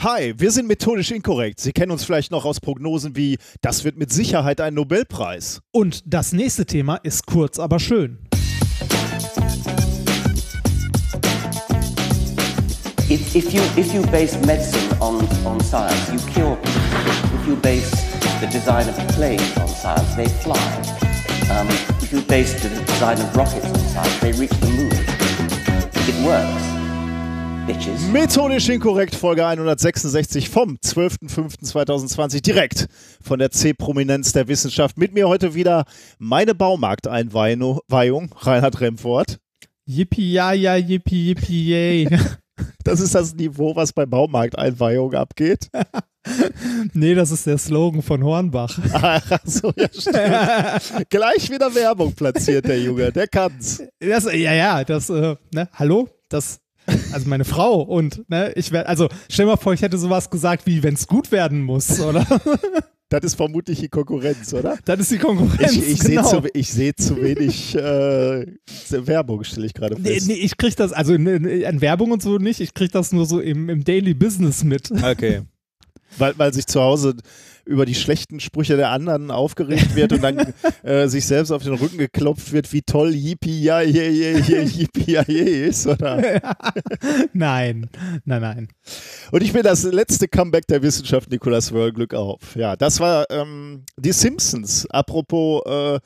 Hi, wir sind methodisch inkorrekt. Sie kennen uns vielleicht noch aus Prognosen wie, das wird mit Sicherheit ein Nobelpreis. Und das nächste Thema ist kurz, aber schön. If, if, you, if you base medicine on, on science, you cure people. If you base the design of planes on science, they fly. Um, if you base the design of rockets on science, they reach the moon. It works. Bitches. Methodisch inkorrekt, Folge 166 vom 12.05.2020, direkt von der C-Prominenz der Wissenschaft. Mit mir heute wieder meine Baumarkteinweihung, Reinhard Remfort. Yippie, ja, ja, yippie, yippie, yay. Das ist das Niveau, was bei Baumarkteinweihung abgeht. nee, das ist der Slogan von Hornbach. Ach so, ja, stimmt. Gleich wieder Werbung platziert, der Junge. Der kann's. Das, ja, ja, das, äh, ne, hallo? Das, also meine Frau und, ne, ich werde, also stell mal vor, ich hätte sowas gesagt wie, wenn's gut werden muss, oder? Das ist vermutlich die Konkurrenz, oder? Das ist die Konkurrenz. Ich, ich genau. sehe zu, seh zu wenig äh, Werbung, stelle ich gerade Nee, fest. nee, ich krieg das, also ne, ne, an Werbung und so nicht, ich krieg das nur so im, im Daily Business mit. Okay. Weil, weil sich zu Hause über die schlechten Sprüche der anderen aufgeregt wird und dann äh, sich selbst auf den Rücken geklopft wird, wie toll Yippie ja je je je Yippie ja je ist, oder? Nein, nein, nein. Und ich bin das letzte Comeback der Wissenschaft Nikolas Wörl Glück auf. Ja, das war ähm, die Simpsons. Apropos äh,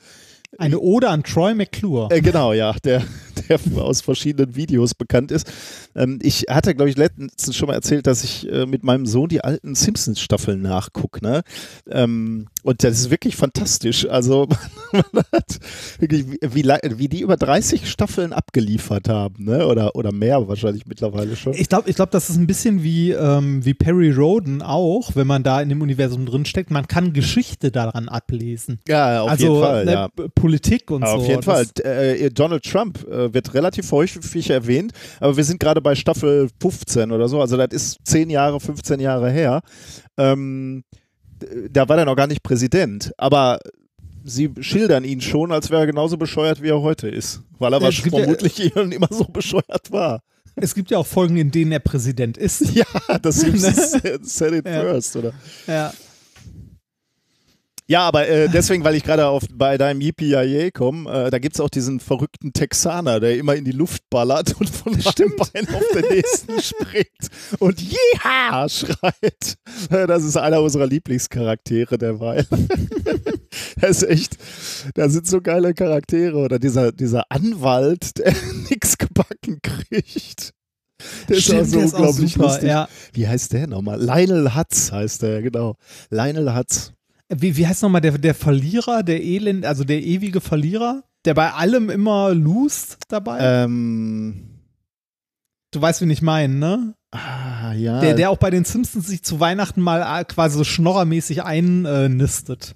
Eine Ode an Troy McClure. Äh, genau, ja, der, der aus verschiedenen Videos bekannt ist. Ähm, ich hatte, glaube ich, letztens schon mal erzählt, dass ich äh, mit meinem Sohn die alten Simpsons-Staffeln nachgucke. Ne? Ähm, und das ist wirklich fantastisch. Also, man hat wirklich, wie, wie, die über 30 Staffeln abgeliefert haben, ne? oder, oder mehr wahrscheinlich mittlerweile schon. Ich glaube, ich glaub, das ist ein bisschen wie, ähm, wie Perry Roden auch, wenn man da in dem Universum drinsteckt. Man kann Geschichte daran ablesen. ja, auf also jeden Fall. ne, ja. Politik und so. Auf jeden Fall. Äh, Donald Trump äh, wird relativ häufig erwähnt, aber wir sind gerade bei Staffel 15 oder so, also das ist 10 Jahre, 15 Jahre her. Ähm, da war er noch gar nicht Präsident, aber sie schildern ihn schon, als wäre er genauso bescheuert, wie er heute ist, weil er Ja, wahrscheinlich gibt ja- vermutlich immer so bescheuert war. es gibt ja auch Folgen, in denen er Präsident ist. Ja, das ist Said it Ja. first, oder? Ja. Ja, aber äh, deswegen, weil ich gerade auf bei deinem Yippie komme, äh, da gibt es auch diesen verrückten Texaner, der immer in die Luft ballert und von einem Bein auf den nächsten springt und Jeha schreit. Das ist einer unserer Lieblingscharaktere derweil. das ist echt, da sind so geile Charaktere. Oder dieser, dieser Anwalt, der nichts gebacken kriegt. Der ist auch Stimmt, so ist auch unglaublich super, lustig. ja. Wie heißt der nochmal? Lionel Hutz heißt der, genau. Lionel Hutz. Wie, wie heißt nochmal der, der Verlierer, der Elend, also der ewige Verlierer, der bei allem immer lost dabei? Ähm, du weißt, wen ich meine, ne? ah, ja. Der, der auch bei den Simpsons sich zu Weihnachten mal äh, quasi so schnorrermäßig einnistet.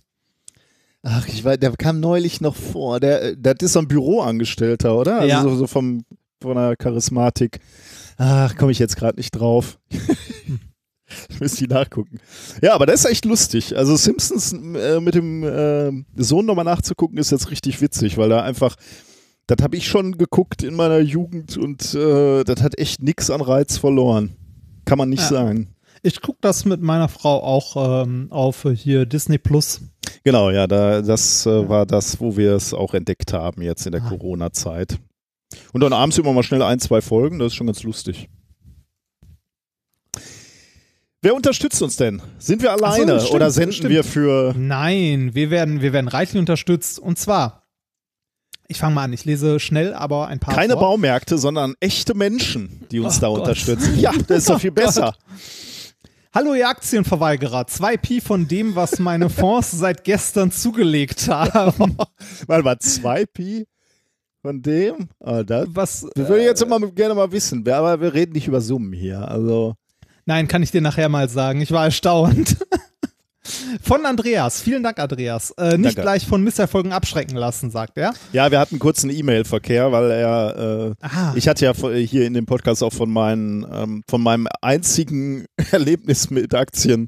Ach, ich weiß, der kam neulich noch vor. Der, das ist so ein Büroangestellter, oder? Also Ja. so, so vom, von der Charismatik. Ach, komme ich jetzt gerade nicht drauf. ich müsste die nachgucken. Ja, aber das ist echt lustig. Also Simpsons äh, mit dem äh, Sohn nochmal nachzugucken, ist jetzt richtig witzig, weil da einfach, das habe ich schon geguckt in meiner Jugend und äh, das hat echt nix an Reiz verloren. Kann man nicht Ja. sagen. Ich gucke das mit meiner Frau auch ähm, auf hier Disney Plus. Genau, ja, da, das äh, war das, wo wir es auch entdeckt haben jetzt in der Ah. Corona-Zeit. Und dann abends immer mal schnell ein, zwei Folgen, das ist schon ganz lustig. Wer unterstützt uns denn? Sind wir alleine stimmt, oder senden stimmt. wir für. Nein, wir werden, wir werden reichlich unterstützt. Und zwar, ich fange mal an, ich lese schnell, aber ein paar Keine vor. Baumärkte, sondern echte Menschen, die uns Oh da Gott. unterstützen. Ja, das ist doch viel Oh Gott. besser. Hallo ihr Aktienverweigerer, 2 Pi von dem, was meine Fonds seit gestern zugelegt haben. Warte mal, zwei Pi von dem? Ah, das, Was, das würde ich jetzt immer gerne mal wissen. Aber wir reden nicht über Summen hier. Also. Nein, kann ich dir nachher mal sagen. Ich war erstaunt. Von Andreas. Vielen Dank, Andreas. Äh, nicht Danke. gleich von Misserfolgen abschrecken lassen, sagt er. Ja, wir hatten kurz einen E-Mail-Verkehr, weil er, äh, Aha. ich hatte ja hier in dem Podcast auch von, meinen, ähm, von meinem einzigen Erlebnis mit Aktien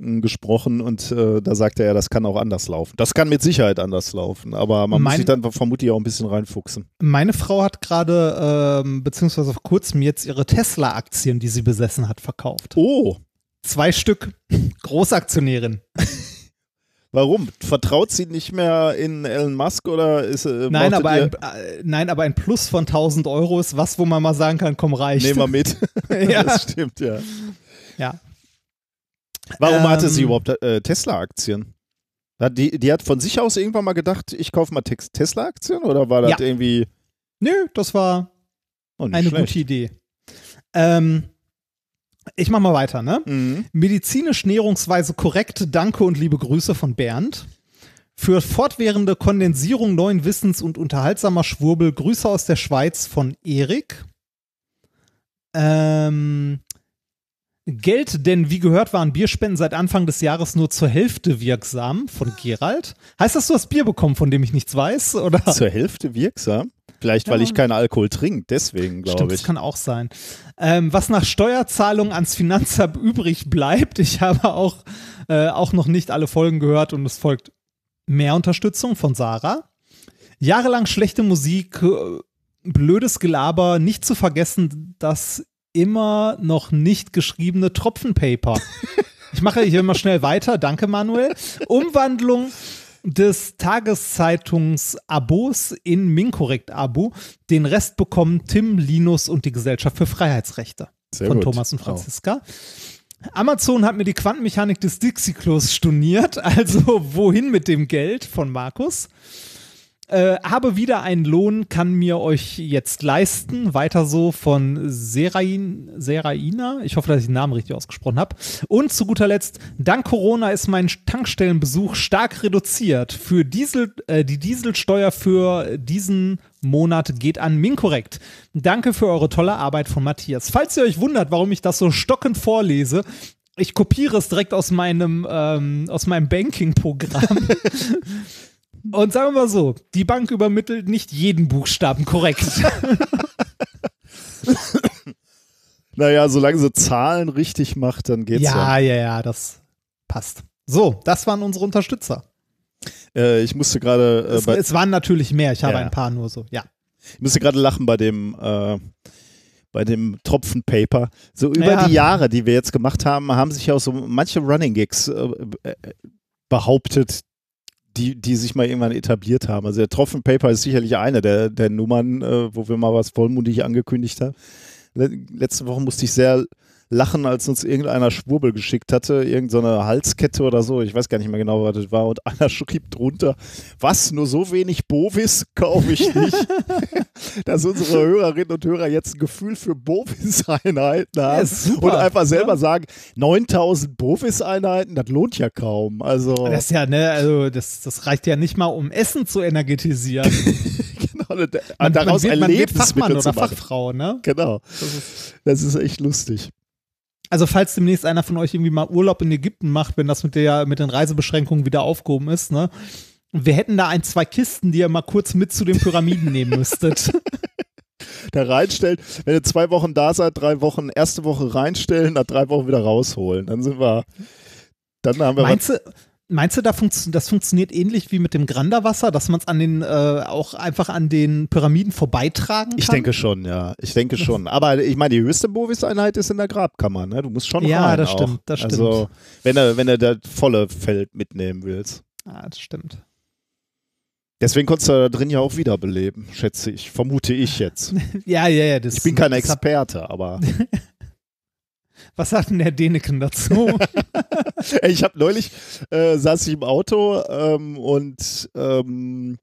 gesprochen und äh, da sagte er, das kann auch anders laufen. Das kann mit Sicherheit anders laufen, aber man muss Mein- sich dann vermutlich auch ein bisschen reinfuchsen. Meine Frau hat gerade, ähm, beziehungsweise vor kurzem jetzt ihre Tesla-Aktien, die sie besessen hat, verkauft. Oh, Zwei Stück. Großaktionärin. Warum? Vertraut sie nicht mehr in Elon Musk oder ist äh, Nein aber, ein, äh, nein, aber ein Plus von 1000 Euro ist was, wo man mal sagen kann, komm, reicht. Nehmen wir mit. Ja. Das stimmt, ja. Ja. Warum Ähm, hatte sie überhaupt äh, Tesla-Aktien? Die, die hat von sich aus irgendwann mal gedacht, ich kaufe mal Tesla-Aktien oder war das Ja. irgendwie Nö, das war oh, eine schlecht. gute Idee. Ähm, ich mach mal weiter, ne? Mhm. Medizinisch näherungsweise korrekt, danke und liebe Grüße von Bernd. Für fortwährende Kondensierung neuen Wissens und unterhaltsamer Schwurbel, Grüße aus der Schweiz von Erik. Ähm, Geld, denn wie gehört waren Bierspenden seit Anfang des Jahres nur zur Hälfte wirksam von Gerald. Heißt das, du hast Bier bekommen, von dem ich nichts weiß? Oder? Zur Hälfte wirksam? Vielleicht, weil Ja. ich keinen Alkohol trinke, deswegen Stimmt, glaube das ich. kann auch sein. Ähm, was nach Steuerzahlung ans Finanzamt übrig bleibt, ich habe auch, äh, auch noch nicht alle Folgen gehört und es folgt mehr Unterstützung von Sarah. Jahrelang schlechte Musik, äh, blödes Gelaber, nicht zu vergessen das immer noch nicht geschriebene Tropfenpaper. Ich mache hier mal schnell weiter. Danke, Manuel. Umwandlung des Tageszeitungs-Abos in Minkorrekt-Abo. Den Rest bekommen Tim, Linus und die Gesellschaft für Freiheitsrechte Sehr von gut. Thomas und Franziska. Amazon hat mir die Quantenmechanik des Dixie-Klos storniert, also wohin mit dem Geld von Markus. Äh, habe wieder einen Lohn, kann mir euch jetzt leisten. Weiter so von Serain, Seraina. Ich hoffe, dass ich den Namen richtig ausgesprochen habe. Und zu guter Letzt, dank Corona ist mein Tankstellenbesuch stark reduziert. Für Diesel, äh, die Dieselsteuer für diesen Monat geht an Minkorrekt. Danke für eure tolle Arbeit von Matthias. Falls ihr euch wundert, warum ich das so stockend vorlese, ich kopiere es direkt aus meinem, ähm, aus meinem Banking-Programm. Und sagen wir mal so, die Bank übermittelt nicht jeden Buchstaben korrekt. Naja, solange sie Zahlen richtig macht, dann geht's ja. ja, ja, ja, das passt. So, das waren unsere Unterstützer. Äh, ich musste gerade äh, Es, es waren natürlich mehr, ich habe Ja. ein paar nur so, ja. ich musste gerade lachen bei dem äh, bei dem Tropfenpaper. So über Ja. die Jahre, die wir jetzt gemacht haben, haben sich auch so manche Running Gigs äh, äh, behauptet, die, die sich mal irgendwann etabliert haben. Also der Tropfenpaper ist sicherlich eine der, der Nummern, äh, wo wir mal was vollmundig angekündigt haben. Le letzte Woche musste ich sehr lachen, als uns irgendeiner Schwurbel geschickt hatte, irgendeine Halskette oder so. Ich weiß gar nicht mehr genau, was das war. Und einer schrieb drunter, was, nur so wenig Bovis kaufe ich nicht. Dass unsere Hörerinnen und Hörer jetzt ein Gefühl für Bovis-Einheiten haben super, und einfach selber ja. sagen, 9000 Bovis-Einheiten, das lohnt ja kaum. Also, Das ist ja, ne, also das, das reicht ja nicht mal, um Essen zu energetisieren. genau, Man, daraus man, wird, man wird Fachmann oder. Fachfrau, ne? Genau, Das ist, das ist echt lustig. Also falls demnächst einer von euch irgendwie mal Urlaub in Ägypten macht, wenn das mit der mit den Reisebeschränkungen wieder aufgehoben ist, ne? Wir hätten da ein, zwei Kisten, die ihr mal kurz mit zu den Pyramiden nehmen müsstet. Da reinstellen, wenn ihr zwei Wochen da seid, drei Wochen, erste Woche reinstellen, nach drei Wochen wieder rausholen. Dann sind wir, dann haben wir Meinst du, meinst du da funktio das funktioniert ähnlich wie mit dem Granderwasser, dass man es an den äh, auch einfach an den Pyramiden vorbeitragen kann? Ich denke schon, ja. Ich denke schon. Aber ich meine, die höchste Bovis-Einheit ist in der Grabkammer, ne? Du musst schon Ja, rein das auch. stimmt, das stimmt. Also, wenn du, wenn du das volle Feld mitnehmen willst. Ah, das stimmt. Deswegen konntest du da drin ja auch wiederbeleben, schätze ich. Vermute ich jetzt. Ja, ja, ja. Das, Ich bin kein Experte, aber Was sagt denn der Deneken dazu? Ich habe neulich, äh, saß ich im Auto ähm, und ähm,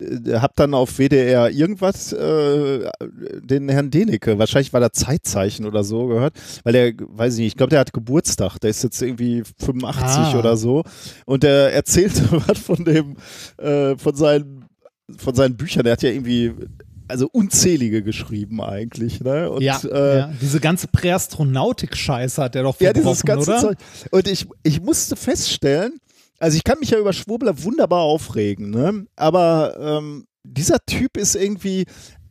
äh, hab dann auf WDR irgendwas äh, den Herrn Denecke, wahrscheinlich war da Zeitzeichen oder so gehört, weil der, weiß ich nicht, ich glaube, der hat Geburtstag, der ist jetzt irgendwie 85 Ah. oder so und der erzählte was von dem, äh, von seinen, von seinen Büchern, der hat ja irgendwie also unzählige geschrieben eigentlich, ne? Und, ja, äh, ja, diese ganze Präastronautik-Scheiße hat der doch ja, verbrochen, dieses ganze oder? Zeug. Und ich, ich musste feststellen, also ich kann mich ja über Schwurbler wunderbar aufregen, ne? aber ähm, dieser Typ ist irgendwie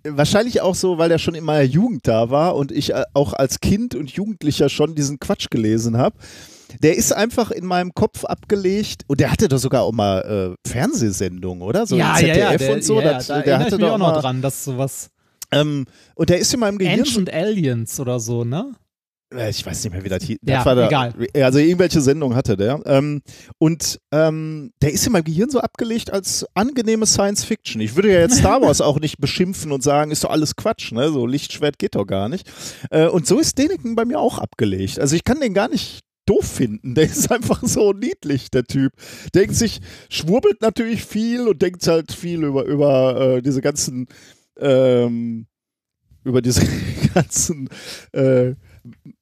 wahrscheinlich auch so, weil er schon in meiner Jugend da war und ich äh, auch als Kind und Jugendlicher schon diesen Quatsch gelesen habe. Der ist einfach in meinem Kopf abgelegt und der hatte doch sogar auch mal äh, Fernsehsendungen, oder? So ja, ZDF ja, ja, der, und so. ja, das, da der hatte ich mich doch auch noch dran, dass sowas ähm, und der ist in meinem Gehirn Ancient Aliens oder so, ne? Äh, Ich weiß nicht mehr, wie das hieß. Ja, das war da, egal. Also irgendwelche Sendung hatte der. Ähm, und ähm, der ist in meinem Gehirn so abgelegt als angenehme Science Fiction. Ich würde ja jetzt Star Wars auch nicht beschimpfen und sagen, ist doch alles Quatsch, ne? So Lichtschwert geht doch gar nicht. Äh, und so ist Deneken bei mir auch abgelegt. Also ich kann den gar nicht doof finden. Der ist einfach so niedlich, der Typ. Denkt sich, schwurbelt natürlich viel und denkt halt viel über, über äh, diese ganzen, ähm, über diese ganzen äh,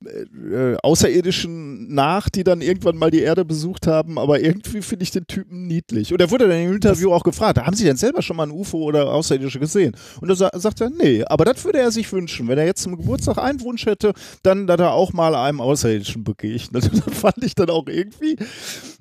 äh, Außerirdischen nach, die dann irgendwann mal die Erde besucht haben, aber irgendwie finde ich den Typen niedlich. Und er wurde dann im Interview auch gefragt, haben Sie denn selber schon mal ein UFO oder Außerirdische gesehen? Und da sa sagt er, nee, aber das würde er sich wünschen. Wenn er jetzt zum Geburtstag einen Wunsch hätte, dann, dass er auch mal einem Außerirdischen begegnet. Das fand ich dann auch irgendwie,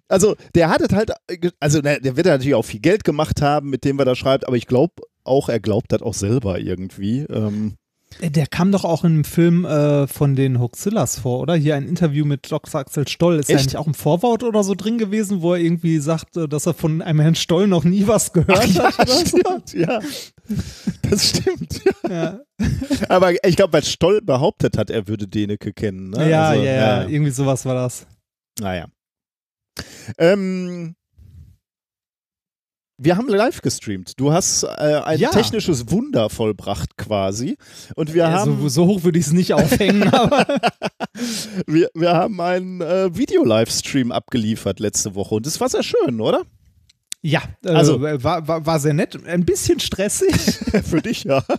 also der hat es halt, also der wird natürlich auch viel Geld gemacht haben, mit dem er da schreibt, aber ich glaube auch, er glaubt das auch selber irgendwie. Ähm, Der kam doch auch im Film äh, von den Hoaxillas vor, oder? Hier ein Interview mit Dr. Axel Stoll. Ist ja Echt? nicht auch im Vorwort oder so drin gewesen, wo er irgendwie sagt, äh, dass er von einem Herrn Stoll noch nie was gehört hat? Oder so? stimmt, ja. Das stimmt. Ja. Ja, Aber ich glaube, weil Stoll behauptet hat, er würde Deneke kennen. Ne? ja, Also, ja, ja, irgendwie sowas war das. Naja. Ähm, wir haben live gestreamt. Du hast äh, ein Ja. technisches Wunder vollbracht quasi. Und wir, Ja, haben, so, so hoch würde ich es nicht aufhängen, aber wir, wir haben einen äh, Video-Livestream abgeliefert letzte Woche. Und das war sehr schön, oder? ja, äh, Also- war, war, war sehr nett. Ein bisschen stressig. Für dich, ja.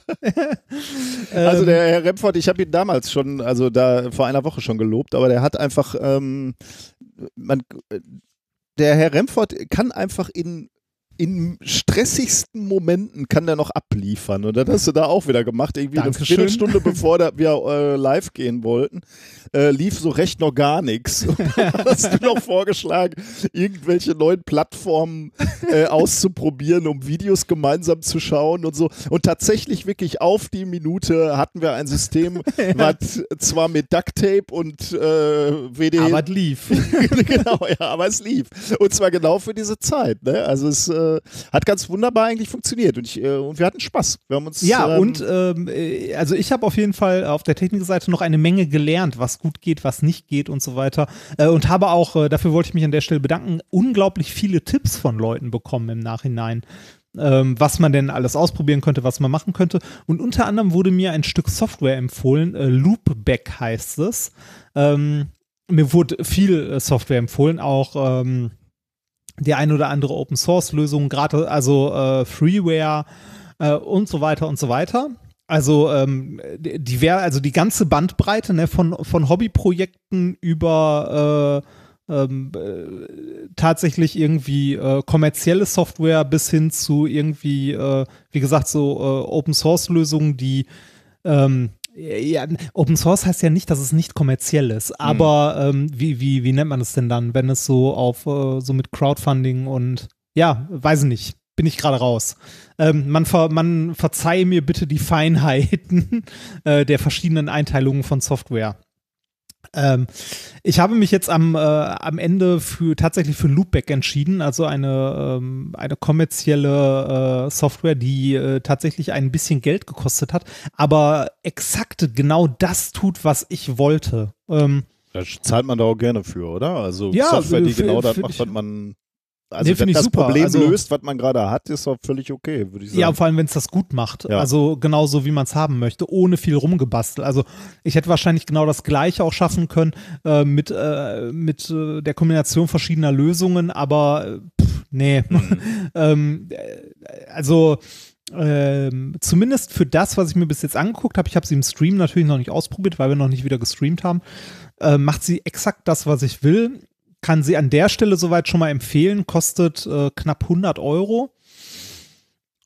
Also Ähm, der Herr Remford, ich habe ihn damals schon, also da vor einer Woche schon gelobt, aber der hat einfach, ähm, man, der Herr Remford kann einfach in in stressigsten Momenten kann der noch abliefern. Und das hast du da auch wieder gemacht. Irgendwie eine Dankeschön. Viertelstunde bevor da wir äh, live gehen wollten, äh, lief so recht noch gar nichts. Hast du noch vorgeschlagen, irgendwelche neuen Plattformen äh, auszuprobieren, um Videos gemeinsam zu schauen und so. Und tatsächlich wirklich auf die Minute hatten wir ein System, was zwar mit Ducktape und äh, WD aber es lief. genau, ja, aber es lief. Und zwar genau für diese Zeit. Ne? Also es äh, hat ganz wunderbar eigentlich funktioniert und, ich, äh, und wir hatten Spaß. Wir haben uns Ja, ähm, und ähm, äh, also ich habe auf jeden Fall auf der Technikseite noch eine Menge gelernt, was gut geht, was nicht geht und so weiter. Äh, und habe auch, äh, dafür wollte ich mich an der Stelle bedanken, unglaublich viele Tipps von Leuten bekommen im Nachhinein. Ähm, was man denn alles ausprobieren könnte, was man machen könnte. Und unter anderem wurde mir ein Stück Software empfohlen, äh, Loopback heißt es. Ähm, mir wurde viel äh, Software empfohlen, auch ähm, die ein oder andere Open Source Lösung, gerade also äh, Freeware äh, und so weiter und so weiter. Also ähm, die, die wär, also die ganze Bandbreite ne, von, von Hobbyprojekten über äh, ähm, äh, tatsächlich irgendwie äh, kommerzielle Software bis hin zu irgendwie, äh, wie gesagt, so Open Source Lösungen, die ähm, ja, Open Source heißt ja nicht, dass es nicht kommerziell ist, aber ähm, wie, wie, wie nennt man es denn dann, wenn es so auf äh, so mit Crowdfunding und ja, weiß ich nicht, bin ich gerade raus. Ähm, man, ver, man verzeihe mir bitte die Feinheiten äh, der verschiedenen Einteilungen von Software. Ähm, ich habe mich jetzt am, äh, am Ende für tatsächlich für Loopback entschieden, also eine, ähm, eine kommerzielle äh, Software, die äh, tatsächlich ein bisschen Geld gekostet hat, aber exakt genau das tut, was ich wollte. Ähm, da zahlt man da auch gerne für, oder? Also Ja, Software, die für- genau das macht, was man also Nee, wenn das super. Problem Also- löst, was man gerade hat, ist doch völlig okay, würde ich sagen. Ja, vor allem, wenn es das gut macht. Ja. Also genauso, wie man es haben möchte, ohne viel rumgebastelt. Also ich hätte wahrscheinlich genau das Gleiche auch schaffen können äh, mit, äh, mit äh, der Kombination verschiedener Lösungen, aber äh, pff, nee. Mhm. ähm, äh, also ähm, zumindest für das, was ich mir bis jetzt angeguckt habe, ich habe sie im Stream natürlich noch nicht ausprobiert, weil wir noch nicht wieder gestreamt haben, äh, macht sie exakt das, was ich will. Kann sie an der Stelle soweit schon mal empfehlen, kostet äh, knapp 100 Euro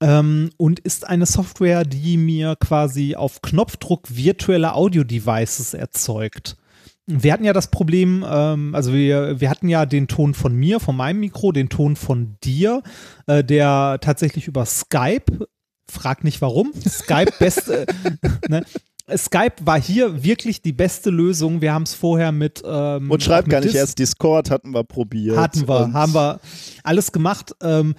ähm, und ist eine Software, die mir quasi auf Knopfdruck virtuelle Audio-Devices erzeugt. Wir hatten ja das Problem, ähm, also wir, wir hatten ja den Ton von mir, von meinem Mikro, den Ton von dir, äh, der tatsächlich über Skype, frag nicht warum, Skype beste, ne? Skype war hier wirklich die beste Lösung. Wir haben es vorher mit ähm, und schreibt gar nicht Dis- erst Discord, hatten wir probiert. hatten wir, haben wir alles gemacht. Ähm,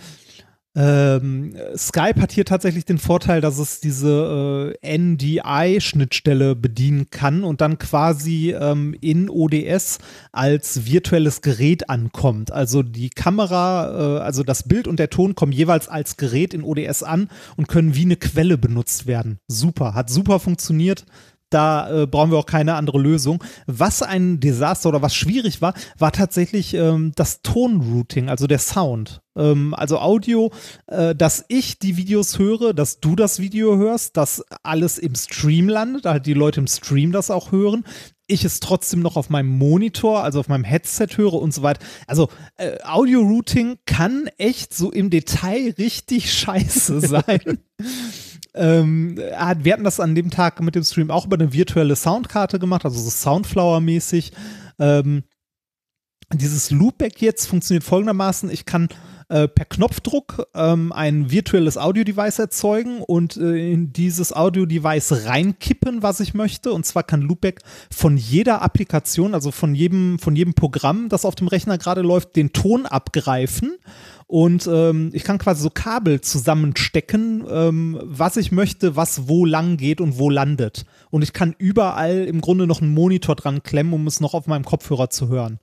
Ähm, Skype hat hier tatsächlich den Vorteil, dass es diese äh, NDI-Schnittstelle bedienen kann und dann quasi ähm, in ODS als virtuelles Gerät ankommt. Also die Kamera, äh, also das Bild und der Ton kommen jeweils als Gerät in ODS an und können wie eine Quelle benutzt werden. Super, hat super funktioniert. Da äh, brauchen wir auch keine andere Lösung. Was ein Desaster oder was schwierig war, war tatsächlich ähm, das Tonrouting, also der Sound. Ähm, also Audio, äh, dass ich die Videos höre, dass du das Video hörst, dass alles im Stream landet, halt die Leute im Stream das auch hören ich es trotzdem noch auf meinem Monitor, also auf meinem Headset höre und so weiter. Also äh, Audio-Routing kann echt so im Detail richtig scheiße sein. Ähm, wir hatten das an dem Tag mit dem Stream auch über eine virtuelle Soundkarte gemacht, also so Soundflower-mäßig. Ähm, dieses Loopback jetzt funktioniert folgendermaßen: Ich kann äh, per Knopfdruck ähm, ein virtuelles Audio-Device erzeugen und äh, in dieses Audio-Device reinkippen, was ich möchte. Und zwar kann Loopback von jeder Applikation, also von jedem, von jedem Programm, das auf dem Rechner gerade läuft, den Ton abgreifen und ähm, ich kann quasi so Kabel zusammenstecken, ähm, was ich möchte, was wo lang geht und wo landet. Und ich kann überall im Grunde noch einen Monitor dran klemmen, um es noch auf meinem Kopfhörer zu hören.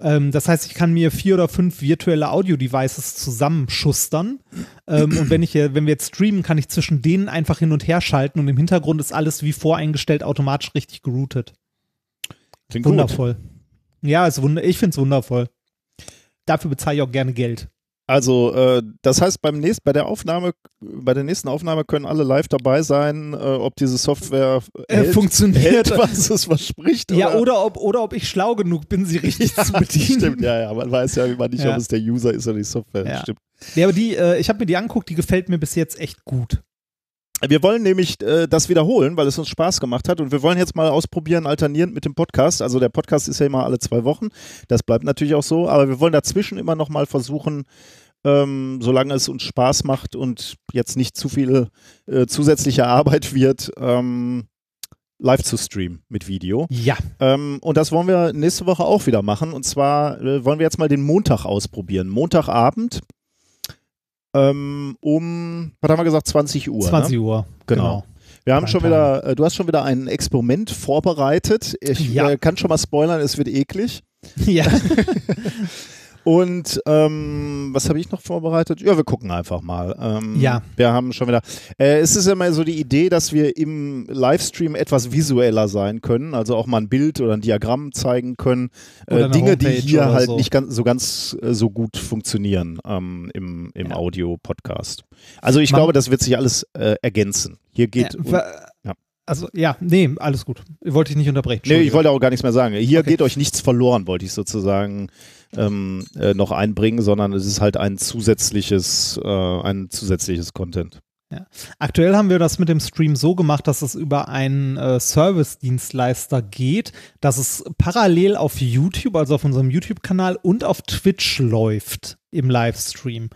Ähm, das heißt, ich kann mir vier oder fünf virtuelle Audio-Devices zusammenschustern. Ähm, und wenn, ich, wenn wir jetzt streamen, kann ich zwischen denen einfach hin und her schalten und im Hintergrund ist alles wie voreingestellt automatisch richtig geroutet. Klingt wundervoll. Gut. Ja, ist wund ich finde es wundervoll dafür bezahle ich auch gerne Geld. Also, äh, das heißt, beim nächsten, bei der Aufnahme, bei der nächsten Aufnahme können alle live dabei sein, äh, ob diese Software äh, hält, funktioniert, hält, was es verspricht. Ja, oder? ob, oder ob ich schlau genug bin, sie richtig ja, zu bedienen. Stimmt, ja, ja. Man weiß ja immer nicht, ja. ob es der User ist oder die Software. Ja. Stimmt. Ja, aber die, äh, ich habe mir die angeguckt, die gefällt mir bis jetzt echt gut. Wir wollen nämlich äh, das wiederholen, weil es uns Spaß gemacht hat und wir wollen jetzt mal ausprobieren, alternierend mit dem Podcast. Also der Podcast ist ja immer alle zwei Wochen, das bleibt natürlich auch so, aber wir wollen dazwischen immer noch mal versuchen, ähm, solange es uns Spaß macht und jetzt nicht zu viel äh, zusätzliche Arbeit wird, ähm, live zu streamen mit Video. Ja. Ähm, und das wollen wir nächste Woche auch wieder machen. Und zwar äh, wollen wir jetzt mal den Montag ausprobieren. Montagabend ähm, um, was haben wir gesagt, 20 Uhr. 20 ne? Uhr, genau. genau. Wir haben schon wieder, äh, du hast schon wieder ein Experiment vorbereitet. Ich ja. äh, kann schon mal spoilern, es wird eklig. Ja. Und ähm, was habe ich noch vorbereitet? Ja, wir gucken einfach mal. Ähm, ja. Wir haben schon wieder. Äh, es ist ja immer so die Idee, dass wir im Livestream etwas visueller sein können, also auch mal ein Bild oder ein Diagramm zeigen können. Äh, Dinge, Homepage die hier halt so. nicht ganz so ganz äh, so gut funktionieren ähm, im, im ja. Audio-Podcast. Also ich Man glaube, das wird sich alles äh, ergänzen. Hier geht. Ja. Also ja, nee, alles gut. Wollte ich nicht unterbrechen. Nee, ich wollte auch gar nichts mehr sagen. Hier okay. geht euch nichts verloren, wollte ich sozusagen ähm, äh, noch einbringen, sondern es ist halt ein zusätzliches, äh, ein zusätzliches Content. Ja. Aktuell haben wir das mit dem Stream so gemacht, dass es über einen äh, Service-Dienstleister geht, dass es parallel auf YouTube, also auf unserem YouTube-Kanal und auf Twitch läuft im Livestream.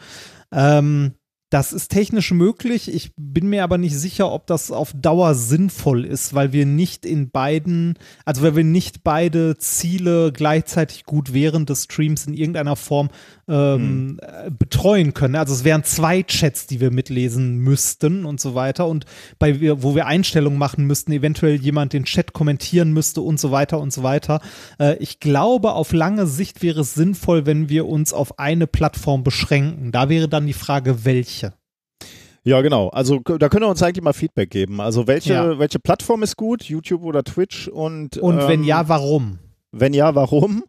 Ähm, das ist technisch möglich. Ich bin mir aber nicht sicher, ob das auf Dauer sinnvoll ist, weil wir nicht in beiden, also weil wir nicht beide Ziele gleichzeitig gut während des Streams in irgendeiner Form ähm, hm. betreuen können. Also es wären zwei Chats, die wir mitlesen müssten und so weiter. Und bei wo wir Einstellungen machen müssten, eventuell jemand den Chat kommentieren müsste und so weiter und so weiter. Äh, ich glaube, auf lange Sicht wäre es sinnvoll, wenn wir uns auf eine Plattform beschränken. Da wäre dann die Frage, welche. Ja, genau. Also da können wir uns eigentlich mal Feedback geben. Also welche, ja. welche Plattform ist gut, YouTube oder Twitch und Und ähm, wenn ja, warum? Wenn ja, warum?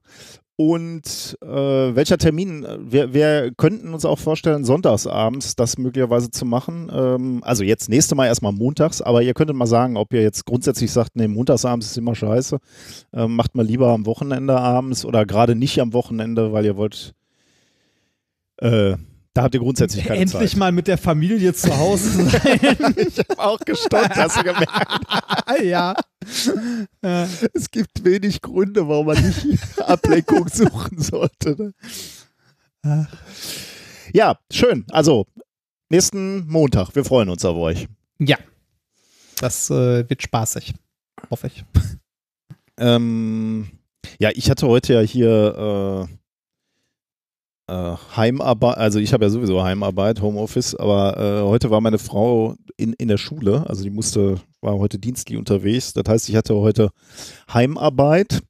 Und äh, welcher Termin? Wir, wir könnten uns auch vorstellen, sonntagsabends das möglicherweise zu machen. Ähm, also jetzt nächste Mal erstmal montags, aber ihr könntet mal sagen, ob ihr jetzt grundsätzlich sagt, nee, montagsabends ist immer scheiße. Ähm, macht mal lieber am Wochenende abends oder gerade nicht am Wochenende, weil ihr wollt äh, da habt ihr grundsätzlich keine Endlich Zeit. mal mit der Familie zu Hause sein. ich habe auch gestockt, hast du gemerkt? ja. ja. Es gibt wenig Gründe, warum man nicht Ablenkung suchen sollte. Ne? Ja, schön. Also, nächsten Montag. Wir freuen uns auf euch. Ja. Das äh, wird spaßig. Hoffe ich. Ähm, ja, ich hatte heute ja hier. Äh, Heimarbeit, also ich habe ja sowieso Heimarbeit, Homeoffice, aber äh, heute war meine Frau in, in der Schule, also die musste, war heute dienstlich unterwegs. Das heißt, ich hatte heute Heimarbeit.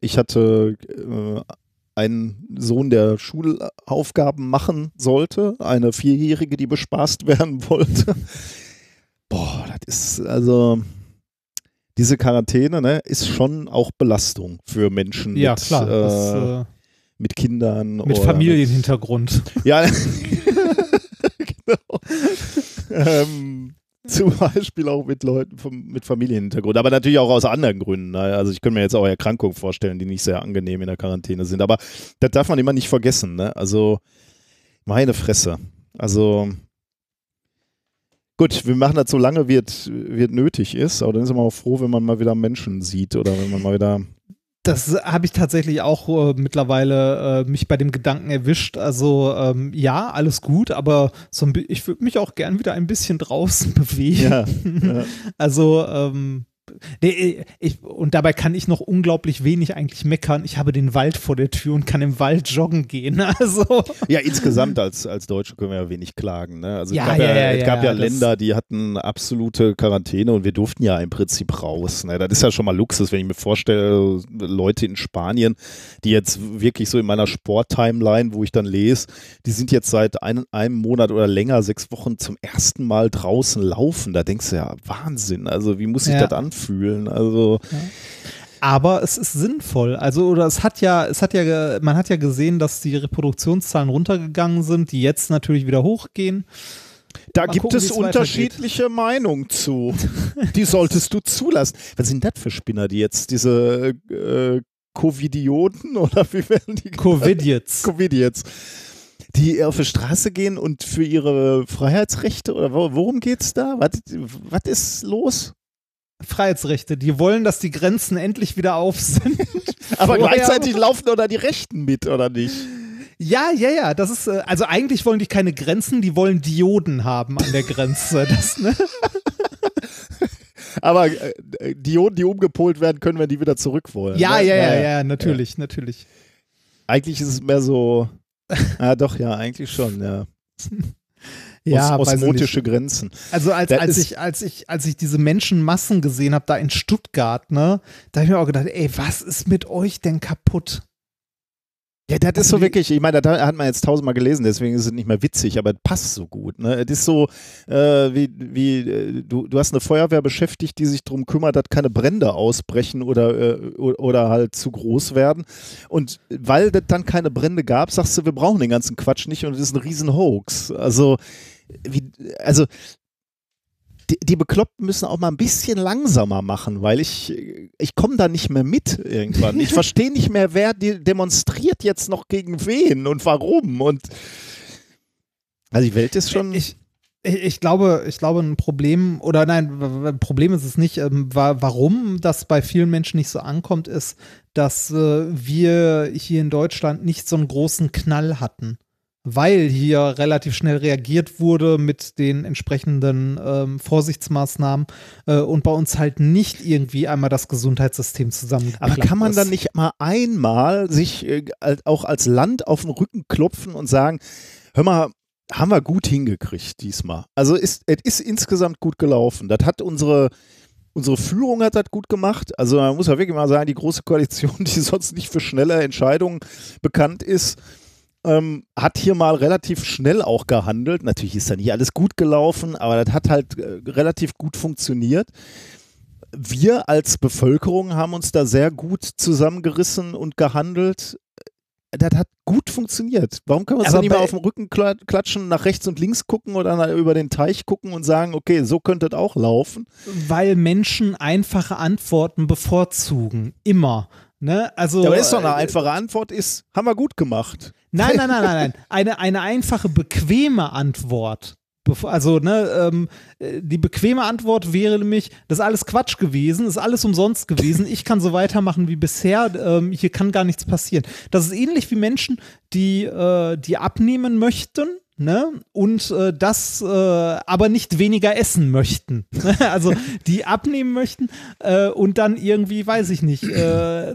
Ich hatte äh, einen Sohn, der Schulaufgaben machen sollte, eine Vierjährige, die bespaßt werden wollte. Boah, das ist also diese Quarantäne ne, ist schon auch Belastung für Menschen Ja, mit, klar. äh, das, äh, mit Kindern. mit Familienhintergrund. ja, genau. ähm, zum Beispiel auch mit Leuten vom, mit Familienhintergrund, aber natürlich auch aus anderen Gründen. ne? Also ich könnte mir jetzt auch Erkrankungen vorstellen, die nicht sehr angenehm in der Quarantäne sind. Aber das darf man immer nicht vergessen. Ne? Also meine Fresse. Also gut, wir machen das so lange, wie es, wie es nötig ist. Aber dann ist man auch froh, wenn man mal wieder Menschen sieht oder wenn man mal wieder Das habe ich tatsächlich auch äh, mittlerweile äh, mich bei dem Gedanken erwischt. Also ähm, ja, alles gut, aber so ich würde mich auch gern wieder ein bisschen draußen bewegen. ja, ja. Also ähm, nee, ich, und dabei kann ich noch unglaublich wenig eigentlich meckern. Ich habe den Wald vor der Tür und kann im Wald joggen gehen. Also Ja, insgesamt als, als Deutsche können wir ja wenig klagen. Ne? Also Ja, es gab ja, ja, es gab ja, Länder, die hatten absolute Quarantäne und wir durften ja im Prinzip raus. Ne? Das ist ja schon mal Luxus, wenn ich mir vorstelle, Leute in Spanien, die jetzt wirklich so in meiner Sport-Timeline, wo ich dann lese, die sind jetzt seit ein, einem Monat oder länger, sechs Wochen zum ersten Mal draußen laufen. Da denkst du ja, Wahnsinn. Also wie muss sich Ja. das anfühlen? Also Aber es ist sinnvoll. Also, oder es hat ja, es hat ja, man hat ja gesehen, dass die Reproduktionszahlen runtergegangen sind, die jetzt natürlich wieder hochgehen. Da Mal gibt gucken, es unterschiedliche Meinungen zu. Die solltest du zulassen. Was sind das für Spinner, die jetzt diese äh, Covidioten oder wie werden die Covid jetzt. Covidiets, die auf die Straße gehen und für ihre Freiheitsrechte oder wo- worum geht's da? Was, was ist los? Freiheitsrechte. Die wollen, dass die Grenzen endlich wieder auf sind. Aber Vorher- gleichzeitig laufen oder die Rechten mit oder nicht? Ja, ja, ja. Das ist, äh, also eigentlich wollen die keine Grenzen, die wollen Dioden haben an der Grenze. Das, ne? Aber äh, Dioden, die umgepolt werden können, wenn die wieder zurück wollen. Ja, ne? ja, ja, ja, natürlich, natürlich. Eigentlich ist es mehr so. Ah, doch, ja, eigentlich schon, ja. Ja, Os osmotische Grenzen. Also als, Das als ich, als ich, als ich diese Menschenmassen gesehen habe, da in Stuttgart, ne, da habe ich mir auch gedacht, ey, was ist mit euch denn kaputt? Ja, das ist Also so die- wirklich, ich meine, das hat man jetzt tausendmal gelesen, deswegen ist es nicht mehr witzig, aber es passt so gut. Ne? Es ist so, äh, wie, wie äh, du, du hast eine Feuerwehr beschäftigt, die sich darum kümmert, dass keine Brände ausbrechen oder, äh, oder halt zu groß werden. Und weil das dann keine Brände gab, sagst du, wir brauchen den ganzen Quatsch nicht und es ist ein riesen Hoax. Also, wie, also die, die Bekloppten müssen auch mal ein bisschen langsamer machen, weil ich, ich komme da nicht mehr mit irgendwann. Ich verstehe nicht mehr, wer die demonstriert jetzt noch gegen wen und warum. Und also die Welt ist schon. Ich, ich, ich glaube, ich glaube, ein Problem, oder nein, ein Problem ist es nicht. Ähm, wa warum das bei vielen Menschen nicht so ankommt, ist, dass äh, wir hier in Deutschland nicht so einen großen Knall hatten. Weil hier relativ schnell reagiert wurde mit den entsprechenden ähm, Vorsichtsmaßnahmen äh, und bei uns halt nicht irgendwie einmal das Gesundheitssystem zusammengeklappt aber kann man ist. dann nicht mal einmal sich äh, auch als Land auf den Rücken klopfen und sagen, hör mal, haben wir gut hingekriegt diesmal. Also ist, es ist insgesamt gut gelaufen. Das hat unsere, unsere Führung hat das gut gemacht. Also man muss ja wirklich mal sagen, die große Koalition, die sonst nicht für schnelle Entscheidungen bekannt ist, ähm, hat hier mal relativ schnell auch gehandelt. Natürlich ist da nicht alles gut gelaufen, aber das hat halt äh, relativ gut funktioniert. Wir als Bevölkerung haben uns da sehr gut zusammengerissen und gehandelt. Das hat gut funktioniert. Warum können wir uns da nicht mal auf den Rücken kla- klatschen, nach rechts und links gucken oder über den Teich gucken und sagen, okay, so könnte das auch laufen? Weil Menschen einfache Antworten bevorzugen. Immer. Ne? Also, Ja, aber ist doch eine äh, einfache Antwort, ist, haben wir gut gemacht. Nein, nein, nein, nein, nein. Eine, eine einfache, bequeme Antwort. Also, ne, ähm, äh, die bequeme Antwort wäre nämlich, das ist alles Quatsch gewesen, ist alles umsonst gewesen, ich kann so weitermachen wie bisher, ähm, hier kann gar nichts passieren. Das ist ähnlich wie Menschen, die, äh, die abnehmen möchten, ne? Und äh, das äh, aber nicht weniger essen möchten. also die abnehmen möchten äh, und dann irgendwie, weiß ich nicht, äh,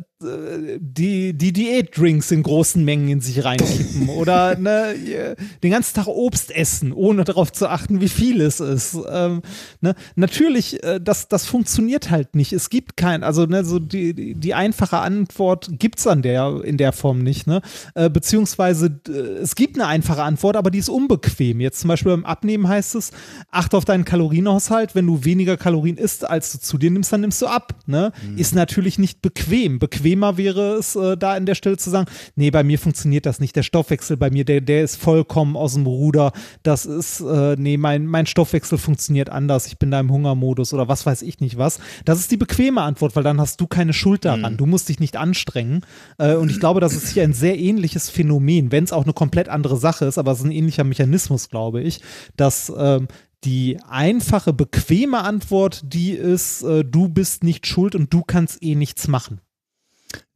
die, die Diätdrinks in großen Mengen in sich reinkippen oder ne, den ganzen Tag Obst essen, ohne darauf zu achten, wie viel es ist. Ähm, ne? Natürlich, äh, das, das funktioniert halt nicht. Es gibt kein, also ne, so die, die, einfache Antwort gibt es an der, in der Form nicht. Ne? Äh, beziehungsweise äh, es gibt eine einfache Antwort, aber die ist unbequem. Jetzt zum Beispiel beim Abnehmen heißt es, achte auf deinen Kalorienhaushalt. Wenn du weniger Kalorien isst, als du zu dir nimmst, dann nimmst du ab. Ne? Mhm. Ist natürlich nicht bequem. Bequemer wäre es, äh, da an der Stelle zu sagen, nee, bei mir funktioniert das nicht. Der Stoffwechsel bei mir, der, der ist vollkommen aus dem Ruder. Das ist, äh, nee, mein, mein Stoffwechsel funktioniert anders. Ich bin da im Hungermodus oder was weiß ich nicht was. Das ist die bequeme Antwort, weil dann hast du keine Schuld daran. Mhm. Du musst dich nicht anstrengen. Äh, und ich glaube, das ist hier ein sehr ähnliches Phänomen, wenn es auch eine komplett andere Sache ist, aber es ist ein ähnlicher Mechanismus, glaube ich, dass ähm, die einfache, bequeme Antwort, die ist, äh, du bist nicht schuld und du kannst eh nichts machen.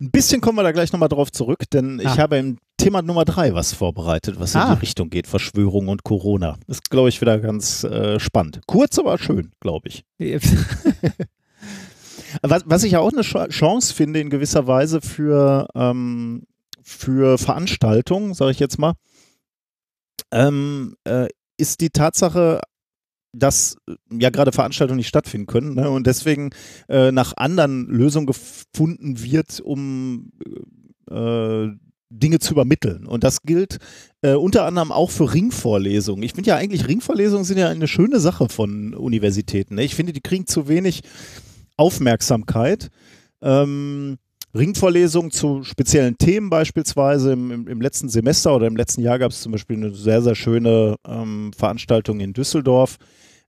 Ein bisschen kommen wir da gleich nochmal drauf zurück, denn ah. ich habe im Thema Nummer drei was vorbereitet, was ah. in die Richtung geht, Verschwörung und Corona. Ist, glaube ich, wieder ganz äh, spannend. Kurz, aber schön, glaube ich. was, was ich ja auch eine Chance finde in gewisser Weise für, ähm, für Veranstaltungen, sage ich jetzt mal, ähm, äh, ist die Tatsache, dass äh, ja gerade Veranstaltungen nicht stattfinden können ne? und deswegen äh, nach anderen Lösungen gefunden wird, um äh, Dinge zu übermitteln. Und das gilt äh, unter anderem auch für Ringvorlesungen. Ich finde ja eigentlich, Ringvorlesungen sind ja eine schöne Sache von Universitäten. Ne? Ich finde, die kriegen zu wenig Aufmerksamkeit. Ähm, Ringvorlesungen zu speziellen Themen beispielsweise. Im, im, im, letzten Semester oder im letzten Jahr gab es zum Beispiel eine sehr, sehr schöne ähm, Veranstaltung in Düsseldorf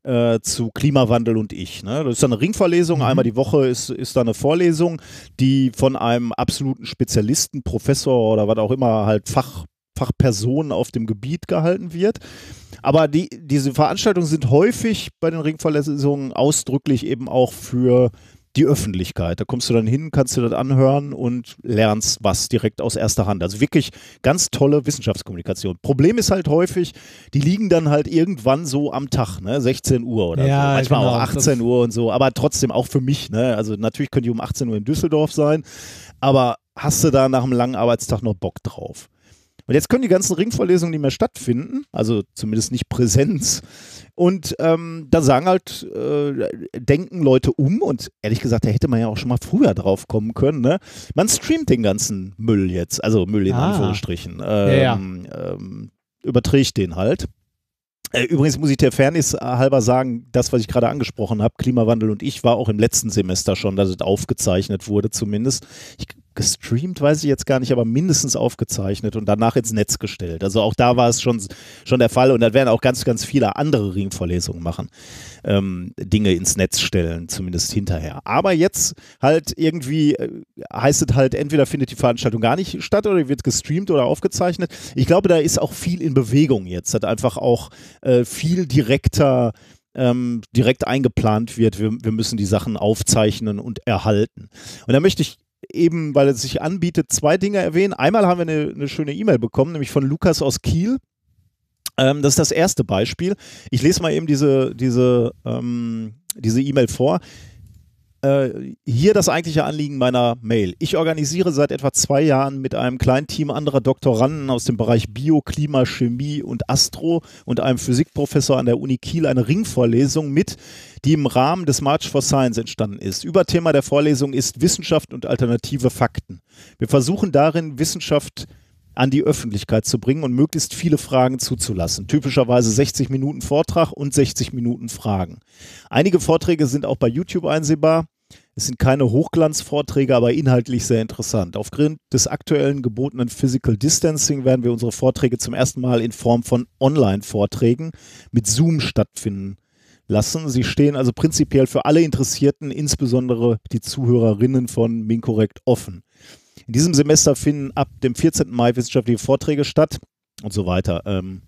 äh, zu Klimawandel und ich. Ne? Das ist dann eine Ringverlesung, mhm. einmal die Woche ist, ist da eine Vorlesung, die von einem absoluten Spezialisten, Professor oder was auch immer, halt Fach, Fachperson auf dem Gebiet gehalten wird. Aber die, diese Veranstaltungen sind häufig bei den Ringverlesungen ausdrücklich eben auch für die Öffentlichkeit. Da kommst du dann hin, kannst du das anhören und lernst was direkt aus erster Hand. Also wirklich ganz tolle Wissenschaftskommunikation. Problem ist halt häufig, die liegen dann halt irgendwann so am Tag, ne? 16 Uhr oder ja, so. Manchmal genau, auch 18 Uhr und so, aber trotzdem auch für mich, ne? Also natürlich könnte ich um 18 Uhr in Düsseldorf sein, aber hast du da nach einem langen Arbeitstag noch Bock drauf? Und jetzt können die ganzen Ringvorlesungen nicht mehr stattfinden, also zumindest nicht Präsenz. Und ähm, da sagen halt, äh, denken Leute um und ehrlich gesagt, da hätte man ja auch schon mal früher drauf kommen können. Ne? Man streamt den ganzen Müll jetzt, also Müll in ah. Anführungsstrichen. Ähm, ja, ja. Ähm, überträgt den halt. Äh, übrigens muss ich der Fairness halber sagen, das, was ich gerade angesprochen habe, Klimawandel und ich, war auch im letzten Semester schon, dass es aufgezeichnet wurde zumindest. Ich gestreamt, weiß ich jetzt gar nicht, aber mindestens aufgezeichnet und danach ins Netz gestellt. Also auch da war es schon, schon der Fall und da werden auch ganz, ganz viele andere Ringvorlesungen machen. Ähm, Dinge ins Netz stellen, zumindest hinterher. Aber jetzt halt irgendwie äh, heißt es halt, entweder findet die Veranstaltung gar nicht statt oder wird gestreamt oder aufgezeichnet. Ich glaube, da ist auch viel in Bewegung jetzt, hat einfach auch äh, viel direkter ähm, direkt eingeplant wird. Wir, wir müssen die Sachen aufzeichnen und erhalten. Und da möchte ich eben, weil es sich anbietet, zwei Dinge erwähnen. Einmal haben wir eine, eine schöne E-Mail bekommen, nämlich von Lukas aus Kiel. Ähm, das ist das erste Beispiel. Ich lese mal eben diese diese ähm, diese E-Mail vor. Äh, hier das eigentliche Anliegen meiner Mail. Ich organisiere seit etwa zwei Jahren mit einem kleinen Team anderer Doktoranden aus dem Bereich Bio, Klima, Chemie und Astro und einem Physikprofessor an der Uni Kiel eine Ringvorlesung mit, die im Rahmen des March for Science entstanden ist. Überthema der Vorlesung ist Wissenschaft und alternative Fakten. Wir versuchen darin, Wissenschaft an die Öffentlichkeit zu bringen und möglichst viele Fragen zuzulassen. Typischerweise 60 Minuten Vortrag und 60 Minuten Fragen. Einige Vorträge sind auch bei YouTube einsehbar. Es sind keine Hochglanzvorträge, aber inhaltlich sehr interessant. Aufgrund des aktuellen gebotenen Physical Distancing werden wir unsere Vorträge zum ersten Mal in Form von Online-Vorträgen mit Zoom stattfinden lassen. Sie stehen also prinzipiell für alle Interessierten, insbesondere die Zuhörerinnen von Minkorrekt offen. In diesem Semester finden ab dem 14. Mai wissenschaftliche Vorträge statt und so weiter. Ähm,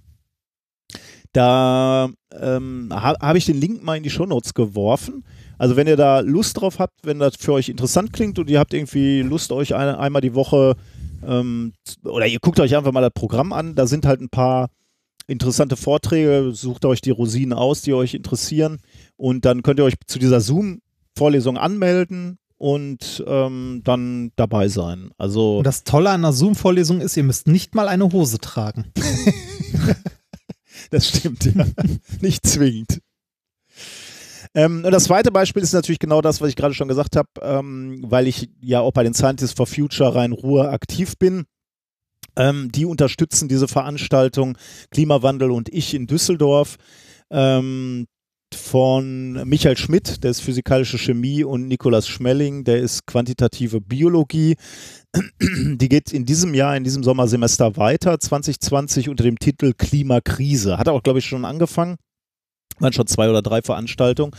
da ähm, ha, habe ich den Link mal in die Shownotes geworfen. Also wenn ihr da Lust drauf habt, wenn das für euch interessant klingt und ihr habt irgendwie Lust, euch eine, einmal die Woche ähm, oder ihr guckt euch einfach mal das Programm an, da sind halt ein paar interessante Vorträge, sucht euch die Rosinen aus, die euch interessieren und dann könnt ihr euch zu dieser Zoom-Vorlesung anmelden und ähm, dann dabei sein. Also Und das Tolle an einer Zoom-Vorlesung ist, ihr müsst nicht mal eine Hose tragen. das stimmt, ja. Nicht zwingend. Ähm, und das zweite Beispiel ist natürlich genau das, was ich gerade schon gesagt habe, ähm, weil ich ja auch bei den Scientists for Future Rhein-Ruhr aktiv bin. Ähm, die unterstützen diese Veranstaltung Klimawandel und ich in Düsseldorf ähm, von Michael Schmidt, der ist physikalische Chemie, und Nikolaus Schmelling, der ist quantitative Biologie. Die geht in diesem Jahr, in diesem Sommersemester weiter, 2020 unter dem Titel Klimakrise. Hat auch, glaube ich, schon angefangen. Waren schon zwei oder drei Veranstaltungen.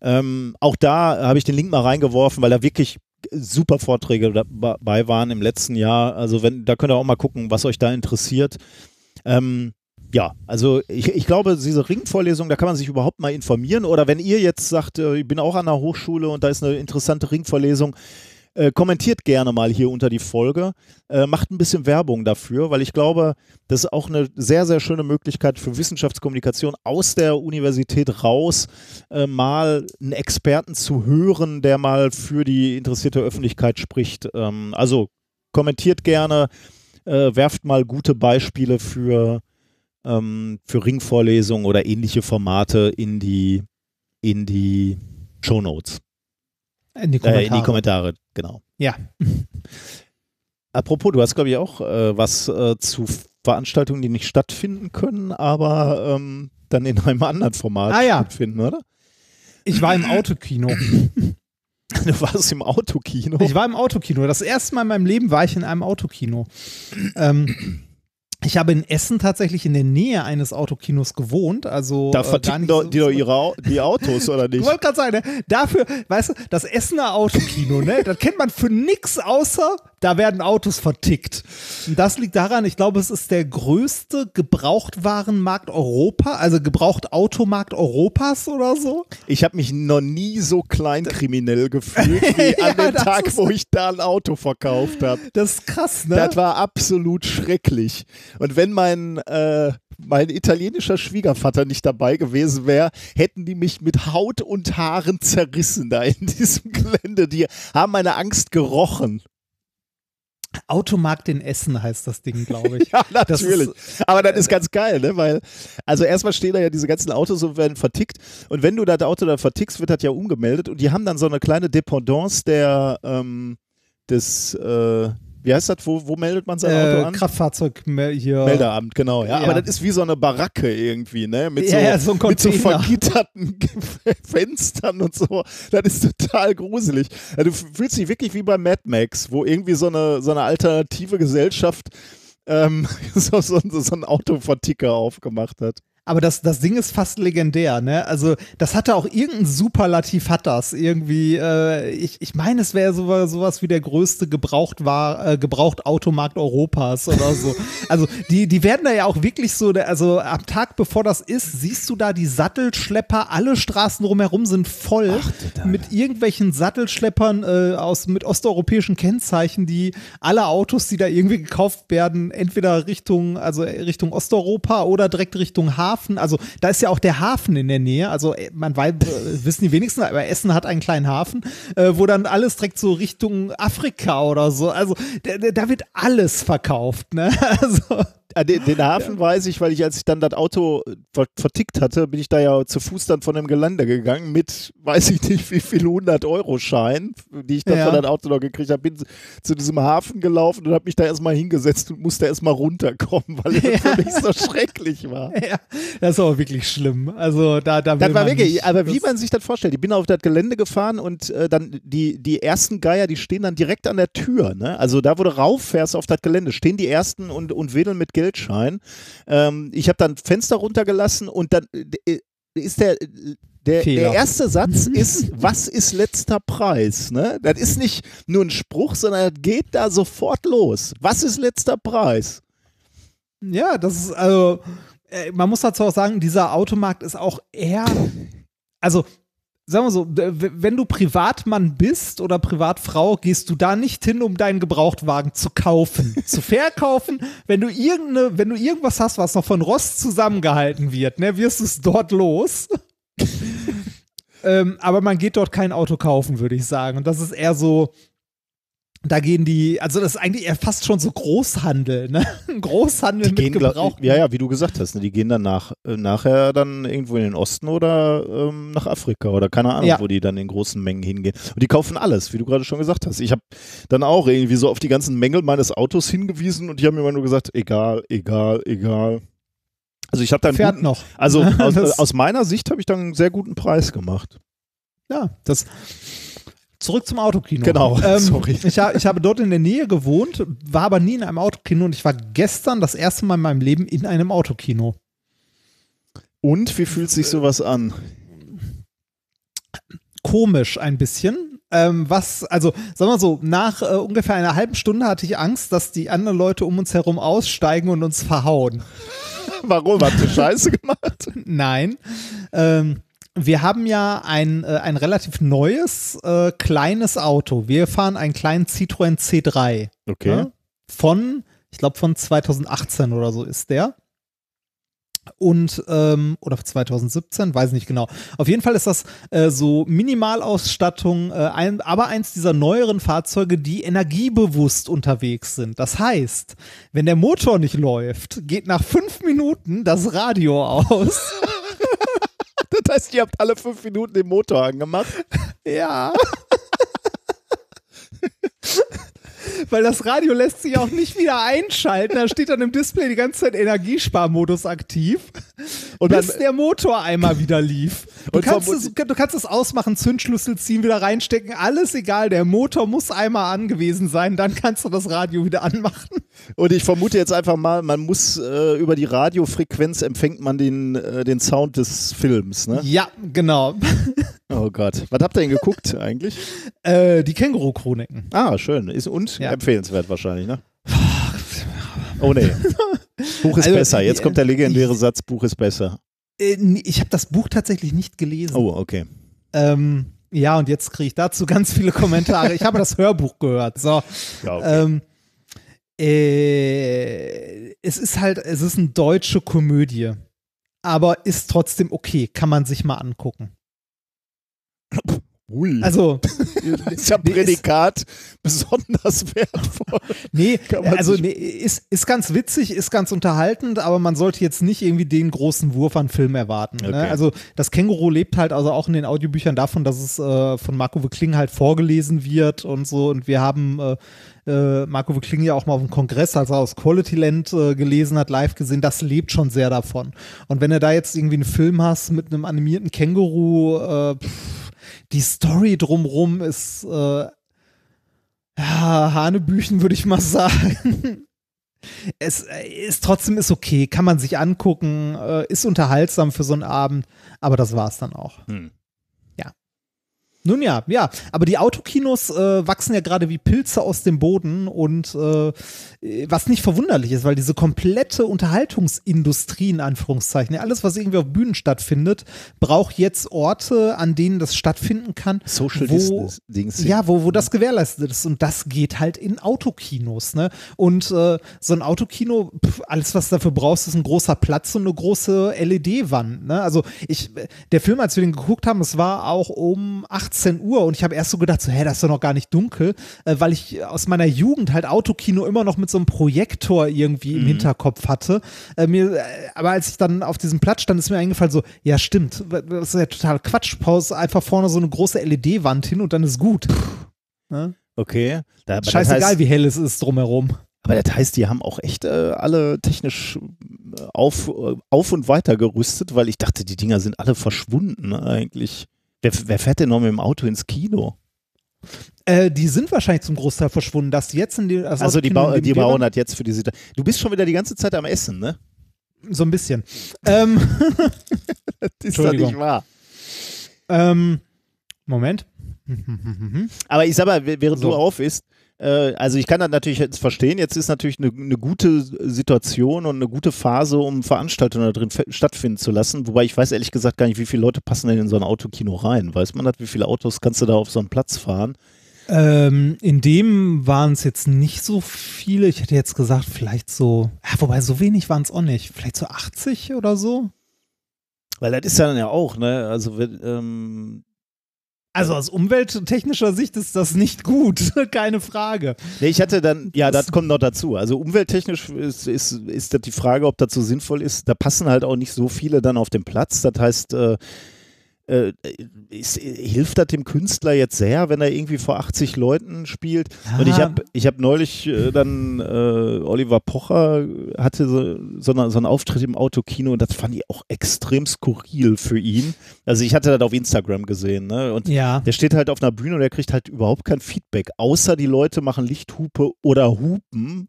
Ähm, auch da habe ich den Link mal reingeworfen, weil da wirklich super Vorträge dabei waren im letzten Jahr. Also wenn, da könnt ihr auch mal gucken, was euch da interessiert. Ähm, ja, also ich, ich glaube, diese Ringvorlesung, da kann man sich überhaupt mal informieren. Oder wenn ihr jetzt sagt, äh, ich bin auch an der Hochschule und da ist eine interessante Ringvorlesung, äh, kommentiert gerne mal hier unter die Folge, äh, macht ein bisschen Werbung dafür, weil ich glaube, das ist auch eine sehr, sehr schöne Möglichkeit für Wissenschaftskommunikation aus der Universität raus, äh, mal einen Experten zu hören, der mal für die interessierte Öffentlichkeit spricht. Ähm, also kommentiert gerne, äh, werft mal gute Beispiele für, ähm, für Ringvorlesungen oder ähnliche Formate in die, in die Show Notes. In die Kommentare. Äh, in die Kommentare, genau. Ja. Apropos, du hast, glaube ich, auch äh, was äh, zu Veranstaltungen, die nicht stattfinden können, aber ähm, dann in einem anderen Format Ah, ja. stattfinden, oder? Ich war im Autokino. Du warst im Autokino. Ich war im Autokino. Das erste Mal in meinem Leben war ich in einem Autokino. Ähm, ich habe in Essen tatsächlich in der Nähe eines Autokinos gewohnt. Also da äh, verticken nicht doch, so- die doch ihre die Autos, oder Ich nicht? wollte gerade sagen, ne, dafür, weißt du, das Essener Autokino, ne, das kennt man für nix außer, da werden Autos vertickt. Und das liegt daran, ich glaube, es ist der größte Gebrauchtwarenmarkt Europa, also Gebrauchtautomarkt Europas oder so. Ich habe mich noch nie so kleinkriminell gefühlt wie Ja, an dem Tag, wo ich da ein Auto verkauft habe. Das ist krass, ne? Das war absolut schrecklich. Und wenn mein, äh, mein italienischer Schwiegervater nicht dabei gewesen wäre, hätten die mich mit Haut und Haaren zerrissen da in diesem Gelände. Die haben meine Angst gerochen. Automarkt in Essen heißt das Ding, glaube ich. Ja, Das natürlich. Aber das ist ganz geil, ne? Weil, also erstmal stehen da ja diese ganzen Autos und werden vertickt. Und wenn du das Auto da vertickst, wird das ja umgemeldet. Und die haben dann so eine kleine Dependance der, ähm, des, äh, wie heißt das, wo, wo meldet man sein Auto Äh, an? Kraftfahrzeug hier. Meldeamt, genau. Ja, Ja. aber das ist wie so eine Baracke irgendwie, ne? Mit so, Ja, so mit so vergitterten Fenstern und so. Das ist total gruselig. Ja, du fühlst dich wirklich wie bei Mad Max, wo irgendwie so eine, so eine alternative Gesellschaft ähm, so, so, so einen Autoverticker aufgemacht hat. Aber das, das Ding ist fast legendär, ne? Also, das hatte auch irgendein Superlativ hat das. Irgendwie, äh, ich, ich meine, es wäre sowas, sowas wie der größte Gebrauchtwar, äh, Gebrauchtautomarkt Europas oder so. also, die, die werden da ja auch wirklich so, also am Tag bevor das ist, siehst du da die Sattelschlepper, alle Straßen drumherum sind voll mit irgendwelchen Sattelschleppern äh, aus, mit osteuropäischen Kennzeichen, die alle Autos, die da irgendwie gekauft werden, entweder Richtung, also Richtung Osteuropa oder direkt Richtung Hafen. Also da ist ja auch der Hafen in der Nähe. Also äh, man weiß, äh, wissen die wenigsten, aber Essen hat einen kleinen Hafen, äh, wo dann alles direkt so Richtung Afrika oder so. Also da, da- wird alles verkauft. Ne? Also Den, den Hafen weiß ich, weil ich, als ich dann das Auto ver vertickt hatte, bin ich da ja zu Fuß dann von dem Gelände gegangen mit, weiß ich nicht, wie viel 100-Euro-Schein, die ich dann Ja. von das Auto noch gekriegt habe. Bin zu diesem Hafen gelaufen und habe mich da erstmal hingesetzt und musste erstmal runterkommen, weil es Ja. für mich so schrecklich war. ja, das ist aber wirklich schlimm. Also da, da Das war wirklich, nicht, aber wie man sich das vorstellt, ich bin auf das Gelände gefahren und äh, dann die, die ersten Geier, die stehen dann direkt an der Tür. Ne? Also da, wo du rauffährst auf das Gelände, stehen die ersten und, und wedeln mit Geldschein. Ähm, ich habe dann Fenster runtergelassen und dann äh, ist der. Der, der erste Satz ist, was ist letzter Preis? Ne? Das ist nicht nur ein Spruch, sondern das geht da sofort los. Was ist letzter Preis? Ja, das ist, also, äh, man muss dazu auch sagen, dieser Automarkt ist auch eher, also, sagen wir so, wenn du Privatmann bist oder Privatfrau, gehst du da nicht hin, um deinen Gebrauchtwagen zu kaufen, zu verkaufen. Wenn du irgendeine, wenn du irgendwas hast, was noch von Rost zusammengehalten wird, ne, wirst du es dort los. ähm, aber man geht dort kein Auto kaufen, würde ich sagen. Und das ist eher so, da gehen die, also das ist eigentlich eher fast schon so Großhandel, ne? Großhandel mit gehen, Gebrauchten. ja, ja, wie du gesagt hast, ne, die gehen dann nach, äh, nachher dann irgendwo in den Osten oder ähm, nach Afrika oder keine Ahnung, Ja. wo die dann in großen Mengen hingehen. Und die kaufen alles, wie du gerade schon gesagt hast. Ich habe dann auch irgendwie so auf die ganzen Mängel meines Autos hingewiesen und die haben mir immer nur gesagt, egal, egal, egal. Also ich habe dann Fährt guten, noch. also aus, aus meiner Sicht habe ich dann einen sehr guten Preis gemacht. Ja, das. Zurück zum Autokino. Genau, Ähm, sorry. Ich, ha, ich habe dort in der Nähe gewohnt, war aber nie in einem Autokino und ich war gestern das erste Mal in meinem Leben in einem Autokino. Und wie fühlt sich sowas an? Komisch ein bisschen. Ähm, was, also, sagen wir so, nach äh, ungefähr einer halben Stunde hatte ich Angst, dass die anderen Leute um uns herum aussteigen und uns verhauen. Warum? Habt ihr Scheiße gemacht? Nein. Ähm, wir haben ja ein, äh, ein relativ neues, äh, kleines Auto. Wir fahren einen kleinen Citroën C3. Okay. Ne? Von, ich glaube, von 2018 oder so ist der. Und, ähm, oder 2017, weiß nicht genau. Auf jeden Fall ist das äh, so Minimalausstattung, äh, ein, aber eins dieser neueren Fahrzeuge, die energiebewusst unterwegs sind. Das heißt, wenn der Motor nicht läuft, geht nach fünf Minuten das Radio aus. Das heißt, ihr habt alle fünf Minuten den Motor angemacht. Ja. Weil das Radio lässt sich auch nicht wieder einschalten. Da steht dann im Display die ganze Zeit Energiesparmodus aktiv, Und bis dann- der Motor einmal wieder lief. Du kannst, es, du kannst es ausmachen, Zündschlüssel ziehen, wieder reinstecken, alles egal. Der Motor muss einmal angewiesen sein, dann kannst du das Radio wieder anmachen. Und ich vermute jetzt einfach mal, man muss äh, über die Radiofrequenz empfängt man den, äh, den Sound des Films, ne? Ja, genau. Oh Gott. Was habt ihr denn geguckt eigentlich? Äh, die Känguru-Chroniken. Ah, schön. Ist und Ja. empfehlenswert wahrscheinlich, ne? Oh nee. Buch ist Also, besser. Jetzt äh, kommt der legendäre Satz, Buch ist besser. Äh, ich habe das Buch tatsächlich nicht gelesen. Oh, okay. Ähm, ja, und jetzt kriege ich dazu ganz viele Kommentare. Ich habe das Hörbuch gehört. So. Ja, okay. Ähm, äh, es ist halt, es ist eine deutsche Komödie. Aber ist trotzdem okay, kann man sich mal angucken. Ui. Also, ist ja Prädikat besonders wertvoll. nee, also nee, ist, ist ganz witzig, ist ganz unterhaltend, aber man sollte jetzt nicht irgendwie den großen Wurf an Film erwarten. Ne? Okay. Also das Känguru lebt halt also auch in den Audiobüchern davon, dass es äh, von Marco Kling halt vorgelesen wird und so. Und wir haben äh, äh, Marco Kling ja auch mal auf dem Kongress, als er aus Quality Land äh, gelesen hat, live gesehen, das lebt schon sehr davon. Und wenn du da jetzt irgendwie einen Film hast mit einem animierten Känguru, äh, pff, die Story drumrum ist äh, ja, Hanebüchen, würde ich mal sagen. Es äh, ist trotzdem ist okay, kann man sich angucken, äh, ist unterhaltsam für so einen Abend, aber das war's dann auch. Hm. Nun ja, ja, aber die Autokinos äh, wachsen ja gerade wie Pilze aus dem Boden und äh, was nicht verwunderlich ist, weil diese komplette Unterhaltungsindustrie in Anführungszeichen, ja, alles was irgendwie auf Bühnen stattfindet, braucht jetzt Orte, an denen das stattfinden kann, Social wo, Dings. ja, wo, wo das gewährleistet ist. Und das geht halt in Autokinos, ne? Und äh, so ein Autokino, pf, alles, was du dafür brauchst, ist ein großer Platz und eine große LED-Wand, ne? Also ich, der Film, als wir den geguckt haben, es war auch um 18 Uhr und ich habe erst so gedacht, so, hä, das ist doch noch gar nicht dunkel, äh, weil ich aus meiner Jugend halt Autokino immer noch mit so einem Projektor irgendwie im Hinterkopf hatte. Äh, mir, äh, aber als ich dann auf diesem Platz stand, ist mir eingefallen, so, ja, stimmt, das ist ja total Quatsch. Pause einfach vorne so eine große LED-Wand hin und dann ist gut. Ne? Okay. Da, das Scheißegal, heißt, wie hell es ist drumherum. aber das heißt, die haben auch echt äh, alle technisch äh, auf, äh, auf und weiter gerüstet, weil ich dachte, die Dinger sind alle verschwunden eigentlich. Wer, wer fährt denn noch mit dem Auto ins Kino? Äh, die sind wahrscheinlich zum Großteil verschwunden, dass die jetzt in die, das Also die, dem die bauen das jetzt für die Situation. Du bist schon wieder die ganze Zeit am Essen, ne? so ein bisschen. ähm, Das ist doch nicht wahr. ähm, Moment. Aber ich sag mal, während So. du auf isst, also ich kann das natürlich jetzt verstehen. Jetzt ist natürlich eine, eine gute Situation und eine gute Phase, um Veranstaltungen da drin stattfinden zu lassen. Wobei ich weiß ehrlich gesagt gar nicht, wie viele Leute passen denn in so ein Autokino rein. Weiß man das? Wie viele Autos kannst du da auf so einen Platz fahren? Ähm, in dem waren es jetzt nicht so viele. Ich hätte jetzt gesagt, vielleicht so, ja, wobei so wenig waren es auch nicht. Vielleicht so 80 oder so. Weil das ist ja dann ja auch, ne? Also ähm, Also aus umwelttechnischer Sicht ist das nicht gut, keine Frage. Nee, ich hatte dann, ja, das kommt noch dazu. Also umwelttechnisch ist, ist, ist das die Frage, ob das so sinnvoll ist. Da passen halt auch nicht so viele dann auf den Platz. Das heißt, äh, äh, ist, hilft das dem Künstler jetzt sehr, wenn er irgendwie vor 80 Leuten spielt? Und ich Ah. habe ich hab neulich äh, dann, äh, Oliver Pocher hatte so, so, eine, so einen Auftritt im Autokino und das fand ich auch extrem skurril für ihn. Also ich hatte das auf Instagram gesehen, ne? Und Ja. der steht halt auf einer Bühne und der kriegt halt überhaupt kein Feedback, außer die Leute machen Lichthupe oder Hupen.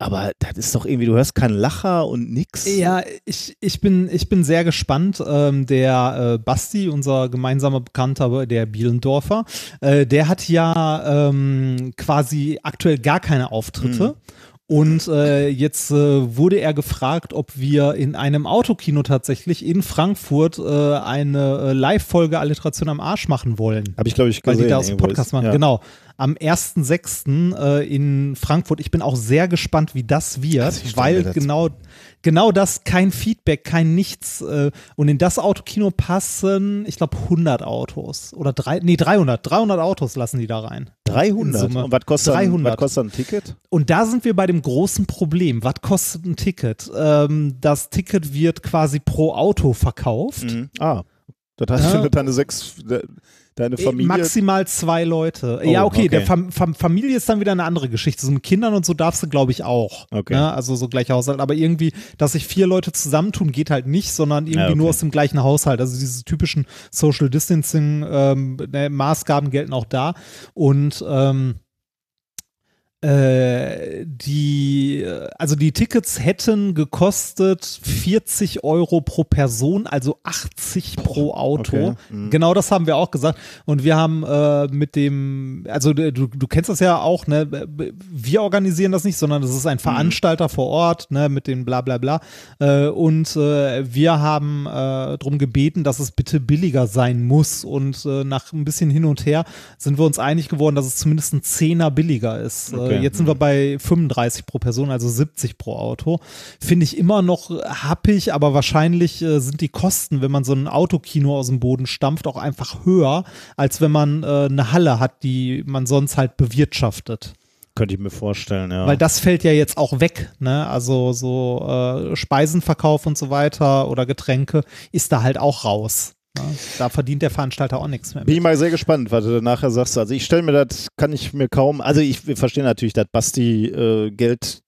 Aber das ist doch irgendwie, du hörst keinen Lacher und nix. Ja, ich, ich, bin, ich bin sehr gespannt. Ähm, der äh, Basti, unser gemeinsamer Bekannter, der Bielendorfer, äh, der hat ja ähm, quasi aktuell gar keine Auftritte. Und äh, jetzt äh, wurde er gefragt, ob wir in einem Autokino tatsächlich in Frankfurt äh, eine äh, Live-Folge Alliteration am Arsch machen wollen. Habe ich, glaube ich, Weil gesehen. die da aus dem Podcast machen. ja. Genau. Am 1.6. Äh, in Frankfurt. Ich bin auch sehr gespannt, wie das wird, mir weil das- genau, genau das, kein Feedback, kein Nichts. Äh, und in das Autokino passen, ich glaube, 100 Autos. Oder drei, nee, 300. 300 Autos lassen die da rein. 300. In Summe. Und was kostet, Ein, 300. was kostet ein Ticket? Und da sind wir bei dem großen Problem. Was kostet ein Ticket? Ähm, das Ticket wird quasi pro Auto verkauft. Ah, das heißt, Ja. wenn du deine sechs, deine Äh, Familie. Maximal zwei Leute. Oh, ja, okay, okay. Der Fam Fam Familie ist dann wieder eine andere Geschichte. So mit Kindern und so darfst du, glaube ich, auch. Okay. Ne? Also so gleicher Haushalt. Aber irgendwie, dass sich vier Leute zusammentun, geht halt nicht, sondern irgendwie Ja, okay. nur aus dem gleichen Haushalt. Also diese typischen Social Distancing ähm, ne, Maßgaben gelten auch da. Und ähm, äh, die, also die Tickets hätten gekostet 40 Euro pro Person, also 80 pro Auto. okay. Mhm. Genau das haben wir auch gesagt. Und wir haben äh, mit dem, also du, du kennst das ja auch, ne? Wir organisieren das nicht, sondern das ist ein Veranstalter vor Ort, ne, mit dem bla bla bla. Äh, und äh, wir haben äh, darum gebeten, dass es bitte billiger sein muss. Und nach ein bisschen hin und her sind wir uns einig geworden, dass es zumindest ein Zehner billiger ist. Okay. Äh, jetzt sind wir bei 35 pro Person, also 70 pro Auto. Finde ich immer noch happig, aber wahrscheinlich äh, sind die Kosten, wenn man so ein Autokino aus dem Boden stampft, auch einfach höher, als wenn man äh, eine Halle hat, die man sonst halt bewirtschaftet. Könnte ich mir vorstellen, ja. Weil das fällt ja jetzt auch weg, ne? Also so äh, Speisenverkauf und so weiter oder Getränke ist da halt auch raus. Ne? Da verdient der Veranstalter auch nichts mehr. Bin ich mal sehr gespannt, was du nachher sagst. Also ich stelle mir das, kann ich mir kaum, also ich verstehe natürlich, dass Basti äh, Geld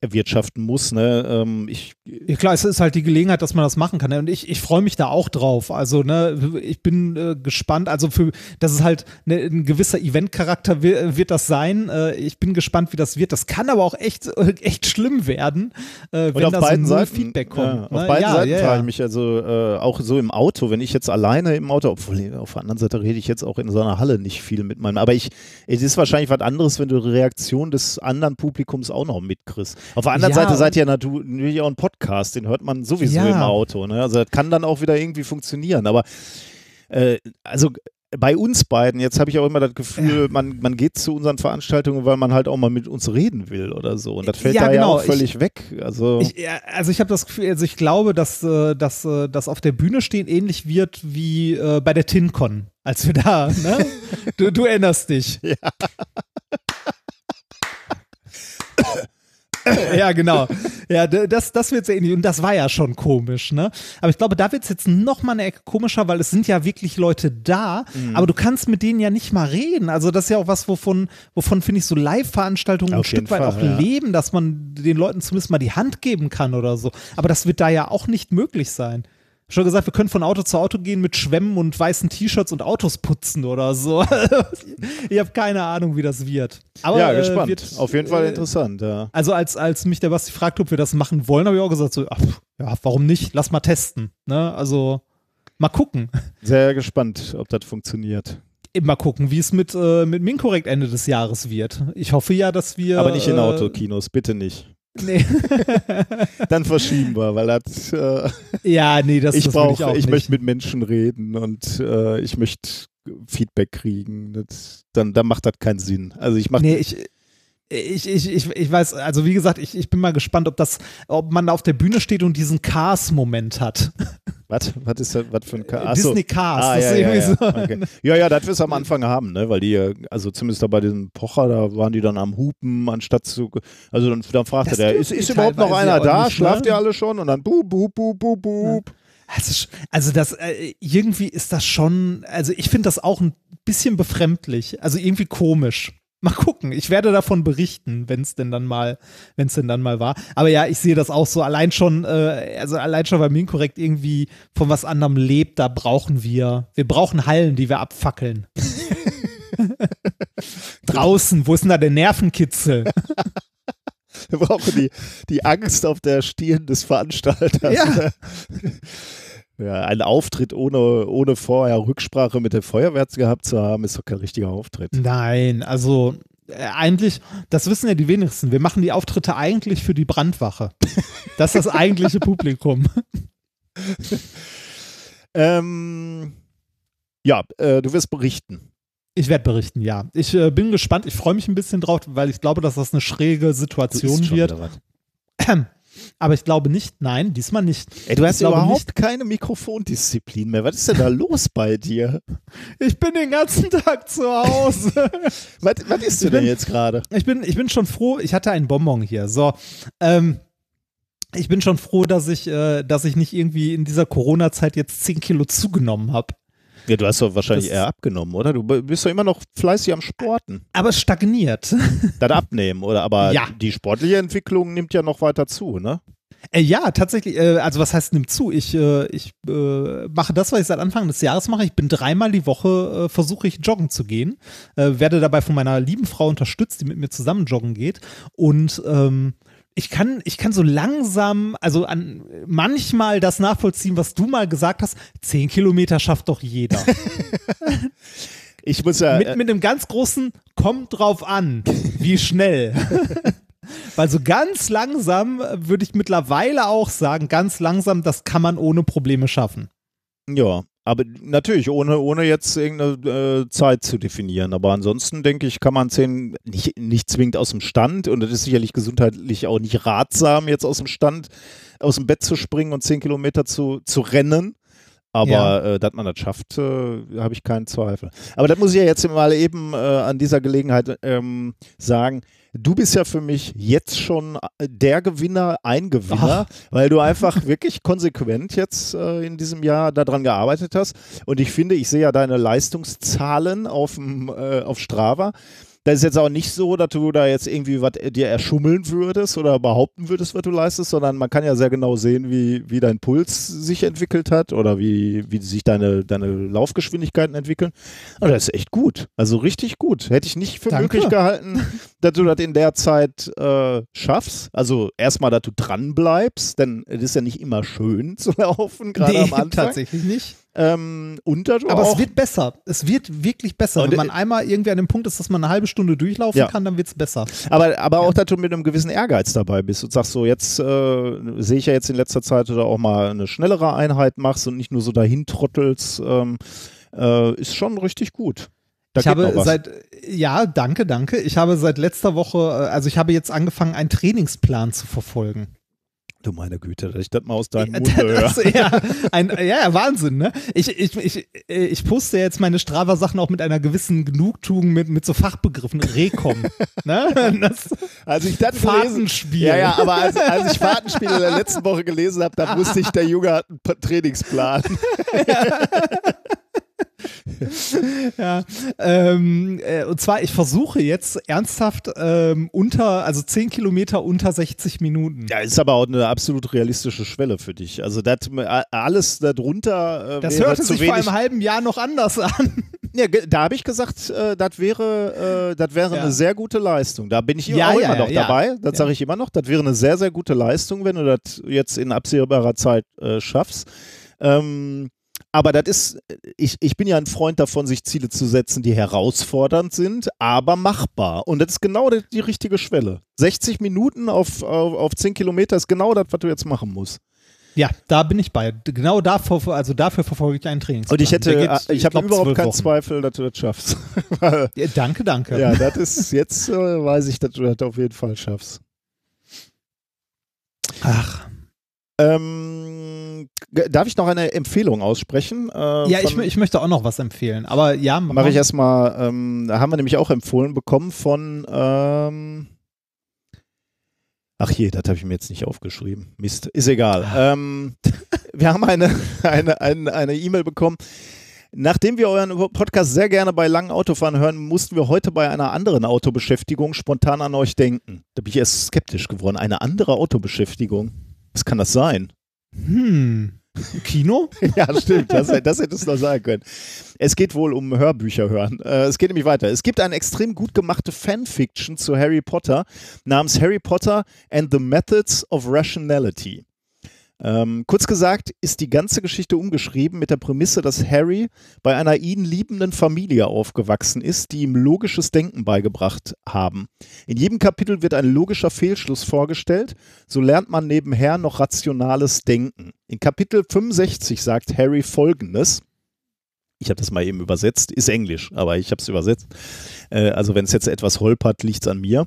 erwirtschaften muss, ne? Ähm, ich, Ja klar, es ist halt die Gelegenheit, dass man das machen kann. ne? Und ich, ich freue mich da auch drauf. Also, ne, ich bin äh, gespannt. Also für, das ist halt ne, ein gewisser Event-Charakter wird, das sein. Äh, ich bin gespannt, wie das wird. Das kann aber auch echt, äh, echt schlimm werden, äh, wenn auf da so beiden null Seiten, Feedback Ja, kommt. auf ne? beiden ja, Seiten ja, frage ja. ich mich also äh, auch so im Auto, wenn ich jetzt alleine im Auto, obwohl auf der anderen Seite rede ich jetzt auch in so einer Halle nicht viel mit meinem, aber ich, es ist wahrscheinlich was anderes, wenn du die Reaktion des anderen Publikums auch noch mitkriegst. Auf der anderen Ja, Seite seid ihr natürlich auch ein Podcast, den hört man sowieso Ja. im Auto, ne? Also das kann dann auch wieder irgendwie funktionieren, aber äh, also bei uns beiden, jetzt habe ich auch immer das Gefühl, man, man geht zu unseren Veranstaltungen, weil man halt auch mal mit uns reden will oder so. Und das fällt Ja, da genau. ja auch völlig weg. Also Ich, ja, also ich habe das Gefühl, also ich glaube, dass, äh, dass äh, das auf der Bühne stehen ähnlich wird wie äh, bei der TinCon, als wir da, ne? du, du erinnerst dich. Ja. ja, genau. Ja, das, das wird sehr ähnlich. Und das war ja schon komisch, ne? Aber ich glaube, da wird es jetzt noch mal eine Ecke komischer, weil es sind ja wirklich Leute da, Mhm. aber du kannst mit denen ja nicht mal reden. Also das ist ja auch was, wovon, wovon finde ich so Live-Veranstaltungen ein Stück weit Fall, auch ja. leben, dass man den Leuten zumindest mal die Hand geben kann oder so. Aber das wird da ja auch nicht möglich sein. Schon gesagt, wir können von Auto zu Auto gehen mit Schwämmen und weißen T-Shirts und Autos putzen oder so. ich habe keine Ahnung, wie das wird. Aber, ja, äh, gespannt. wird, Auf jeden Fall äh, interessant, ja. Also als, als mich der Basti fragt, ob wir das machen wollen, habe ich auch gesagt, so, ach, ja, warum nicht? Lass mal testen. Ne? Also mal gucken. Sehr gespannt, ob das funktioniert. Mal gucken, wie es mit, äh, mit Minkorrekt Ende des Jahres wird. Ich hoffe ja, dass wir. Aber nicht in äh, Autokinos, bitte nicht. Nee. Dann verschieben wir, weil das, äh, ja, nee, das ich brauche, ich, auch ich, nicht. möchte mit Menschen reden und äh, ich möchte Feedback kriegen. Das, dann, dann macht das keinen Sinn. Also ich mache Nee, ich, ich, ich, ich, ich weiß, also wie gesagt, ich, ich bin mal gespannt, ob das, ob man da auf der Bühne steht und diesen Cars-Moment hat. was? Was ist das? Was für ein so. Disney Cars. Ah, das ja, ist ja, irgendwie ja. so. Okay. ja, ja, das wirst du am Anfang haben, ne? Weil die, äh, also zumindest da bei diesem Pocher, da waren die dann am Hupen, anstatt zu. Also dann, dann fragte Das der, ist, ist überhaupt noch einer ja da? nicht, Schlaft ne? ihr alle schon? Und dann bub, bub, bub, bub, bub. Also, sch- also das, äh, irgendwie ist das schon, also ich finde das auch ein bisschen befremdlich, also irgendwie komisch. Mal gucken, ich werde davon berichten, wenn es denn dann mal, wenn es denn dann mal war. Aber ja, ich sehe das auch so, allein schon, äh, also allein schon, weil Minkorrekt irgendwie von was anderem lebt, da brauchen wir, wir brauchen Hallen, die wir abfackeln. Draußen, wo ist denn da der Nervenkitzel? Wir brauchen die, die Angst auf der Stirn des Veranstalters. Ja. Ja, ein Auftritt ohne, ohne vorher Rücksprache mit der Feuerwehr gehabt zu haben, ist doch kein richtiger Auftritt. Nein, also äh, eigentlich, das wissen ja die wenigsten. Wir machen die Auftritte eigentlich für die Brandwache. Das ist das eigentliche Publikum. Ähm, ja, äh, du wirst berichten. Ich werde berichten, ja. Ich äh, bin gespannt. Ich freue mich ein bisschen drauf, weil ich glaube, dass das eine schräge Situation wird. Aber ich glaube nicht, nein, diesmal nicht. Ey, du hast überhaupt keine Mikrofondisziplin mehr. Was ist denn da los bei dir? Ich bin den ganzen Tag zu Hause. Was, was isst du denn jetzt gerade? Ich bin, ich bin schon froh, ich hatte einen Bonbon hier. So, ähm, ich bin schon froh, dass ich, äh, dass ich nicht irgendwie in dieser Corona-Zeit jetzt 10 Kilo zugenommen habe. Ja, du hast doch wahrscheinlich Das- eher abgenommen, oder? Du bist doch immer noch fleißig am Sporten. Aber es stagniert. Das Abnehmen, oder? Aber Ja. die sportliche Entwicklung nimmt ja noch weiter zu, ne? Äh, ja, tatsächlich. Äh, also was heißt nimmt zu? Ich, äh, ich äh, mache das, was ich seit Anfang des Jahres mache. Ich bin dreimal die Woche äh, versuche ich joggen zu gehen. Äh, werde dabei von meiner lieben Frau unterstützt, die mit mir zusammen joggen geht. Und ähm, ich kann, ich kann so langsam, also an manchmal das nachvollziehen, was du mal gesagt hast. Zehn Kilometer schafft doch jeder. Ich muss ja. mit, mit einem ganz großen kommt drauf an, wie schnell. Weil so ganz langsam äh, würde ich mittlerweile auch sagen, ganz langsam, das kann man ohne Probleme schaffen. Ja, aber natürlich, ohne, ohne jetzt irgendeine äh, Zeit zu definieren. Aber ansonsten denke ich, kann man zehn nicht, nicht zwingend aus dem Stand und das ist sicherlich gesundheitlich auch nicht ratsam, jetzt aus dem Stand, aus dem Bett zu springen und zehn Kilometer zu, zu rennen. Aber Ja. äh, dass man das schafft, äh, habe ich keinen Zweifel. Aber das muss ich ja jetzt mal eben äh, an dieser Gelegenheit ähm, sagen. Du bist ja für mich jetzt schon äh, der Gewinner, ein Gewinner, weil du einfach wirklich konsequent jetzt äh, in diesem Jahr daran gearbeitet hast. Und ich finde, ich sehe ja deine Leistungszahlen auf, dem, äh, auf Strava. Das ist jetzt auch nicht so, dass du da jetzt irgendwie was dir erschummeln würdest oder behaupten würdest, was du leistest, sondern man kann ja sehr genau sehen, wie, wie dein Puls sich entwickelt hat oder wie, wie sich deine, deine Laufgeschwindigkeiten entwickeln. Und das ist echt gut. Also richtig gut. Hätte ich nicht für Danke. möglich gehalten, dass du das in der Zeit äh, schaffst. Also erstmal, dass du dran bleibst, denn es ist ja nicht immer schön zu laufen, gerade am Anfang. tatsächlich nicht. Ähm, du Aber auch es wird besser. Es wird wirklich besser. Und, Wenn man äh, einmal irgendwie an dem Punkt ist, dass man eine halbe Stunde durchlaufen Ja. kann, dann wird es besser. Aber, aber auch, dass du mit einem gewissen Ehrgeiz dabei bist und sagst so, jetzt äh, sehe ich ja jetzt in letzter Zeit, du auch mal eine schnellere Einheit machst und nicht nur so dahin trottelst, ähm, äh, ist schon richtig gut. Da ich habe seit, ja, danke, danke. Ich habe seit letzter Woche, äh, also ich habe jetzt angefangen, einen Trainingsplan zu verfolgen. Du meine Güte, dass ich das mal aus deinem Mund höre. das, ja, ein, ja, Wahnsinn, ne? Ich, ich, ich, äh, ich poste jetzt meine Strava-Sachen auch mit einer gewissen Genugtuung mit, mit so Fachbegriffen. Rekom. ne? Das Als ich das Fahrtenspiel. ja, ja, aber als, als ich Fahrtenspiel in der letzten Woche gelesen habe, dann wusste ich, der Junge hat einen Trainingsplan. Ja, ähm, äh, und zwar, ich versuche jetzt ernsthaft ähm, unter, also 10 Kilometer unter 60 Minuten. Ja, ist aber auch eine absolut realistische Schwelle für dich. Also das, äh, alles darunter äh, Das hörte sich wenig. vor einem halben Jahr noch anders an. Ja, da habe ich gesagt, äh, das wäre, äh, das wäre Ja. eine sehr gute Leistung. Da bin ich Ja, auch ja, immer noch ja. dabei. Das Ja. sage ich immer noch. Das wäre eine sehr, sehr gute Leistung, wenn du das jetzt in absehbarer Zeit äh, schaffst. Ähm, Aber das ist, ich, ich bin ja ein Freund davon, sich Ziele zu setzen, die herausfordernd sind, aber machbar. Und das ist genau die, die richtige Schwelle. 60 Minuten auf, auf, auf 10 Kilometer ist genau das, was du jetzt machen musst. Ja, da bin ich bei. Genau dafür, also dafür verfolge ich einen Trainingsplan. Und ich hätte, geht, ich habe überhaupt keinen Wochen. Zweifel, dass du das schaffst. Ja, danke, danke. ja, das ist, jetzt äh, weiß ich, dass du das auf jeden Fall schaffst. Ach. Ähm, darf ich noch eine Empfehlung aussprechen? Äh, Ja, ich, ich möchte auch noch was empfehlen. Aber ja, Mache ich erstmal, ähm, da haben wir nämlich auch empfohlen bekommen von, ähm, ach je, das habe ich mir jetzt nicht aufgeschrieben. Mist, ist egal. Ähm, wir haben eine eine eine eine E-Mail bekommen. Nachdem wir euren Podcast sehr gerne bei langen Autofahren hören, mussten wir heute bei einer anderen Autobeschäftigung spontan an euch denken. Da bin ich erst skeptisch geworden. Eine andere Autobeschäftigung. Was kann das sein? Hm. Kino? Ja, stimmt. Das, das hätte es noch sagen können. Es geht wohl um Hörbücher hören. Äh, es geht nämlich weiter. Es gibt eine extrem gut gemachte Fanfiction zu Harry Potter namens Harry Potter and the Methods of Rationality. Ähm, kurz gesagt ist die ganze Geschichte umgeschrieben mit der Prämisse, dass Harry bei einer ihn liebenden Familie aufgewachsen ist, die ihm logisches Denken beigebracht haben. In jedem Kapitel wird ein logischer Fehlschluss vorgestellt, so lernt man nebenher noch rationales Denken. In Kapitel 65 sagt Harry folgendes. Ich habe das mal eben übersetzt, ist Englisch, aber ich habe es übersetzt. Äh, also wenn es jetzt etwas holpert, liegt es an mir.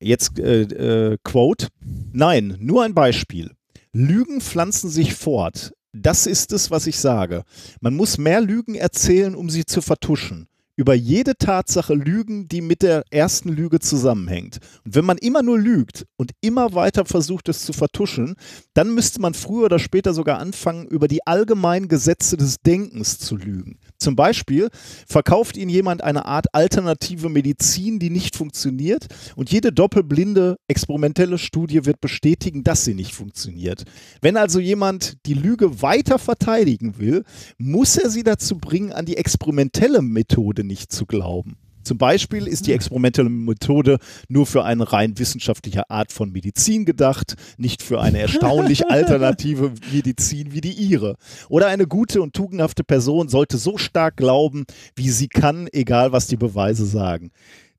Jetzt äh, äh, Quote. Nein, nur ein Beispiel. Lügen pflanzen sich fort. Das ist es, was ich sage. Man muss mehr Lügen erzählen, um sie zu vertuschen. Über jede Tatsache lügen, die mit der ersten Lüge zusammenhängt. Und wenn man immer nur lügt und immer weiter versucht, es zu vertuschen, dann müsste man früher oder später sogar anfangen, über die allgemeinen Gesetze des Denkens zu lügen. Zum Beispiel verkauft Ihnen jemand eine Art alternative Medizin, die nicht funktioniert und jede doppelblinde experimentelle Studie wird bestätigen, dass sie nicht funktioniert. Wenn also jemand die Lüge weiter verteidigen will, muss er sie dazu bringen, an die experimentelle Methode nicht zu glauben. Zum Beispiel ist die experimentelle Methode nur für eine rein wissenschaftliche Art von Medizin gedacht, nicht für eine erstaunlich alternative Medizin wie die ihre. Oder eine gute und tugendhafte Person sollte so stark glauben, wie sie kann, egal was die Beweise sagen.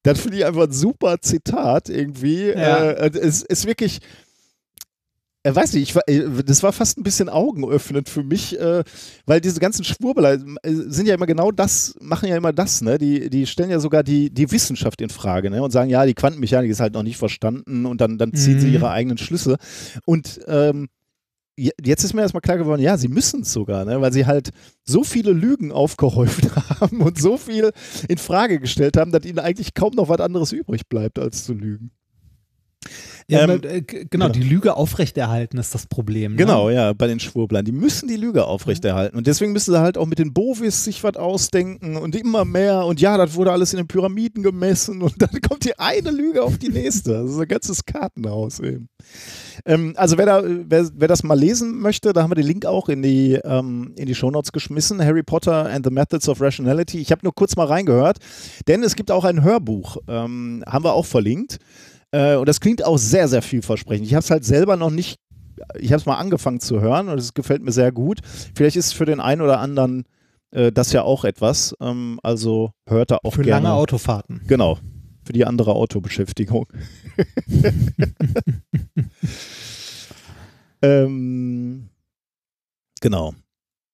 Das finde ich einfach ein super Zitat irgendwie. Ja. Äh, es ist wirklich. Äh, weiß nicht, ich äh, das war fast ein bisschen augenöffnend für mich, äh, weil diese ganzen Schwurbler äh, sind ja immer genau das, machen ja immer das, ne? Die, die stellen ja sogar die, die Wissenschaft in Frage, ne? Und sagen, ja, die Quantenmechanik ist halt noch nicht verstanden und dann, dann ziehen sie Mhm. ihre eigenen Schlüsse. Und ähm, je- jetzt ist mir erstmal klar geworden, ja, sie müssen es sogar, ne? weil sie halt so viele Lügen aufgehäuft haben und so viel in Frage gestellt haben, dass ihnen eigentlich kaum noch was anderes übrig bleibt, als zu lügen. Ja, Ähm, äh, genau, genau. die Lüge aufrechterhalten ist das Problem. Ne? Genau, ja, bei den Schwurblern. Die müssen die Lüge aufrechterhalten. Und deswegen müssen sie halt auch mit den Bovis sich was ausdenken und immer mehr. Und ja, das wurde alles in den Pyramiden gemessen. Und dann kommt die eine Lüge auf die nächste. Das ist ein ganzes Kartenhaus eben. Ähm, also wer, da, wer, wer das mal lesen möchte, da haben wir den Link auch in die, ähm, in die Shownotes geschmissen. Harry Potter and the Methods of Rationality. Ich habe nur kurz mal reingehört, denn es gibt auch ein Hörbuch. Ähm, haben wir auch verlinkt. Äh, und das klingt auch sehr, sehr vielversprechend. Ich habe es halt selber noch nicht, ich habe es mal angefangen zu hören und es gefällt mir sehr gut. Vielleicht ist für den einen oder anderen äh, das ja auch etwas. Ähm, also hört da auch Für gerne. lange Autofahrten. Genau. Für die andere Autobeschäftigung. ähm, genau.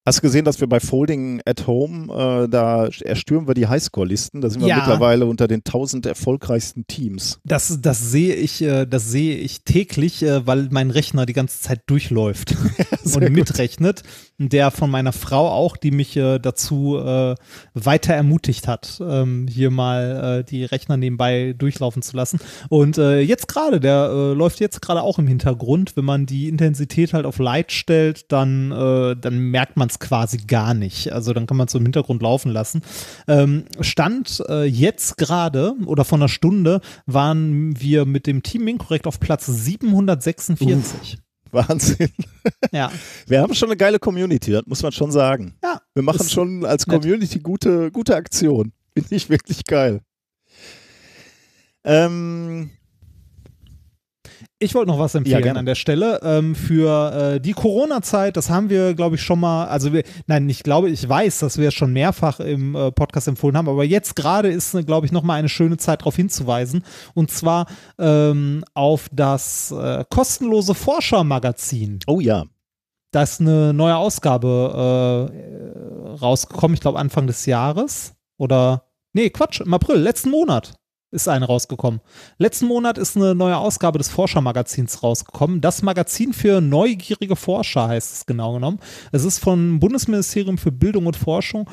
Hast du gesehen, dass wir bei Folding at Home, äh, da erstürmen wir die Highscore-Listen. Da sind wir Ja. mittlerweile unter den 1000 erfolgreichsten Teams. Das, das sehe ich, äh, das sehe ich täglich, äh, weil mein Rechner die ganze Zeit durchläuft und gut. mitrechnet. Der von meiner Frau auch, die mich äh, dazu äh, weiter ermutigt hat, ähm, hier mal äh, die Rechner nebenbei durchlaufen zu lassen. Und jetzt gerade, der läuft jetzt gerade auch im Hintergrund. Wenn man die Intensität halt auf Light stellt, dann, dann merkt man es quasi gar nicht. Also dann kann man es im Hintergrund laufen lassen. Ähm, Stand äh, jetzt gerade oder vor einer Stunde waren wir mit dem Team Inkorrekt auf Platz 746. Wahnsinn. Ja. Wir haben schon eine geile Community, das muss man schon sagen. Ja, Wir machen schon als nett. Community gute, gute Aktion. Finde ich wirklich geil. Ähm, Ich wollte noch was empfehlen gerne. an der Stelle. Ähm, für äh, die Corona-Zeit, das haben wir, glaube ich, schon mal, also wir, nein, ich glaube, ich weiß, dass wir es schon mehrfach im äh, Podcast empfohlen haben, aber jetzt gerade ist, glaube ich, noch mal eine schöne Zeit darauf hinzuweisen. Und zwar ähm, auf das äh, kostenlose Forschermagazin. Oh ja. Da ist eine neue Ausgabe äh, rausgekommen, ich glaube Anfang des Jahres. Oder, nee, Quatsch, im April, letzten Monat ist eine rausgekommen. Letzten Monat ist eine neue Ausgabe des Forschermagazins rausgekommen. Das Magazin für neugierige Forscher heißt es genau genommen. Es ist vom Bundesministerium für Bildung und Forschung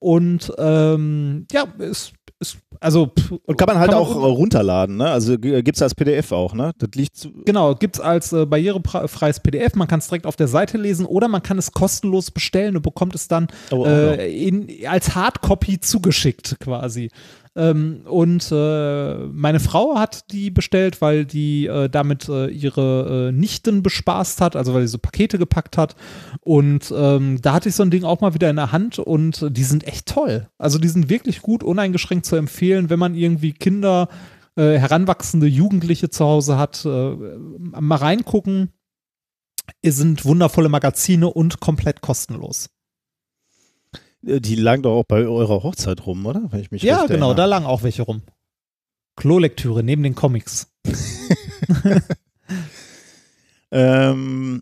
und ähm, ja, ist, ist also Und kann man halt Kann man auch äh, runterladen, ne? Also gibt es als PDF auch, ne? Das liegt Genau, gibt es als äh, barrierefreies PDF. Man kann es direkt auf der Seite lesen oder man kann es kostenlos bestellen und bekommt es dann Oh, oh, äh, in, als Hardcopy zugeschickt quasi. Ähm, und äh, meine Frau hat die bestellt, weil die äh, damit äh, ihre äh, Nichten bespaßt hat, also weil sie so Pakete gepackt hat. Und ähm, da hatte ich so ein Ding auch mal wieder in der Hand und die sind echt toll. Also die sind wirklich gut, uneingeschränkt zu empfehlen, wenn man irgendwie Kinder äh, heranwachsende Jugendliche zu Hause hat, äh, mal reingucken. Es sind wundervolle Magazine und komplett kostenlos. Äh, die lagen doch auch bei eurer Hochzeit rum, oder? Wenn ich mich Ja, genau, da erinnere. lagen auch welche rum. Klolektüre neben den Comics. Ähm,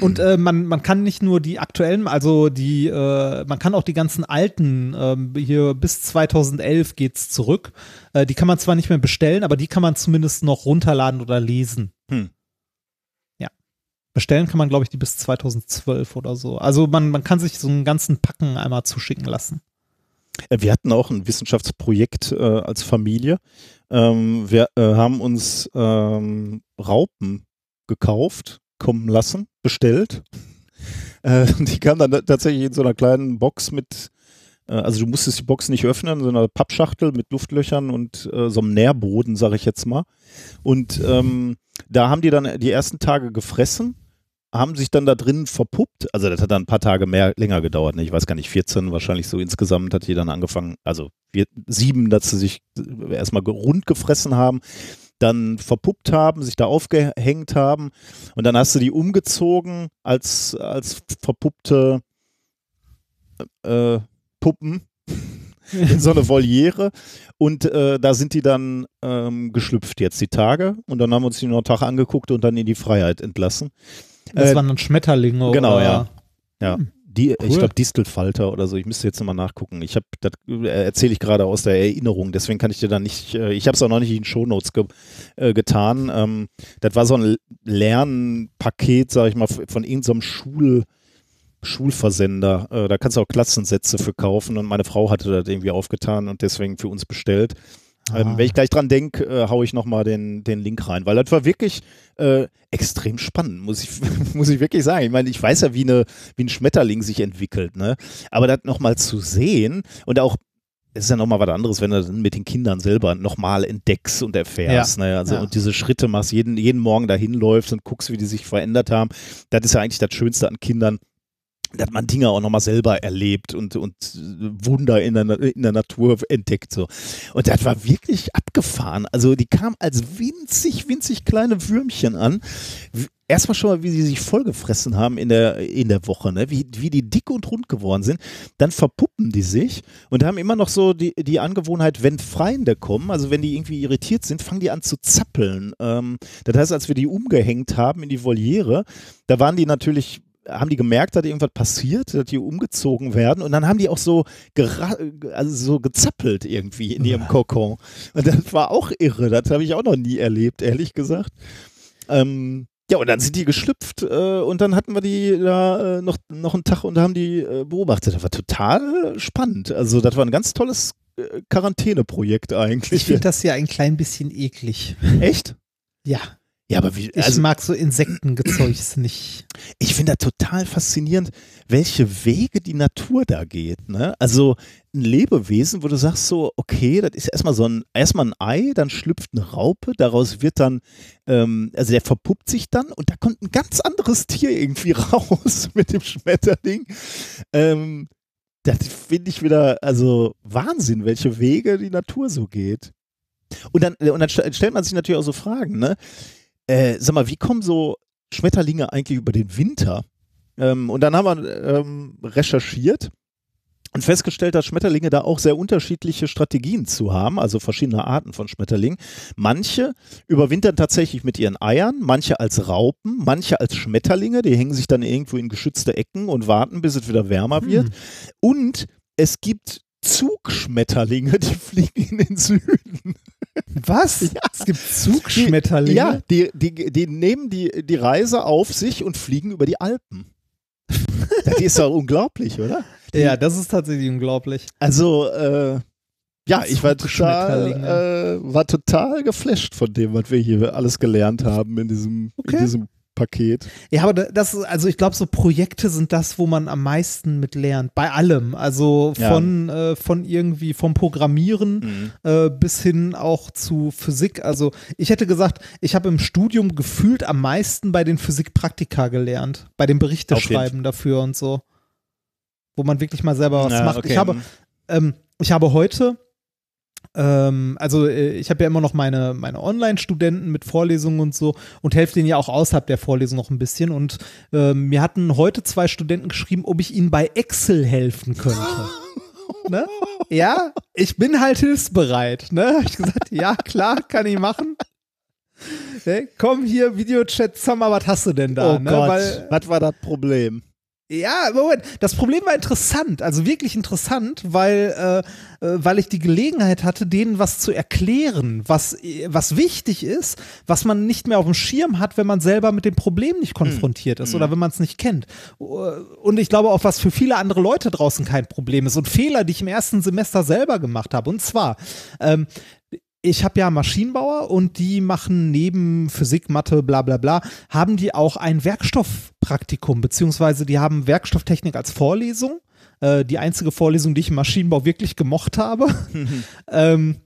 Und äh, man, man kann nicht nur die aktuellen, also die, äh, man kann auch die ganzen alten, ähm, hier bis 2011 geht's zurück. Äh, die kann man zwar nicht mehr bestellen, aber die kann man zumindest noch runterladen oder lesen. Hm. Bestellen kann man, glaube ich, die bis 2012 oder so. Also man, man kann sich so einen ganzen Packen einmal zuschicken lassen. Äh, Wir hatten auch ein Wissenschaftsprojekt äh, als Familie. Ähm, wir äh, haben uns ähm, Raupen gekauft, kommen lassen, bestellt. Äh, die kamen dann tatsächlich in so einer kleinen Box mit, äh, also du musstest die Box nicht öffnen, so einer Pappschachtel mit Luftlöchern und äh, so einem Nährboden, sage ich jetzt mal. Und ähm, da haben die dann die ersten Tage gefressen haben sich dann da drin verpuppt. Also das hat dann ein paar Tage mehr länger gedauert. Ne? Ich weiß gar nicht, 14 wahrscheinlich so insgesamt hat die dann angefangen, also wir, sieben, dass sie sich erstmal ge- rund gefressen haben, dann verpuppt haben, sich da aufgehängt haben und dann hast du die umgezogen als, als verpuppte äh, Puppen in so eine Voliere und äh, da sind die dann ähm, geschlüpft jetzt die Tage und dann haben wir uns die noch einen Tag angeguckt und dann in die Freiheit entlassen. Das Äh, waren dann Schmetterlinge. genau, oder, ja. Ja, Hm. die, ich Cool. glaube Distelfalter oder so. Ich müsste jetzt nochmal nachgucken. Ich habe, das äh, erzähle ich gerade aus der Erinnerung. Deswegen kann ich dir da nicht. Äh, ich habe es auch noch nicht in den Shownotes ge, äh, getan. Ähm, das war so ein Lernpaket, sage ich mal, von irgendeinem Schul Schulversender. Äh, da kannst du auch Klassensätze für kaufen und meine Frau hatte das irgendwie aufgetan und deswegen für uns bestellt. Ähm, Ah. wenn ich gleich dran denke, äh, haue ich nochmal den, den Link rein, weil das war wirklich äh, extrem spannend, muss ich, muss ich wirklich sagen. Ich meine, ich weiß ja, wie, eine, wie ein Schmetterling sich entwickelt, ne? Aber das nochmal zu sehen und auch, es ist ja nochmal was anderes, wenn du dann mit den Kindern selber nochmal entdeckst und erfährst, ne? Also Ja. und diese Schritte machst, jeden, jeden Morgen dahin läufst und guckst, wie die sich verändert haben. Das ist ja eigentlich das Schönste an Kindern, dass man Dinge auch nochmal selber erlebt und, und Wunder in der, in der Natur entdeckt. So. Und das war wirklich abgefahren. Also die kamen als winzig, winzig kleine Würmchen an. Erstmal schon mal, wie sie sich vollgefressen haben in der, in der Woche, ne? wie, wie die dick und rund geworden sind. Dann verpuppen die sich und haben immer noch so die, die Angewohnheit, wenn Freunde kommen, also wenn die irgendwie irritiert sind, fangen die an zu zappeln. Ähm, das heißt, als wir die umgehängt haben in die Voliere, da waren die natürlich haben die gemerkt, dass irgendwas passiert, dass die umgezogen werden und dann haben die auch so, also so gezappelt irgendwie in ihrem Kokon. Und das war auch irre, das habe ich auch noch nie erlebt, ehrlich gesagt. Ähm, ja, und dann sind die geschlüpft äh, und dann hatten wir die da äh, noch, noch einen Tag und haben die äh, beobachtet. Das war total spannend. Also das war ein ganz tolles äh, Quarantäneprojekt eigentlich. Ich finde das ja ein klein bisschen eklig. Echt? Ja. Ja, aber wie, Ich also, mag so Insektengezeugs nicht. ich finde das total faszinierend, welche Wege die Natur da geht. Ne? Also ein Lebewesen, wo du sagst so, okay, das ist erstmal so ein, erstmal ein Ei, dann schlüpft eine Raupe, daraus wird dann, ähm, also der verpuppt sich dann und da kommt ein ganz anderes Tier irgendwie raus mit dem Schmetterling. Ähm, das finde ich wieder, also Wahnsinn, welche Wege die Natur so geht. Und dann, und dann st- stellt man sich natürlich auch so Fragen, ne? Äh, sag mal, wie kommen so Schmetterlinge eigentlich über den Winter? Ähm, und dann haben wir ähm, recherchiert und festgestellt, dass Schmetterlinge da auch sehr unterschiedliche Strategien zu haben, also verschiedene Arten von Schmetterlingen. Manche überwintern tatsächlich mit ihren Eiern, manche als Raupen, manche als Schmetterlinge, die hängen sich dann irgendwo in geschützte Ecken und warten, bis es wieder wärmer wird. Und es gibt Zugschmetterlinge, die fliegen in den Süden. Was? Ja. Es gibt Zugschmetterlinge? Ja, die, die, die nehmen die, die Reise auf sich und fliegen über die Alpen. das ist doch unglaublich, oder? Ja, das ist tatsächlich unglaublich. Also, äh, ja, ich war total, äh, war total geflasht von dem, was wir hier alles gelernt haben in diesem, Okay. in diesem Paket. Ja, aber da- das also ich glaube, so Projekte sind das, wo man am meisten mit lernt. Bei allem. Also Ja. von, äh, von irgendwie vom Programmieren äh, bis hin auch zu Physik. Also ich hätte gesagt, ich habe im Studium gefühlt am meisten bei den Physikpraktika gelernt. Bei dem Berichte Auf jeden schreiben dafür und so. Wo man wirklich mal selber was Ja, macht. okay. Ich habe, ähm, ich habe heute, ähm, also äh, ich habe ja immer noch meine, meine Online-Studenten mit Vorlesungen und so und helfe denen ja auch außerhalb der Vorlesung noch ein bisschen. Und ähm, mir hatten heute zwei Studenten geschrieben, ob ich ihnen bei Excel helfen könnte. ne? Ja, ich bin halt hilfsbereit. Ne? Hab ich gesagt, ja, klar, kann ich machen. Ne? Komm hier, Videochat, sag mal, was hast du denn da? oh ne? Gott, Weil, was war das Problem? Ja, Moment. Das Problem war interessant, also wirklich interessant, weil, äh, äh, weil ich die Gelegenheit hatte, denen was zu erklären, was, äh, was wichtig ist, was man nicht mehr auf dem Schirm hat, wenn man selber mit dem Problem nicht konfrontiert ist oder wenn man es nicht kennt. Äh, Und ich glaube auch, was für viele andere Leute draußen kein Problem ist und Fehler, die ich im ersten Semester selber gemacht habe. Und zwar, ähm, ich habe ja Maschinenbauer und die machen neben Physik, Mathe, bla bla bla, haben die auch ein Werkstoffpraktikum, beziehungsweise die haben Werkstofftechnik als Vorlesung. Äh, die einzige Vorlesung, die ich im Maschinenbau wirklich gemocht habe. ähm,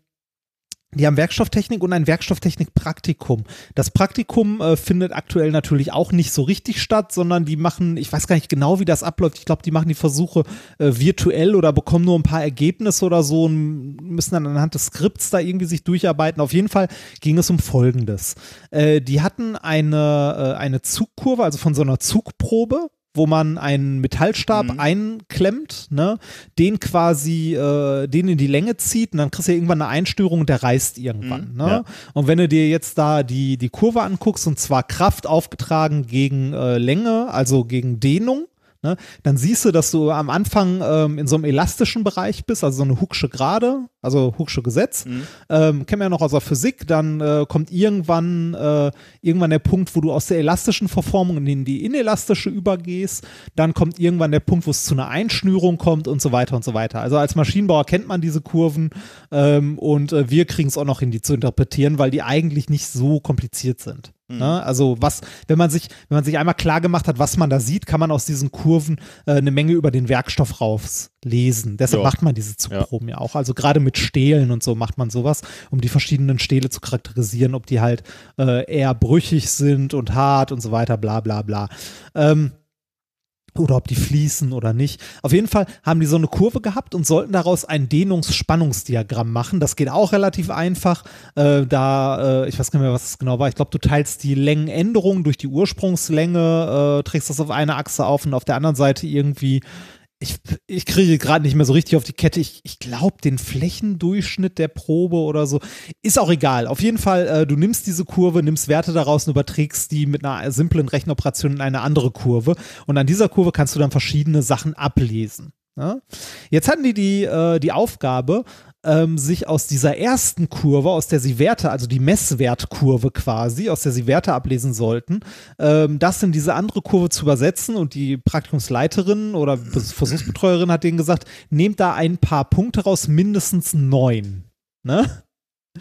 die haben Werkstofftechnik und ein Werkstofftechnik-Praktikum. Das Praktikum äh, findet aktuell natürlich auch nicht so richtig statt, sondern die machen, ich weiß gar nicht genau, wie das abläuft. Ich glaube, die machen die Versuche äh, virtuell oder bekommen nur ein paar Ergebnisse oder so und müssen dann anhand des Skripts da irgendwie sich durcharbeiten. Auf jeden Fall ging es um Folgendes. Äh, die hatten eine, äh, eine Zugkurve, also von so einer Zugprobe, wo man einen Metallstab einklemmt, ne, den quasi, äh, den in die Länge zieht und dann kriegst du ja irgendwann eine Einstörung und der reißt irgendwann. ne? ja. Und wenn du dir jetzt da die, die Kurve anguckst und zwar Kraft aufgetragen gegen äh, Länge, also gegen Dehnung, ne, dann siehst du, dass du am Anfang ähm, in so einem elastischen Bereich bist, also so eine Hooksche Gerade, also Hooksche Gesetz. Ähm, kennen wir ja noch aus der Physik, dann äh, kommt irgendwann, äh, irgendwann der Punkt, wo du aus der elastischen Verformung in die inelastische übergehst. Dann kommt irgendwann der Punkt, wo es zu einer Einschnürung kommt und so weiter und so weiter. Also als Maschinenbauer kennt man diese Kurven ähm, und äh, wir kriegen es auch noch hin, die zu interpretieren, weil die eigentlich nicht so kompliziert sind. Ne? Also was, wenn man sich, wenn man sich einmal klar gemacht hat, was man da sieht, kann man aus diesen Kurven äh, eine Menge über den Werkstoff rauslesen. Deshalb Ja. macht man diese Zugproben ja. auch. Also gerade mit Stählen und so macht man sowas, um die verschiedenen Stähle zu charakterisieren, ob die halt äh, eher brüchig sind und hart und so weiter, bla bla bla. Ähm, oder ob die fließen oder nicht. Auf jeden Fall haben die so eine Kurve gehabt und sollten daraus ein Dehnungsspannungsdiagramm machen. Das geht auch relativ einfach. Äh, da, äh, ich weiß gar nicht mehr, was es genau war. Ich glaube, du teilst die Längenänderung durch die Ursprungslänge, äh, trägst das auf eine Achse auf und auf der anderen Seite irgendwie ich, ich kriege gerade nicht mehr so richtig auf die Kette. Ich, ich glaube, den Flächendurchschnitt der Probe oder so. Ist auch egal. Auf jeden Fall, äh, du nimmst diese Kurve, nimmst Werte daraus und überträgst die mit einer simplen Rechenoperation in eine andere Kurve. Und an dieser Kurve kannst du dann verschiedene Sachen ablesen. Ja? Jetzt hatten die die, äh, die Aufgabe, ähm, sich aus dieser ersten Kurve, aus der sie Werte, also die Messwertkurve quasi, aus der sie Werte ablesen sollten, ähm, das in diese andere Kurve zu übersetzen und die Praktikumsleiterin oder Versuchsbetreuerin hat denen gesagt, nehmt da ein paar Punkte raus, mindestens neun. Ne?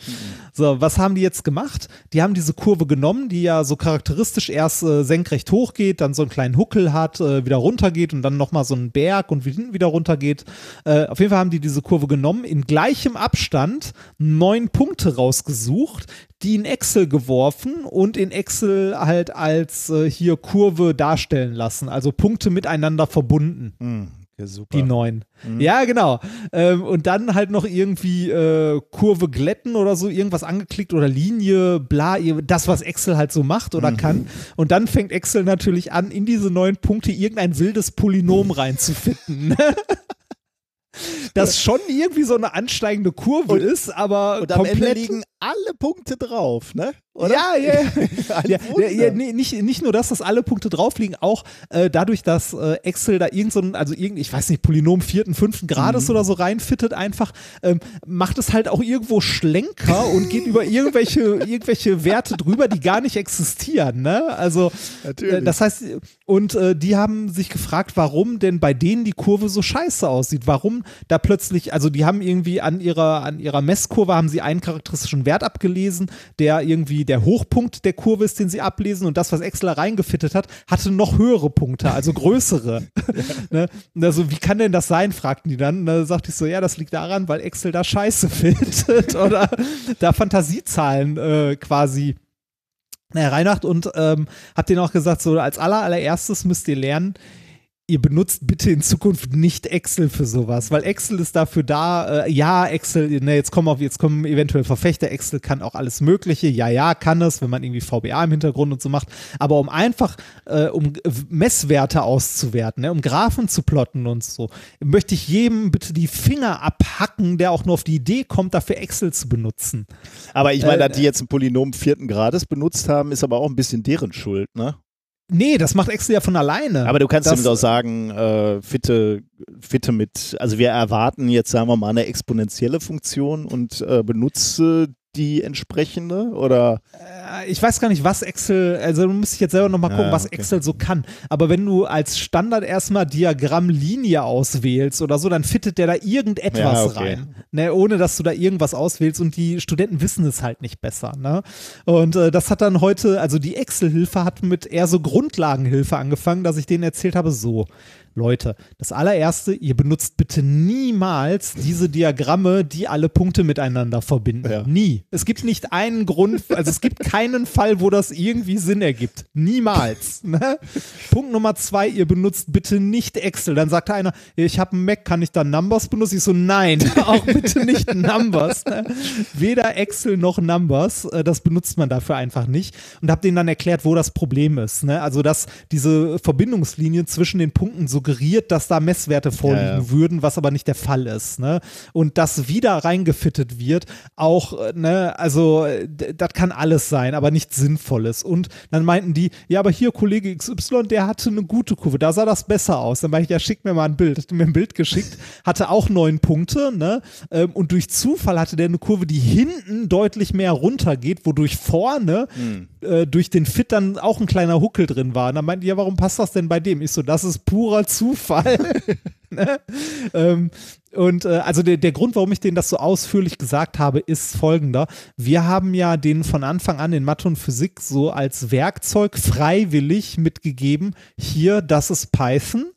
So, was haben die jetzt gemacht? Die haben diese Kurve genommen, die ja so charakteristisch erst äh, senkrecht hochgeht, dann so einen kleinen Huckel hat, äh, wieder runtergeht und dann nochmal so einen Berg und hinten wieder runtergeht. Äh, auf jeden Fall haben die diese Kurve genommen, in gleichem Abstand neun Punkte rausgesucht, die in Excel geworfen und in Excel halt als äh, hier Kurve darstellen lassen, also Punkte miteinander verbunden. Hm. Ja, die neuen. Ja, genau. Ähm, und dann halt noch irgendwie äh, Kurve glätten oder so, irgendwas angeklickt oder Linie, bla, das, was Excel halt so macht oder kann. Und dann fängt Excel natürlich an, in diese neuen Punkte irgendein wildes Polynom reinzufinden. das schon irgendwie so eine ansteigende Kurve ist, aber Und am Ende liegen alle Punkte drauf, ne? Oder? ja, ja, ja. Ja, ja, nee, nicht, nicht nur, dass das alle Punkte drauf liegen, auch äh, dadurch, dass äh, Excel da irgend so ein, also irgend, ich weiß nicht, Polynom vierten, fünften Grades oder so reinfittet einfach, ähm, macht es halt auch irgendwo Schlenker und geht über irgendwelche, irgendwelche Werte drüber, die gar nicht existieren, ne? Also, Natürlich. äh, das heißt, und äh, die haben sich gefragt, warum denn bei denen die Kurve so scheiße aussieht, warum da plötzlich, also die haben irgendwie an ihrer, an ihrer Messkurve haben sie einen charakteristischen Wert abgelesen, der irgendwie der Hochpunkt der Kurve ist, den sie ablesen und das, was Excel da reingefittet hat, hatte noch höhere Punkte, also größere. ne? Also wie kann denn das sein, fragten die dann. Und da sagte ich so, ja, das liegt daran, weil Excel da Scheiße findet oder da Fantasiezahlen äh, quasi naja, Reinhard und ähm, hab denen auch gesagt, so als aller, allererstes müsst ihr lernen, ihr benutzt bitte in Zukunft nicht Excel für sowas, weil Excel ist dafür da, äh, ja, Excel, ne, jetzt kommen auf, jetzt kommen eventuell Verfechter, Excel kann auch alles Mögliche, ja, ja, kann es, wenn man irgendwie VBA im Hintergrund und so macht, aber um einfach, äh, um Messwerte auszuwerten, ne, um Graphen zu plotten und so, möchte ich jedem bitte die Finger abhacken, der auch nur auf die Idee kommt, dafür Excel zu benutzen. Aber ich meine, Äh, dass die jetzt ein Polynom vierten Grades benutzt haben, ist aber auch ein bisschen deren Schuld, ne? Nee, das macht Excel ja von alleine. Aber du kannst damit auch sagen, äh, fitte, fitte mit, also wir erwarten jetzt, sagen wir mal, eine exponentielle Funktion und äh, benutze die entsprechende oder Äh, ich weiß gar nicht, was Excel, also du musst jetzt selber nochmal gucken, Ja, was okay. Excel so kann. Aber wenn du als Standard erstmal Diagrammlinie auswählst oder so, dann fittet der da irgendetwas Ja, okay. rein. Ne, ohne dass du da irgendwas auswählst und die Studenten wissen es halt nicht besser. Ne? Und äh, das hat dann heute, also die Excel-Hilfe hat mit eher so Grundlagenhilfe angefangen, dass ich denen erzählt habe, so. Leute, das allererste, ihr benutzt bitte niemals diese Diagramme, die alle Punkte miteinander verbinden. Ja. Nie. Es gibt nicht einen Grund, also es gibt keinen Fall, wo das irgendwie Sinn ergibt. Niemals. Ne? Punkt Nummer zwei, ihr benutzt bitte nicht Excel. Dann sagt einer, ich habe einen Mac, kann ich da Numbers benutzen? Ich so, nein, auch bitte nicht Numbers. Ne? Weder Excel noch Numbers, äh, das benutzt man dafür einfach nicht. Und habe denen dann erklärt, wo das Problem ist. Ne? Also, dass diese Verbindungslinie zwischen den Punkten suggeriert, dass da Messwerte vorliegen Ja, ja. würden, was aber nicht der Fall ist. Ne? Und das wieder reingefittet wird, auch, äh, ne, also das kann alles sein, aber nichts Sinnvolles. Und dann meinten die, ja, aber hier Kollege XY, der hatte eine gute Kurve, da sah das besser aus. Dann meinte ich, ja, schick mir mal ein Bild. Hat mir ein Bild geschickt, hatte auch neun Punkte, ne? Ähm, und durch Zufall hatte der eine Kurve, die hinten deutlich mehr runtergeht, wodurch vorne äh, durch den Fit dann auch ein kleiner Huckel drin war. Und dann meinte ich, ja, warum passt das denn bei dem? Ich so, das ist purer Zufall. ne? ähm, und äh, also der, der Grund, warum ich denen das so ausführlich gesagt habe, ist folgender. Wir haben ja den von Anfang an in Mathe und Physik so als Werkzeug freiwillig mitgegeben, hier, das ist Python.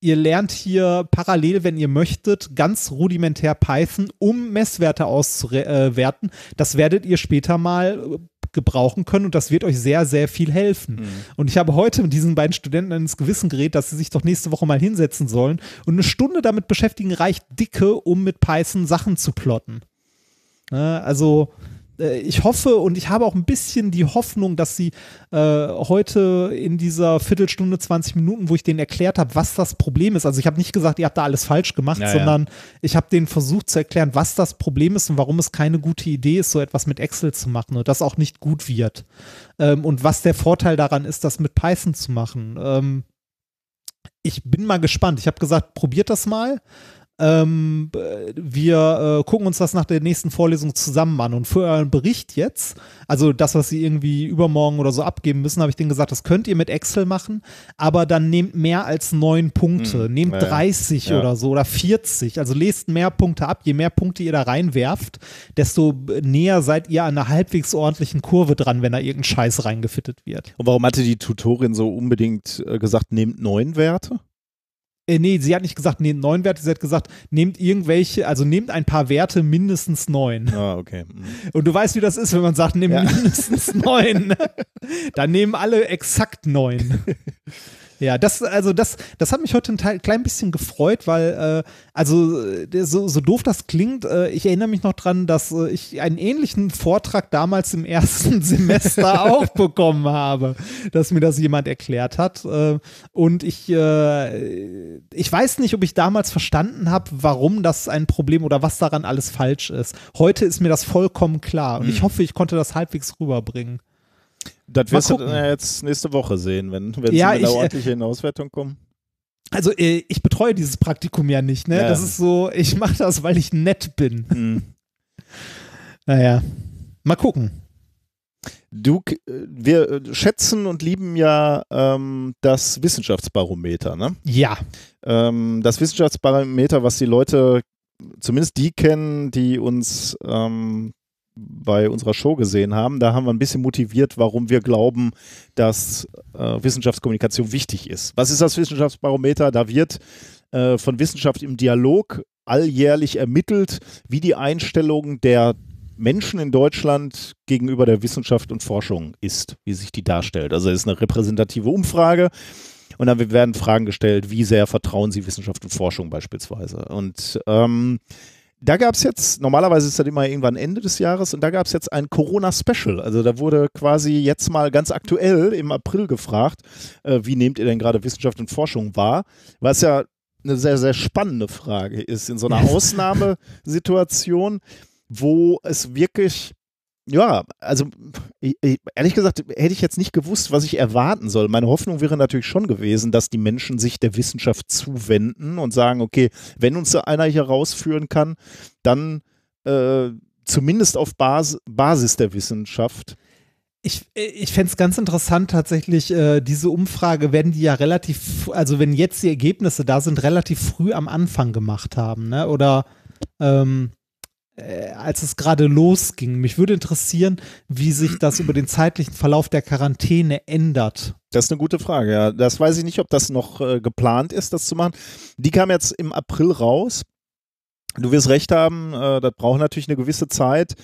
Ihr lernt hier parallel, wenn ihr möchtet, ganz rudimentär Python, um Messwerte auszuwerten. Das werdet ihr später mal äh, gebrauchen können und das wird euch sehr, sehr viel helfen. Und ich habe heute mit diesen beiden Studenten ins Gewissen gerät, dass sie sich doch nächste Woche mal hinsetzen sollen und eine Stunde damit beschäftigen reicht dicke, um mit Python Sachen zu plotten. Also ich hoffe und ich habe auch ein bisschen die Hoffnung, dass sie äh, heute in dieser Viertelstunde, 20 Minuten, wo ich denen erklärt habe, was das Problem ist. Also ich habe nicht gesagt, ihr habt da alles falsch gemacht, Ja, ja. sondern ich habe denen versucht zu erklären, was das Problem ist und warum es keine gute Idee ist, so etwas mit Excel zu machen und das auch nicht gut wird. Ähm, und was der Vorteil daran ist, das mit Python zu machen. Ähm, ich bin mal gespannt. Ich habe gesagt, probiert das mal. Ähm, äh, wir äh, gucken uns das nach der nächsten Vorlesung zusammen an. Und für euren Bericht jetzt, also das, was Sie irgendwie übermorgen oder so abgeben müssen, habe ich denen gesagt, das könnt ihr mit Excel machen, aber dann nehmt mehr als neun Punkte. Hm, nehmt ja, ja. 30 Ja. oder so oder 40. Also lest mehr Punkte ab. Je mehr Punkte ihr da reinwerft, desto näher seid ihr an einer halbwegs ordentlichen Kurve dran, wenn da irgendein Scheiß reingefittet wird. Und warum hatte die Tutorin so unbedingt äh, gesagt, nehmt neun Werte? Äh, nee, sie hat nicht gesagt, nehmt neun Werte, sie hat gesagt, nehmt irgendwelche, also nehmt ein paar Werte mindestens neun. Ah, okay. Mhm. Und du weißt, wie das ist, wenn man sagt, nimm Ja. mindestens neun. Dann nehmen alle exakt neun. Ja, das, also das, das hat mich heute ein Teil, klein bisschen gefreut, weil, äh, also äh, so, so doof das klingt, äh, ich erinnere mich noch dran, dass äh, ich einen ähnlichen Vortrag damals im ersten Semester auch bekommen habe, dass mir das jemand erklärt hat. Äh, und ich, äh, ich weiß nicht, ob ich damals verstanden habe, warum das ein Problem oder was daran alles falsch ist. Heute ist mir das vollkommen klar und ich Mhm. hoffe, ich konnte das halbwegs rüberbringen. Das wirst du dann jetzt nächste Woche sehen, wenn, wenn Ja, sie mit der ich, äh, ordentlichen Auswertung kommen. Also äh, ich betreue dieses Praktikum ja nicht, ne? Ja. Das ist so, ich mache das, weil ich nett bin. Hm. Naja, mal gucken. Du, äh, wir schätzen und lieben ja ähm, das Wissenschaftsbarometer, ne? Ja, Ähm, das Wissenschaftsbarometer, was die Leute, zumindest die kennen, die uns ähm, bei unserer Show gesehen haben, da haben wir ein bisschen motiviert, warum wir glauben, dass äh, Wissenschaftskommunikation wichtig ist. Was ist das Wissenschaftsbarometer? Da wird äh, von Wissenschaft im Dialog alljährlich ermittelt, wie die Einstellung der Menschen in Deutschland gegenüber der Wissenschaft und Forschung ist, wie sich die darstellt. Also es ist eine repräsentative Umfrage und dann werden Fragen gestellt, wie sehr vertrauen Sie Wissenschaft und Forschung beispielsweise. Und ähm, da gab es jetzt, normalerweise ist das immer irgendwann Ende des Jahres und da gab es jetzt ein Corona-Special. Also da wurde quasi jetzt mal ganz aktuell im April gefragt, äh, wie nehmt ihr denn gerade Wissenschaft und Forschung wahr? Was ja eine sehr, sehr spannende Frage ist in so einer Ausnahmesituation, wo es wirklich, ja, also ich, ich, ehrlich gesagt, hätte ich jetzt nicht gewusst, was ich erwarten soll. Meine Hoffnung wäre natürlich schon gewesen, dass die Menschen sich der Wissenschaft zuwenden und sagen, okay, wenn uns einer hier rausführen kann, dann äh, zumindest auf Bas Basis der Wissenschaft. ich, ich fände es ganz interessant tatsächlich, äh, diese Umfrage werden die ja relativ, also wenn jetzt die Ergebnisse da sind, relativ früh am Anfang gemacht haben, ne? Oder ähm, äh, als es gerade losging. Mich würde interessieren, wie sich das über den zeitlichen Verlauf der Quarantäne ändert. Das ist eine gute Frage, ja. Das weiß ich nicht, ob das noch äh, geplant ist, das zu machen. Die kam jetzt im April raus. Du wirst recht haben, äh, das braucht natürlich eine gewisse Zeit.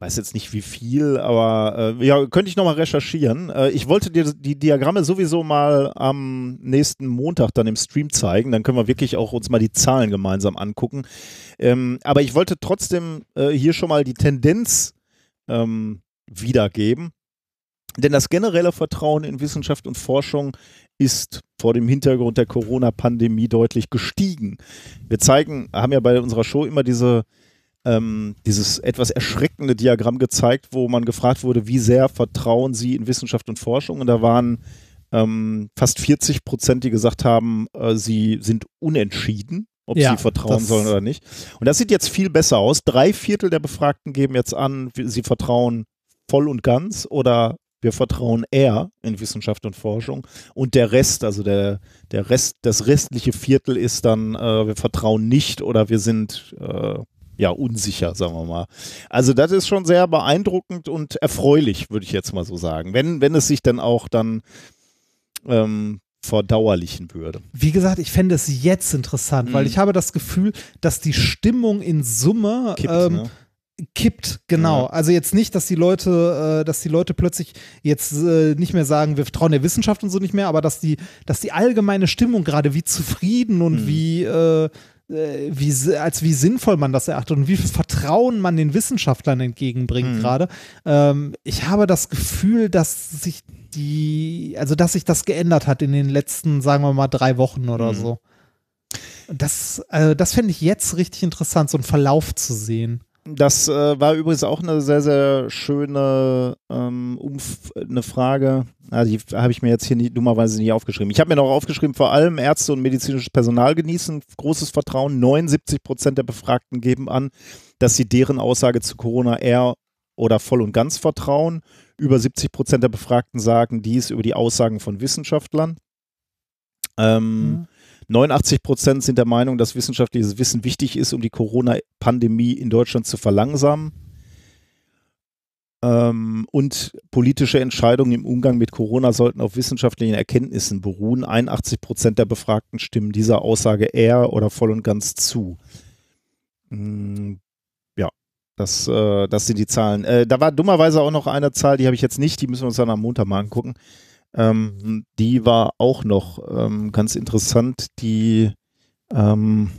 Weiß jetzt nicht wie viel, aber äh, ja, könnte ich nochmal recherchieren. Äh, ich wollte dir die Diagramme sowieso mal am nächsten Montag dann im Stream zeigen. Dann können wir wirklich auch uns mal die Zahlen gemeinsam angucken. Ähm, aber ich wollte trotzdem äh, hier schon mal die Tendenz ähm, wiedergeben. Denn das generelle Vertrauen in Wissenschaft und Forschung ist vor dem Hintergrund der Corona-Pandemie deutlich gestiegen. Wir zeigen, haben ja bei unserer Show immer diese, ähm, dieses etwas erschreckende Diagramm gezeigt, wo man gefragt wurde, wie sehr vertrauen Sie in Wissenschaft und Forschung? Und da waren ähm, fast 40 Prozent, die gesagt haben, äh, sie sind unentschieden, ob Ja, sie vertrauen sollen oder nicht. Und das sieht jetzt viel besser aus. Drei Viertel der Befragten geben jetzt an, sie vertrauen voll und ganz oder wir vertrauen eher in Wissenschaft und Forschung. Und der Rest, also der, der Rest, das restliche Viertel ist dann, äh, wir vertrauen nicht oder wir sind äh, ja unsicher, sagen wir mal. Also das ist schon sehr beeindruckend und erfreulich, würde ich jetzt mal so sagen. Wenn, wenn es sich dann auch dann ähm, verdauerlichen würde. Wie gesagt, ich fände es jetzt interessant, weil Mhm. ich habe das Gefühl, dass die Stimmung in Summe Kippt, ähm, ne? kippt, genau. Ja. Also jetzt nicht, dass die Leute, äh, dass die Leute plötzlich jetzt äh, nicht mehr sagen, wir vertrauen der Wissenschaft und so nicht mehr, aber dass die, dass die allgemeine Stimmung gerade wie zufrieden und Mhm. wie äh, wie, si- als wie sinnvoll man das erachtet und wie viel Vertrauen man den Wissenschaftlern entgegenbringt Mhm. gerade. Ähm, ich habe das Gefühl, dass sich die, also dass sich das geändert hat in den letzten, sagen wir mal, drei Wochen oder Mhm. so. Das, äh, das fände ich jetzt richtig interessant, so einen Verlauf zu sehen. Das äh, war übrigens auch eine sehr, sehr schöne ähm, Umf eine Frage. Ah, die habe ich mir jetzt hier nie, dummerweise nicht aufgeschrieben. Ich habe mir noch aufgeschrieben, vor allem Ärzte und medizinisches Personal genießen großes Vertrauen. 79 Prozent der Befragten geben an, dass sie deren Aussage zu Corona eher oder voll und ganz vertrauen. Über 70 Prozent der Befragten sagen dies über die Aussagen von Wissenschaftlern. Ähm, 89 Prozent sind der Meinung, dass wissenschaftliches Wissen wichtig ist, um die Corona-Pandemie in Deutschland zu verlangsamen. Ähm, und politische Entscheidungen im Umgang mit Corona sollten auf wissenschaftlichen Erkenntnissen beruhen. 81 Prozent der Befragten stimmen dieser Aussage eher oder voll und ganz zu. Mm, Ja, das, äh, das sind die Zahlen. Äh, da war dummerweise auch noch eine Zahl, die habe ich jetzt nicht, die müssen wir uns dann am Montag mal angucken. Ähm, die war auch noch ähm, ganz interessant. Die, ähm,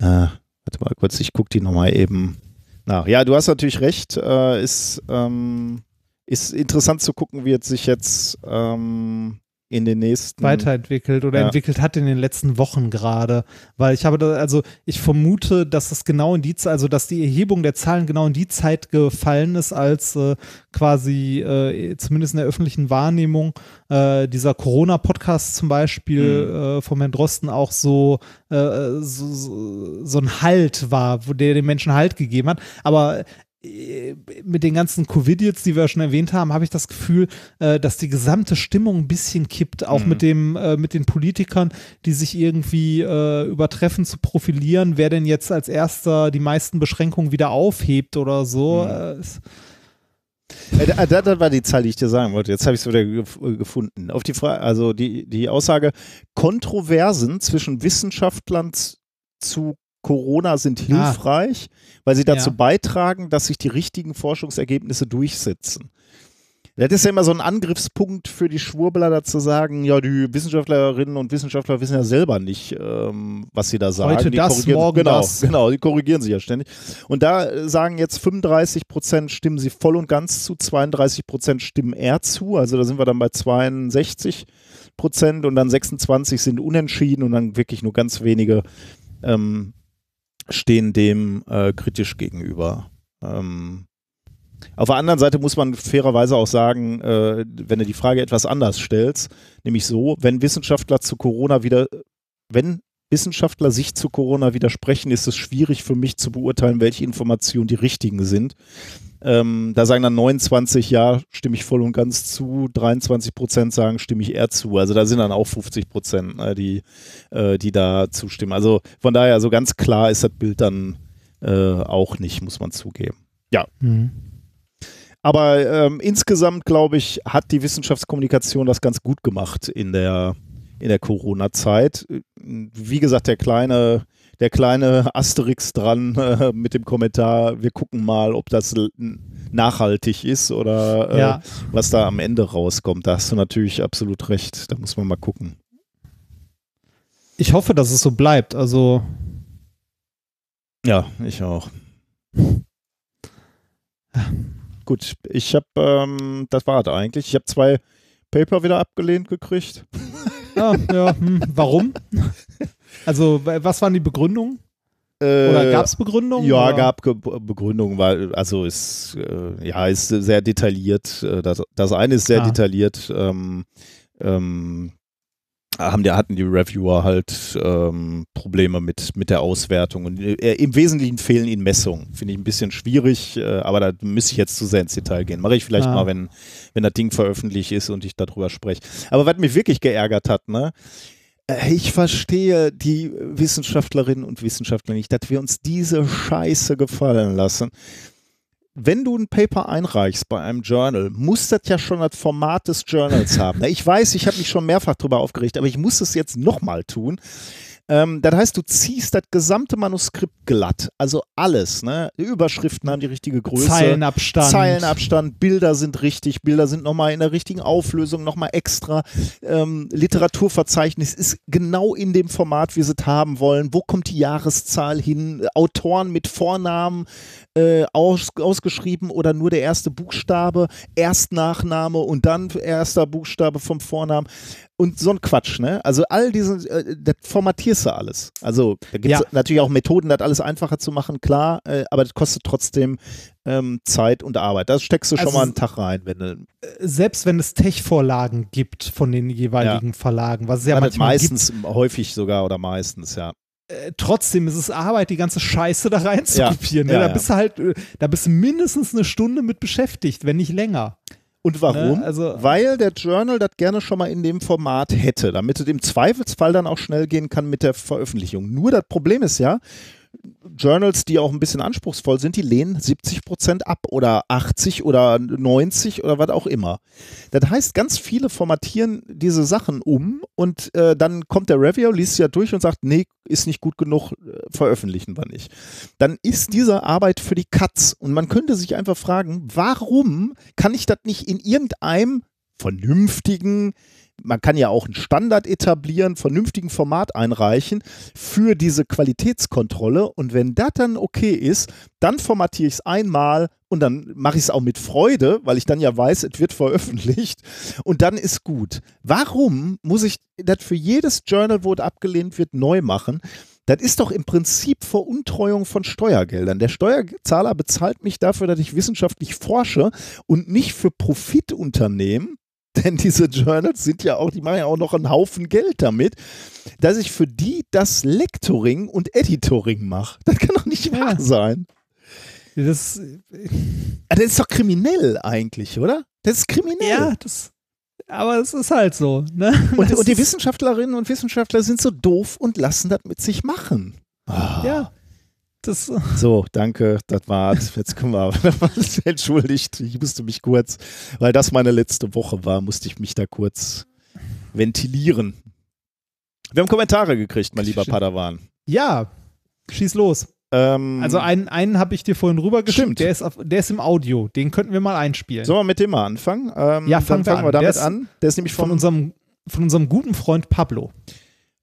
äh, warte mal kurz, ich gucke die nochmal eben nach. Ja, du hast natürlich recht. Äh, ist, ähm, ist interessant zu gucken, wie jetzt sich jetzt ähm, in den nächsten weiterentwickelt oder Ja. entwickelt hat in den letzten Wochen gerade, weil ich habe da, also ich vermute, dass es genau in die Zeit, also dass die Erhebung der Zahlen genau in die Zeit gefallen ist, als äh, quasi äh, zumindest in der öffentlichen Wahrnehmung äh, dieser Corona-Podcast zum Beispiel Mhm. äh, vom Herrn Drosten auch so, äh, so, so, so ein Halt war, wo der den Menschen Halt gegeben hat, aber mit den ganzen Covidians, die wir schon erwähnt haben, habe ich das Gefühl, äh, dass die gesamte Stimmung ein bisschen kippt, auch Mhm. mit dem, äh, mit den Politikern, die sich irgendwie äh, übertreffen zu profilieren, wer denn jetzt als erster die meisten Beschränkungen wieder aufhebt oder so. Mhm. Äh, ist- Äh, da- da- Das war die Zahl, die ich dir sagen wollte. Jetzt habe ich es wieder gef äh, gefunden. Auf die Frage, also die, die Aussage, Kontroversen zwischen Wissenschaftlern zu Corona sind Ah. hilfreich, weil sie dazu Ja. beitragen, dass sich die richtigen Forschungsergebnisse durchsetzen. Das ist ja immer so ein Angriffspunkt für die Schwurbler, da zu sagen, ja, die Wissenschaftlerinnen und Wissenschaftler wissen ja selber nicht, ähm, was sie da sagen. Heute die das, morgen genau, das. Genau, die korrigieren sich ja ständig. Und da äh, sagen jetzt 35 Prozent stimmen sie voll und ganz zu, 32 Prozent stimmen eher zu. Also da sind wir dann bei 62 Prozent und dann 26 sind unentschieden und dann wirklich nur ganz wenige ähm, stehen dem äh, kritisch gegenüber. Ähm, auf der anderen Seite muss man fairerweise auch sagen, äh, wenn du die Frage etwas anders stellst, nämlich so, wenn Wissenschaftler zu Corona wieder, wenn Wissenschaftler sich zu Corona widersprechen, ist es schwierig für mich zu beurteilen, welche Informationen die richtigen sind. Ähm, da sagen dann 29, ja, stimme ich voll und ganz zu, 23 Prozent sagen, stimme ich eher zu. Also da sind dann auch 50 Prozent, äh, die, äh, die da zustimmen. Also von daher, so ganz klar ist das Bild dann äh, auch nicht, muss man zugeben. Mhm. Aber ähm, insgesamt, glaube ich, hat die Wissenschaftskommunikation das ganz gut gemacht in der, in der Corona-Zeit. Wie gesagt, der kleine, der kleine Asterix dran äh, mit dem Kommentar, wir gucken mal, ob das nachhaltig ist oder äh, Ja. was da am Ende rauskommt. Da hast du natürlich absolut recht. Da muss man mal gucken. Ich hoffe, dass es so bleibt. Also Ja, ich auch. Gut, ich habe, ähm, das war es eigentlich. Ich habe zwei Paper wieder abgelehnt gekriegt. ja, ja, hm, warum? Also wa- was waren die Begründungen? Oder Äh, gab es Begründungen? Ja, oder? gab Ge Begründungen, weil, also ist, äh, ja, ist sehr detailliert. Äh, Das, das eine ist sehr Ah. detailliert. Ähm, ähm, haben die, hatten die Reviewer halt ähm, Probleme mit, mit der Auswertung. Und äh, im Wesentlichen fehlen ihnen Messungen. Finde ich ein bisschen schwierig, äh, aber da müsste ich jetzt zu sehr ins Detail gehen. Mache ich vielleicht Ah. mal, wenn, wenn das Ding veröffentlicht ist und ich darüber spreche. Aber was mich wirklich geärgert hat, ne? Äh, Ich verstehe die Wissenschaftlerinnen und Wissenschaftler nicht, dass wir uns diese Scheiße gefallen lassen. Wenn du ein Paper einreichst bei einem Journal, muss das ja schon das Format des Journals haben. Ich weiß, ich habe mich schon mehrfach darüber aufgeregt, aber ich muss es jetzt nochmal tun. Ähm, das heißt, du ziehst das gesamte Manuskript glatt, also alles. Ne? Die Überschriften haben die richtige Größe. Zeilenabstand. Zeilenabstand, Bilder sind richtig, Bilder sind nochmal in der richtigen Auflösung, nochmal extra. Ähm, Literaturverzeichnis ist genau in dem Format, wie sie es haben wollen. Wo kommt die Jahreszahl hin? Autoren mit Vornamen äh, aus, ausgeschrieben oder nur der erste Buchstabe, Erstnachname und dann erster Buchstabe vom Vornamen. Und so ein Quatsch, ne? Also all diese, äh, das formatierst du alles. Also da gibt es Ja. natürlich auch Methoden, das alles einfacher zu machen, klar, äh, aber das kostet trotzdem ähm, Zeit und Arbeit. Da steckst du schon Also mal einen Tag rein, wenn du Selbst wenn es Tech-Vorlagen gibt von den jeweiligen Verlagen, was es ja ja, manchmal meistens, häufig sogar oder meistens, ja. gibt, äh, trotzdem ist es Arbeit, die ganze Scheiße da rein zu Ja. kopieren. Ne? Ja, da ja. bist du halt, äh, da bist du mindestens eine Stunde mit beschäftigt, wenn nicht länger. Und warum? Ne, also- Weil der Journal das gerne schon mal in dem Format hätte, damit es im Zweifelsfall dann auch schnell gehen kann mit der Veröffentlichung. Nur das Problem ist ja, Journals, die auch ein bisschen anspruchsvoll sind, die lehnen 70 Prozent ab oder 80 oder 90 oder was auch immer. Das heißt, ganz viele formatieren diese Sachen um und äh, dann kommt der Reviewer, liest sie ja durch und sagt, nee, ist nicht gut genug, äh, veröffentlichen wir nicht. Dann ist diese Arbeit für die Katz und man könnte sich einfach fragen, warum kann ich das nicht in irgendeinem vernünftigen man kann ja auch einen Standard etablieren, vernünftigen Format einreichen für diese Qualitätskontrolle. Und wenn das dann okay ist, dann formatiere ich es einmal und dann mache ich es auch mit Freude, weil ich dann ja weiß, es wird veröffentlicht und dann ist gut. Warum muss ich das für jedes Journal, wo es abgelehnt wird, neu machen? Das ist doch im Prinzip Veruntreuung von Steuergeldern. Der Steuerzahler bezahlt mich dafür, dass ich wissenschaftlich forsche und nicht für Profitunternehmen, denn diese Journals sind ja auch, die machen ja auch noch einen Haufen Geld damit, dass ich für die das Lectoring und Editoring mache. Das kann doch nicht wahr sein. Das, das ist doch kriminell eigentlich, oder? Das ist kriminell. Ja, das, aber es ist halt so. Ne? Und, und die Wissenschaftlerinnen und Wissenschaftler sind so doof und lassen das mit sich machen. Oh. Ja. Das so, danke, das war's. Jetzt können wir. Entschuldigt, ich musste mich kurz, weil das meine letzte Woche war, musste ich mich da kurz ventilieren. Wir haben Kommentare gekriegt, mein lieber Padawan. Ja, schieß los. Ähm, also einen, einen habe ich dir vorhin rübergeschickt, der ist, auf, der ist im Audio, den könnten wir mal einspielen. Sollen wir mit dem mal anfangen? Ähm, ja, fangen, wir, fangen wir, damit der ist, an. Der ist nämlich von unserem, von unserem guten Freund Pablo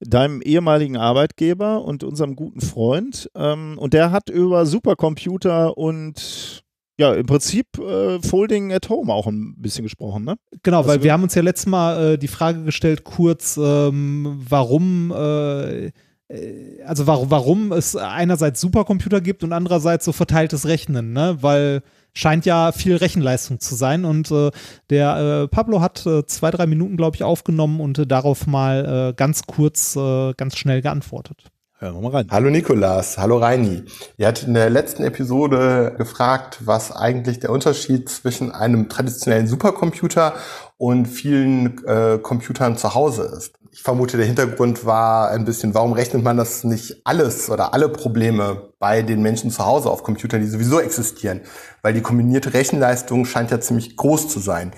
deinem ehemaligen Arbeitgeber und unserem guten Freund. Ähm, und der hat über Supercomputer und ja, im Prinzip äh, Folding at Home auch ein bisschen gesprochen, ne? Genau, also weil wir haben uns ja letztes Mal äh, die Frage gestellt, kurz, ähm, warum äh, äh also warum, warum es einerseits Supercomputer gibt und andererseits so verteiltes Rechnen, ne? Weil scheint ja viel Rechenleistung zu sein. Und äh, der äh, Pablo hat äh, zwei, drei Minuten, glaube ich, aufgenommen und äh, darauf mal äh, ganz kurz, äh, ganz schnell geantwortet. Hören wir mal rein. Hallo Nikolas, hallo Reini. Ihr habt in der letzten Episode gefragt, was eigentlich der Unterschied zwischen einem traditionellen Supercomputer und vielen äh, Computern zu Hause ist. Ich vermute, der Hintergrund war ein bisschen, warum rechnet man das nicht alles oder alle Probleme bei den Menschen zu Hause auf Computern, die sowieso existieren? Weil die kombinierte Rechenleistung scheint ja ziemlich groß zu sein.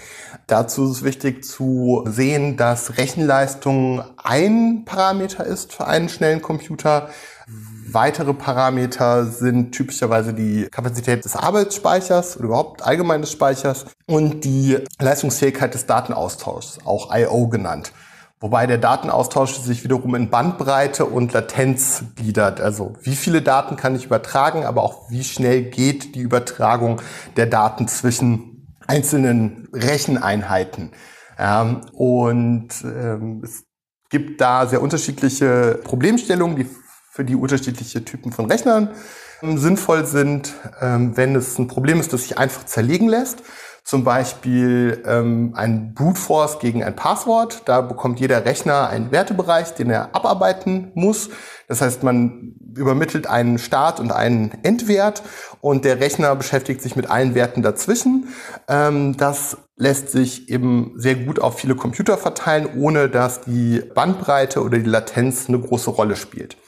Dazu ist es wichtig zu sehen, dass Rechenleistung ein Parameter ist für einen schnellen Computer. Weitere Parameter sind typischerweise die Kapazität des Arbeitsspeichers oder überhaupt allgemein des Speichers und die Leistungsfähigkeit des Datenaustauschs, auch I.O. genannt. Wobei der Datenaustausch sich wiederum in Bandbreite und Latenz gliedert. Also wie viele Daten kann ich übertragen, aber auch wie schnell geht die Übertragung der Daten zwischen einzelnen Recheneinheiten. Ähm, und ähm, es gibt da sehr unterschiedliche Problemstellungen, die für die unterschiedliche Typen von Rechnern ähm, sinnvoll sind. Ähm, wenn es ein Problem ist, das sich einfach zerlegen lässt, zum Beispiel ähm, ein Brute Force gegen ein Passwort. Da bekommt jeder Rechner einen Wertebereich, den er abarbeiten muss. Das heißt, man übermittelt einen Start und einen Endwert und der Rechner beschäftigt sich mit allen Werten dazwischen. Ähm, das lässt sich eben sehr gut auf viele Computer verteilen, ohne dass die Bandbreite oder die Latenz eine große Rolle spielt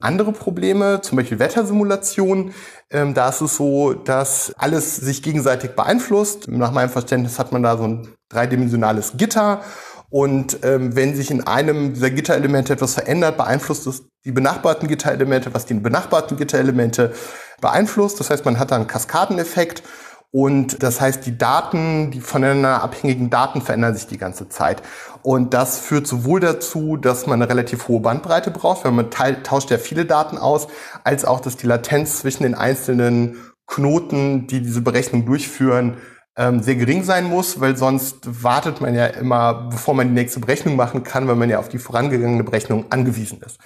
andere Probleme, zum Beispiel Wettersimulationen. Ähm, da ist es so, dass alles sich gegenseitig beeinflusst. Nach meinem Verständnis hat man da so ein dreidimensionales Gitter. Und ähm, wenn sich in einem dieser Gitterelemente etwas verändert, beeinflusst es die benachbarten Gitterelemente, was die benachbarten Gitterelemente beeinflusst. Das heißt, man hat da einen Kaskadeneffekt. Und das heißt, die Daten, die voneinander abhängigen Daten verändern sich die ganze Zeit. Und das führt sowohl dazu, dass man eine relativ hohe Bandbreite braucht, weil man tauscht ja viele Daten aus, als auch, dass die Latenz zwischen den einzelnen Knoten, die diese Berechnung durchführen, ähm, sehr gering sein muss, weil sonst wartet man ja immer, bevor man die nächste Berechnung machen kann, weil man ja auf die vorangegangene Berechnung angewiesen ist.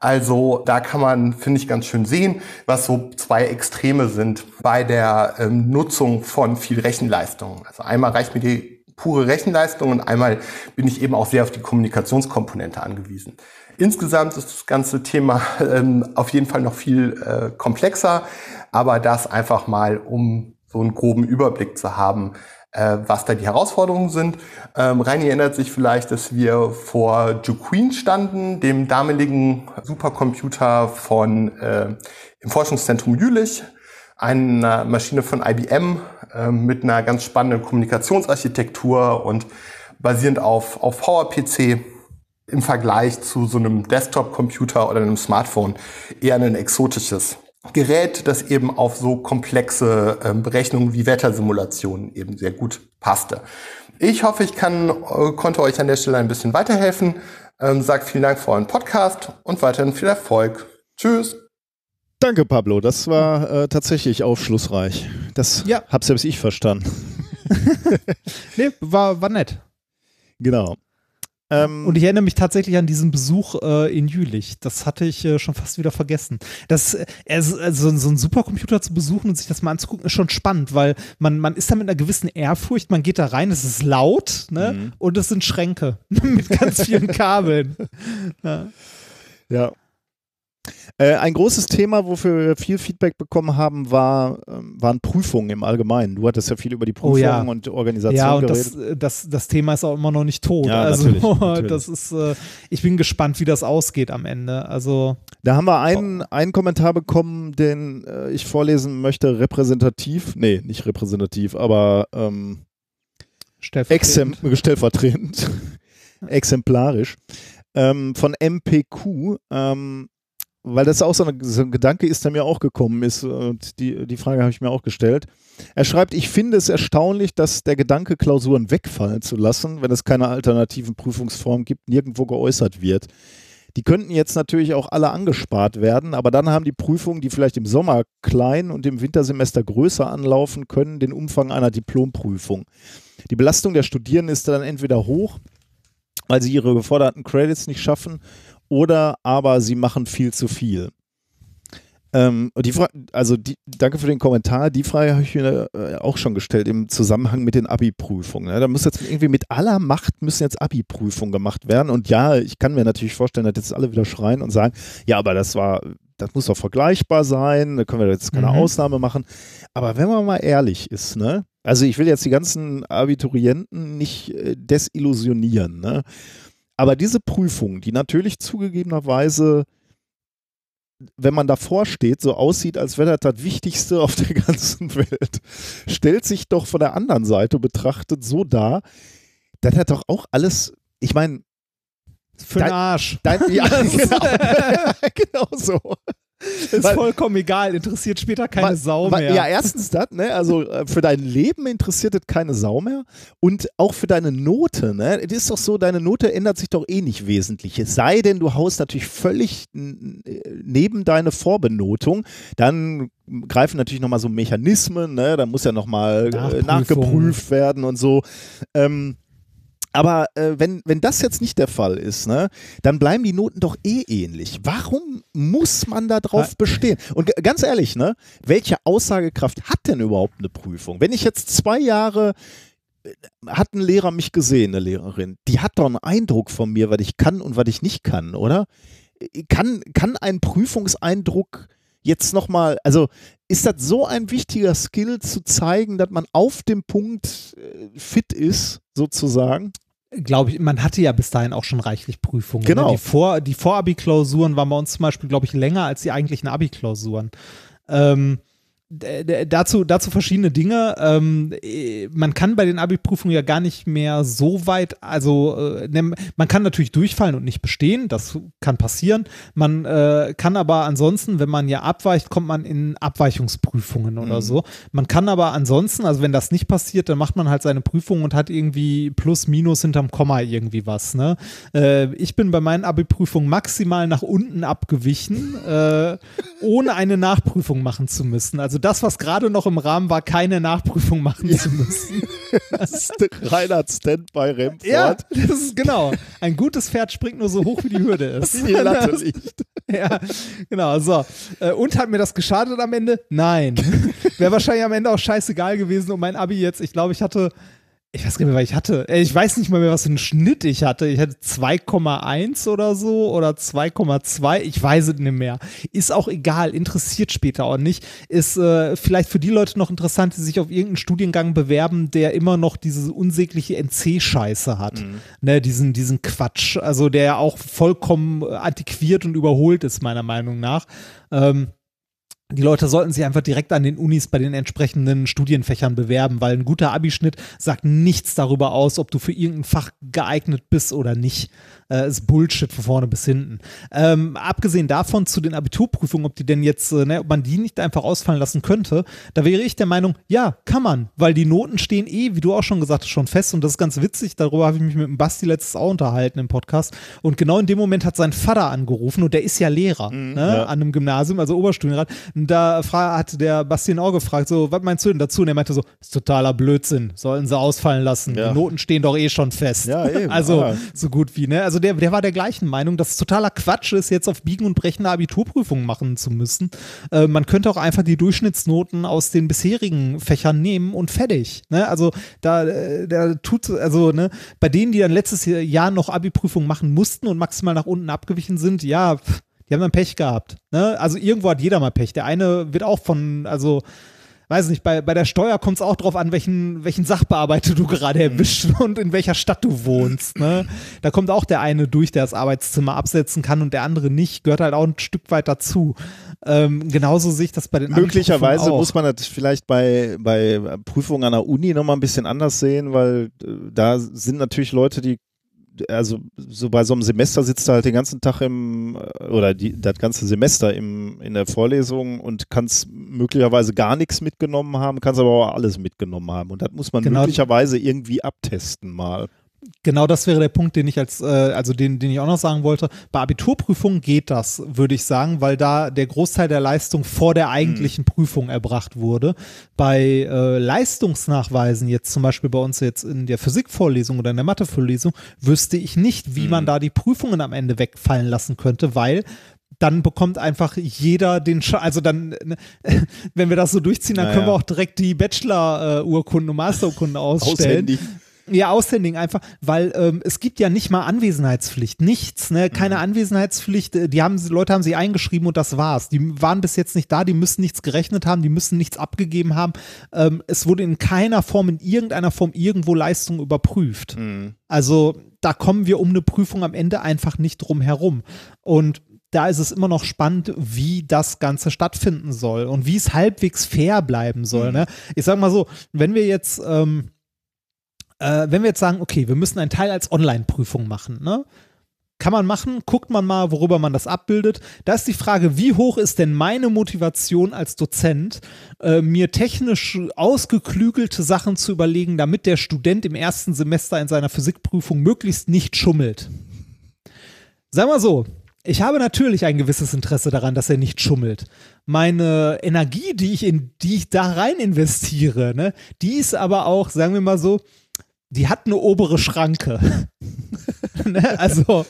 Also da kann man, finde ich, ganz schön sehen, was so zwei Extreme sind bei der ähm, Nutzung von viel Rechenleistung. Also einmal reicht mir die pure Rechenleistung und einmal bin ich eben auch sehr auf die Kommunikationskomponente angewiesen. Insgesamt ist das ganze Thema ähm, auf jeden Fall noch viel äh, komplexer, aber das einfach mal, um so einen groben Überblick zu haben, äh, was da die Herausforderungen sind. Ähm, Reini erinnert sich vielleicht, dass wir vor Juqueen standen, dem damaligen Supercomputer von äh, im Forschungszentrum Jülich, eine Maschine von IBM, äh, mit einer ganz spannenden Kommunikationsarchitektur und basierend auf, auf PowerPC im Vergleich zu so einem Desktop-Computer oder einem Smartphone eher ein exotisches Gerät, das eben auf so komplexe äh, Berechnungen wie Wettersimulationen eben sehr gut passte. Ich hoffe, ich kann, äh, konnte euch an der Stelle ein bisschen weiterhelfen. Ähm, sagt vielen Dank für euren Podcast und weiterhin viel Erfolg. Tschüss. Danke, Pablo. Das war äh, tatsächlich aufschlussreich. Das Ja. hab selbst ich verstanden. Nee, war, war nett. Genau. Ähm, Und ich erinnere mich tatsächlich an diesen Besuch äh, in Jülich. Das hatte ich äh, schon fast wieder vergessen. Das, äh, also, so einen Supercomputer zu besuchen und sich das mal anzugucken, ist schon spannend, weil man, man ist da mit einer gewissen Ehrfurcht, man geht da rein, es ist laut ne? Mhm. und es sind Schränke mit ganz vielen Kabeln. Ja. Ja. Äh, ein großes Thema, wofür wir viel Feedback bekommen haben, war, ähm, waren Prüfungen im Allgemeinen. Du hattest ja viel über die Oh Prüfungen ja. und Organisation Ja, und geredet. das, äh, das, das Thema ist auch immer noch nicht tot. Ja, also natürlich, natürlich. das ist, äh, ich bin gespannt, wie das ausgeht am Ende. Also Da haben wir einen, einen Kommentar bekommen, den äh, ich vorlesen möchte, repräsentativ, nee, nicht repräsentativ, aber ähm, exem stellvertretend. stellvertretend, exemplarisch, ähm, von MPQ, ähm, weil das auch so, eine, so ein Gedanke ist, der mir auch gekommen ist und die, die Frage habe ich mir auch gestellt. Er schreibt, ich finde es erstaunlich, dass der Gedanke, Klausuren wegfallen zu lassen, wenn es keine alternativen Prüfungsformen gibt, nirgendwo geäußert wird. Die könnten jetzt natürlich auch alle angespart werden, aber dann haben die Prüfungen, die vielleicht im Sommer klein und im Wintersemester größer anlaufen können, den Umfang einer Diplomprüfung. Die Belastung der Studierenden ist dann entweder hoch, weil sie ihre geforderten Credits nicht schaffen, oder aber sie machen viel zu viel. Ähm, die Frage, also die, danke für den Kommentar. Die Frage habe ich mir äh, auch schon gestellt im Zusammenhang mit den Abi-Prüfungen. Ne? Da muss jetzt irgendwie mit aller Macht müssen jetzt Abi-Prüfungen gemacht werden. Und ja, ich kann mir natürlich vorstellen, dass jetzt alle wieder schreien und sagen, ja, aber das war, das muss doch vergleichbar sein. Da können wir jetzt keine Mhm. Ausnahme machen. Aber wenn man mal ehrlich ist, ne? Also ich will jetzt die ganzen Abiturienten nicht äh, desillusionieren, ne? Aber diese Prüfung, die natürlich zugegebenerweise, wenn man davor steht, so aussieht, als wäre das das Wichtigste auf der ganzen Welt, stellt sich doch von der anderen Seite betrachtet so dar, dass das doch auch alles, ich meine, Für den Dein- Arsch. dein, ja, genau, genau so. Ist Weil- vollkommen egal, interessiert später keine Wa- Sau mehr. Ja, erstens das, ne? Also äh, für dein Leben interessiert es keine Sau mehr. Und auch für deine Note, ne? Es ist doch so, deine Note ändert sich doch eh nicht wesentlich. Es sei denn, du haust natürlich völlig neben deine Vorbenotung. Dann greifen natürlich nochmal so Mechanismen, ne? Da muss ja nochmal äh, nachgeprüft werden und so. Ähm, aber äh, wenn, wenn das jetzt nicht der Fall ist, ne, dann bleiben die Noten doch eh ähnlich. Warum muss man da drauf bestehen? Und ganz ehrlich, ne, welche Aussagekraft hat denn überhaupt eine Prüfung? Wenn ich jetzt zwei Jahre äh, hat ein Lehrer mich gesehen, eine Lehrerin, die hat doch einen Eindruck von mir, was ich kann und was ich nicht kann, oder? Äh, Kann, kann ein Prüfungseindruck jetzt nochmal, also ist das so ein wichtiger Skill zu zeigen, dass man auf dem Punkt äh, fit ist, sozusagen? glaube ich, man hatte ja bis dahin auch schon reichlich Prüfungen. Genau. Ne? Die, Vor, die Vor-Abi-Klausuren waren bei uns zum Beispiel, glaube ich, länger als die eigentlichen Abi-Klausuren. Ähm, dazu, dazu verschiedene Dinge. Ähm, äh, man kann bei den Abi-Prüfungen ja gar nicht mehr so weit, also äh, man kann natürlich durchfallen und nicht bestehen, das kann passieren. Man äh, kann aber ansonsten, wenn man ja abweicht, kommt man in Abweichungsprüfungen oder Mhm. so. Man kann aber ansonsten, also wenn das nicht passiert, dann macht man halt seine Prüfung und hat irgendwie plus, minus hinterm Komma irgendwie was. Ne? Äh, ich bin bei meinen Abi-Prüfungen maximal nach unten abgewichen, äh, ohne eine Nachprüfung machen zu müssen. Also das, was gerade noch im Rahmen war, keine Nachprüfung machen zu müssen. Das ist Reinhard Standby Remford. Ja, das ist genau. Ein gutes Pferd springt nur so hoch, wie die Hürde ist. Wie die Latte liegt. Ja, genau, so. Äh, Und hat mir das geschadet am Ende? Nein. Wäre wahrscheinlich am Ende auch scheißegal gewesen und mein Abi jetzt, ich glaube, ich hatte, ich weiß gar nicht mehr, was ich hatte. Ich weiß nicht mal mehr, was für einen Schnitt ich hatte. Ich hatte 2,1 oder so oder 2,2. Ich weiß es nicht mehr. Ist auch egal, interessiert später auch nicht. Ist äh, vielleicht für die Leute noch interessant, die sich auf irgendeinen Studiengang bewerben, der immer noch diese unsägliche NC-Scheiße hat. Ne, diesen, diesen Quatsch. Also der auch vollkommen äh, antiquiert und überholt ist, meiner Meinung nach. Ähm, die Leute sollten sich einfach direkt an den Unis bei den entsprechenden Studienfächern bewerben, weil ein guter Abischnitt sagt nichts darüber aus, ob du für irgendein Fach geeignet bist oder nicht. Äh, ist Bullshit von vorne bis hinten. Ähm, abgesehen davon zu den Abiturprüfungen, ob die denn jetzt, äh, ne, ob man die nicht einfach ausfallen lassen könnte, da wäre ich der Meinung, ja, kann man, weil die Noten stehen eh, wie du auch schon gesagt hast, schon fest und das ist ganz witzig. Darüber habe ich mich mit dem Basti letztes auch unterhalten im Podcast. Und genau in dem Moment hat sein Vater angerufen und der ist ja Lehrer Mhm, ne, ja. an einem Gymnasium, also Oberstudienrat. Und da hat der Basti ihn auch gefragt, so, was meinst du denn dazu? Und er meinte so, ist totaler Blödsinn, sollten sie ausfallen lassen. Ja. Die Noten stehen doch eh schon fest. Ja, eben, also ah. so gut wie, ne? Also der, der war der gleichen Meinung, dass es totaler Quatsch ist, jetzt auf Biegen und Brechen eine Abiturprüfung machen zu müssen. Äh, man könnte auch einfach die Durchschnittsnoten aus den bisherigen Fächern nehmen und fertig. Ne? Also da, äh, da tut, also ne, bei denen, die dann letztes Jahr noch Abi-Prüfung machen mussten und maximal nach unten abgewichen sind, ja, die haben dann Pech gehabt. Ne? Also irgendwo hat jeder mal Pech. Der eine wird auch von, also weiß nicht, bei, bei der Steuer kommt es auch drauf an, welchen, welchen Sachbearbeiter du gerade erwischt und in welcher Stadt du wohnst. Ne? Da kommt auch der eine durch, der das Arbeitszimmer absetzen kann und der andere nicht. Gehört halt auch ein Stück weit dazu. Ähm, genauso sehe ich das bei den Möglicherweise muss man das vielleicht bei, bei Prüfungen an der Uni nochmal ein bisschen anders sehen, weil äh, da sind natürlich Leute, die, also so bei so einem Semester sitzt du halt den ganzen Tag im, äh, oder die, das ganze Semester im, in der Vorlesung und kannst möglicherweise gar nichts mitgenommen haben, kannst aber auch alles mitgenommen haben. Und das muss man Genau. möglicherweise irgendwie abtesten mal. Genau das wäre der Punkt, den ich als, äh, also den, den ich auch noch sagen wollte. Bei Abiturprüfungen geht das, würde ich sagen, weil da der Großteil der Leistung vor der eigentlichen Prüfung erbracht wurde. Bei äh, Leistungsnachweisen, jetzt zum Beispiel bei uns jetzt in der Physikvorlesung oder in der Mathevorlesung, wüsste ich nicht, wie man da die Prüfungen am Ende wegfallen lassen könnte, weil dann bekommt einfach jeder den, Sch also dann, ne, wenn wir das so durchziehen, dann Naja. können wir auch direkt die Bachelor-Urkunden und Masterurkunden ausstellen. Aushändigen. Ja, aushändigen einfach, weil ähm, es gibt ja nicht mal Anwesenheitspflicht, nichts, ne, keine Mhm. Anwesenheitspflicht. äh, Die haben, Leute haben sie eingeschrieben und das war's. Die waren bis jetzt nicht da, die müssen nichts gerechnet haben, die müssen nichts abgegeben haben. Ähm, es wurde in keiner Form, in irgendeiner Form irgendwo Leistung überprüft. Mhm. Also da kommen wir um eine Prüfung am Ende einfach nicht drum herum. Und da ist es immer noch spannend, wie das Ganze stattfinden soll und wie es halbwegs fair bleiben soll. Ne? Ich sag mal so, wenn wir jetzt, ähm, äh, wenn wir jetzt sagen, okay, wir müssen einen Teil als Online-Prüfung machen, ne? Kann man machen, guckt man mal, worüber man das abbildet. Da ist die Frage, wie hoch ist denn meine Motivation als Dozent, äh, mir technisch ausgeklügelte Sachen zu überlegen, damit der Student im ersten Semester in seiner Physikprüfung möglichst nicht schummelt. Sagen wir so, ich habe natürlich ein gewisses Interesse daran, dass er nicht schummelt. Meine Energie, die ich in die ich da rein investiere, ne, die ist aber auch, sagen wir mal so, die hat eine obere Schranke. ne? Also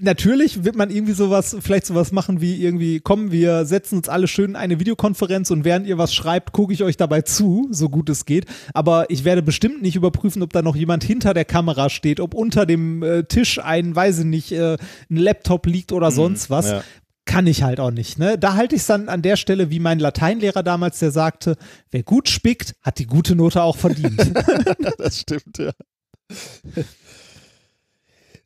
natürlich wird man irgendwie sowas, vielleicht sowas machen wie irgendwie, komm, wir setzen uns alle schön in eine Videokonferenz und während ihr was schreibt, gucke ich euch dabei zu, so gut es geht. Aber ich werde bestimmt nicht überprüfen, ob da noch jemand hinter der Kamera steht, ob unter dem äh, Tisch ein, weiß ich nicht, äh, ein Laptop liegt oder sonst was. ja. Kann ich halt auch nicht. Ne? Da halte ich es dann an der Stelle wie mein Lateinlehrer damals, der sagte, wer gut spickt, hat die gute Note auch verdient. Das stimmt, ja.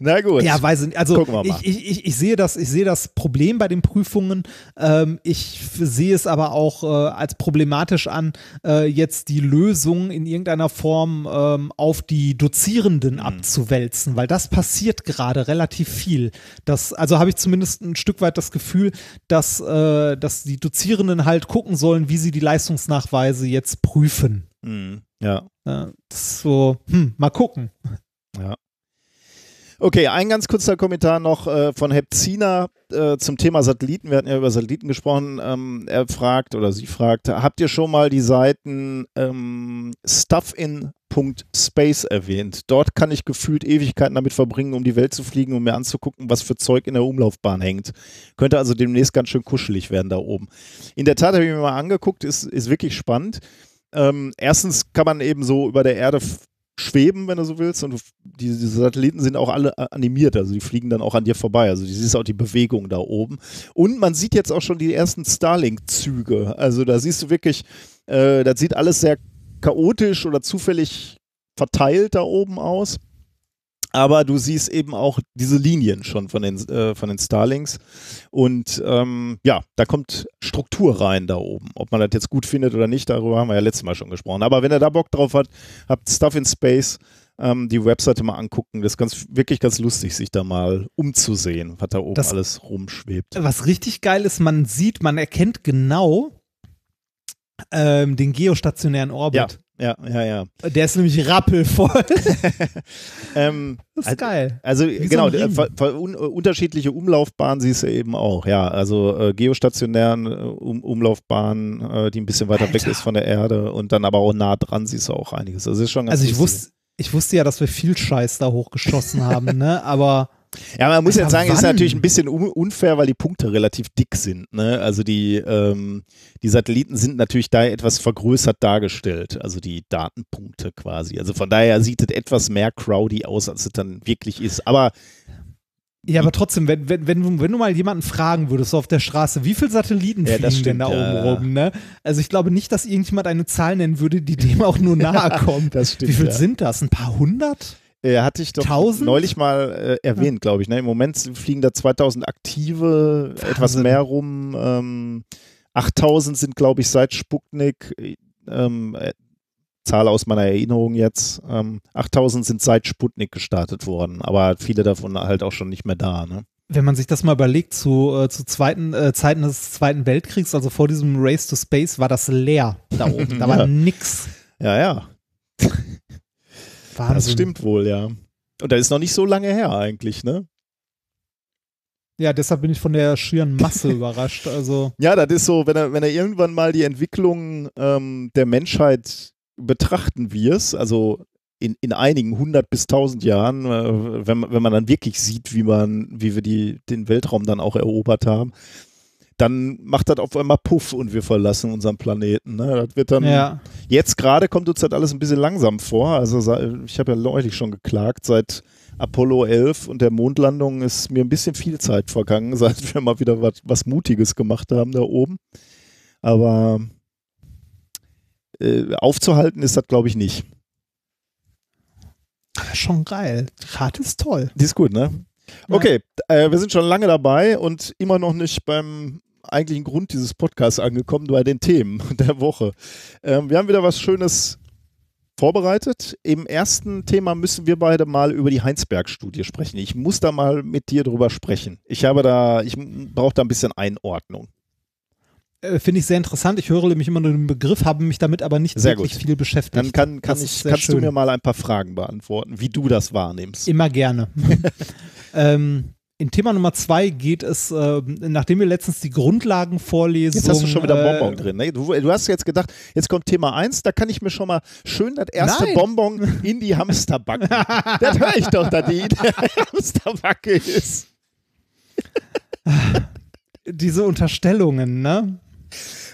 Na gut. Ja, weiß ich nicht. Also Gucken wir mal. ich, ich, ich, ich, sehe das, ich sehe das Problem bei den Prüfungen. Ähm, ich sehe es aber auch äh, als problematisch an, äh, jetzt die Lösung in irgendeiner Form ähm, auf die Dozierenden Mhm. abzuwälzen, weil das passiert gerade relativ viel. Das, also habe ich zumindest ein Stück weit das Gefühl, dass, äh, dass die Dozierenden halt gucken sollen, wie sie die Leistungsnachweise jetzt prüfen. Mhm. Ja. Äh, das ist so, hm, mal gucken. Okay, ein ganz kurzer Kommentar noch äh, von Hepzina äh, zum Thema Satelliten. Wir hatten ja über Satelliten gesprochen. Ähm, er fragt oder sie fragt, habt ihr schon mal die Seiten ähm, stuffin.space erwähnt? Dort kann ich gefühlt Ewigkeiten damit verbringen, um die Welt zu fliegen, um mir anzugucken, was für Zeug in der Umlaufbahn hängt. Könnte also demnächst ganz schön kuschelig werden da oben. In der Tat habe ich mir mal angeguckt, ist, ist wirklich spannend. Ähm, erstens kann man eben so über der Erde schweben, wenn du so willst. Und die, diese Satelliten sind auch alle äh, animiert, also die fliegen dann auch an dir vorbei. Also du siehst auch die Bewegung da oben. Und man sieht jetzt auch schon die ersten Starlink-Züge. Also da siehst du wirklich, äh, das sieht alles sehr chaotisch oder zufällig verteilt da oben aus. Aber du siehst eben auch diese Linien schon von den, äh, von den Starlinks. Und ähm, ja, da kommt Struktur rein da oben. Ob man das jetzt gut findet oder nicht, darüber haben wir ja letztes Mal schon gesprochen. Aber wenn ihr da Bock drauf hat, habt Stuff in Space, ähm, die Webseite mal angucken. Das ist ganz, wirklich ganz lustig, sich da mal umzusehen, was da oben Das- alles rumschwebt. Was richtig geil ist, man sieht, man erkennt genau ähm, den geostationären Orbit. ja, ja, ja. Der ist nämlich rappelvoll. Ähm, Das ist Also- geil. Also Wie so genau, ver, un, unterschiedliche Umlaufbahnen siehst du eben auch, ja. Also äh, geostationären äh, um, Umlaufbahnen, äh, die ein bisschen weiter weg Alter. ist von der Erde und dann aber auch nah dran siehst du auch einiges. Also ist schon ganz Also ich lustig. wusste, ich wusste ja, dass wir viel Scheiß da hochgeschossen haben, ne? Aber Ja, man muss Alter, jetzt sagen, ist wann? natürlich ein bisschen un unfair, weil die Punkte relativ dick sind. Ne? Also die, ähm, die Satelliten sind natürlich da etwas vergrößert dargestellt, also die Datenpunkte quasi. Also von daher sieht es etwas mehr crowdy aus, als es dann wirklich ist. Aber ja, aber trotzdem, wenn, wenn, wenn, du, wenn du mal jemanden fragen würdest so auf der Straße, wie viele Satelliten Ja, fliegen denn da oben ja, ja. rum, ne? Also ich glaube nicht, dass irgendjemand eine Zahl nennen würde, die dem auch nur nahe kommt. das stimmt. Wie viel ja. sind das? Ein paar hundert? Äh, hatte ich doch Tausend? neulich mal äh, erwähnt, glaube ich. Ne? Im Moment fliegen da 2000 aktive, etwas Wahnsinn. mehr rum. Ähm, 8000 sind, glaube ich, seit Sputnik, äh, ähm, äh, Zahl aus meiner Erinnerung jetzt, ähm, 8000 sind seit Sputnik gestartet worden, aber viele davon halt auch schon nicht mehr da. Ne? Wenn man sich das mal überlegt, zu, äh, zu zweiten, äh, Zeiten des Zweiten Weltkriegs, also vor diesem Race to Space, war das leer da oben. Da war Ja. nix. Ja, ja, Wahnsinn. das stimmt wohl, ja. Und das ist noch nicht so lange her eigentlich, ne? Ja, deshalb bin ich von der schieren Masse überrascht. Also, Ja, das ist so, wenn er, wenn er irgendwann mal die Entwicklung ähm, der Menschheit betrachten wirst, also in, in einigen hundert bis tausend Jahren, äh, wenn, man- wenn man dann wirklich sieht, wie man, wie wir die, den Weltraum dann auch erobert haben, dann macht das auf einmal Puff und wir verlassen unseren Planeten. Ne? Das wird dann ja. Jetzt gerade kommt uns das alles ein bisschen langsam vor. Also ich habe ja neulich schon geklagt, seit Apollo 11 und der Mondlandung ist mir ein bisschen viel Zeit vergangen, seit wir mal wieder was, was Mutiges gemacht haben da oben. Aber äh, aufzuhalten ist das, glaube ich, nicht. Aber schon geil. Karte ist toll. Die ist gut, ne? Ja. Okay, äh, wir sind schon lange dabei und immer noch nicht beim eigentlichen Grund dieses Podcasts angekommen, bei den Themen der Woche. Ähm, wir haben wieder was Schönes vorbereitet. Im ersten Thema müssen wir beide mal über die Heinsberg-Studie sprechen. Ich muss da mal mit dir drüber sprechen. Ich habe da, ich brauche da ein bisschen Einordnung. Äh, Finde ich sehr interessant. Ich höre nämlich immer nur den Begriff, habe mich damit aber nicht Sehr wirklich gut. viel beschäftigt. Dann kann, kann ich, kannst du schön. mir mal ein paar Fragen beantworten, wie du das wahrnimmst. Immer gerne. ähm, in Thema Nummer zwei geht es, äh, nachdem wir letztens die Grundlagenvorlesung. Jetzt hast du schon wieder äh, Bonbon drin. Ne? Du, du hast jetzt gedacht, jetzt kommt Thema 1, da kann ich mir schon mal schön das erste Nein. Bonbon in die Hamsterbacke. das höre ich doch, dass die in der Hamsterbacke ist. Diese Unterstellungen, ne?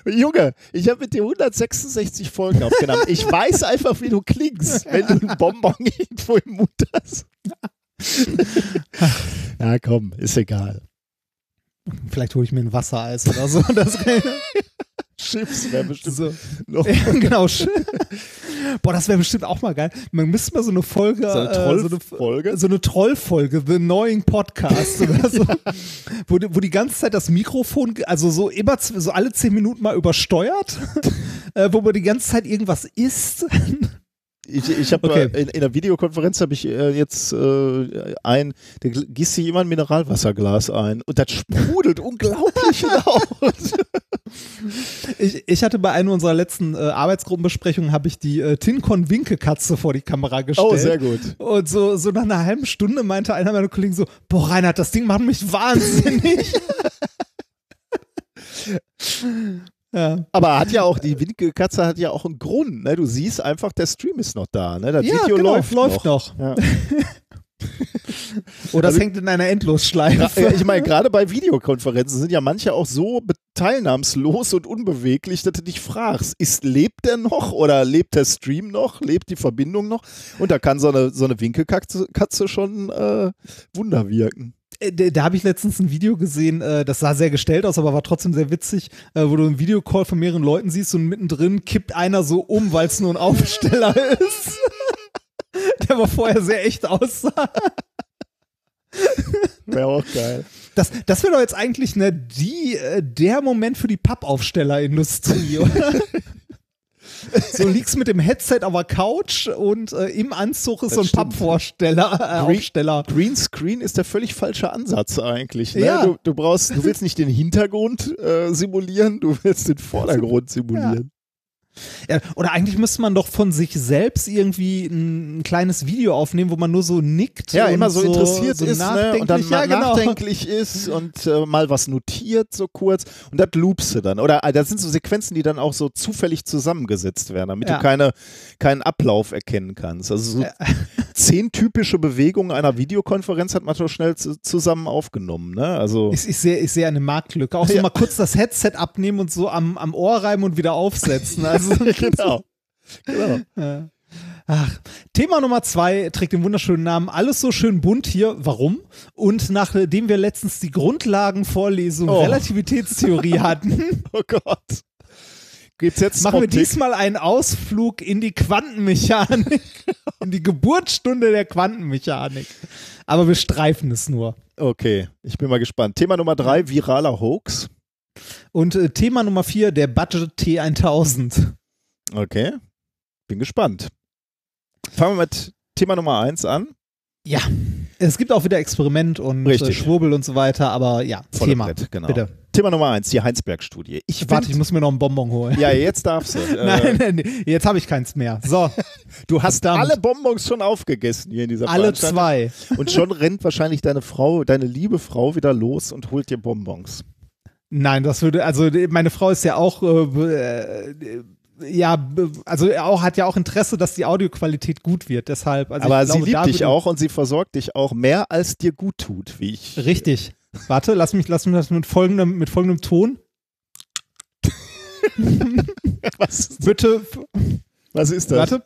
Junge, ich habe mit dir 166 Folgen aufgenommen. Ich weiß einfach, wie du klingst, wenn du einen Bonbon irgendwo im Mund hast. ja, komm, ist egal. Vielleicht hole ich mir ein Wassereis oder so. Das Chips wäre bestimmt so. noch. Ja, genau. Boah, das wäre bestimmt auch mal geil. Man müsste mal so eine Folge, So eine äh, so eine, Trollfolge? so eine Trollfolge, The Annoying Podcast oder so, wo, die- wo die ganze Zeit das Mikrofon, also so immer, so alle zehn Minuten mal übersteuert, äh, wo man die ganze Zeit irgendwas isst. Ich, ich habe Okay. in, in der Videokonferenz habe ich äh, jetzt äh, ein, da gießt sich jemand ein Mineralwasserglas ein und das sprudelt unglaublich laut. Ich, ich hatte bei einer unserer letzten äh, Arbeitsgruppenbesprechungen habe ich die äh, Tincon Winkelkatze vor die Kamera gestellt. Oh, sehr gut. Und so, so nach einer halben Stunde meinte einer meiner Kollegen so, boah, Reinhard, das Ding macht mich wahnsinnig. ja. Aber hat ja auch, die Winkelkatze hat ja auch einen Grund. Ne? Du siehst einfach, der Stream ist noch da. Ne? Das Ja, Video genau, läuft, läuft noch. noch. Ja. Oder es Also- hängt in einer Endlosschleife. Ja, ich meine, gerade bei Videokonferenzen sind ja manche auch so teilnahmslos und unbeweglich, dass du dich fragst, ist, lebt der noch oder lebt der Stream noch, lebt die Verbindung noch? Und da kann so eine, so eine Winkelkatze Katze schon äh, Wunder wirken. Äh, Da, habe ich letztens ein Video gesehen, äh, das sah sehr gestellt aus, aber war trotzdem sehr witzig, äh, wo du einen Videocall von mehreren Leuten siehst und mittendrin kippt einer so um, weil es nur ein Aufsteller ist. der aber vorher sehr echt aussah. Wäre auch geil. Das, das wäre doch jetzt eigentlich ne, die, der Moment für die Pappaufstellerindustrie, oder? so liegst mit dem Headset auf der Couch und äh, im Anzug ist Das so ein. Pappvorsteller, äh, Green- Aufsteller. Greenscreen ist der völlig falsche Ansatz eigentlich. Ne? Ja. Du, du brauchst, du willst nicht den Hintergrund äh, simulieren, du willst den Vordergrund simulieren. Ja, oder eigentlich müsste man doch von sich selbst irgendwie ein, ein kleines Video aufnehmen, wo man nur so nickt. Ja, immer so, interessiert so ist ne? und dann mal ja, genau. nachdenklich ist und äh, mal was notiert so kurz und das loopst du dann. Oder äh, das sind so Sequenzen, die dann auch so zufällig zusammengesetzt werden, damit Ja. du keine, keinen Ablauf erkennen kannst. Also so zehn typische Bewegungen einer Videokonferenz hat man doch schnell zu, zusammen aufgenommen. Ne? Also Ich, ich sehe ich sehe eine Marktlücke. Auch so Ja. mal kurz das Headset abnehmen und so am, am Ohr reiben und wieder aufsetzen. Also, genau. genau. Ja. Ach, Thema Nummer zwei trägt den wunderschönen Namen Alles so schön bunt hier. Warum? Und nachdem wir letztens die Grundlagenvorlesung Oh. Relativitätstheorie hatten, Oh Gott. Gibt's jetzt machen wir Optik? diesmal einen Ausflug in die Quantenmechanik, in die Geburtsstunde der Quantenmechanik. Aber wir streifen es nur. Okay, ich bin mal gespannt. Thema Nummer drei, viraler Hoax. Und äh, Thema Nummer vier, der Budget T1000. Okay, bin gespannt. Fangen wir mit Thema Nummer eins an. Ja, es gibt auch wieder Experiment und äh, Richtig. Schwurbel und so weiter, aber ja, Volle Thema. Brett, genau. Bitte. Thema Nummer eins, die Heinsberg-Studie. Ich Warte, ich muss mir noch einen Bonbon holen. Ja, jetzt darfst du. Äh, Nein, nein, nein, jetzt habe ich keins mehr. So, du hast verdammt. alle Bonbons schon aufgegessen hier in dieser alle zwei. Und schon rennt wahrscheinlich deine Frau, deine liebe Frau wieder los und holt dir Bonbons. Nein, das würde, also meine Frau ist ja auch, äh, äh, ja, also auch hat ja auch Interesse, dass die Audioqualität gut wird. Deshalb, also Aber sie glaube, da liebt dich auch und sie versorgt dich auch mehr, als dir gut tut, wie ich. Richtig. Warte, lass mich, lass mich das mit folgendem, mit folgendem Ton. Was, Bitte, was ist das? warte.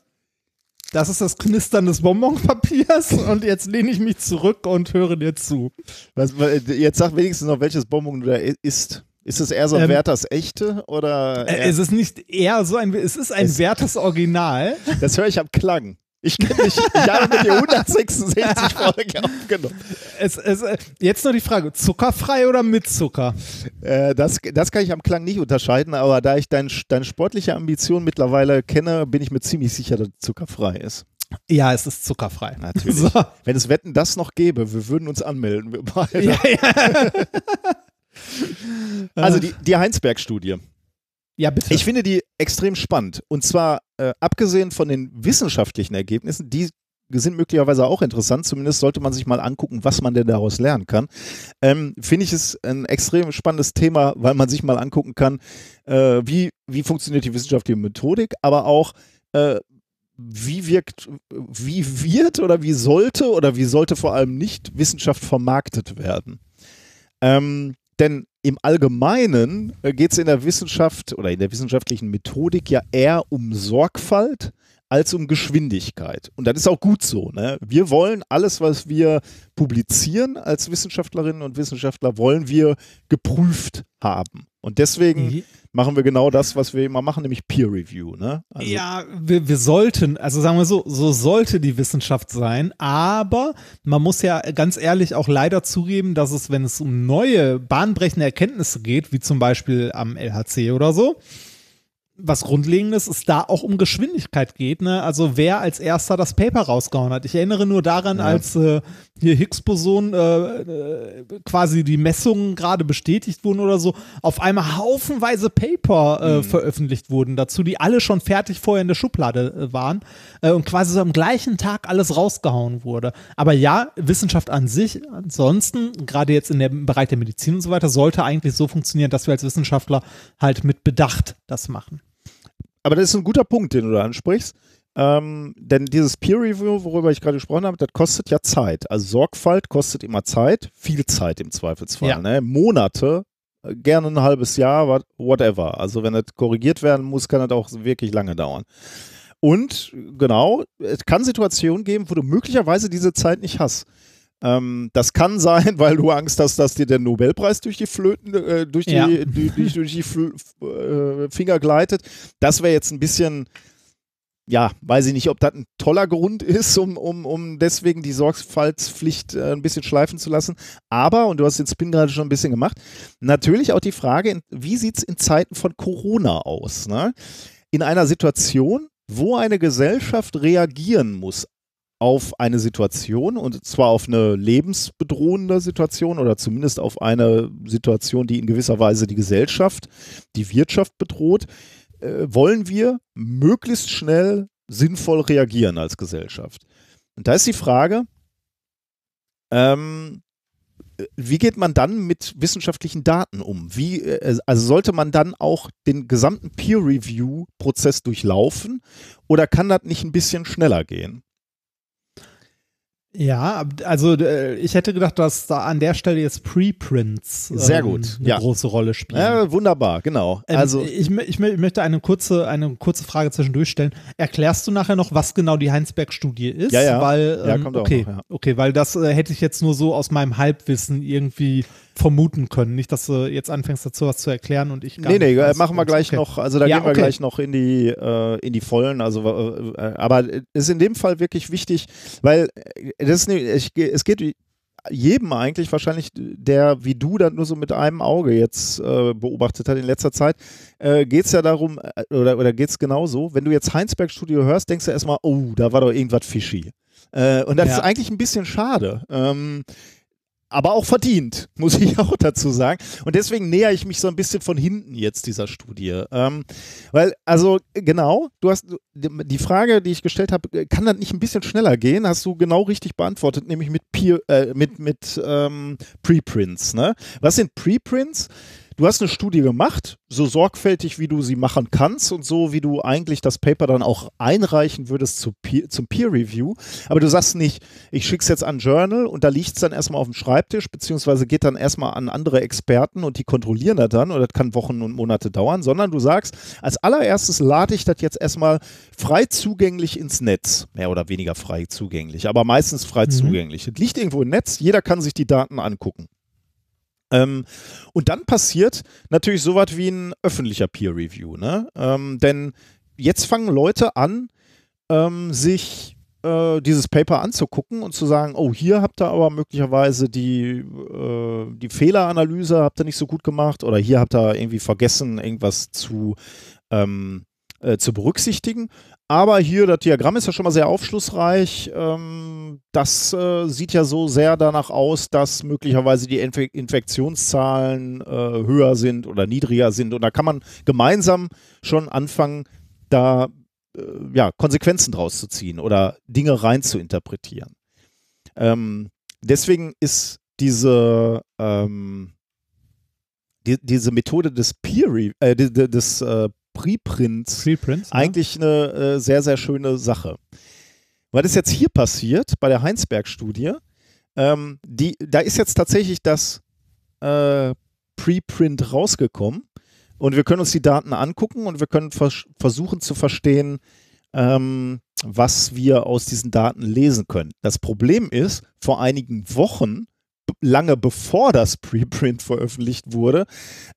Das ist das Knistern des Bonbonpapiers und jetzt lehne ich mich zurück und höre dir zu. Was, jetzt sag wenigstens noch, welches Bonbon du da isst. Ist es eher so ein Ähm, Werthers echte oder? Äh, es ist nicht eher so ein, es ist ein Es- wertes Original. das höre ich am Klang. Ich kenne dich. Ich habe mit dir 166 Folgen aufgenommen. Es, es, äh, jetzt nur die Frage, zuckerfrei oder mit Zucker? Äh, das, das kann ich am Klang nicht unterscheiden, aber da ich dein, deine sportliche Ambition mittlerweile kenne, bin ich mir ziemlich sicher, dass es zuckerfrei ist. Ja, es ist zuckerfrei. Natürlich. So. Wenn es Wetten das noch gäbe, wir würden uns anmelden, wir beide. Ja, ja. Also die, die Heinsberg-Studie. ja, bitte. Ich finde die extrem spannend. Und zwar äh, abgesehen von den wissenschaftlichen Ergebnissen, die sind möglicherweise auch interessant. Zumindest sollte man sich mal angucken, was man denn daraus lernen kann. Ähm, finde ich es ein extrem spannendes Thema, weil man sich mal angucken kann, äh, wie, wie funktioniert die wissenschaftliche Methodik, aber auch äh, wie wirkt, wie wird oder wie sollte oder wie sollte vor allem nicht Wissenschaft vermarktet werden. Ähm, denn im Allgemeinen geht es in der Wissenschaft oder in der wissenschaftlichen Methodik ja eher um Sorgfalt als um Geschwindigkeit. Und das ist auch gut so. Ne? Wir wollen alles, was wir publizieren als Wissenschaftlerinnen und Wissenschaftler, wollen wir geprüft haben. Und deswegen machen wir genau das, was wir immer machen, nämlich Peer Review. Ne? Also, ja, wir, wir sollten, also sagen wir so, so sollte die Wissenschaft sein, aber man muss ja ganz ehrlich auch leider zugeben, dass es, wenn es um neue, bahnbrechende Erkenntnisse geht, wie zum Beispiel am LHC oder so, was Grundlegendes es da auch um Geschwindigkeit geht, ne? Also wer als erster das Paper rausgehauen hat. Ich erinnere nur daran, Ja. als äh, hier Higgs-Boson äh, äh, quasi die Messungen gerade bestätigt wurden oder so, auf einmal haufenweise Paper äh, veröffentlicht wurden dazu, die alle schon fertig vorher in der Schublade äh, waren äh, und quasi so am gleichen Tag alles rausgehauen wurde. Aber ja, Wissenschaft an sich, ansonsten, gerade jetzt in dem Bereich der Medizin und so weiter, sollte eigentlich so funktionieren, dass wir als Wissenschaftler halt mit Bedacht das machen. Aber das ist ein guter Punkt, den du da ansprichst. Ähm, denn dieses Peer Review, worüber ich gerade gesprochen habe, das kostet ja Zeit. Also Sorgfalt kostet immer Zeit, viel Zeit im Zweifelsfall. Ja. Ne? Monate, äh, gerne ein halbes Jahr, what- whatever. Also wenn das korrigiert werden muss, kann das auch wirklich lange dauern. Und genau, es kann Situationen geben, wo du möglicherweise diese Zeit nicht hast. Ähm, das kann sein, weil du Angst hast, dass dir der Nobelpreis durch die Flöten, äh, durch die, Ja. durch, durch, die äh, Finger gleitet. Das wäre jetzt ein bisschen, ja, weiß ich nicht, ob das ein toller Grund ist, um, um, um deswegen die Sorgfaltspflicht äh, ein bisschen schleifen zu lassen. Aber, und du hast den Spin gerade schon ein bisschen gemacht, natürlich auch die Frage, wie sieht es in Zeiten von Corona aus? Ne? In einer Situation, wo eine Gesellschaft reagieren muss auf eine Situation und zwar auf eine lebensbedrohende Situation oder zumindest auf eine Situation, die in gewisser Weise die Gesellschaft, die Wirtschaft bedroht, äh, wollen wir möglichst schnell sinnvoll reagieren als Gesellschaft. Und da ist die Frage, ähm, wie geht man dann mit wissenschaftlichen Daten um? Wie, äh, also sollte man dann auch den gesamten Peer-Review-Prozess durchlaufen oder kann das nicht ein bisschen schneller gehen? Ja, also äh, ich hätte gedacht, dass da an der Stelle jetzt Preprints ähm, Sehr gut. eine ja. große Rolle spielen. Ja, wunderbar, genau. Ähm, also ich, ich, ich möchte eine kurze, eine kurze Frage zwischendurch stellen. Erklärst du nachher noch, was genau die Heinsberg-Studie ist? Ja, ja. Weil, Ja, ähm, kommt auch okay, noch, ja. okay, weil das äh, hätte ich jetzt nur so aus meinem Halbwissen irgendwie vermuten können. Nicht, dass du jetzt anfängst dazu was zu erklären und ich gar Nee, nee, weiß, machen wir gleich okay. noch, also da Ja, gehen wir okay. gleich noch in die, äh, in die Vollen, also äh, äh, aber es ist in dem Fall wirklich wichtig, weil äh, das ist, ne, ich, es geht jedem eigentlich wahrscheinlich, der wie du dann nur so mit einem Auge jetzt äh, beobachtet hat in letzter Zeit, äh, geht es ja darum, äh, oder, oder geht es genauso, wenn du jetzt Heinsberg Studio hörst, denkst du erstmal, oh, da war doch irgendwas fishy. Äh, und das Ja. ist eigentlich ein bisschen schade. Ähm, aber auch verdient, muss ich auch dazu sagen. Und deswegen näher ich mich so ein bisschen von hinten jetzt dieser Studie. Ähm, weil, also genau, du hast die Frage, die ich gestellt habe, kann das nicht ein bisschen schneller gehen? Hast du genau richtig beantwortet, nämlich mit, Peer, äh, mit, mit ähm, Preprints. Ne? Was sind Preprints? Du hast eine Studie gemacht, so sorgfältig wie du sie machen kannst und so wie du eigentlich das Paper dann auch einreichen würdest zu Peer, zum Peer Review. Aber du sagst nicht, ich schicke es jetzt an Journal und da liegt es dann erstmal auf dem Schreibtisch, beziehungsweise geht dann erstmal an andere Experten und die kontrollieren das dann und das kann Wochen und Monate dauern, sondern du sagst, als allererstes lade ich das jetzt erstmal frei zugänglich ins Netz. Mehr oder weniger frei zugänglich, aber meistens frei Mhm. zugänglich. Es liegt irgendwo im Netz, jeder kann sich die Daten angucken. Ähm, und dann passiert natürlich sowas wie ein öffentlicher Peer Review. Ne? Ähm, denn jetzt fangen Leute an, ähm, sich äh, dieses Paper anzugucken und zu sagen, oh, hier habt ihr aber möglicherweise die, äh, die Fehleranalyse habt ihr nicht so gut gemacht oder hier habt ihr irgendwie vergessen, irgendwas zu, ähm, äh, zu berücksichtigen. Aber hier, das Diagramm ist ja schon mal sehr aufschlussreich. Ähm, das äh, sieht ja so sehr danach aus, dass möglicherweise die Infe Infektionszahlen äh, höher sind oder niedriger sind. Und da kann man gemeinsam schon anfangen, da äh, ja, Konsequenzen draus zu ziehen oder Dinge rein zu interpretieren. Ähm, deswegen ist diese, ähm, die, diese Methode des Peer äh, des, des äh, Preprints Preprints. ne? eigentlich eine äh, sehr, sehr schöne Sache. Was ist jetzt hier passiert bei der Heinsberg-Studie? Ähm, die, da ist jetzt tatsächlich das äh, Preprint rausgekommen und wir können uns die Daten angucken und wir können vers versuchen zu verstehen, ähm, was wir aus diesen Daten lesen können. Das Problem ist, vor einigen Wochen, lange bevor das Preprint veröffentlicht wurde,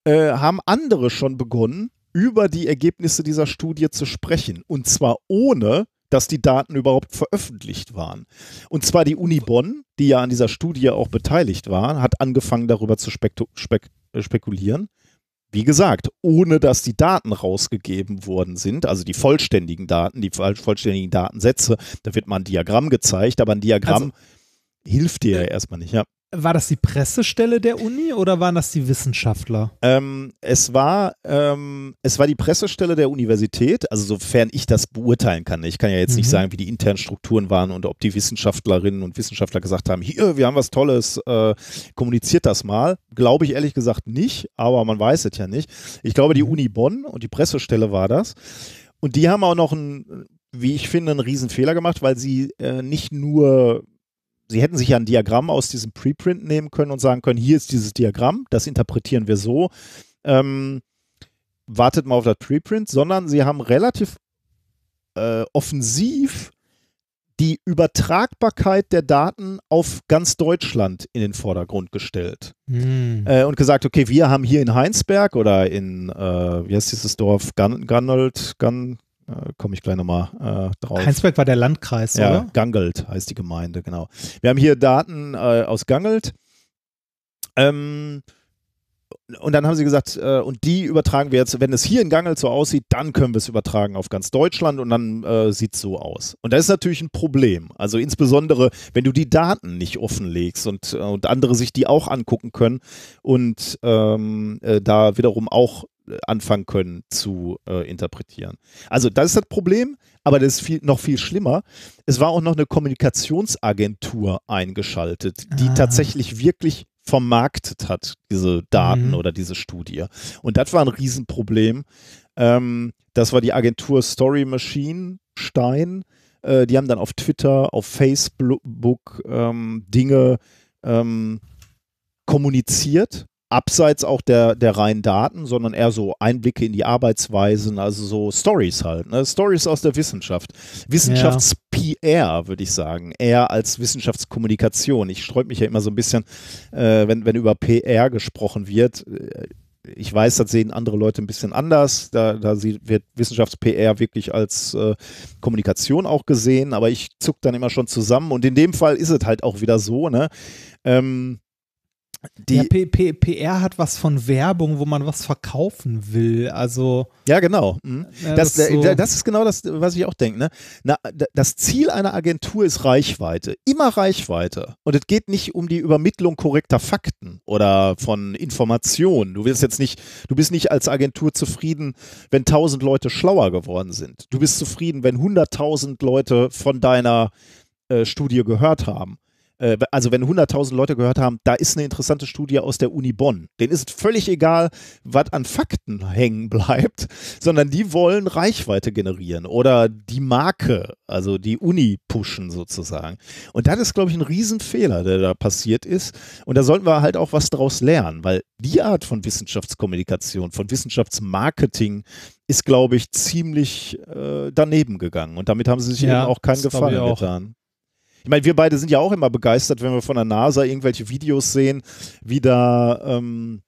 äh, haben andere schon begonnen, über die Ergebnisse dieser Studie zu sprechen. Und zwar ohne, dass die Daten überhaupt veröffentlicht waren. Und zwar die Uni Bonn, die ja an dieser Studie auch beteiligt war, hat angefangen darüber zu spektu- spek äh, spekulieren. Wie gesagt, ohne dass die Daten rausgegeben worden sind, also die vollständigen Daten, die voll- vollständigen Datensätze, da wird mal ein Diagramm gezeigt, aber ein Diagramm hilft dir ja erstmal nicht. Ja. War das die Pressestelle der Uni oder waren das die Wissenschaftler? Ähm, es, war, ähm, es war die Pressestelle der Universität, also sofern ich das beurteilen kann. Ich kann ja jetzt nicht Mhm. sagen, wie die internen Strukturen waren und ob die Wissenschaftlerinnen und Wissenschaftler gesagt haben, hier, wir haben was Tolles, äh, kommuniziert das mal. Glaube ich ehrlich gesagt nicht, aber man weiß es ja nicht. Ich glaube, die Uni Bonn und die Pressestelle war das. Und die haben auch noch einen, wie ich finde, einen riesen Fehler gemacht, weil sie äh, nicht nur Sie hätten sich ja ein Diagramm aus diesem Preprint nehmen können und sagen können, hier ist dieses Diagramm, das interpretieren wir so. Ähm, wartet mal auf das Preprint, sondern sie haben relativ äh, offensiv die Übertragbarkeit der Daten auf ganz Deutschland in den Vordergrund gestellt Hm. äh, und gesagt, okay, wir haben hier in Heinsberg oder in, äh, wie heißt dieses Dorf, Gun, Gunnelt, Gun, Äh, Komme ich gleich nochmal äh, drauf. Heinsberg war der Landkreis, ja, oder? Gangelt heißt die Gemeinde, genau. Wir haben hier Daten äh, aus Gangelt. Ähm, und dann haben sie gesagt, äh, und die übertragen wir jetzt, wenn es hier in Gangelt so aussieht, dann können wir es übertragen auf ganz Deutschland und dann äh, sieht es so aus. Und das ist natürlich ein Problem. Also insbesondere, wenn du die Daten nicht offenlegst und, äh, und andere sich die auch angucken können und ähm, äh, da wiederum auch anfangen können zu äh, interpretieren. Also das ist das Problem, aber das ist viel, noch viel schlimmer. Es war auch noch eine Kommunikationsagentur eingeschaltet, die Ah. tatsächlich wirklich vermarktet hat, diese Daten Mhm. oder diese Studie. Und das war ein Riesenproblem. Ähm, das war die Agentur Story Machine Stein. Äh, die haben dann auf Twitter, auf Facebook ähm, Dinge ähm, kommuniziert, abseits auch der, der reinen Daten, sondern eher so Einblicke in die Arbeitsweisen, also so Stories halt, ne? Stories aus der Wissenschaft. Wissenschafts-PR, würde ich sagen, eher als Wissenschaftskommunikation. Ich sträube mich ja immer so ein bisschen, äh, wenn, wenn über PR gesprochen wird. Äh, Ich weiß, das sehen andere Leute ein bisschen anders. Da, da wird Wissenschafts-PR wirklich als äh, Kommunikation auch gesehen, aber ich zuck dann immer schon zusammen. Und in dem Fall ist es halt auch wieder so, ne? Ähm, die, ja, P P PR hat was von Werbung, wo man was verkaufen will. Also Ja, genau. Mhm. Ja, das, das ist so- das ist genau das, was ich auch denke. Ne? Na, das Ziel einer Agentur ist Reichweite. Immer Reichweite. Und es geht nicht um die Übermittlung korrekter Fakten oder von Informationen. Du willst jetzt nicht, du bist nicht als Agentur zufrieden, wenn tausend Leute schlauer geworden sind. Du bist zufrieden, wenn hunderttausend Leute von deiner äh, Studie gehört haben. Äh, Also wenn 100.000 Leute gehört haben, da ist eine interessante Studie aus der Uni Bonn. Denen ist es völlig egal, was an Fakten hängen bleibt, sondern die wollen Reichweite generieren oder die Marke, also die Uni pushen sozusagen. Und das ist, glaube ich, ein Riesenfehler, der da passiert ist. Und da sollten wir halt auch was daraus lernen, weil die Art von Wissenschaftskommunikation, von Wissenschaftsmarketing ist, glaube ich, ziemlich äh, daneben gegangen. Und damit haben sie sich Ja, eben auch keinen Gefallen getan. Ich meine, wir beide sind ja auch immer begeistert, wenn wir von der NASA irgendwelche Videos sehen, wie da, ähm,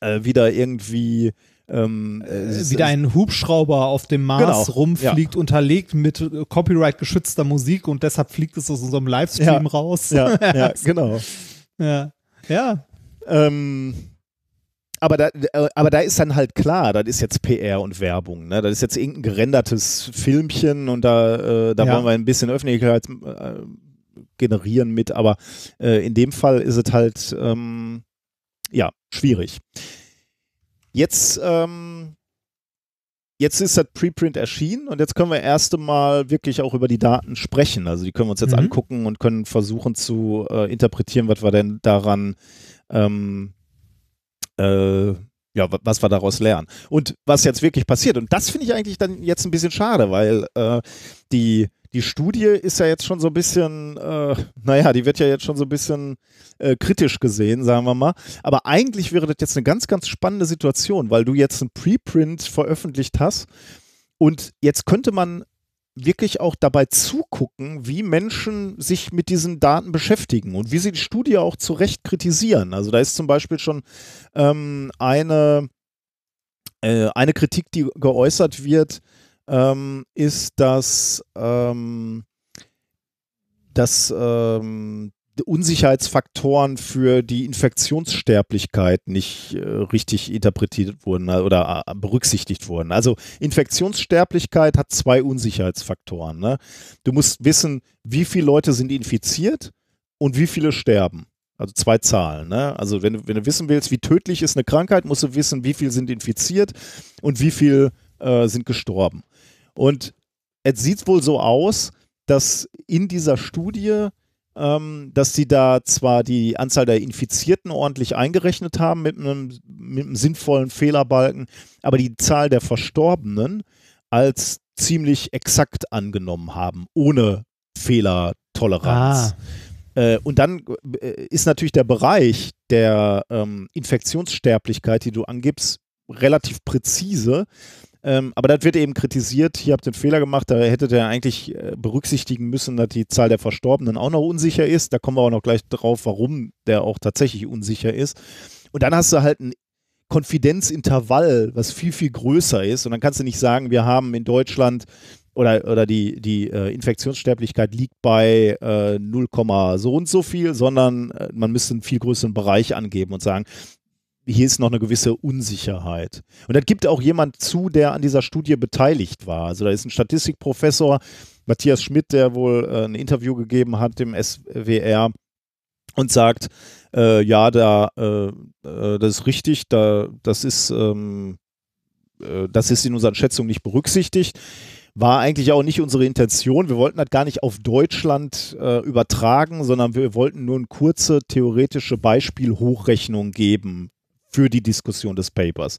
äh, wie da irgendwie ähm, äh, wieder ein Hubschrauber auf dem Mars Genau, rumfliegt, unterlegt mit äh, Copyright geschützter Musik und deshalb fliegt es aus unserem Livestream Ja. raus. Ja, ja, genau. ja. ja. Ähm, aber da, äh, aber da ist dann halt klar, das ist jetzt PR und Werbung. Ne? Das ist jetzt irgendein gerendertes Filmchen und da, äh, da Ja. wollen wir ein bisschen Öffentlichkeit äh, generieren mit, aber äh, in dem Fall ist es halt ähm, ja schwierig. Jetzt, ähm, jetzt ist das Preprint erschienen und jetzt können wir erst einmal wirklich auch über die Daten sprechen. Also die können wir uns jetzt Mhm. angucken und können versuchen zu äh, interpretieren, was wir denn daran ähm, äh, ja, wa- was wir daraus lernen. Und was jetzt wirklich passiert. Und das finde ich eigentlich dann jetzt ein bisschen schade, weil äh, die, die Studie ist ja jetzt schon so ein bisschen, äh, naja, die wird ja jetzt schon so ein bisschen äh, kritisch gesehen, sagen wir mal. Aber eigentlich wäre das jetzt eine ganz, ganz spannende Situation, weil du jetzt ein Preprint veröffentlicht hast und jetzt könnte man wirklich auch dabei zugucken, wie Menschen sich mit diesen Daten beschäftigen und wie sie die Studie auch zu Recht kritisieren. Also da ist zum Beispiel schon ähm, eine, äh, eine Kritik, die geäußert wird, ähm, ist, dass, ähm, dass ähm, Unsicherheitsfaktoren für die Infektionssterblichkeit nicht äh, richtig interpretiert wurden oder äh, berücksichtigt wurden. Also Infektionssterblichkeit hat zwei Unsicherheitsfaktoren. Ne? Du musst wissen, wie viele Leute sind infiziert und wie viele sterben. Also zwei Zahlen. Ne? Also wenn du, wenn du wissen willst, wie tödlich ist eine Krankheit, musst du wissen, wie viel sind infiziert und wie viel äh, sind gestorben. Und es sieht wohl so aus, dass in dieser Studie, ähm, dass sie da zwar die Anzahl der Infizierten ordentlich eingerechnet haben mit einem, mit einem sinnvollen Fehlerbalken, aber die Zahl der Verstorbenen als ziemlich exakt angenommen haben, ohne Fehlertoleranz. Äh, und dann äh, ist natürlich der Bereich der ähm, Infektionssterblichkeit, die du angibst, relativ präzise. Ähm, aber das wird eben kritisiert. Hier habt ihr einen Fehler gemacht. Da hättet ihr eigentlich äh, berücksichtigen müssen, dass die Zahl der Verstorbenen auch noch unsicher ist. Da kommen wir auch noch gleich drauf, warum der auch tatsächlich unsicher ist. Und dann hast du halt einen Konfidenzintervall, was viel, viel größer ist. Und dann kannst du nicht sagen, wir haben in Deutschland oder, oder die, die äh, Infektionssterblichkeit liegt bei äh, 0, so und so viel, sondern äh, man müsste einen viel größeren Bereich angeben und sagen, hier ist noch eine gewisse Unsicherheit. Und das gibt auch jemand zu, der an dieser Studie beteiligt war. Also da ist ein Statistikprofessor, Matthias Schmidt, der wohl äh, ein Interview gegeben hat dem SWR und sagt, äh, ja, da, äh, äh, das ist richtig, da, das ist, ähm, äh, das ist in unseren Schätzungen nicht berücksichtigt. War eigentlich auch nicht unsere Intention. Wir wollten das gar nicht auf Deutschland äh, übertragen, sondern wir wollten nur eine kurze theoretische Beispielhochrechnung geben für die Diskussion des Papers.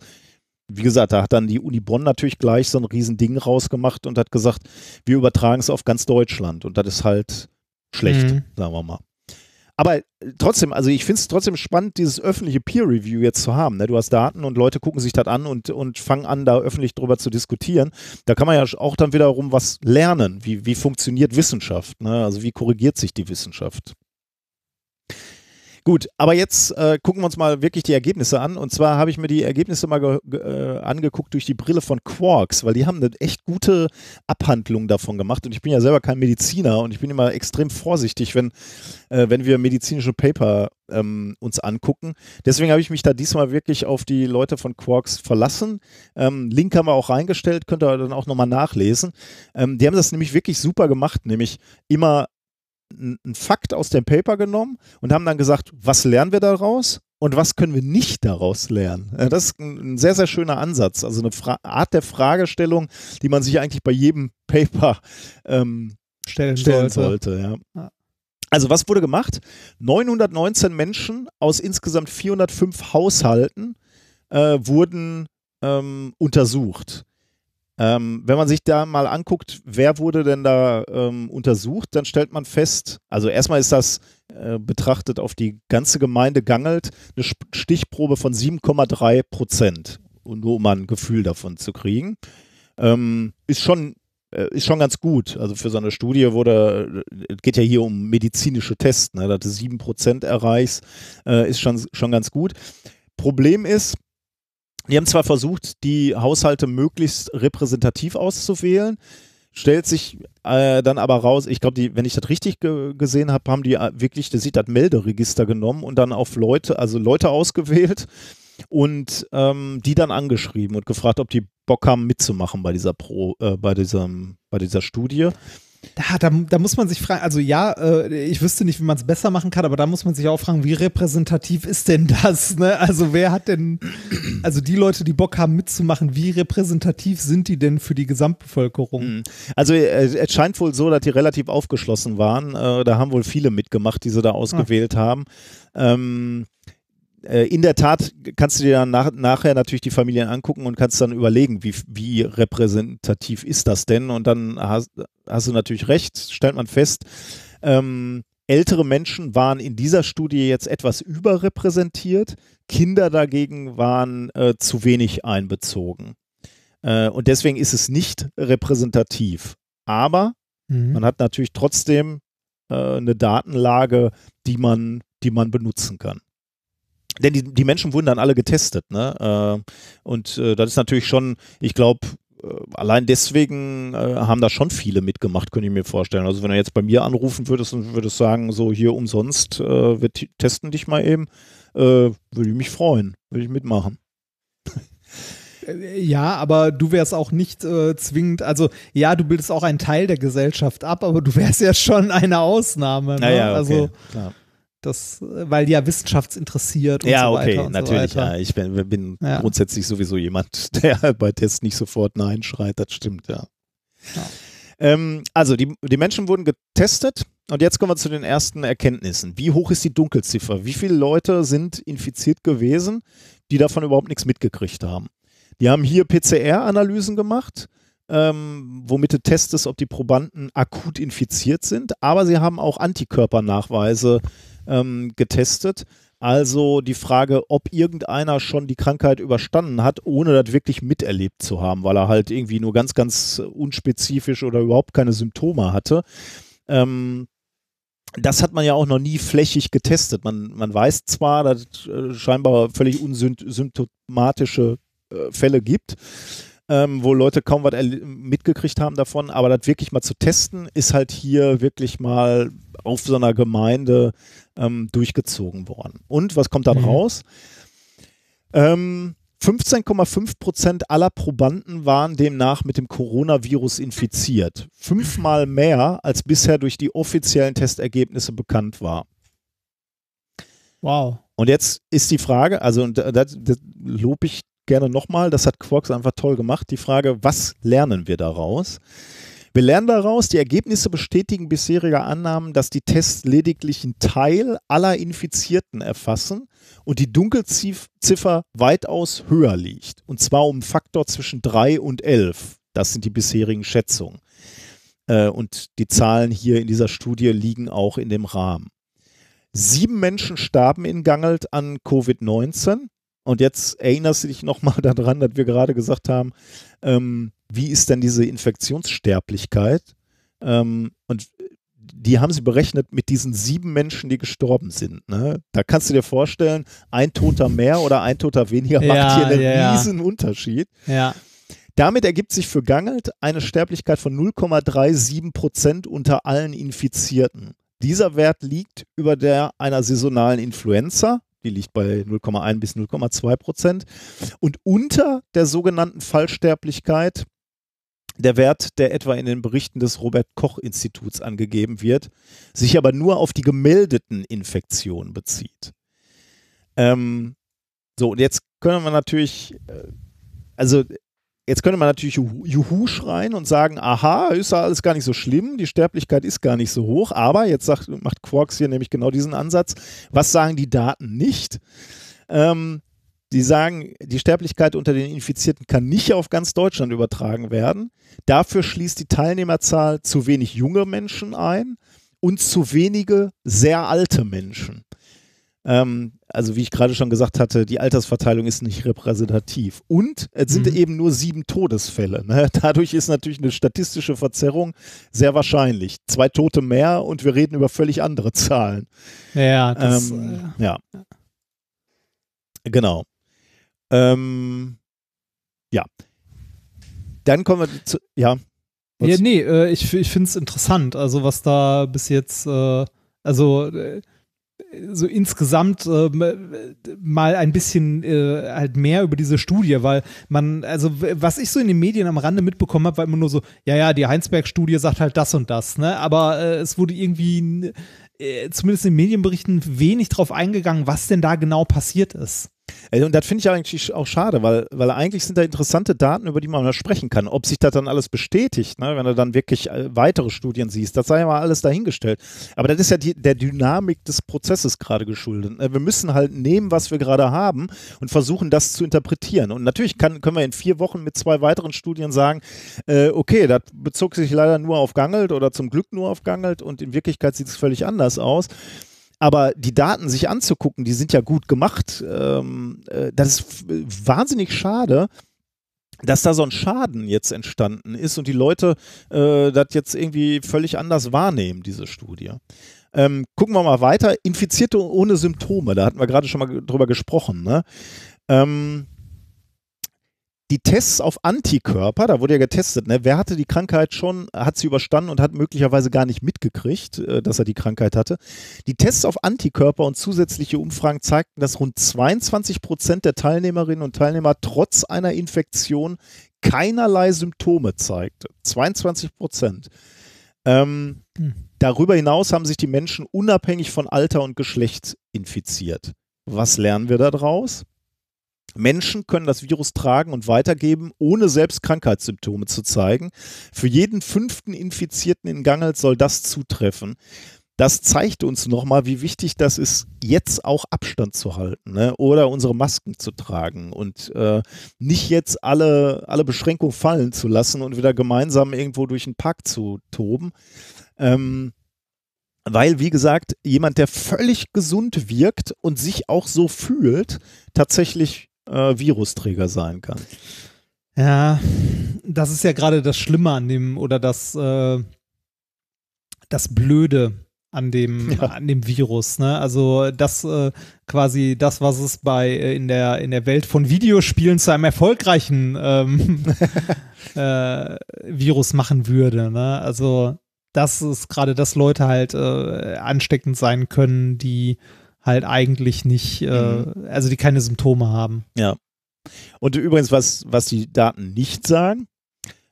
Wie gesagt, da hat dann die Uni Bonn natürlich gleich so ein Riesending rausgemacht und hat gesagt, wir übertragen es auf ganz Deutschland. Und das ist halt schlecht, mhm. sagen wir mal. Aber äh, trotzdem, also ich finde es trotzdem spannend, dieses öffentliche Peer Review jetzt zu haben. Ne? Du hast Daten und Leute gucken sich das an und, und fangen an, da öffentlich drüber zu diskutieren. Da kann man ja auch dann wiederum was lernen. Wie, wie funktioniert Wissenschaft? Ne? Also wie korrigiert sich die Wissenschaft? Gut, aber jetzt äh, gucken wir uns mal wirklich die Ergebnisse an. Und zwar habe ich mir die Ergebnisse mal äh, angeguckt durch die Brille von Quarks, weil die haben eine echt gute Abhandlung davon gemacht. Und ich bin ja selber kein Mediziner und ich bin immer extrem vorsichtig, wenn, äh, wenn wir medizinische Paper ähm, uns angucken. Deswegen habe ich mich da diesmal wirklich auf die Leute von Quarks verlassen. Ähm, Link haben wir auch reingestellt, könnt ihr dann auch nochmal nachlesen. Ähm, die haben das nämlich wirklich super gemacht, nämlich immer einen Fakt aus dem Paper genommen und haben dann gesagt, was lernen wir daraus und was können wir nicht daraus lernen. Das ist ein sehr, sehr schöner Ansatz. Also eine Fra Art der Fragestellung, die man sich eigentlich bei jedem Paper ähm, stellen, stellen, sollte. sollte ja. Also was wurde gemacht? 919 Menschen aus insgesamt 405 Haushalten äh, wurden ähm, untersucht. Ähm, wenn man sich da mal anguckt, wer wurde denn da ähm, untersucht, dann stellt man fest, also erstmal ist das äh, betrachtet auf die ganze Gemeinde Gangelt eine Stichprobe von 7,3 Prozent, nur um mal ein Gefühl davon zu kriegen. Ähm, ist schon äh, ist schon ganz gut. Also für so eine Studie wurde, es geht ja hier um medizinische Tests, ne, dass du 7% erreichst, äh, ist schon, schon ganz gut. Problem ist, die haben zwar versucht, die Haushalte möglichst repräsentativ auszuwählen, stellt sich äh, dann aber raus, ich glaube, wenn ich das richtig ge gesehen habe, haben die äh, wirklich, das das Melderegister genommen und dann auf Leute, also Leute ausgewählt und ähm, die dann angeschrieben und gefragt, ob die Bock haben mitzumachen bei dieser Pro, äh, bei diesem, bei dieser Studie. Da, da, da, muss man sich fragen, also ja, äh, ich wüsste nicht, wie man es besser machen kann, aber da muss man sich auch fragen, wie repräsentativ ist denn das? Ne? Also wer hat denn, also die Leute, die Bock haben mitzumachen, wie repräsentativ sind die denn für die Gesamtbevölkerung? Hm. Also äh, es scheint wohl so, dass die relativ aufgeschlossen waren. Äh, da haben wohl viele mitgemacht, die sie da ausgewählt ah. haben. Ähm, äh, in der Tat kannst du dir dann nach, nachher natürlich die Familien angucken und kannst dann überlegen, wie, wie repräsentativ ist das denn? Und dann hast, hast du natürlich recht, stellt man fest, ähm, ältere Menschen waren in dieser Studie jetzt etwas überrepräsentiert, Kinder dagegen waren äh, zu wenig einbezogen. Äh, und deswegen ist es nicht repräsentativ. Aber mhm. man hat natürlich trotzdem äh, eine Datenlage, die man, die man benutzen kann denn die, die Menschen wurden dann alle getestet, ne? Äh, und äh, das ist natürlich schon, ich glaube, äh, allein deswegen äh, haben da schon viele mitgemacht, könnte ich mir vorstellen. Also wenn du jetzt bei mir anrufen würdest und würdest sagen, so hier umsonst, äh, wir testen dich mal eben, äh, würde ich mich freuen, würde ich mitmachen. Ja, aber du wärst auch nicht äh, zwingend, also ja, du bildest auch einen Teil der Gesellschaft ab, aber du wärst ja schon eine Ausnahme. Ne? Naja, okay, also klar. Das, weil ja wissenschaftsinteressiert und ja, so weiter. Ja, okay, natürlich. So ja, ich bin, bin ja. grundsätzlich sowieso jemand, der bei Tests nicht sofort Nein schreit. Das stimmt, ja. ja. Ähm, also, die, die Menschen wurden getestet und jetzt kommen wir zu den ersten Erkenntnissen. Wie hoch ist die Dunkelziffer? Wie viele Leute sind infiziert gewesen, die davon überhaupt nichts mitgekriegt haben? Die haben hier PCR-Analysen gemacht. Ähm, womit du testest, ob die Probanden akut infiziert sind, aber sie haben auch Antikörpernachweise ähm, getestet. Also die Frage, ob irgendeiner schon die Krankheit überstanden hat, ohne das wirklich miterlebt zu haben, weil er halt irgendwie nur ganz, ganz unspezifisch oder überhaupt keine Symptome hatte. Ähm, das hat man ja auch noch nie flächig getestet. Man, man weiß zwar, dass es äh, scheinbar völlig unsymptomatische äh, Fälle gibt, ähm, wo Leute kaum was mitgekriegt haben davon, aber das wirklich mal zu testen, ist halt hier wirklich mal auf so einer Gemeinde ähm, durchgezogen worden. Und was kommt dann mhm. raus? Ähm, 15,5 Prozent aller Probanden waren demnach mit dem Coronavirus infiziert. Fünfmal mehr, als bisher durch die offiziellen Testergebnisse bekannt war. Wow. Und jetzt ist die Frage, also das, das lobe ich gerne nochmal, das hat Quarks einfach toll gemacht, die Frage, was lernen wir daraus? Wir lernen daraus, die Ergebnisse bestätigen bisherige Annahmen, dass die Tests lediglich einen Teil aller Infizierten erfassen und die Dunkelziffer weitaus höher liegt. Und zwar um Faktor zwischen 3 und 11. Das sind die bisherigen Schätzungen. Äh, und die Zahlen hier in dieser Studie liegen auch in dem Rahmen. Sieben Menschen starben in Gangelt an Covid-19. Und jetzt erinnerst du dich nochmal daran, dass wir gerade gesagt haben, ähm, wie ist denn diese Infektionssterblichkeit? Ähm, und die haben sie berechnet mit diesen sieben Menschen, die gestorben sind. Ne? Da kannst du dir vorstellen, ein Toter mehr oder ein Toter weniger ja, macht hier einen ja, riesen Unterschied. Ja. Damit ergibt sich für Gangelt eine Sterblichkeit von 0,37 Prozent unter allen Infizierten. Dieser Wert liegt über der einer saisonalen Influenza, die liegt bei 0,1 bis 0,2 Prozent, und unter der sogenannten Fallsterblichkeit der Wert, der etwa in den Berichten des Robert Koch Instituts angegeben wird, sich aber nur auf die gemeldeten Infektionen bezieht. Ähm, so, und jetzt können wir natürlich, äh, also jetzt könnte man natürlich Juhu schreien und sagen, aha, ist ja alles gar nicht so schlimm, die Sterblichkeit ist gar nicht so hoch, aber jetzt sagt, macht Quarks hier nämlich genau diesen Ansatz, was sagen die Daten nicht? Ähm, die sagen, die Sterblichkeit unter den Infizierten kann nicht auf ganz Deutschland übertragen werden. Dafür schließt die Teilnehmerzahl zu wenig junge Menschen ein und zu wenige sehr alte Menschen. Ähm, also wie ich gerade schon gesagt hatte, die Altersverteilung ist nicht repräsentativ. Und es sind mhm. eben nur sieben Todesfälle. Ne? Dadurch ist natürlich eine statistische Verzerrung sehr wahrscheinlich. Zwei Tote mehr und wir reden über völlig andere Zahlen. Ja, das, ähm, äh, ja. Genau. Ähm, ja. Dann kommen wir zu, ja. Ja, nee, äh, ich, ich finde es interessant, also was da bis jetzt, äh, also äh, so insgesamt äh, mal ein bisschen äh, halt mehr über diese Studie, weil man, also was ich so in den Medien am Rande mitbekommen habe, war immer nur so, ja, ja, die Heinsberg-Studie sagt halt das und das, ne? Aber äh, es wurde irgendwie, äh, zumindest in Medienberichten, wenig drauf eingegangen, was denn da genau passiert ist. Also, und das finde ich eigentlich auch schade, weil, weil eigentlich sind da interessante Daten, über die man mal sprechen kann. Ob sich das dann alles bestätigt, ne, wenn du dann wirklich äh, weitere Studien siehst, das sei ja mal alles dahingestellt. Aber das ist ja die, der Dynamik des Prozesses gerade geschuldet. Ne. Wir müssen halt nehmen, was wir gerade haben und versuchen, das zu interpretieren. Und natürlich kann, können wir in vier Wochen mit zwei weiteren Studien sagen, äh, okay, das bezog sich leider nur auf Gangelt oder zum Glück nur auf Gangelt und in Wirklichkeit sieht es völlig anders aus. Aber die Daten sich anzugucken, die sind ja gut gemacht. Ähm, äh, das ist wahnsinnig schade, dass da so ein Schaden jetzt entstanden ist und die Leute äh, das jetzt irgendwie völlig anders wahrnehmen, diese Studie. Ähm, gucken wir mal weiter. Infizierte ohne Symptome, da hatten wir gerade schon mal drüber gesprochen. Ne? Ähm, die Tests auf Antikörper, da wurde ja getestet, ne? wer hatte die Krankheit schon, hat sie überstanden und hat möglicherweise gar nicht mitgekriegt, äh, dass er die Krankheit hatte. Die Tests auf Antikörper und zusätzliche Umfragen zeigten, dass rund 22 Prozent der Teilnehmerinnen und Teilnehmer trotz einer Infektion keinerlei Symptome zeigte. 22 Prozent. Ähm, hm. Darüber hinaus haben sich die Menschen unabhängig von Alter und Geschlecht infiziert. Was lernen wir daraus? Menschen können das Virus tragen und weitergeben, ohne selbst Krankheitssymptome zu zeigen. Für jeden fünften Infizierten in Gangelt soll das zutreffen. Das zeigt uns nochmal, wie wichtig das ist, jetzt auch Abstand zu halten ne? oder unsere Masken zu tragen und äh, nicht jetzt alle, alle Beschränkungen fallen zu lassen und wieder gemeinsam irgendwo durch den Park zu toben. Ähm, weil, wie gesagt, jemand, der völlig gesund wirkt und sich auch so fühlt, tatsächlich äh, Virusträger sein kann. Ja, das ist ja gerade das Schlimme an dem oder das, äh, das Blöde an dem, ja. an dem Virus. Ne? Also das äh, quasi das, was es bei äh, in der in der Welt von Videospielen zu einem erfolgreichen ähm, äh, Virus machen würde. Ne? Also das ist gerade, dass Leute halt äh, ansteckend sein können, die halt eigentlich nicht, äh, mhm. also die keine Symptome haben. Ja. Und übrigens, was, was die Daten nicht sagen,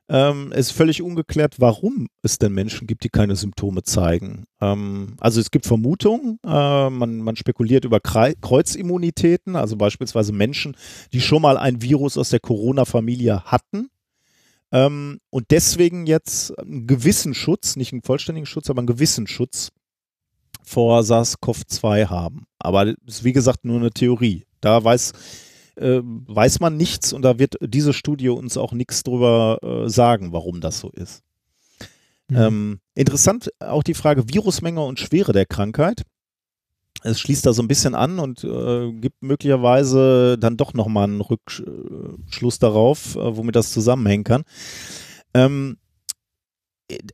ähm, ist völlig ungeklärt, warum es denn Menschen gibt, die keine Symptome zeigen. Ähm, also es gibt Vermutungen, äh, man, man spekuliert über Kreuzimmunitäten, also beispielsweise Menschen, die schon mal ein Virus aus der Corona-Familie hatten ähm, und deswegen jetzt einen gewissen Schutz, nicht einen vollständigen Schutz, aber einen gewissen Schutz vor SARS-CoV-2 haben. Aber das ist wie gesagt nur eine Theorie. Da weiß äh, weiß man nichts und da wird diese Studie uns auch nichts drüber äh, sagen, warum das so ist. Mhm. Ähm, interessant auch die Frage Virusmenge und Schwere der Krankheit. Es schließt da so ein bisschen an und äh, gibt möglicherweise dann doch nochmal einen Rückschluss darauf, äh, womit das zusammenhängen kann. Ähm,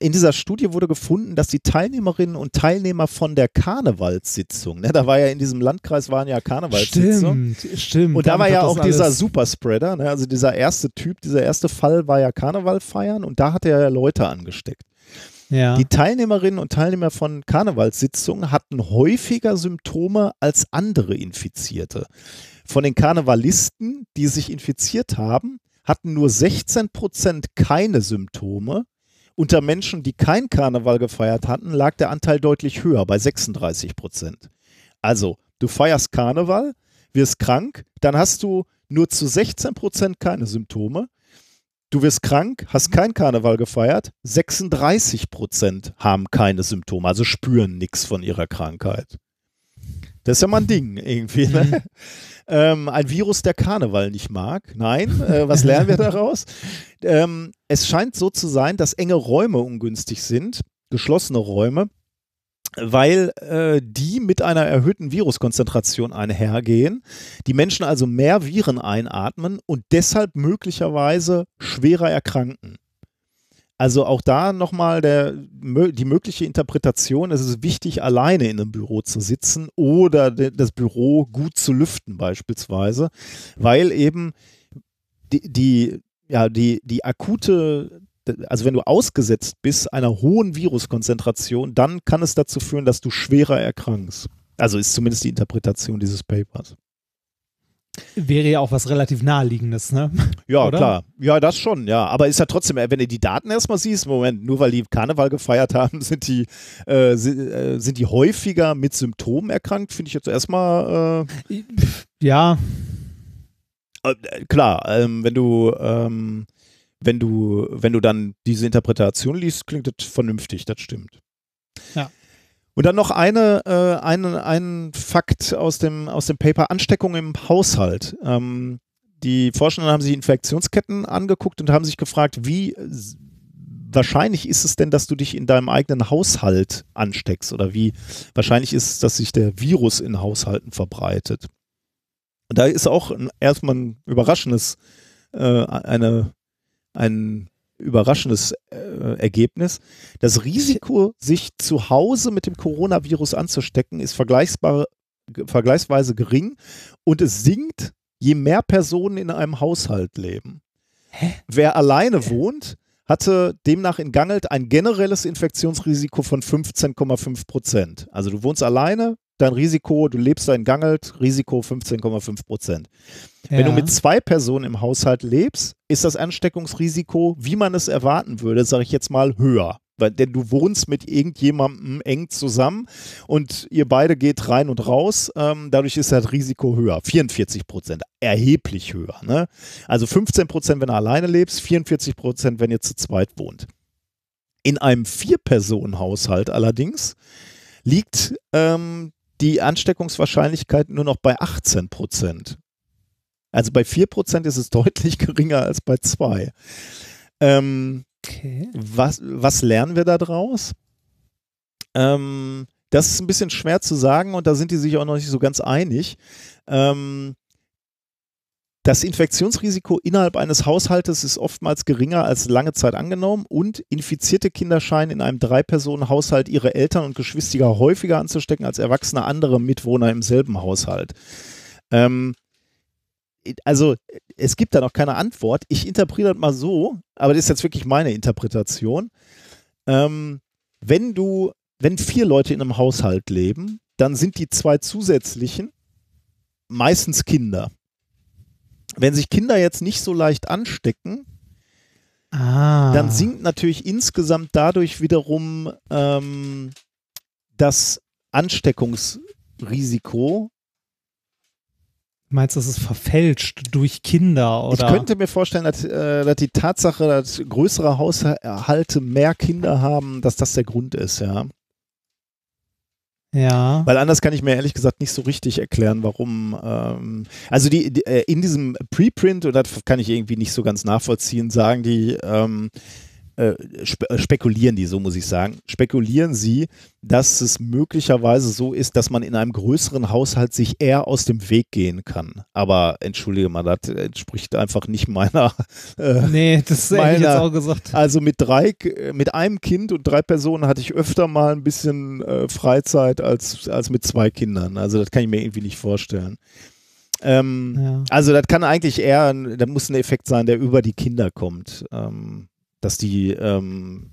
in dieser Studie wurde gefunden, dass die Teilnehmerinnen und Teilnehmer von der Karnevalssitzung, ne, da war ja in diesem Landkreis waren ja Karnevalssitzungen. Stimmt, stimmt. Und da war ja auch dieser Superspreader, ne, also dieser erste Typ, dieser erste Fall war ja Karneval feiern und da hat er ja Leute angesteckt. Ja. Die Teilnehmerinnen und Teilnehmer von Karnevalssitzungen hatten häufiger Symptome als andere Infizierte. Von den Karnevalisten, die sich infiziert haben, hatten nur 16 Prozent keine Symptome unter Menschen, die kein Karneval gefeiert hatten, lag der Anteil deutlich höher, bei 36 Prozent. Also, du feierst Karneval, wirst krank, dann hast du nur zu 16 Prozent keine Symptome. Du wirst krank, hast kein Karneval gefeiert, 36 Prozent haben keine Symptome, also spüren nichts von ihrer Krankheit. Das ist ja mal ein Ding irgendwie. Ne? Ähm, ein Virus, der Karneval nicht mag. Nein, äh, was lernen wir daraus? Ähm, es scheint so zu sein, dass enge Räume ungünstig sind, geschlossene Räume, weil äh, die mit einer erhöhten Viruskonzentration einhergehen, die Menschen also mehr Viren einatmen und deshalb möglicherweise schwerer erkranken. Also auch da nochmal die mögliche Interpretation, es ist wichtig, alleine in einem Büro zu sitzen oder das Büro gut zu lüften beispielsweise, weil eben die, die, ja, die, die akute, also wenn du ausgesetzt bist einer hohen Viruskonzentration, dann kann es dazu führen, dass du schwerer erkrankst. Also ist zumindest die Interpretation dieses Papers. Wäre ja auch was relativ naheliegendes, ne? Ja, Oder? klar. Ja, das schon, ja. Aber ist ja trotzdem, wenn du die Daten erstmal siehst, Moment, nur weil die Karneval gefeiert haben, sind die, äh, sind, äh, sind, die häufiger mit Symptomen erkrankt, finde ich jetzt erstmal. Äh, ja. Äh, klar, ähm, wenn du. Ähm, wenn du, wenn du dann diese Interpretation liest, klingt das vernünftig, das stimmt. Ja. Und dann noch eine, äh, ein, ein Fakt aus dem, aus dem Paper Ansteckung im Haushalt. Ähm, die Forschenden haben sich Infektionsketten angeguckt und haben sich gefragt, wie wahrscheinlich ist es denn, dass du dich in deinem eigenen Haushalt ansteckst oder wie wahrscheinlich ist es, dass sich der Virus in Haushalten verbreitet. Und da ist auch erstmal ein überraschendes, äh, eine, ein überraschendes äh, Ergebnis. Das Risiko, sich zu Hause mit dem Coronavirus anzustecken, ist vergleichsbar, vergleichsweise gering und es sinkt, je mehr Personen in einem Haushalt leben. Hä? Wer alleine wohnt, hatte demnach in Gangelt ein generelles Infektionsrisiko von 15,5 Prozent. Also du wohnst alleine, dein Risiko, du lebst da in Gangelt, Risiko 15,5 Prozent. Ja. Wenn du mit zwei Personen im Haushalt lebst, ist das Ansteckungsrisiko, wie man es erwarten würde, sage ich jetzt mal, höher. Weil, denn du wohnst mit irgendjemandem eng zusammen und ihr beide geht rein und raus. Ähm, dadurch ist das Risiko höher. 44 Prozent, erheblich höher. Ne? Also 15 Prozent, wenn du alleine lebst, 44 Prozent, wenn ihr zu zweit wohnt. In einem Vier-Personen-Haushalt allerdings liegt ähm, die Ansteckungswahrscheinlichkeit nur noch bei 18 Prozent. Also bei 4 Prozent ist es deutlich geringer als bei 2. Ähm, okay. was, was lernen wir da draus? Ähm, das ist ein bisschen schwer zu sagen und da sind die sich auch noch nicht so ganz einig. Ähm, Das Infektionsrisiko innerhalb eines Haushaltes ist oftmals geringer als lange Zeit angenommen und infizierte Kinder scheinen in einem Drei-Personen-Haushalt ihre Eltern und Geschwister häufiger anzustecken als erwachsene andere Mitwohner im selben Haushalt. Ähm, also es gibt da noch keine Antwort. Ich interpretiere das mal so, aber das ist jetzt wirklich meine Interpretation. Ähm, wenn du, wenn vier Leute in einem Haushalt leben, dann sind die zwei zusätzlichen meistens Kinder. Wenn sich Kinder jetzt nicht so leicht anstecken, Ah. dann sinkt natürlich insgesamt dadurch wiederum ähm, das Ansteckungsrisiko. Meinst du, das ist verfälscht durch Kinder oder? Ich könnte mir vorstellen, dass, äh, dass die Tatsache, dass größere Haushalte mehr Kinder haben, dass das der Grund ist, ja. ja. Weil anders kann ich mir ehrlich gesagt nicht so richtig erklären, warum. Ähm, also die, die äh, in diesem Preprint, und das kann ich irgendwie nicht so ganz nachvollziehen, sagen die, ähm, äh, spe äh, spekulieren die, so muss ich sagen, spekulieren sie, dass es möglicherweise so ist, dass man in einem größeren Haushalt sich eher aus dem Weg gehen kann. Aber entschuldige mal, das entspricht einfach nicht meiner. Äh, Nee, das hätte ich meiner- jetzt auch gesagt. also mit drei, mit einem Kind und drei Personen hatte ich öfter mal ein bisschen äh, Freizeit als, als mit zwei Kindern. Also das kann ich mir irgendwie nicht vorstellen. Ähm, Ja. Also das kann eigentlich eher, das muss ein Effekt sein, der über die Kinder kommt. Ähm, dass die, ähm,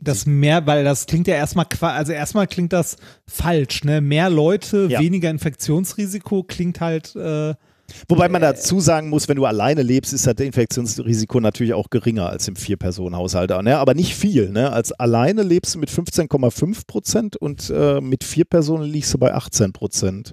Das mehr, weil das klingt ja erstmal, also erstmal klingt das falsch, ne? Mehr Leute, Ja. weniger Infektionsrisiko klingt halt, äh, wobei man dazu sagen muss, wenn du alleine lebst, ist das Infektionsrisiko natürlich auch geringer als im Vier-Personen-Haushalt. Ne? Aber nicht viel. Ne? Als alleine lebst du mit 15,5 Prozent und äh, mit vier Personen liegst du bei 18 Prozent.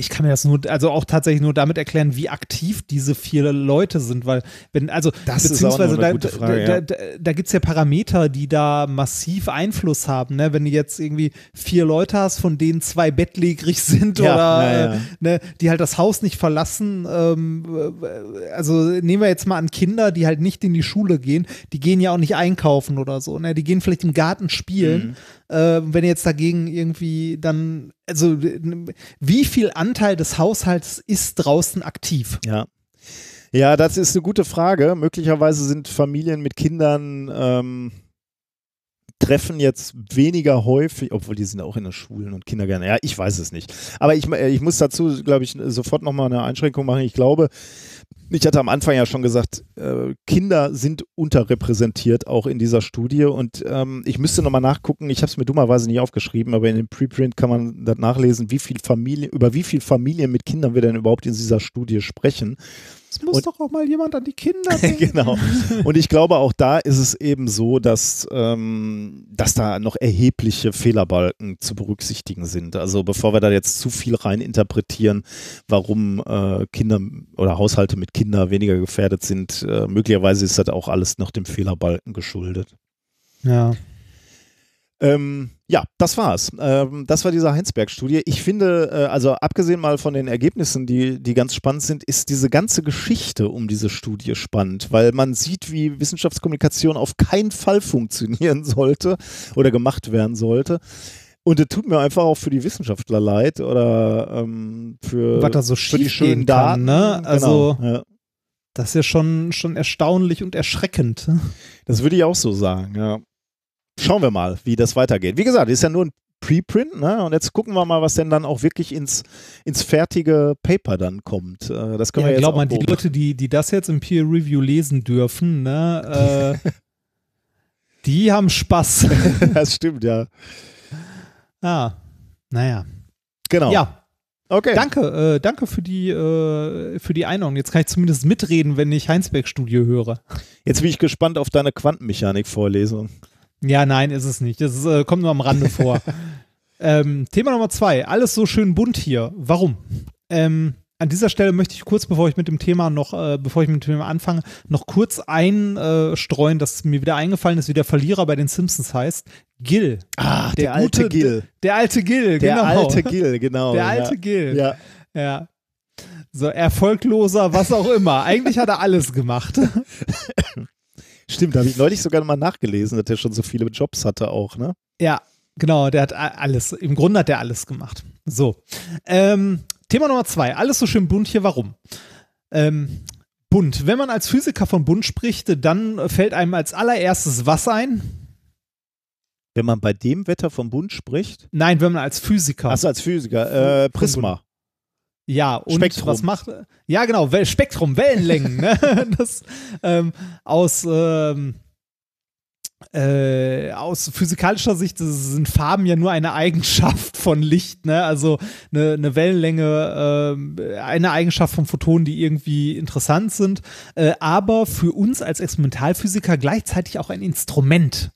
Ich kann mir das nur, also auch tatsächlich nur damit erklären, wie aktiv diese vier Leute sind, weil wenn, also Das beziehungsweise da, Frage, da, da, da gibt es ja Parameter, die da massiv Einfluss haben, ne? Wenn du jetzt irgendwie vier Leute hast, von denen zwei bettlägerig sind Ja, oder ja, äh, Ne, die halt das Haus nicht verlassen, ähm, äh, also nehmen wir jetzt mal an Kinder, die halt nicht in die Schule gehen, die gehen ja auch nicht einkaufen oder so, ne? Die gehen vielleicht im Garten spielen. Mhm. Äh, wenn jetzt dagegen irgendwie dann, also wie viel Anteil des Haushalts ist draußen aktiv? Ja. Ja, das ist eine gute Frage. Möglicherweise sind Familien mit Kindern ähm, treffen jetzt weniger häufig, obwohl die sind auch in den Schulen und Kindergärten. Ja, ich weiß es nicht. Aber ich, äh, ich muss dazu, glaube ich, sofort nochmal eine Einschränkung machen. Ich glaube, ich hatte am Anfang ja schon gesagt, äh, Kinder sind unterrepräsentiert auch in dieser Studie und ähm, ich müsste nochmal nachgucken, ich habe es mir dummerweise nicht aufgeschrieben, aber in dem Preprint kann man das nachlesen, wie viel Familien, über wie viele Familien mit Kindern wir denn überhaupt in dieser Studie sprechen. Es muss Und- doch auch mal jemand an die Kinder denken. genau. Und ich glaube, auch da ist es eben so, dass, ähm, dass da noch erhebliche Fehlerbalken zu berücksichtigen sind. Also bevor wir da jetzt zu viel rein interpretieren, warum äh, Kinder oder Haushalte mit Kindern weniger gefährdet sind, äh, möglicherweise ist das auch alles noch dem Fehlerbalken geschuldet. Ja. Ähm, ja, das war's. Ähm, das war diese Heinsberg-Studie. Ich finde, äh, also abgesehen mal von den Ergebnissen, die, die ganz spannend sind, ist diese ganze Geschichte um diese Studie spannend, weil man sieht, wie Wissenschaftskommunikation auf keinen Fall funktionieren sollte oder gemacht werden sollte. Und es tut mir einfach auch für die Wissenschaftler leid oder ähm, für, Was da so für die schönen kann, Daten. ne? Also- genau, ja. Das ist ja schon, schon erstaunlich und erschreckend. Das würde ich auch so sagen, ja. Schauen wir mal, wie das weitergeht. Wie gesagt, ist ja nur ein Preprint, ne? Und jetzt gucken wir mal, was denn dann auch wirklich ins, ins fertige Paper dann kommt. Äh, Das können Ja, wir jetzt glaub mal, die. Leute, die, die das jetzt im Peer Review lesen dürfen, ne, äh, die haben Spaß. Das stimmt, ja. ah, naja. Genau. Ja, okay. danke, äh, danke für die, äh, für die Einordnung. Jetzt kann ich zumindest mitreden, wenn ich Heinsberg-Studio höre. Jetzt bin ich gespannt auf deine Quantenmechanik-Vorlesung. Ja, nein, ist es nicht. Das ist, äh, kommt nur am Rande vor. ähm, Thema Nummer zwei. Alles so schön bunt hier. Warum? Ähm, an dieser Stelle möchte ich kurz, bevor ich mit dem Thema noch, äh, bevor ich mit dem Thema anfange, noch kurz einstreuen, dass mir wieder eingefallen ist, wie der Verlierer bei den Simpsons heißt. Gil. Ah, der, Der alte gute- Gil. Der alte Gil, Der genau. alte Gil, genau. Der ja. alte Gil. Ja. Ja. So, erfolgloser, was auch immer. Eigentlich hat er alles gemacht. Stimmt, da habe ich neulich sogar mal nachgelesen, dass er schon so viele Jobs hatte auch, ne? Ja, genau, der hat alles. Im Grunde hat er alles gemacht. So. Ähm, Thema Nummer zwei. Alles so schön bunt hier. Warum? Ähm, bunt. Wenn man als Physiker von bunt spricht, dann fällt einem als allererstes was ein? Wenn man bei dem Wetter vom Bund spricht? Nein, wenn man als Physiker. Achso, als Physiker. Äh, Prisma. Ja, und Spektrum. was macht. Ja, genau, Spektrum, Wellenlängen. ne? das, ähm, aus, ähm, äh, aus physikalischer Sicht sind Farben ja nur eine Eigenschaft von Licht, ne? Also eine, eine Wellenlänge, ähm, eine Eigenschaft von Photonen, die irgendwie interessant sind, äh, aber für uns als Experimentalphysiker gleichzeitig auch ein Instrument.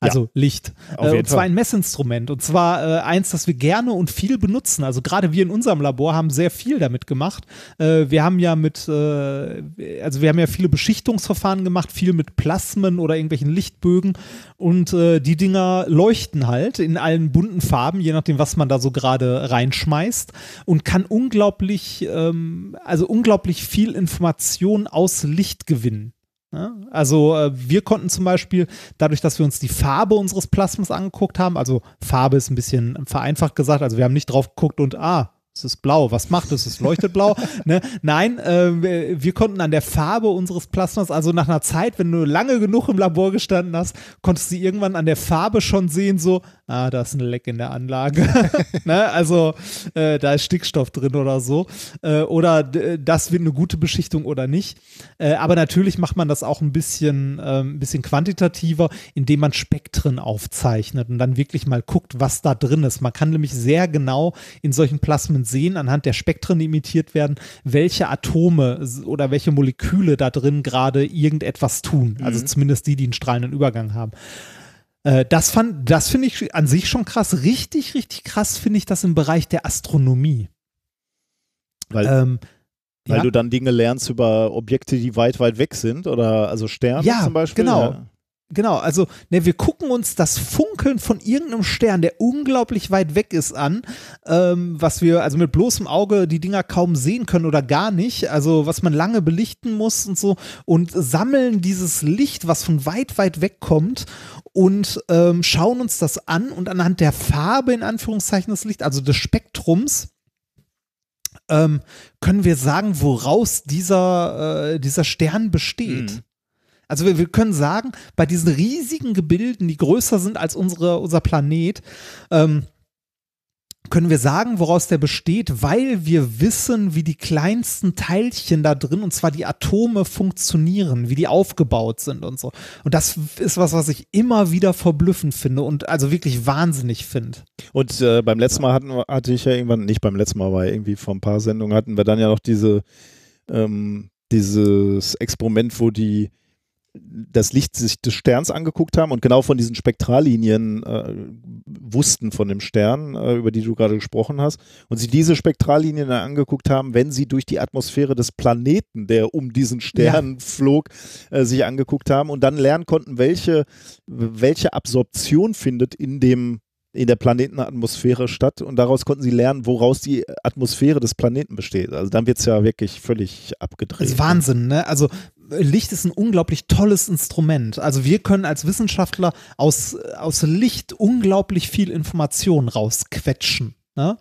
Also Licht. auf Äh, und zwar ein Messinstrument. Und zwar äh, eins, das wir gerne und viel benutzen. Also gerade wir in unserem Labor haben sehr viel damit gemacht. Äh, wir haben ja mit, äh, also wir haben ja viele Beschichtungsverfahren gemacht, viel mit Plasmen oder irgendwelchen Lichtbögen. Und äh, die Dinger leuchten halt in allen bunten Farben, je nachdem, was man da so gerade reinschmeißt. Und kann unglaublich, ähm, also unglaublich viel Information aus Licht gewinnen. Ja, also äh, wir konnten zum Beispiel, dadurch, dass wir uns die Farbe unseres Plasmas angeguckt haben, also Farbe ist ein bisschen vereinfacht gesagt, also wir haben nicht drauf geguckt und ah, es ist blau, was macht es? Es leuchtet blau. ne? Nein, äh, wir, konnten an der Farbe unseres Plasmas, also nach einer Zeit, wenn du lange genug im Labor gestanden hast, konntest du irgendwann an der Farbe schon sehen, so, ah, da ist ein Leck in der Anlage. ne? Also äh, da ist Stickstoff drin oder so. Äh, oder das wird eine gute Beschichtung oder nicht. Äh, aber natürlich macht man das auch ein bisschen, ähm, ein bisschen quantitativer, indem man Spektren aufzeichnet und dann wirklich mal guckt, was da drin ist. Man kann nämlich sehr genau in solchen Plasmen sehen, anhand der Spektren, die imitiert werden, welche Atome oder welche Moleküle da drin gerade irgendetwas tun. Also zumindest die, die einen strahlenden Übergang haben. Äh, Das fand, das finde ich an sich schon krass. Richtig, richtig krass finde ich das im Bereich der Astronomie. Weil, Ähm, weil ja. du dann Dinge lernst über Objekte, die weit, weit weg sind oder also Sterne Ja, zum Beispiel. genau. Ja. Genau, also ne, wir gucken uns das Funkeln von irgendeinem Stern, der unglaublich weit weg ist, an, ähm, was wir also mit bloßem Auge die Dinger kaum sehen können oder gar nicht, also was man lange belichten muss und so und sammeln dieses Licht, was von weit, weit weg kommt und ähm, schauen uns das an und anhand der Farbe in Anführungszeichen des Lichts, also des Spektrums, ähm, können wir sagen, woraus dieser, äh, dieser Stern besteht. Mhm. Also wir, wir können sagen, bei diesen riesigen Gebilden, die größer sind als unsere, unser Planet, ähm, können wir sagen, woraus der besteht, weil wir wissen, wie die kleinsten Teilchen da drin, und zwar die Atome, funktionieren, wie die aufgebaut sind und so. Und das ist was, was ich immer wieder verblüffend finde und also wirklich wahnsinnig finde. Und äh, beim letzten Mal hatten, hatte ich ja irgendwann, nicht beim letzten Mal, aber irgendwie vor ein paar Sendungen hatten wir dann ja noch diese, ähm, dieses Experiment, wo die das Licht sich des Sterns angeguckt haben und genau von diesen Spektrallinien äh, wussten von dem Stern, äh, über die du gerade gesprochen hast, und sie diese Spektrallinien dann angeguckt haben, wenn sie durch die Atmosphäre des Planeten, der um diesen Stern flog, äh, sich angeguckt haben und dann lernen konnten, welche, welche Absorption findet in dem in der Planetenatmosphäre statt und daraus konnten sie lernen, woraus die Atmosphäre des Planeten besteht. Also dann wird es ja wirklich völlig abgedreht. Das ist Wahnsinn, ne? Also Licht ist ein unglaublich tolles Instrument. Also wir können als Wissenschaftler aus, aus Licht unglaublich viel Information rausquetschen. Ne?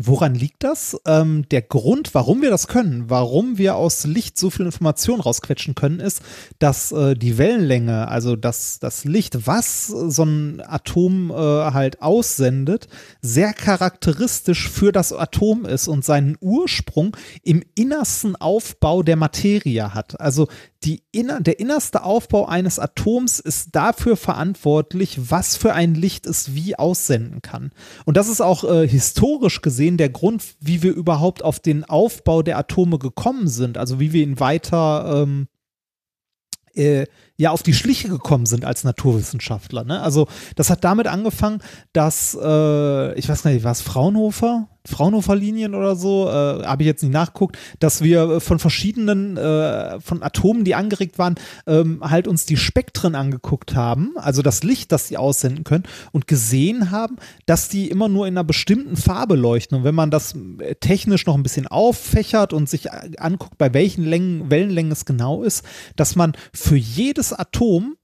Woran liegt das? Ähm, der Grund, warum wir das können, warum wir aus Licht so viel Information rausquetschen können, ist, dass äh, die Wellenlänge, also das, das Licht, was so ein Atom äh, halt aussendet, sehr charakteristisch für das Atom ist und seinen Ursprung im innersten Aufbau der Materie hat. Also die inner, der innerste Aufbau eines Atoms ist dafür verantwortlich, was für ein Licht es wie aussenden kann. Und das ist auch äh, historisch gesehen der Grund, wie wir überhaupt auf den Aufbau der Atome gekommen sind, also wie wir ihn weiter ähm, äh, ja auf die Schliche gekommen sind als Naturwissenschaftler. Ne? Also das hat damit angefangen, dass äh, ich weiß nicht, war es Fraunhofer? Fraunhofer-Linien oder so, äh, habe ich jetzt nicht nachgeguckt, dass wir von verschiedenen, äh, von Atomen, die angeregt waren, ähm, halt uns die Spektren angeguckt haben, also das Licht, das sie aussenden können und gesehen haben, dass die immer nur in einer bestimmten Farbe leuchten. Und wenn man das äh, technisch noch ein bisschen auffächert und sich äh, anguckt, bei welchen Längen, Wellenlängen es genau ist, dass man für jedes Atom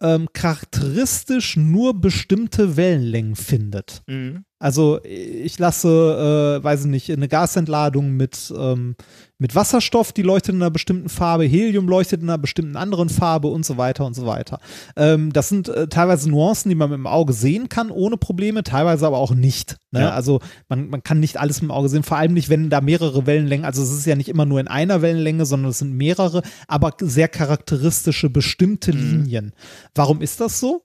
ähm, charakteristisch nur bestimmte Wellenlängen findet. Mhm. Also ich lasse, äh, weiß ich nicht, eine Gasentladung mit, ähm, mit Wasserstoff, die leuchtet in einer bestimmten Farbe, Helium leuchtet in einer bestimmten anderen Farbe und so weiter und so weiter. Ähm, das sind äh, teilweise Nuancen, die man mit dem Auge sehen kann, ohne Probleme, teilweise aber auch nicht. Ne? Ja. Also man, man kann nicht alles mit dem Auge sehen, vor allem nicht, wenn da mehrere Wellenlängen, also es ist ja nicht immer nur in einer Wellenlänge, sondern es sind mehrere, aber sehr charakteristische bestimmte Linien. Warum ist das so?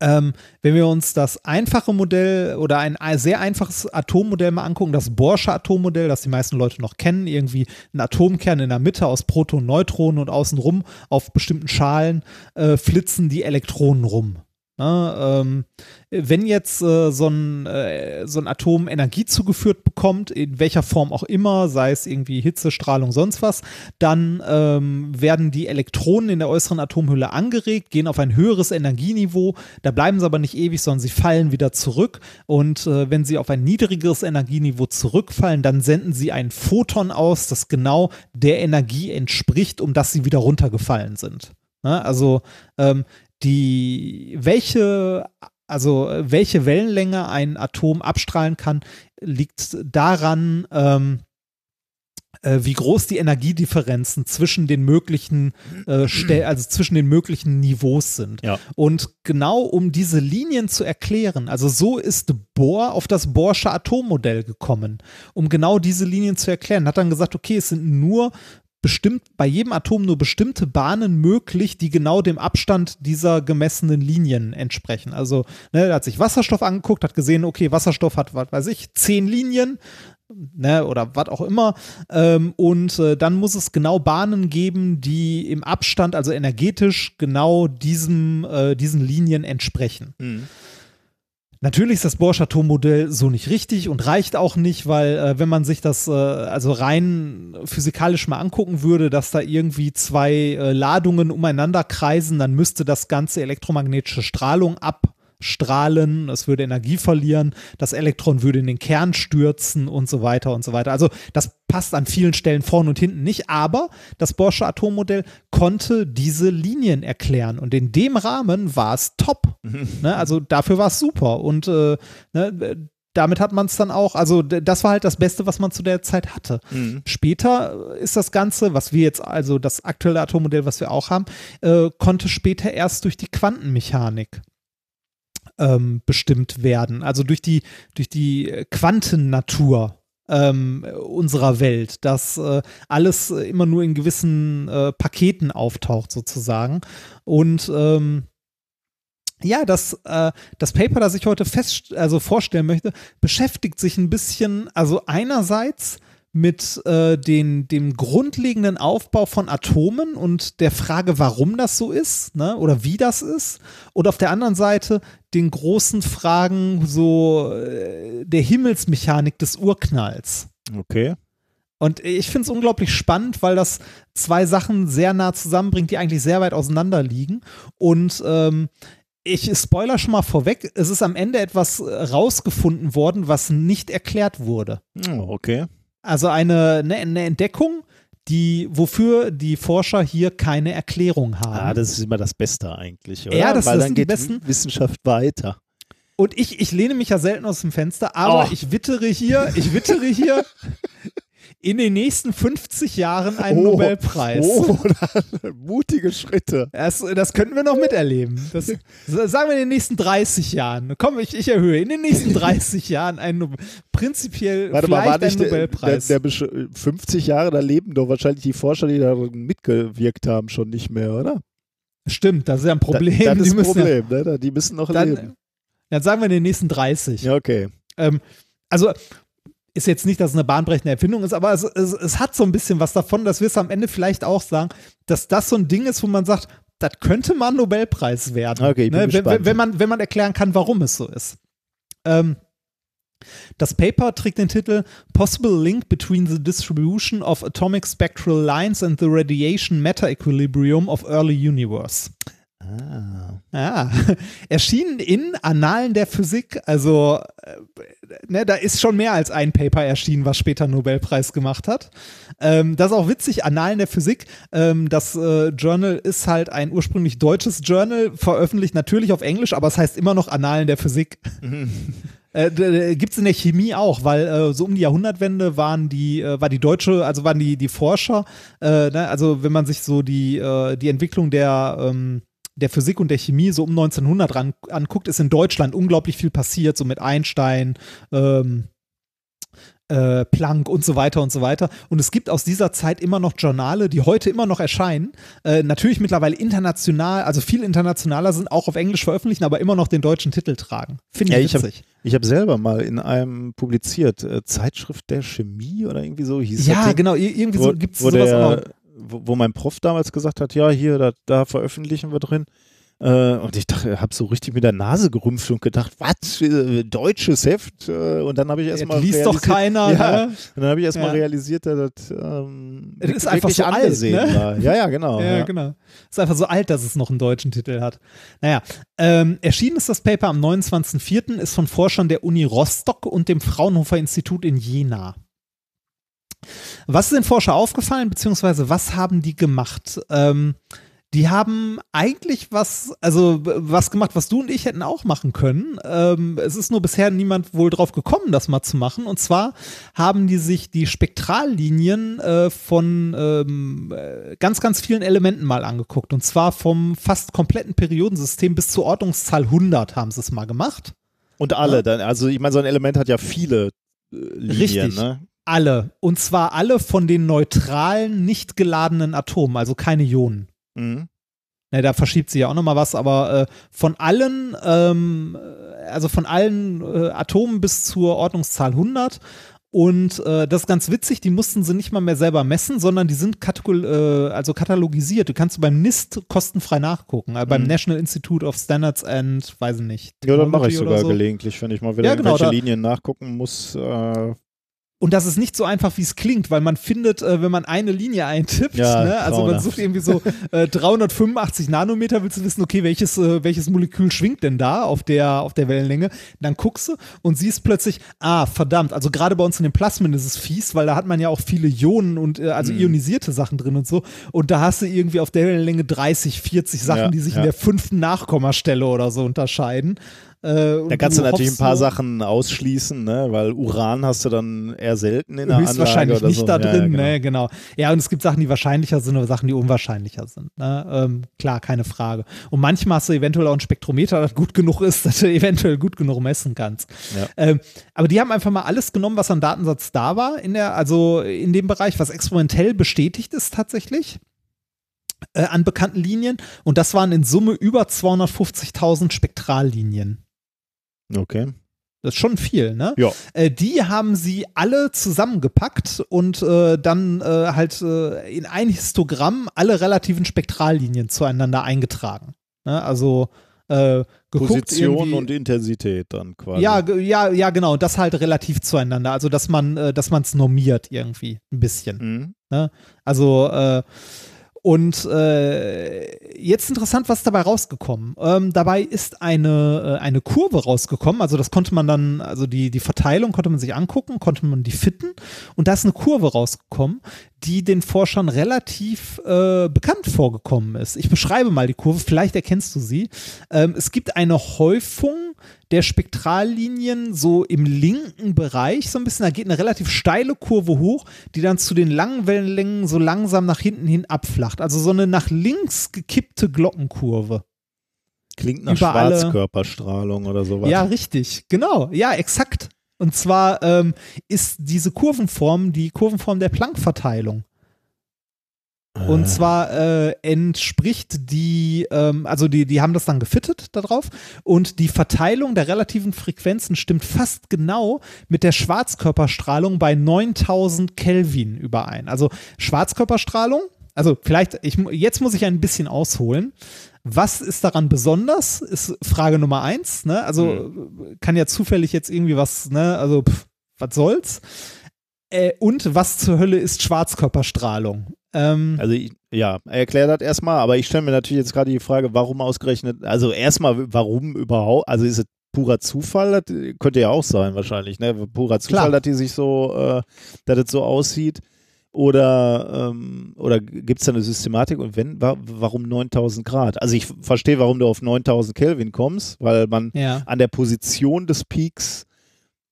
Ähm, wenn wir uns das einfache Modell oder ein sehr einfaches Atommodell mal angucken, das Borsche Atommodell, das die meisten Leute noch kennen, irgendwie ein Atomkern in der Mitte aus Protonen, Neutronen und außenrum auf bestimmten Schalen äh, flitzen die Elektronen rum. Ne, ähm, wenn jetzt äh, so, ein, äh, so ein Atom Energie zugeführt bekommt, in welcher Form auch immer, sei es irgendwie Hitze, Strahlung, sonst was, dann ähm, werden die Elektronen in der äußeren Atomhülle angeregt, gehen auf ein höheres Energieniveau, da bleiben sie aber nicht ewig, sondern sie fallen wieder zurück und äh, wenn sie auf ein niedrigeres Energieniveau zurückfallen, dann senden sie ein Photon aus, das genau der Energie entspricht, um das sie wieder runtergefallen sind. Ne? Also ähm, die, welche, also welche Wellenlänge ein Atom abstrahlen kann, liegt daran, ähm, äh, wie groß die Energiedifferenzen zwischen den möglichen äh, also zwischen den möglichen Niveaus sind. Ja. Und genau um diese Linien zu erklären, also so ist Bohr auf das Bohrsche Atommodell gekommen, um genau diese Linien zu erklären. Hat dann gesagt, okay, es sind nur bestimmt bei jedem Atom nur bestimmte Bahnen möglich, die genau dem Abstand dieser gemessenen Linien entsprechen. Also, ne, er hat sich Wasserstoff angeguckt, hat gesehen, okay, Wasserstoff hat, was weiß ich, zehn Linien, ne, oder was auch immer. Ähm, und äh, dann muss es genau Bahnen geben, die im Abstand, also energetisch, genau diesem, äh, diesen Linien entsprechen. Natürlich ist das Borsche Atommodell so nicht richtig und reicht auch nicht, weil äh, wenn man sich das äh, also rein physikalisch mal angucken würde, dass da irgendwie zwei äh, Ladungen umeinander kreisen, dann müsste das ganze elektromagnetische Strahlung abstrahlen, es würde Energie verlieren, das Elektron würde in den Kern stürzen und so weiter und so weiter. Also das passt an vielen Stellen vorn und hinten nicht, aber das Borsche Atommodell konnte diese Linien erklären und in dem Rahmen war es top. ne? Also dafür war es super und äh, ne, damit hat man es dann auch, also das war halt das Beste, was man zu der Zeit hatte. Später ist das Ganze, was wir jetzt, also das aktuelle Atommodell, was wir auch haben, äh, konnte später erst durch die Quantenmechanik ähm, bestimmt werden. Also durch die, durch die Quantennatur ähm, unserer Welt, dass äh, alles äh, immer nur in gewissen äh, Paketen auftaucht sozusagen. Und ähm, ja, das, äh, das Paper, das ich heute fest, also vorstellen möchte, beschäftigt sich ein bisschen, also einerseits mit äh, den, dem grundlegenden Aufbau von Atomen und der Frage, warum das so ist, ne, oder wie das ist, und auf der anderen Seite den großen Fragen so äh, der Himmelsmechanik des Urknalls. Okay. Und ich finde es unglaublich spannend, weil das zwei Sachen sehr nah zusammenbringt, die eigentlich sehr weit auseinander liegen. Und ähm, ich spoiler schon mal vorweg, es ist am Ende etwas äh, rausgefunden worden, was nicht erklärt wurde. Oh, okay. Also eine, eine, eine Entdeckung, die, wofür die Forscher hier keine Erklärung haben. Ah, das ist immer das Beste eigentlich, oder? Ja, das- Weil das dann geht besten. Wissenschaft weiter. Und ich, ich lehne mich ja selten aus dem Fenster, aber Oh. ich wittere hier, ich wittere hier in den nächsten 50 Jahren einen Oh. Nobelpreis. Oh, mutige Schritte. Das, das könnten wir noch miterleben. Das, sagen wir in den nächsten 30 Jahren. Komm, ich, ich erhöhe. In den nächsten 30 Jahren einen Nobe- prinzipiell Warte mal, vielleicht war nicht einen der, Nobelpreis. der, der besch- 50 Jahre, da leben doch wahrscheinlich die Forscher, die darin mitgewirkt haben, schon nicht mehr, oder? Stimmt, das ist ja ein Problem. Da, das ist ein müssen ja- Problem, ne? Da- Die müssen noch Dann, leben. dann sagen wir in den nächsten 30. Ja, okay. Ähm, also ist jetzt nicht, dass es eine bahnbrechende Erfindung ist, aber es, es, es hat so ein bisschen was davon, dass wir es am Ende vielleicht auch sagen, dass das so ein Ding ist, wo man sagt, das könnte mal ein Nobelpreis werden. Okay, ich bin ne? wenn, wenn, man, wenn man erklären kann, warum es so ist. Ähm, das Paper trägt den Titel Possible Link Between the Distribution of Atomic Spectral Lines and the Radiation Matter Equilibrium of Early Universe. Ah. Ja, erschienen in Annalen der Physik. Also, äh, ne, da ist schon mehr als ein Paper erschienen, was später Nobelpreis gemacht hat. Ähm, das ist auch witzig, Annalen der Physik. Ähm, das äh, Journal ist halt ein ursprünglich deutsches Journal, veröffentlicht natürlich auf Englisch, aber es heißt immer noch Annalen der Physik. Äh, Gibt es in der Chemie auch, weil äh, so um die Jahrhundertwende waren die, äh, war die deutsche, also waren die, die Forscher, äh, ne, also wenn man sich so die, äh, die Entwicklung der, ähm, der Physik und der Chemie so um 1900 ran anguckt, ist in Deutschland unglaublich viel passiert, so mit Einstein, ähm, äh, Planck und so weiter und so weiter. Und es gibt aus dieser Zeit immer noch Journale, die heute immer noch erscheinen. Äh, natürlich mittlerweile international, also viel internationaler sind, auch auf Englisch veröffentlichen, aber immer noch den deutschen Titel tragen. Finde ich Ja, witzig. Ich habe selber mal in einem publiziert, äh, Zeitschrift der Chemie oder irgendwie so hieß ja, das Ding, genau. ir- Irgendwie so gibt es sowas auch der, wo, wo mein Prof damals gesagt hat, ja, hier, da, da veröffentlichen wir drin. Äh, und ich dachte, habe so richtig mit der Nase gerümpft und gedacht, was, äh, deutsches Heft? Äh, und dann habe ich erstmal liest doch keiner, Ja, ne? und dann habe ich erstmal Ja. realisiert, dass das ähm, Es ist einfach so alt, angesehen ne? war. Ja, ja, genau. Ja, ja. genau. Ist einfach so alt, dass es noch einen deutschen Titel hat. Naja, ähm, erschienen ist das Paper am 29.04., ist von Forschern der Uni Rostock und dem Fraunhofer Institut in Jena. Was ist den Forscher aufgefallen, beziehungsweise was haben die gemacht? Ähm, die haben eigentlich was, also was gemacht, was du und ich hätten auch machen können. Ähm, es ist nur bisher niemand wohl drauf gekommen, das mal zu machen. Und zwar haben die sich die Spektrallinien äh, von ähm, äh, ganz, ganz vielen Elementen mal angeguckt. Und zwar vom fast kompletten Periodensystem bis zur Ordnungszahl 100 haben sie es mal gemacht. Und alle dann, also ich meine, so ein Element hat ja viele äh, Linien, Richtig. ne? Alle. Und zwar alle von den neutralen, nicht geladenen Atomen, also keine Ionen. Mhm. Ne, da verschiebt sie ja auch nochmal was, aber äh, von allen, ähm, also von allen äh, Atomen bis zur Ordnungszahl 100 und äh, das ist ganz witzig, die mussten sie nicht mal mehr selber messen, sondern die sind äh, also katalogisiert. Du kannst beim NIST kostenfrei nachgucken, äh, beim Mhm. National Institute of Standards and, weiß ich nicht. Ja, dann mache ich Technology sogar so. gelegentlich, wenn ich mal wieder Ja, genau, irgendwelche Linien nachgucken muss. Und das ist nicht so einfach, wie es klingt, weil man findet, äh, wenn man eine Linie eintippt, Ja, ne? also man sucht irgendwie so äh, 385 Nanometer, willst du wissen, okay, welches, äh, welches Molekül schwingt denn da auf der, auf der Wellenlänge? Dann guckst du und siehst plötzlich, ah, verdammt, also gerade bei uns in den Plasmen ist es fies, weil da hat man ja auch viele Ionen und äh, also Mhm. ionisierte Sachen drin und so. Und da hast du irgendwie auf der Wellenlänge 30, 40 Sachen, Ja, die sich ja. in der fünften Nachkommastelle oder so unterscheiden. Äh, da kannst du natürlich ein paar Sachen ausschließen, ne? weil Uran hast du dann eher selten in der Anlage höchstwahrscheinlich oder nicht so. da drin, ja, genau. ne, genau. Ja, und es gibt Sachen, die wahrscheinlicher sind oder Sachen, die unwahrscheinlicher sind. Ne? Ähm, klar, keine Frage. Und manchmal hast du eventuell auch ein Spektrometer, das gut genug ist, dass du eventuell gut genug messen kannst. Ja. Ähm, aber die haben einfach mal alles genommen, was an Datensatz da war, in der, also in dem Bereich, was experimentell bestätigt ist tatsächlich. Äh, an bekannten Linien und das waren in Summe über 250.000 Spektrallinien. Okay. Das ist schon viel, ne? Ja. Äh, die haben sie alle zusammengepackt und äh, dann äh, halt äh, in ein Histogramm alle relativen Spektrallinien zueinander eingetragen. Ne? Also äh, geguckt Position und Intensität dann quasi. ja, ja, ja, genau. Und das halt relativ zueinander. Also, dass man, äh, dass man es normiert irgendwie ein bisschen. Mhm. Also, äh, und äh, jetzt interessant, was dabei rausgekommen? Ähm, dabei ist eine, äh, eine Kurve rausgekommen, also das konnte man dann, also die, die Verteilung konnte man sich angucken, konnte man die fitten und da ist eine Kurve rausgekommen, die den Forschern relativ äh, bekannt vorgekommen ist. Ich beschreibe mal die Kurve, vielleicht erkennst du sie. Ähm, es gibt eine Häufung der Spektrallinien so im linken Bereich, so ein bisschen, da geht eine relativ steile Kurve hoch, die dann zu den langen Wellenlängen so langsam nach hinten hin abflacht. Also so eine nach links gekippte Glockenkurve. Klingt nach Schwarzkörperstrahlung oder sowas. Ja, richtig, genau, ja, exakt. Und zwar ähm, ist diese Kurvenform die Kurvenform der Planck-Verteilung. Und zwar äh, entspricht die, ähm, also die, die haben das dann gefittet darauf und die Verteilung der relativen Frequenzen stimmt fast genau mit der Schwarzkörperstrahlung bei 9000 Kelvin überein. Also Schwarzkörperstrahlung, also vielleicht, ich, jetzt muss ich ein bisschen ausholen. Was ist daran besonders? Ist Frage Nummer eins. Ne? Also kann ja zufällig jetzt irgendwie was, ne? Also pff, was soll's? Äh, und was zur Hölle ist Schwarzkörperstrahlung? Ähm, Also ich, ja, erklär das erstmal, aber ich stelle mir natürlich jetzt gerade die Frage, warum ausgerechnet, also erstmal, warum überhaupt, also ist es purer Zufall, das könnte ja auch sein wahrscheinlich, ne? Purer Zufall, Klar. dass die sich so, äh, dass es so aussieht. Oder, ähm, oder gibt es da eine Systematik und wenn, wa warum 9000 Grad? Also ich verstehe, warum du auf 9000 Kelvin kommst, weil man ja. an der Position des Peaks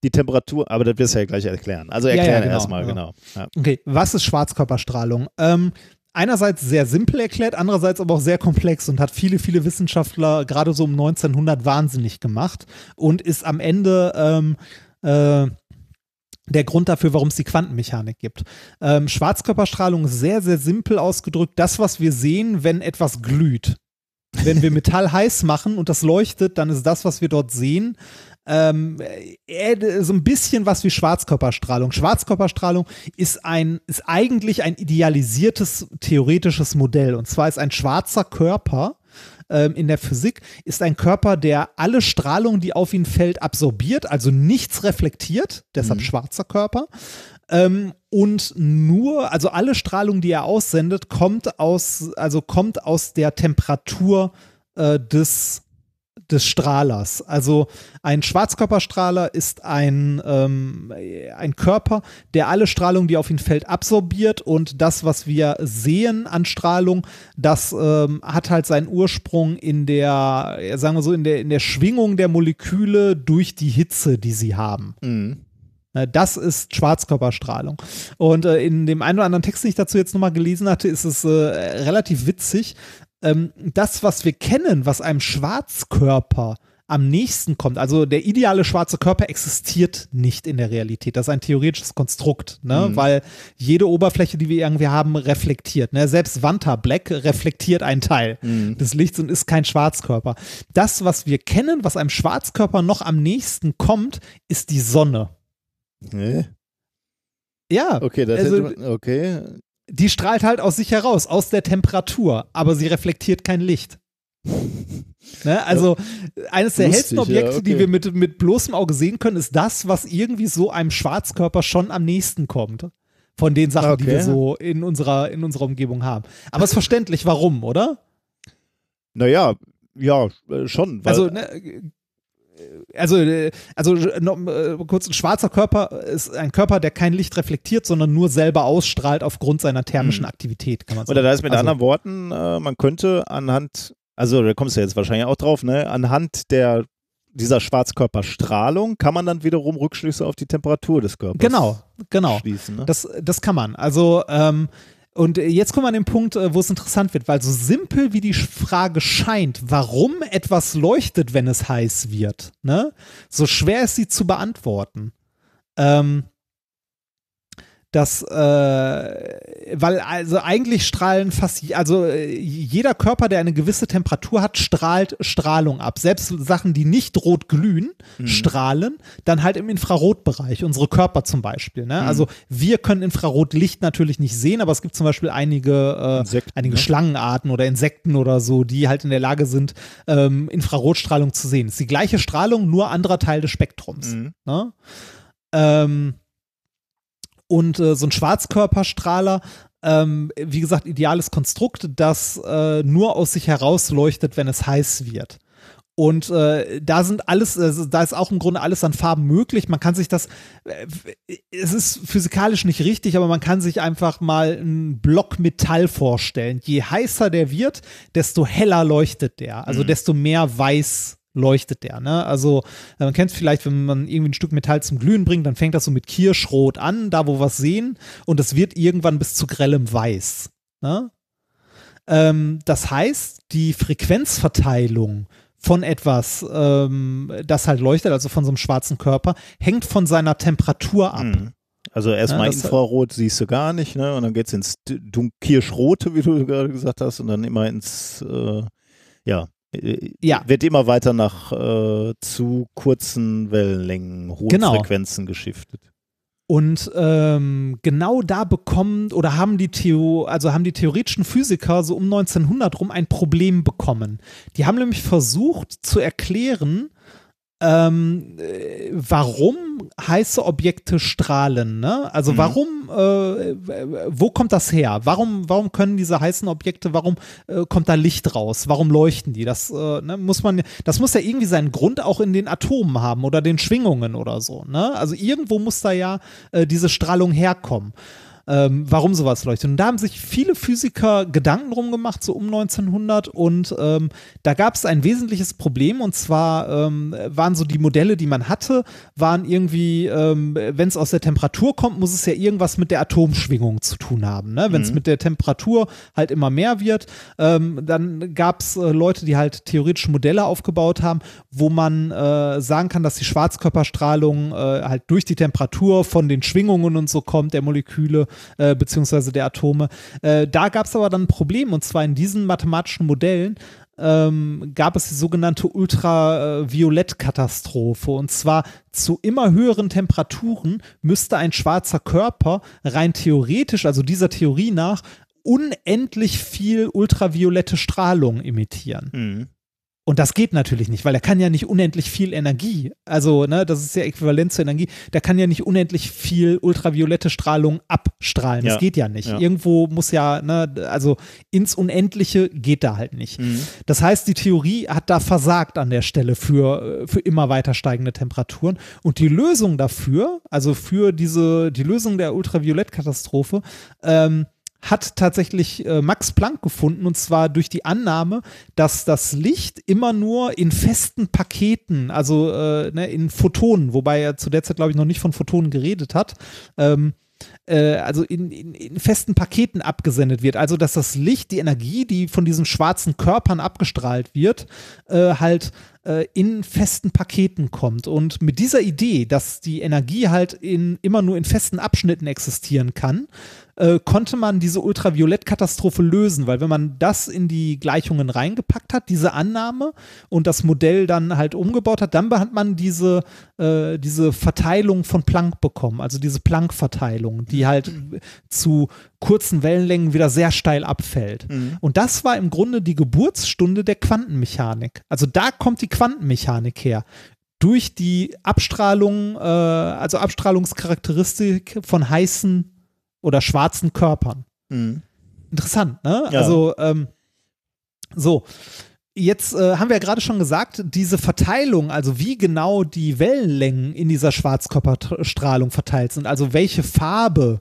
die Temperatur, aber das wirst du ja gleich erklären. Also Ja, ja, erklären genau, erstmal, genau. genau. Ja. Okay, was ist Schwarzkörperstrahlung? Ähm, einerseits sehr simpel erklärt, andererseits aber auch sehr komplex und hat viele, viele Wissenschaftler gerade so um 1900 wahnsinnig gemacht und ist am Ende ähm, äh, der Grund dafür, warum es die Quantenmechanik gibt. Ähm, Schwarzkörperstrahlung ist sehr, sehr simpel ausgedrückt. Das, was wir sehen, wenn etwas glüht. Wenn wir Metall heiß machen und das leuchtet, dann ist das, was wir dort sehen, ähm, äh, so ein bisschen was wie Schwarzkörperstrahlung. Schwarzkörperstrahlung ist ein, ist eigentlich ein idealisiertes theoretisches Modell. Und zwar ist ein schwarzer Körper ähm, in der Physik ist ein Körper, der alle Strahlung, die auf ihn fällt, absorbiert, also nichts reflektiert, deshalb schwarzer Körper. Ähm, und nur, also alle Strahlung, die er aussendet, kommt aus, also kommt aus der Temperatur äh, des des Strahlers. Also ein Schwarzkörperstrahler ist ein, ähm, ein Körper, der alle Strahlung, die auf ihn fällt, absorbiert und das, was wir sehen an Strahlung, das ähm, hat halt seinen Ursprung in der, sagen wir so, in der, in der Schwingung der Moleküle durch die Hitze, die sie haben. Mhm. Das ist Schwarzkörperstrahlung. Und äh, in dem einen oder anderen Text, den ich dazu jetzt nochmal gelesen hatte, ist es äh, relativ witzig. Ähm, das, was wir kennen, was einem Schwarzkörper am nächsten kommt, also der ideale schwarze Körper existiert nicht in der Realität. Das ist ein theoretisches Konstrukt, ne? weil jede Oberfläche, die wir irgendwie haben, reflektiert. Ne? Selbst Vanta Black reflektiert einen Teil des Lichts und ist kein Schwarzkörper. Das, was wir kennen, was einem Schwarzkörper noch am nächsten kommt, ist die Sonne. Nee. Ja, Okay, das also, man, okay. Die strahlt halt aus sich heraus, aus der Temperatur, aber sie reflektiert kein Licht. ne? Also eines der Lustig, hellsten Objekte, ja, die okay. wir mit, mit bloßem Auge sehen können, ist das, was irgendwie so einem Schwarzkörper schon am nächsten kommt. Von den Sachen, die Okay. wir so in unserer, in unserer Umgebung haben. Aber es ist verständlich, warum, oder? Naja, ja, äh, schon. Also, ne, also, äh, also äh, noch, äh, kurz, ein schwarzer Körper ist ein Körper, der kein Licht reflektiert, sondern nur selber ausstrahlt aufgrund seiner thermischen Aktivität, kann man sagen. Oder da ist mit also, anderen Worten, man könnte anhand, also da kommst du jetzt wahrscheinlich auch drauf, ne, anhand der dieser Schwarzkörperstrahlung kann man dann wiederum Rückschlüsse auf die Temperatur des Körpers Genau, genau. schließen. Ne? Das, das kann man. Also, ähm, und jetzt kommen wir an den Punkt, äh, wo es interessant wird, weil so simpel wie die Frage scheint, warum etwas leuchtet, wenn es heiß wird, ne? so schwer ist sie zu beantworten. Ähm, das, äh, weil also eigentlich strahlen fast, also äh, jeder Körper, der eine gewisse Temperatur hat, strahlt Strahlung ab. Selbst Sachen, die nicht rot glühen, strahlen dann halt im Infrarotbereich, unsere Körper zum Beispiel. Ne? Also wir können Infrarotlicht natürlich nicht sehen, aber es gibt zum Beispiel einige, äh, Insekten, einige ne? Schlangenarten oder Insekten oder so, die halt in der Lage sind, ähm, Infrarotstrahlung zu sehen. Es ist die gleiche Strahlung, nur anderer Teil des Spektrums. Mhm. Ne? Ähm, und äh, so ein Schwarzkörperstrahler, ähm, wie gesagt, ideales Konstrukt, das äh, nur aus sich heraus leuchtet, wenn es heiß wird. Und äh, da sind alles, also da ist auch im Grunde alles an Farben möglich. Man kann sich das, äh, es ist physikalisch nicht richtig, aber man kann sich einfach mal einen Block Metall vorstellen. Je heißer der wird, desto heller leuchtet der. Also desto mehr weiß leuchtet der. Ne? Also äh, man kennt es vielleicht, wenn man irgendwie ein Stück Metall zum Glühen bringt, dann fängt das so mit Kirschrot an, da wo wir es sehen, und es wird irgendwann bis zu grellem Weiß. Ne? Ähm, das heißt, die Frequenzverteilung von etwas, ähm, das halt leuchtet, also von so einem schwarzen Körper, hängt von seiner Temperatur ab. Mhm. Also erstmal Ja, Infrarot siehst du gar nicht, ne? Und dann geht es ins Kirschrote, wie du gerade gesagt hast, und dann immer ins, äh, ja, Ja. wird immer weiter nach äh, zu kurzen Wellenlängen, hohen Genau. Frequenzen geschiftet. Und ähm, genau da bekommen oder haben die Theo, also haben die theoretischen Physiker so um 1900 rum ein Problem bekommen. Die haben nämlich versucht zu erklären, ähm, äh, warum heiße Objekte strahlen. Ne? Also Mhm. warum, äh, wo kommt das her? Warum, warum können diese heißen Objekte, warum äh, kommt da Licht raus? Warum leuchten die? Das äh, ne, muss man, das muss ja irgendwie seinen Grund auch in den Atomen haben oder den Schwingungen oder so. Ne? Also irgendwo muss da ja äh, diese Strahlung herkommen. Ähm, warum sowas leuchtet. Und da haben sich viele Physiker Gedanken drum gemacht, so um 1900. Und ähm, da gab es ein wesentliches Problem. Und zwar ähm, waren so die Modelle, die man hatte, waren irgendwie, ähm, wenn es aus der Temperatur kommt, muss es ja irgendwas mit der Atomschwingung zu tun haben. Ne? Wenn es Mhm. mit der Temperatur halt immer mehr wird, ähm, dann gab es äh, Leute, die halt theoretische Modelle aufgebaut haben, wo man äh, sagen kann, dass die Schwarzkörperstrahlung äh, halt durch die Temperatur von den Schwingungen und so kommt, der Moleküle äh, beziehungsweise der Atome. Äh, da gab es aber dann ein Problem und zwar in diesen mathematischen Modellen ähm, gab es die sogenannte Ultraviolettkatastrophe. Und zwar zu immer höheren Temperaturen müsste ein schwarzer Körper rein theoretisch, also dieser Theorie nach, unendlich viel ultraviolette Strahlung emittieren. Mhm. Und das geht natürlich nicht, weil er kann ja nicht unendlich viel Energie, also ne, das ist ja äquivalent zur Energie, der kann ja nicht unendlich viel ultraviolette Strahlung abstrahlen. Das Ja. geht ja nicht. Ja. Irgendwo muss ja, ne, also ins Unendliche geht da halt nicht. Mhm. Das heißt, die Theorie hat da versagt an der Stelle für, äh, für immer weiter steigende Temperaturen. Und die Lösung dafür, also für diese, die Lösung der Ultraviolettkatastrophe, ähm, hat tatsächlich äh, Max Planck gefunden und zwar durch die Annahme, dass das Licht immer nur in festen Paketen, also äh, ne, in Photonen, wobei er zu der Zeit, glaube ich, noch nicht von Photonen geredet hat, ähm, äh, also in, in, in festen Paketen abgesendet wird. Also dass das Licht, die Energie, die von diesen schwarzen Körpern abgestrahlt wird, äh, halt äh, in festen Paketen kommt. Und mit dieser Idee, dass die Energie halt in, immer nur in festen Abschnitten existieren kann, äh, konnte man diese Ultraviolettkatastrophe lösen, weil wenn man das in die Gleichungen reingepackt hat, diese Annahme und das Modell dann halt umgebaut hat, dann hat man diese, äh, diese Verteilung von Planck bekommen, also diese Planck-Verteilung, die halt zu kurzen Wellenlängen wieder sehr steil abfällt. Und das war im Grunde die Geburtsstunde der Quantenmechanik. Also da kommt die Quantenmechanik her durch die Abstrahlung, äh, also Abstrahlungscharakteristik von heißen oder schwarzen Körpern. Mhm. Interessant, ne? Ja. Also, ähm, so. Jetzt äh, haben wir ja gerade schon gesagt, diese Verteilung, also wie genau die Wellenlängen in dieser Schwarzkörperstrahlung verteilt sind, also welche Farbe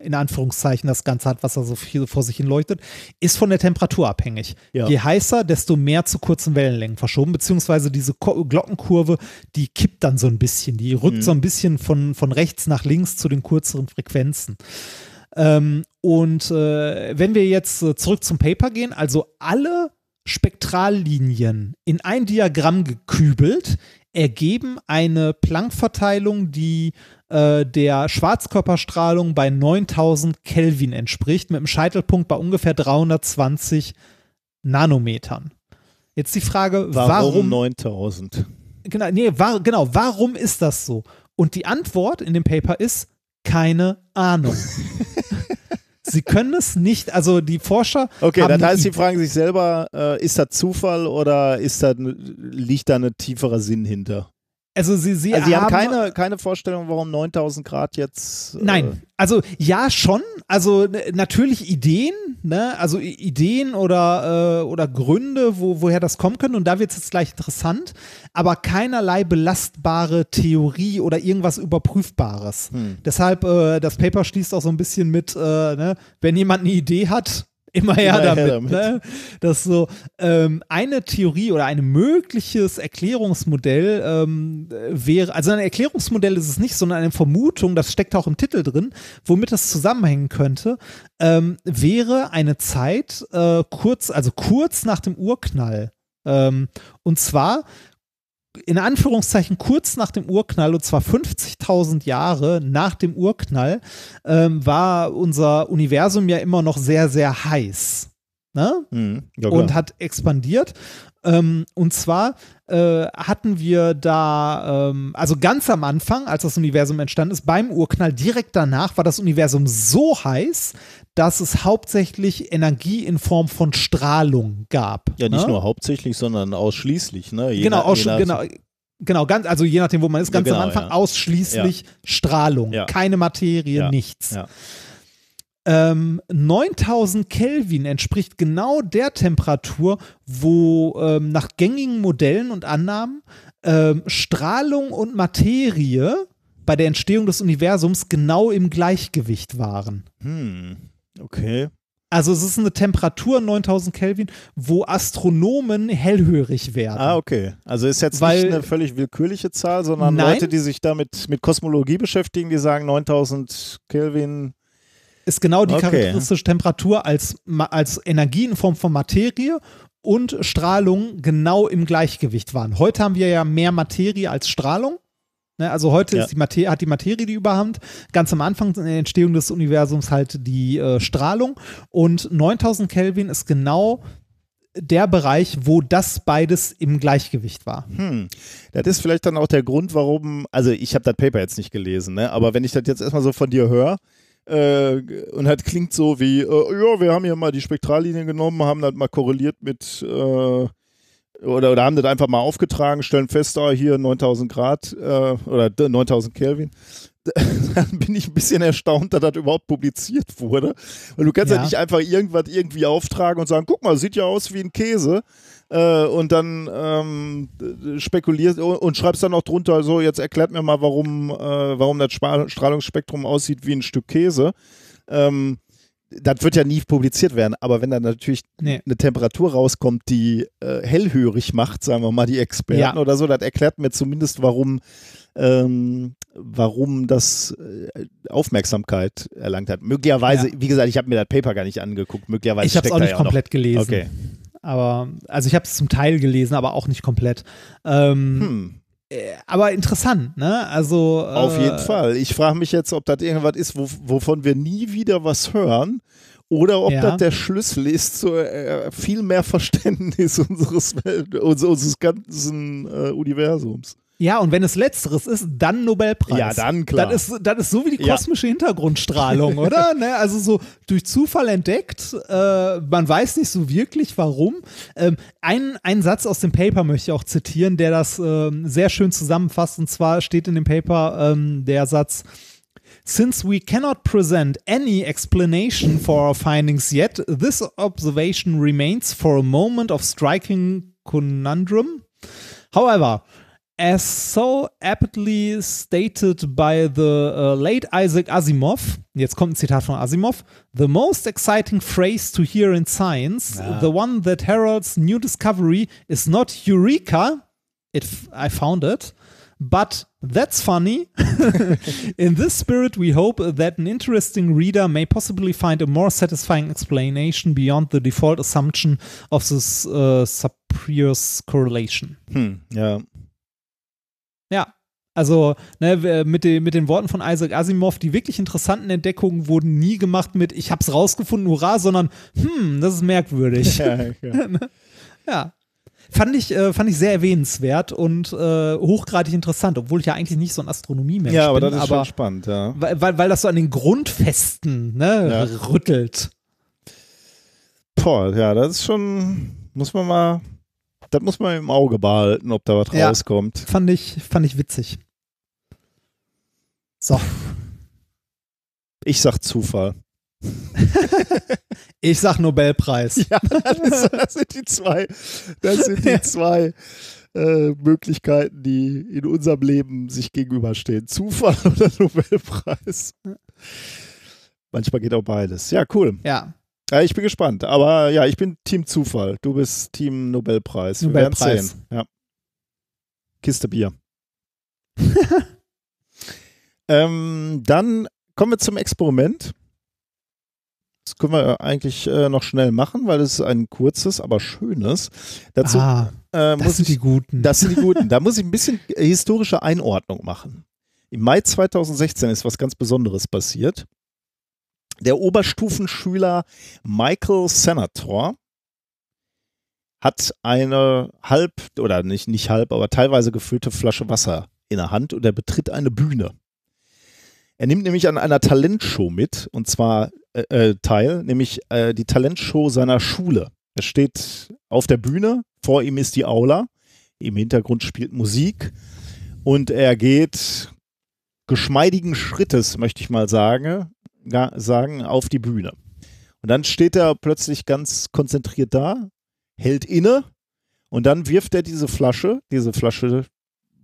in Anführungszeichen das Ganze hat, was da so viel vor sich hin leuchtet, ist von der Temperatur abhängig. Ja. Je heißer, desto mehr zu kurzen Wellenlängen verschoben, beziehungsweise diese Ko Glockenkurve, die kippt dann so ein bisschen, die rückt Mhm. so ein bisschen von, von rechts nach links zu den kürzeren Frequenzen. Ähm, und äh, wenn wir jetzt äh, zurück zum Paper gehen, also alle Spektrallinien in ein Diagramm gekübelt, ergeben eine Planck-Verteilung, die äh, der Schwarzkörperstrahlung bei 9000 Kelvin entspricht, mit einem Scheitelpunkt bei ungefähr 320 Nanometern. Jetzt die Frage, Warum, warum 9000? genau, nee, war, genau, warum ist das so? Und die Antwort in dem Paper ist keine Ahnung. Sie können es nicht, also die Forscher Okay, das heißt, sie fragen sich selber, äh, ist das Zufall oder ist das, liegt da ein tieferer Sinn hinter? Also sie, sie, Also sie haben haben keine, keine Vorstellung, warum 9000 Grad jetzt. Äh, Nein, also ja schon, also natürlich Ideen, ne, also Ideen oder, äh, oder Gründe, wo, woher das kommen könnte und da wird es jetzt gleich interessant, aber keinerlei belastbare Theorie oder irgendwas Überprüfbares. Hm. Deshalb, äh, das Paper schließt auch so ein bisschen mit, äh, ne, wenn jemand eine Idee hat, immer her Immer her damit. damit. Ne? Das so ähm, eine Theorie oder ein mögliches Erklärungsmodell ähm, wäre, also ein Erklärungsmodell ist es nicht, sondern eine Vermutung, das steckt auch im Titel drin, womit das zusammenhängen könnte, ähm, wäre eine Zeit äh, kurz, also kurz nach dem Urknall. Ähm, und zwar in Anführungszeichen kurz nach dem Urknall, und zwar 50.000 Jahre nach dem Urknall, ähm, war unser Universum ja immer noch sehr, sehr heiß. Ne? Hm, ja, und hat expandiert. Ähm, und zwar äh, hatten wir da, ähm, also ganz am Anfang, als das Universum entstanden ist, beim Urknall, direkt danach war das Universum so heiß, dass es hauptsächlich Energie in Form von Strahlung gab. ja, nicht ne? nur hauptsächlich, sondern ausschließlich. Ne? Je genau, nach- genau, genau, ganz, also je nachdem, wo man ist, Ja, ganz genau, am Anfang ja. ausschließlich Strahlung, Ja. keine Materie, Ja, nichts. ja. Ähm, 9000 Kelvin entspricht genau der Temperatur, wo ähm, nach gängigen Modellen und Annahmen ähm, Strahlung und Materie bei der Entstehung des Universums genau im Gleichgewicht waren. Hm, okay. Also es ist eine Temperatur 9000 Kelvin, wo Astronomen hellhörig werden. Ah, okay. Also ist jetzt Weil- nicht eine völlig willkürliche Zahl, sondern Nein. Leute, die sich damit mit Kosmologie beschäftigen, die sagen 9000 Kelvin. ist genau die Okay. charakteristische Temperatur als, als Energie in Form von Materie und Strahlung genau im Gleichgewicht waren. Heute haben wir ja mehr Materie als Strahlung. Ne, also heute Ja. die Materie, hat die Materie die Überhand. Ganz am Anfang in der Entstehung des Universums halt die äh, Strahlung. Und 9000 Kelvin ist genau der Bereich, wo das beides im Gleichgewicht war. Hm. Das ist vielleicht dann auch der Grund, warum, also ich habe das Paper jetzt nicht gelesen, ne? aber wenn ich das jetzt erstmal so von dir höre, äh, und das klingt so wie, äh, ja, wir haben hier mal die Spektrallinie genommen, haben das mal korreliert mit, äh, oder, oder haben das einfach mal aufgetragen, stellen fest, da hier 9000 Grad äh, oder 9000 Kelvin. Dann bin ich ein bisschen erstaunt, dass das überhaupt publiziert wurde. Weil du kannst ja, Ja. nicht einfach irgendwas irgendwie auftragen und sagen, guck mal, sieht ja aus wie ein Käse. Äh, und dann ähm, spekulierst und, und schreibst dann noch drunter, so, jetzt erklärt mir mal, warum, äh, warum das Strahlungsspektrum aussieht wie ein Stück Käse. Ähm, das wird ja nie publiziert werden, aber wenn dann natürlich Nee. eine Temperatur rauskommt, die äh, hellhörig macht, sagen wir mal, die Experten Ja. oder so, das erklärt mir zumindest, warum, ähm, warum das äh, Aufmerksamkeit erlangt hat. Möglicherweise, Ja. wie gesagt, ich habe mir das Paper gar nicht angeguckt, möglicherweise Ich habe es auch da nicht ja noch- komplett gelesen. Okay. Aber, also ich habe es zum Teil gelesen, aber auch nicht komplett. Ähm, Hm. Äh, aber interessant, ne? Also. Äh, Auf jeden Fall. Ich frage mich jetzt, ob das irgendwas ist, wo, wovon wir nie wieder was hören. Oder ob Ja. das der Schlüssel ist zu äh, viel mehr Verständnis unseres, Welt, uns- unseres ganzen äh, Universums. Ja, und wenn es Letzteres ist, dann Nobelpreis. Ja, dann klar. Das ist, das ist so wie die Ja. kosmische Hintergrundstrahlung, oder? Ne? Also so durch Zufall entdeckt. Äh, man weiß nicht so wirklich, warum. Ähm, ein, einen Satz aus dem Paper möchte ich auch zitieren, der das ähm, sehr schön zusammenfasst. Und zwar steht in dem Paper ähm, der Satz. Since we cannot present any explanation for our findings yet, this observation remains for a moment of striking conundrum. However, as so aptly stated by the uh, late Isaac Asimov, jetzt kommt ein Zitat von Asimov, the most exciting phrase to hear in science, the one that heralds new discovery, is not Eureka, it, I found it, but that's funny. In this spirit, we hope that an interesting reader may possibly find a more satisfying explanation beyond the default assumption of this uh, spurious correlation. Hm, ja. Ja. Also ne, w- mit, den, mit den Worten von Isaac Asimov, die wirklich interessanten Entdeckungen wurden nie gemacht mit ich hab's rausgefunden, hurra, sondern hm, das ist merkwürdig. ja, ja. Ja. Fand ich, äh, fand ich sehr erwähnenswert und äh, hochgradig interessant, obwohl ich ja eigentlich nicht so ein Astronomiemensch ja, aber bin. das ist aber schon spannend, ja. weil, weil, weil das so an den Grundfesten ne, Ja. rüttelt. Boah, ja, das ist schon, muss man mal, das muss man im Auge behalten, ob da was Ja. rauskommt. Fand ich, fand ich witzig. So, Ich sag Zufall. ich sag Nobelpreis. Ja, das, das sind die zwei, das sind die zwei äh, Möglichkeiten, die in unserem Leben sich gegenüberstehen. Zufall oder Nobelpreis. Manchmal geht auch beides. Ja, cool. Ja, Ja, ich bin gespannt. Aber ja, ich bin Team Zufall. Du bist Team Nobelpreis. Nobelpreis. sehen. Ja. Kiste Bier. ähm, dann kommen wir zum Experiment. Das können wir eigentlich äh, noch schnell machen, weil es ist ein kurzes, aber schönes. Dazu ah, äh, das sind ich die Guten. das sind die guten. Da muss ich ein bisschen historische Einordnung machen. Im Mai 2016 ist was ganz Besonderes passiert. Der Oberstufenschüler Michael Senator hat eine halb oder nicht, nicht halb, aber teilweise gefüllte Flasche Wasser in der Hand und er betritt eine Bühne. Er nimmt nämlich an einer Talentshow mit und zwar äh, äh, teil, nämlich äh, die Talentshow seiner Schule. Er steht auf der Bühne, vor ihm ist die Aula, im Hintergrund spielt Musik und er geht geschmeidigen Schrittes, möchte ich mal sagen, sagen, auf die Bühne. Und dann steht er plötzlich ganz konzentriert da, hält inne und dann wirft er diese Flasche, diese Flasche,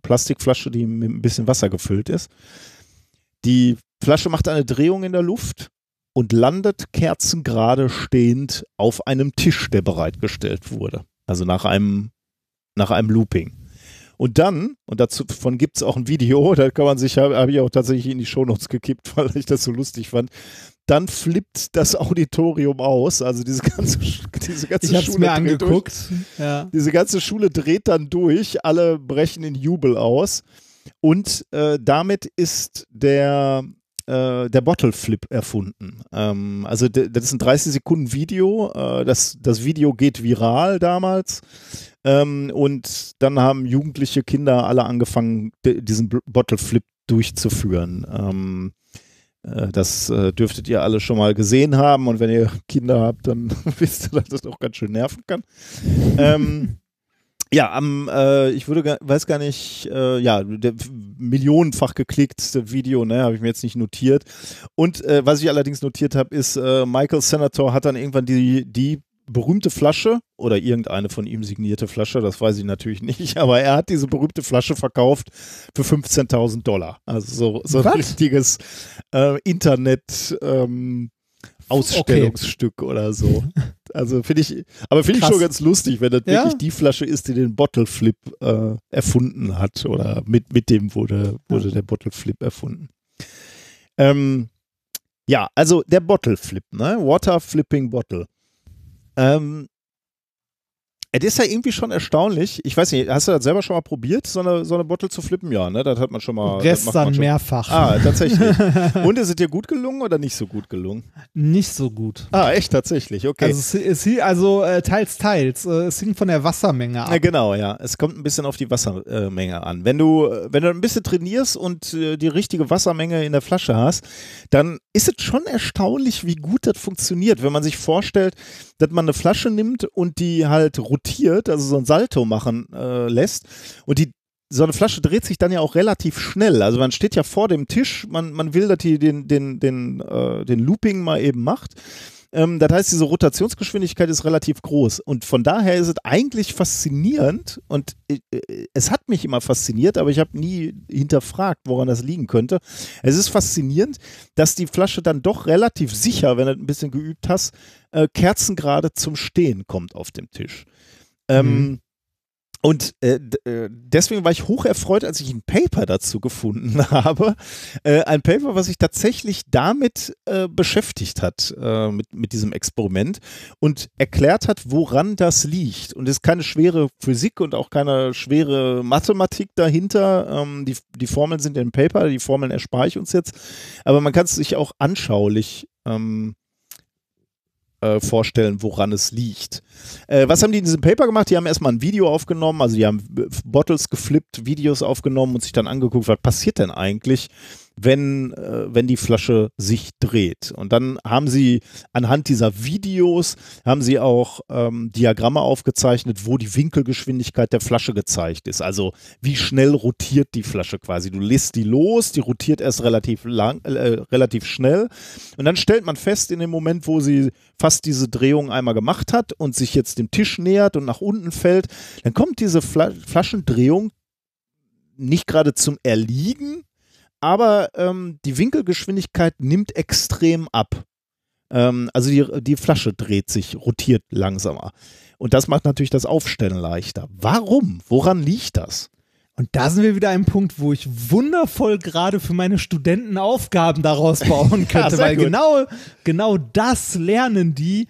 Plastikflasche, die mit ein bisschen Wasser gefüllt ist, Die Flasche macht eine Drehung in der Luft und landet kerzengerade stehend auf einem Tisch, der bereitgestellt wurde. Also nach einem, nach einem Looping. Und dann, und davon gibt es auch ein Video, da kann man sich, habe hab ich auch tatsächlich in die Shownotes gekippt, weil ich das so lustig fand. Dann flippt das Auditorium aus, also diese ganze, diese ganze ich Schule mir angeguckt. Durch. Ja. Diese ganze Schule dreht dann durch, alle brechen in Jubel aus. Und äh, damit ist der, äh, der Bottle Flip erfunden. Ähm, also das ist ein 30 Sekunden Video. Äh, das, das Video geht viral damals. Ähm, und dann haben jugendliche Kinder alle angefangen, diesen Bottle Flip durchzuführen. Ähm, äh, das äh, dürftet ihr alle schon mal gesehen haben. Und wenn ihr Kinder habt, dann wisst ihr, dass das auch ganz schön nerven kann. ähm, ja, am, äh, ich würde, weiß gar nicht, äh, ja, der millionenfach geklicktste Video, ne, habe ich mir jetzt nicht notiert. Und äh, was ich allerdings notiert habe, ist, äh, Michael Senator hat dann irgendwann die, die berühmte Flasche oder irgendeine von ihm signierte Flasche, das weiß ich natürlich nicht, aber er hat diese berühmte Flasche verkauft für 15.000 Dollar. Also so, so ein richtiges äh, Internet ähm, Ausstellungsstück okay. oder so. Also finde ich, aber finde ich schon ganz lustig, wenn das ja? wirklich die Flasche ist, die den Bottle Flip äh, erfunden hat oder mit, mit dem wurde, wurde ja. der Bottle Flip erfunden. Ähm, ja, also der Bottle Flip, ne? Water Flipping Bottle. Ähm, es ist ja irgendwie schon erstaunlich. Ich weiß nicht, hast du das selber schon mal probiert, so eine, so eine Bottle zu flippen? Ja, ne? Das hat man schon mal. Gestern schon. mehrfach. Ah, tatsächlich. Und ist es dir gut gelungen oder nicht so gut gelungen? Nicht so gut. Ah, echt tatsächlich, okay. Also, es, es, also äh, teils, teils. Äh, es hing von der Wassermenge ab. Ja, genau, ja. Es kommt ein bisschen auf die Wassermenge an. Wenn du, wenn du ein bisschen trainierst und äh, die richtige Wassermenge in der Flasche hast, dann ist es schon erstaunlich, wie gut das funktioniert. Wenn man sich vorstellt, dass man eine Flasche nimmt und die halt rotiert, also so ein Salto machen äh, lässt. Und die, so eine Flasche dreht sich dann ja auch relativ schnell. Also man steht ja vor dem Tisch, man, man will, dass die den, den, den, äh, den Looping mal eben macht. Ähm, das heißt, diese Rotationsgeschwindigkeit ist relativ groß. Und von daher ist es eigentlich faszinierend und äh, es hat mich immer fasziniert, aber ich habe nie hinterfragt, woran das liegen könnte. Es ist faszinierend, dass die Flasche dann doch relativ sicher, wenn du ein bisschen geübt hast, äh, kerzengerade zum Stehen kommt auf dem Tisch. Ähm, mhm. Und äh, äh, deswegen war ich hoch erfreut, als ich ein Paper dazu gefunden habe. Äh, ein Paper, was sich tatsächlich damit äh, beschäftigt hat, äh, mit, mit diesem Experiment und erklärt hat, woran das liegt. Und es ist keine schwere Physik und auch keine schwere Mathematik dahinter. Ähm, die, die Formeln sind im Paper, die Formeln erspare ich uns jetzt. Aber man kann es sich auch anschaulich ähm, äh, vorstellen, woran es liegt. Äh, was haben die in diesem Paper gemacht? Die haben erstmal ein Video aufgenommen, also die haben Bottles geflippt, Videos aufgenommen und sich dann angeguckt, was passiert denn eigentlich, wenn, äh, wenn die Flasche sich dreht. Und dann haben sie anhand dieser Videos, haben sie auch ähm, Diagramme aufgezeichnet, wo die Winkelgeschwindigkeit der Flasche gezeigt ist. Also wie schnell rotiert die Flasche quasi. Du lässt die los, die rotiert erst relativ lang, äh, relativ schnell. Und dann stellt man fest, in dem Moment, wo sie fast diese Drehung einmal gemacht hat und sich jetzt dem Tisch nähert und nach unten fällt, dann kommt diese Fla Flaschendrehung nicht gerade zum Erliegen, aber ähm, die Winkelgeschwindigkeit nimmt extrem ab. Ähm, also die, die Flasche dreht sich, rotiert langsamer. Und das macht natürlich das Aufstellen leichter. Warum? Woran liegt das? Und da sind wir wieder ein Punkt, wo ich wundervoll gerade für meine Studenten Aufgaben daraus bauen könnte, ja, weil genau, genau das lernen die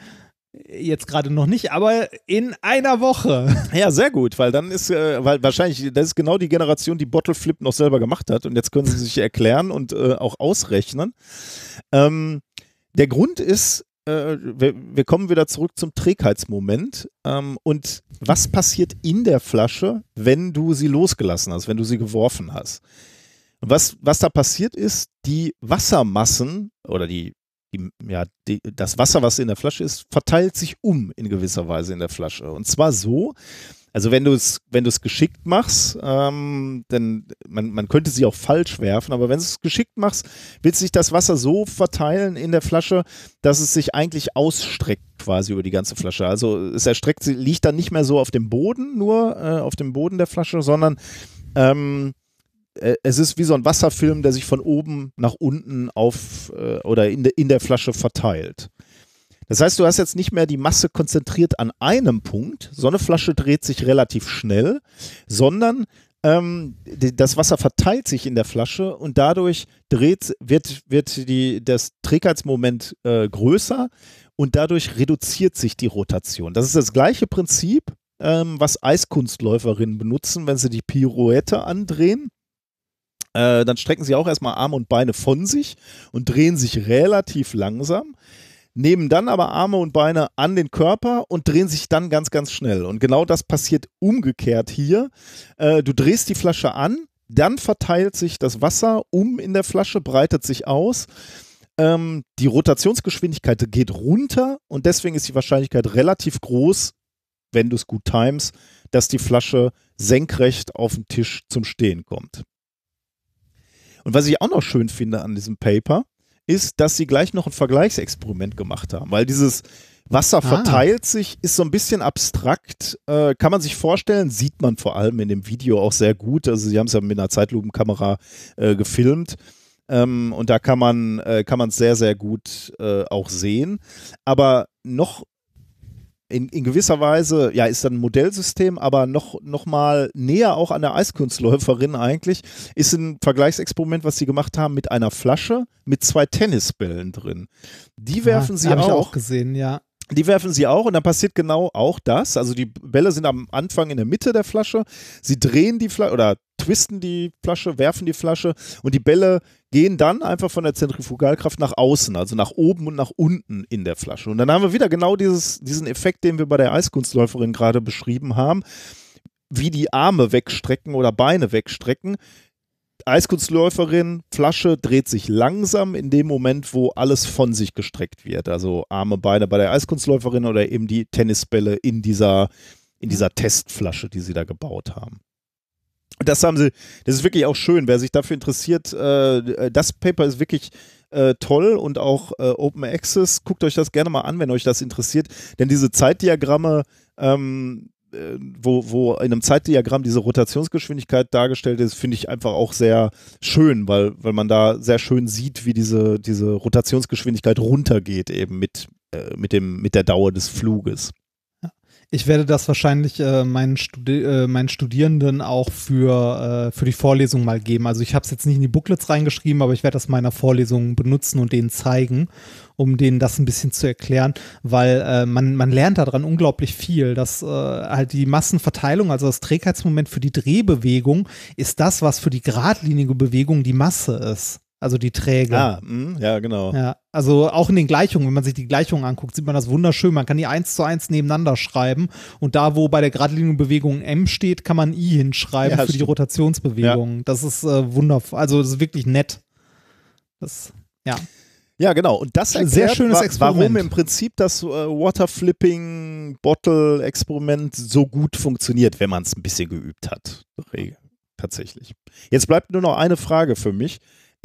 Jetzt gerade noch nicht, aber in einer Woche. Ja, sehr gut, weil dann ist, äh, weil wahrscheinlich, das ist genau die Generation, die Bottle Flip noch selber gemacht hat und jetzt können sie sich erklären und äh, auch ausrechnen. Ähm, der Grund ist, äh, wir, wir, kommen wieder zurück zum Trägheitsmoment ähm, und was passiert in der Flasche, wenn du sie losgelassen hast, wenn du sie geworfen hast. Was, was da passiert ist, die Wassermassen oder die ja, die, das Wasser, was in der Flasche ist, verteilt sich um in gewisser Weise in der Flasche. Und zwar so, also wenn du es, wenn geschickt machst, ähm, dann man, man könnte sie auch falsch werfen, aber wenn du es geschickt machst, wird sich das Wasser so verteilen in der Flasche, dass es sich eigentlich ausstreckt quasi über die ganze Flasche. Also es erstreckt, liegt dann nicht mehr so auf dem Boden, nur äh, auf dem Boden der Flasche, sondern ähm, äh, es ist wie so ein Wasserfilm, der sich von oben nach unten auf äh, oder in, de, in der Flasche verteilt. Das heißt, du hast jetzt nicht mehr die Masse konzentriert an einem Punkt, so eine Flasche dreht sich relativ schnell, sondern ähm, die, das Wasser verteilt sich in der Flasche und dadurch dreht, wird, wird die, das Trägheitsmoment äh, größer und dadurch reduziert sich die Rotation. Das ist das gleiche Prinzip, ähm, was Eiskunstläuferinnen benutzen, wenn sie die Pirouette andrehen. Äh, dann strecken sie auch erstmal Arme und Beine von sich und drehen sich relativ langsam nehmen dann aber Arme und Beine an den Körper und drehen sich dann ganz, ganz schnell. Und genau das passiert umgekehrt hier. Äh, du drehst die Flasche an, dann verteilt sich das Wasser um in der Flasche, breitet sich aus. Ähm, die Rotationsgeschwindigkeit geht runter und deswegen ist die Wahrscheinlichkeit relativ groß, wenn du es gut times, dass die Flasche senkrecht auf dem Tisch zum Stehen kommt. Und was ich auch noch schön finde an diesem Paper, ist, dass sie gleich noch ein Vergleichsexperiment gemacht haben, weil dieses Wasser ah. verteilt ah. sich, ist so ein bisschen abstrakt, äh, kann man sich vorstellen, sieht man vor allem in dem Video auch sehr gut. Also sie haben es ja mit einer Zeitlupenkamera äh, gefilmt. Ähm, und da kann man äh, kann man es sehr sehr gut äh, auch sehen. Aber noch in, in gewisser Weise, ja, ist dann ein Modellsystem, aber noch, noch mal näher auch an der Eiskunstläuferin eigentlich, ist ein Vergleichsexperiment, was sie gemacht haben mit einer Flasche mit zwei Tennisbällen drin. Die werfen ja, sie auch. Ich auch gesehen, ja. Die werfen sie auch und dann passiert genau auch das. Also die Bälle sind am Anfang in der Mitte der Flasche. Sie drehen die Flasche oder twisten die Flasche, werfen die Flasche und die Bälle gehen dann einfach von der Zentrifugalkraft nach außen, also nach oben und nach unten in der Flasche. Und dann haben wir wieder genau dieses, diesen Effekt, den wir bei der Eiskunstläuferin gerade beschrieben haben, wie die Arme wegstrecken oder Beine wegstrecken. Eiskunstläuferin, Flasche dreht sich langsam in dem Moment, wo alles von sich gestreckt wird. Also Arme, Beine bei der Eiskunstläuferin oder eben die Tennisbälle in dieser, in dieser Testflasche, die sie da gebaut haben. Das haben sie, das ist wirklich auch schön. Wer sich dafür interessiert, äh, das Paper ist wirklich äh, toll und auch äh, Open Access. Guckt euch das gerne mal an, wenn euch das interessiert. Denn diese Zeitdiagramme, ähm, äh, wo, wo in einem Zeitdiagramm diese Rotationsgeschwindigkeit dargestellt ist, finde ich einfach auch sehr schön, weil, weil man da sehr schön sieht, wie diese, diese Rotationsgeschwindigkeit runtergeht, eben mit, äh, mit, dem, mit der Dauer des Fluges. Ich werde das wahrscheinlich äh, meinen, Studi äh, meinen Studierenden auch für, äh, für die Vorlesung mal geben. Also ich habe es jetzt nicht in die Booklets reingeschrieben, aber ich werde das meiner Vorlesung benutzen und denen zeigen, um denen das ein bisschen zu erklären, weil äh, man, man lernt daran unglaublich viel, dass äh, halt die Massenverteilung, also das Trägheitsmoment für die Drehbewegung, ist das, was für die geradlinige Bewegung die Masse ist also die Träger. Ah, mh, ja, genau. Ja, also auch in den Gleichungen, wenn man sich die Gleichungen anguckt, sieht man das wunderschön. Man kann die eins zu eins nebeneinander schreiben und da, wo bei der geradlinigen Bewegung M steht, kann man I hinschreiben ja, für stimmt. die Rotationsbewegung. Ja. Das ist äh, wundervoll, also das ist wirklich nett. Das, ja. Ja, genau. Und das erklärt, sehr schönes Experiment. warum im Prinzip das äh, Waterflipping Bottle Experiment so gut funktioniert, wenn man es ein bisschen geübt hat. Tatsächlich. Jetzt bleibt nur noch eine Frage für mich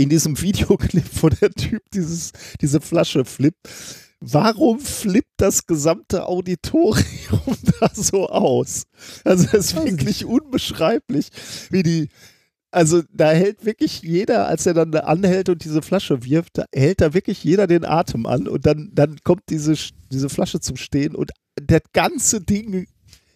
in diesem Videoclip, wo der Typ dieses, diese Flasche flippt. Warum flippt das gesamte Auditorium da so aus? Also das ist wirklich unbeschreiblich, wie die, also da hält wirklich jeder, als er dann anhält und diese Flasche wirft, da hält da wirklich jeder den Atem an und dann, dann kommt diese, diese Flasche zum Stehen und das ganze Ding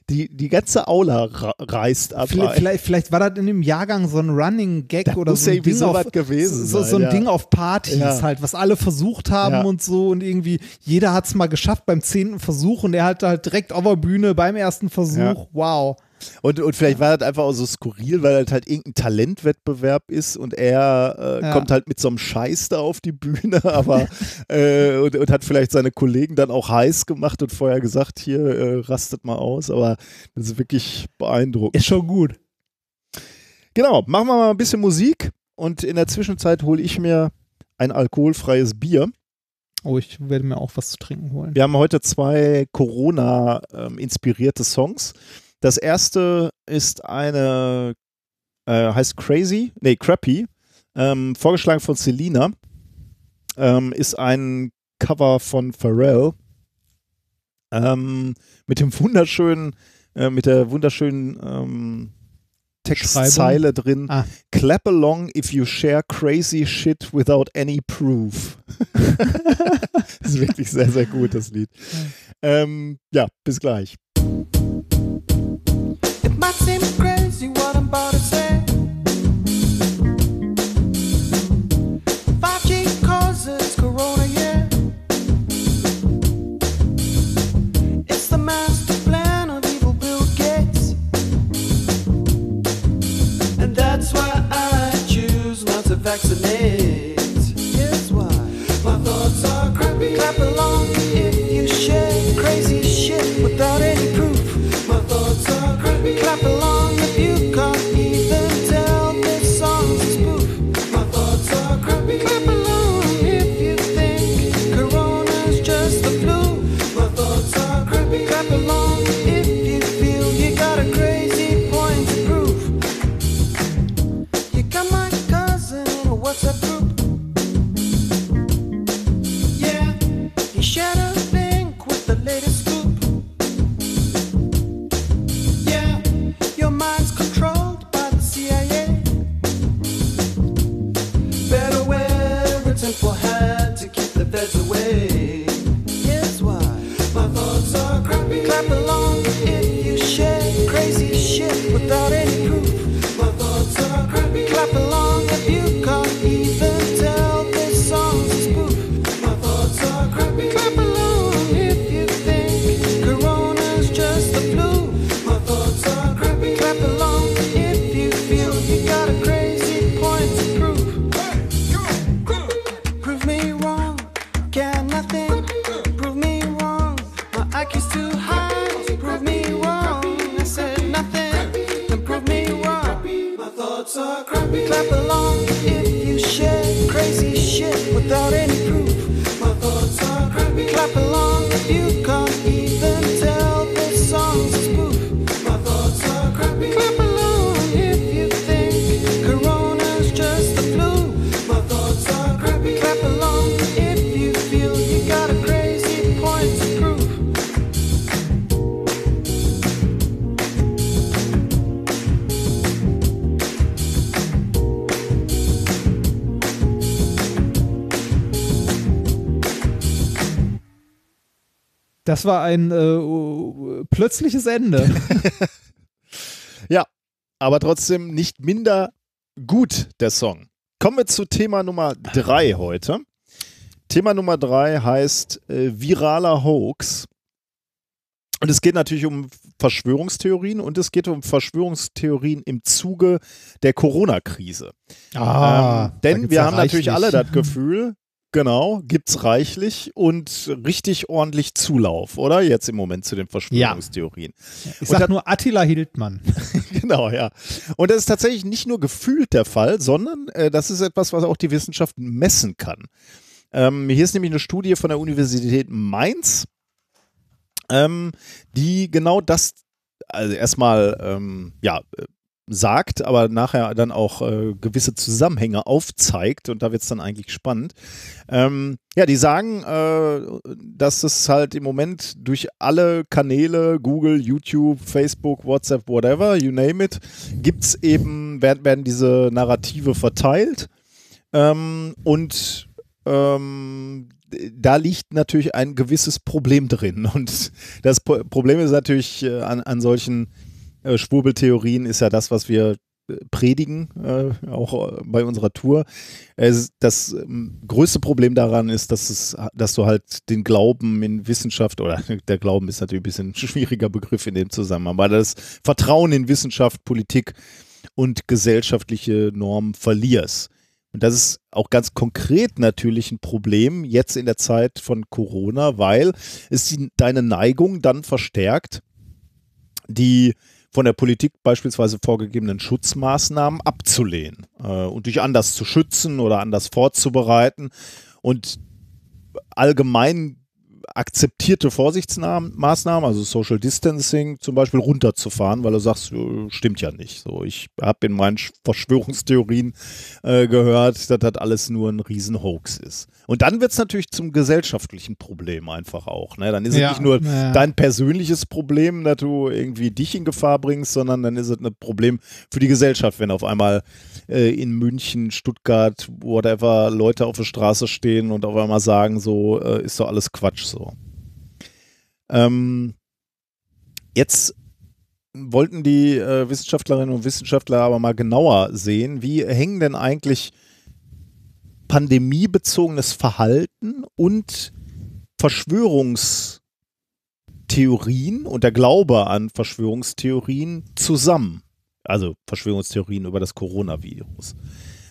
die, die ganze Aula reißt ab. Vielleicht, vielleicht, vielleicht, war das in dem Jahrgang so ein Running Gag das oder so ein, Ding so auf, gewesen so, so ein ja. Ding auf Partys ja. halt, was alle versucht haben ja. und so und irgendwie jeder hat es mal geschafft beim zehnten Versuch und er hat halt direkt auf der Bühne beim ersten Versuch. Wow. Und, und vielleicht war das einfach auch so skurril, weil das halt irgendein Talentwettbewerb ist und er äh, ja. kommt halt mit so einem Scheiß da auf die Bühne, aber äh, und, und, hat vielleicht seine Kollegen dann auch heiß gemacht und vorher gesagt, hier äh, rastet mal aus, aber das ist wirklich beeindruckend. Ist schon gut. Genau, machen wir mal ein bisschen Musik und in der Zwischenzeit hole ich mir ein alkoholfreies Bier. Oh, ich werde mir auch was zu trinken holen. Wir haben heute zwei Corona-inspirierte ähm, Songs. Das erste ist eine, äh, heißt Crazy, nee, Crappy, ähm, vorgeschlagen von Selina. Ähm, ist ein Cover von Pharrell. Ähm, mit dem wunderschönen, äh, mit der wunderschönen ähm, Textzeile drin. Ah. Clap along if you share crazy shit without any proof. das ist wirklich sehr, sehr gut, das Lied. Ähm, ja, bis gleich. Vaccinate. Here's why. My thoughts are crappy. Clap along Das war ein äh, plötzliches Ende. Ja, aber trotzdem nicht minder gut, der Song. Kommen wir zu Thema Nummer drei heute. Thema Nummer drei heißt äh, viraler Hoax. Und es geht natürlich um Verschwörungstheorien und es geht um Verschwörungstheorien im Zuge der Corona-Krise. ähm, da denn wir haben natürlich alle das Gefühl, genau, gibt's reichlich und richtig ordentlich Zulauf, oder? Jetzt im Moment zu den Verschwörungstheorien. Ich Und sag nur Attila Hildmann. Genau, ja. Und das ist tatsächlich nicht nur gefühlt der Fall, sondern äh, das ist etwas, was auch die Wissenschaft messen kann. Ähm, hier ist nämlich eine Studie von der Universität Mainz, ähm, die genau das, also erstmal, ähm, ja, äh, sagt, aber nachher dann auch äh, gewisse Zusammenhänge aufzeigt und da wird es dann eigentlich spannend. Ähm, ja, die sagen, äh, dass es halt im Moment durch alle Kanäle, Google, YouTube, Facebook, WhatsApp, whatever, you name it, gibt's eben, werden, werden diese Narrative verteilt ähm, und ähm, da liegt natürlich ein gewisses Problem drin. Und das Problem ist natürlich äh, an, an solchen äh, Schwurbeltheorien ist ja das, was wir äh, predigen, äh, auch äh, bei unserer Tour. Das ähm, größte Problem daran ist, dass, es, dass du halt den Glauben in Wissenschaft, oder der Glauben ist natürlich ein bisschen ein schwieriger Begriff in dem Zusammenhang, aber das Vertrauen in Wissenschaft, Politik und gesellschaftliche Normen verlierst. Und das ist auch ganz konkret natürlich ein Problem jetzt in der Zeit von Corona, weil es deine Neigung dann verstärkt, die von der Politik beispielsweise vorgegebenen Schutzmaßnahmen abzulehnen äh, und dich anders zu schützen oder anders vorzubereiten. Und allgemein akzeptierte Vorsichtsmaßnahmen, also Social Distancing zum Beispiel, runterzufahren, weil du sagst, äh, stimmt ja nicht. So, ich habe in meinen Sch- Verschwörungstheorien äh, gehört, dass das alles nur ein Riesenhoax ist. Und dann wird es natürlich zum gesellschaftlichen Problem einfach auch. Ne? Dann ist Ja, es nicht nur ja. dein persönliches Problem, dass du irgendwie dich in Gefahr bringst, sondern dann ist es ein Problem für die Gesellschaft, wenn auf einmal äh, in München, Stuttgart, whatever, Leute auf der Straße stehen und auf einmal sagen, so äh, ist doch alles Quatsch so. Ähm, jetzt wollten die äh, Wissenschaftlerinnen und Wissenschaftler aber mal genauer sehen, wie hängen denn eigentlich pandemiebezogenes Verhalten und Verschwörungstheorien und der Glaube an Verschwörungstheorien zusammen. Also Verschwörungstheorien über das Coronavirus.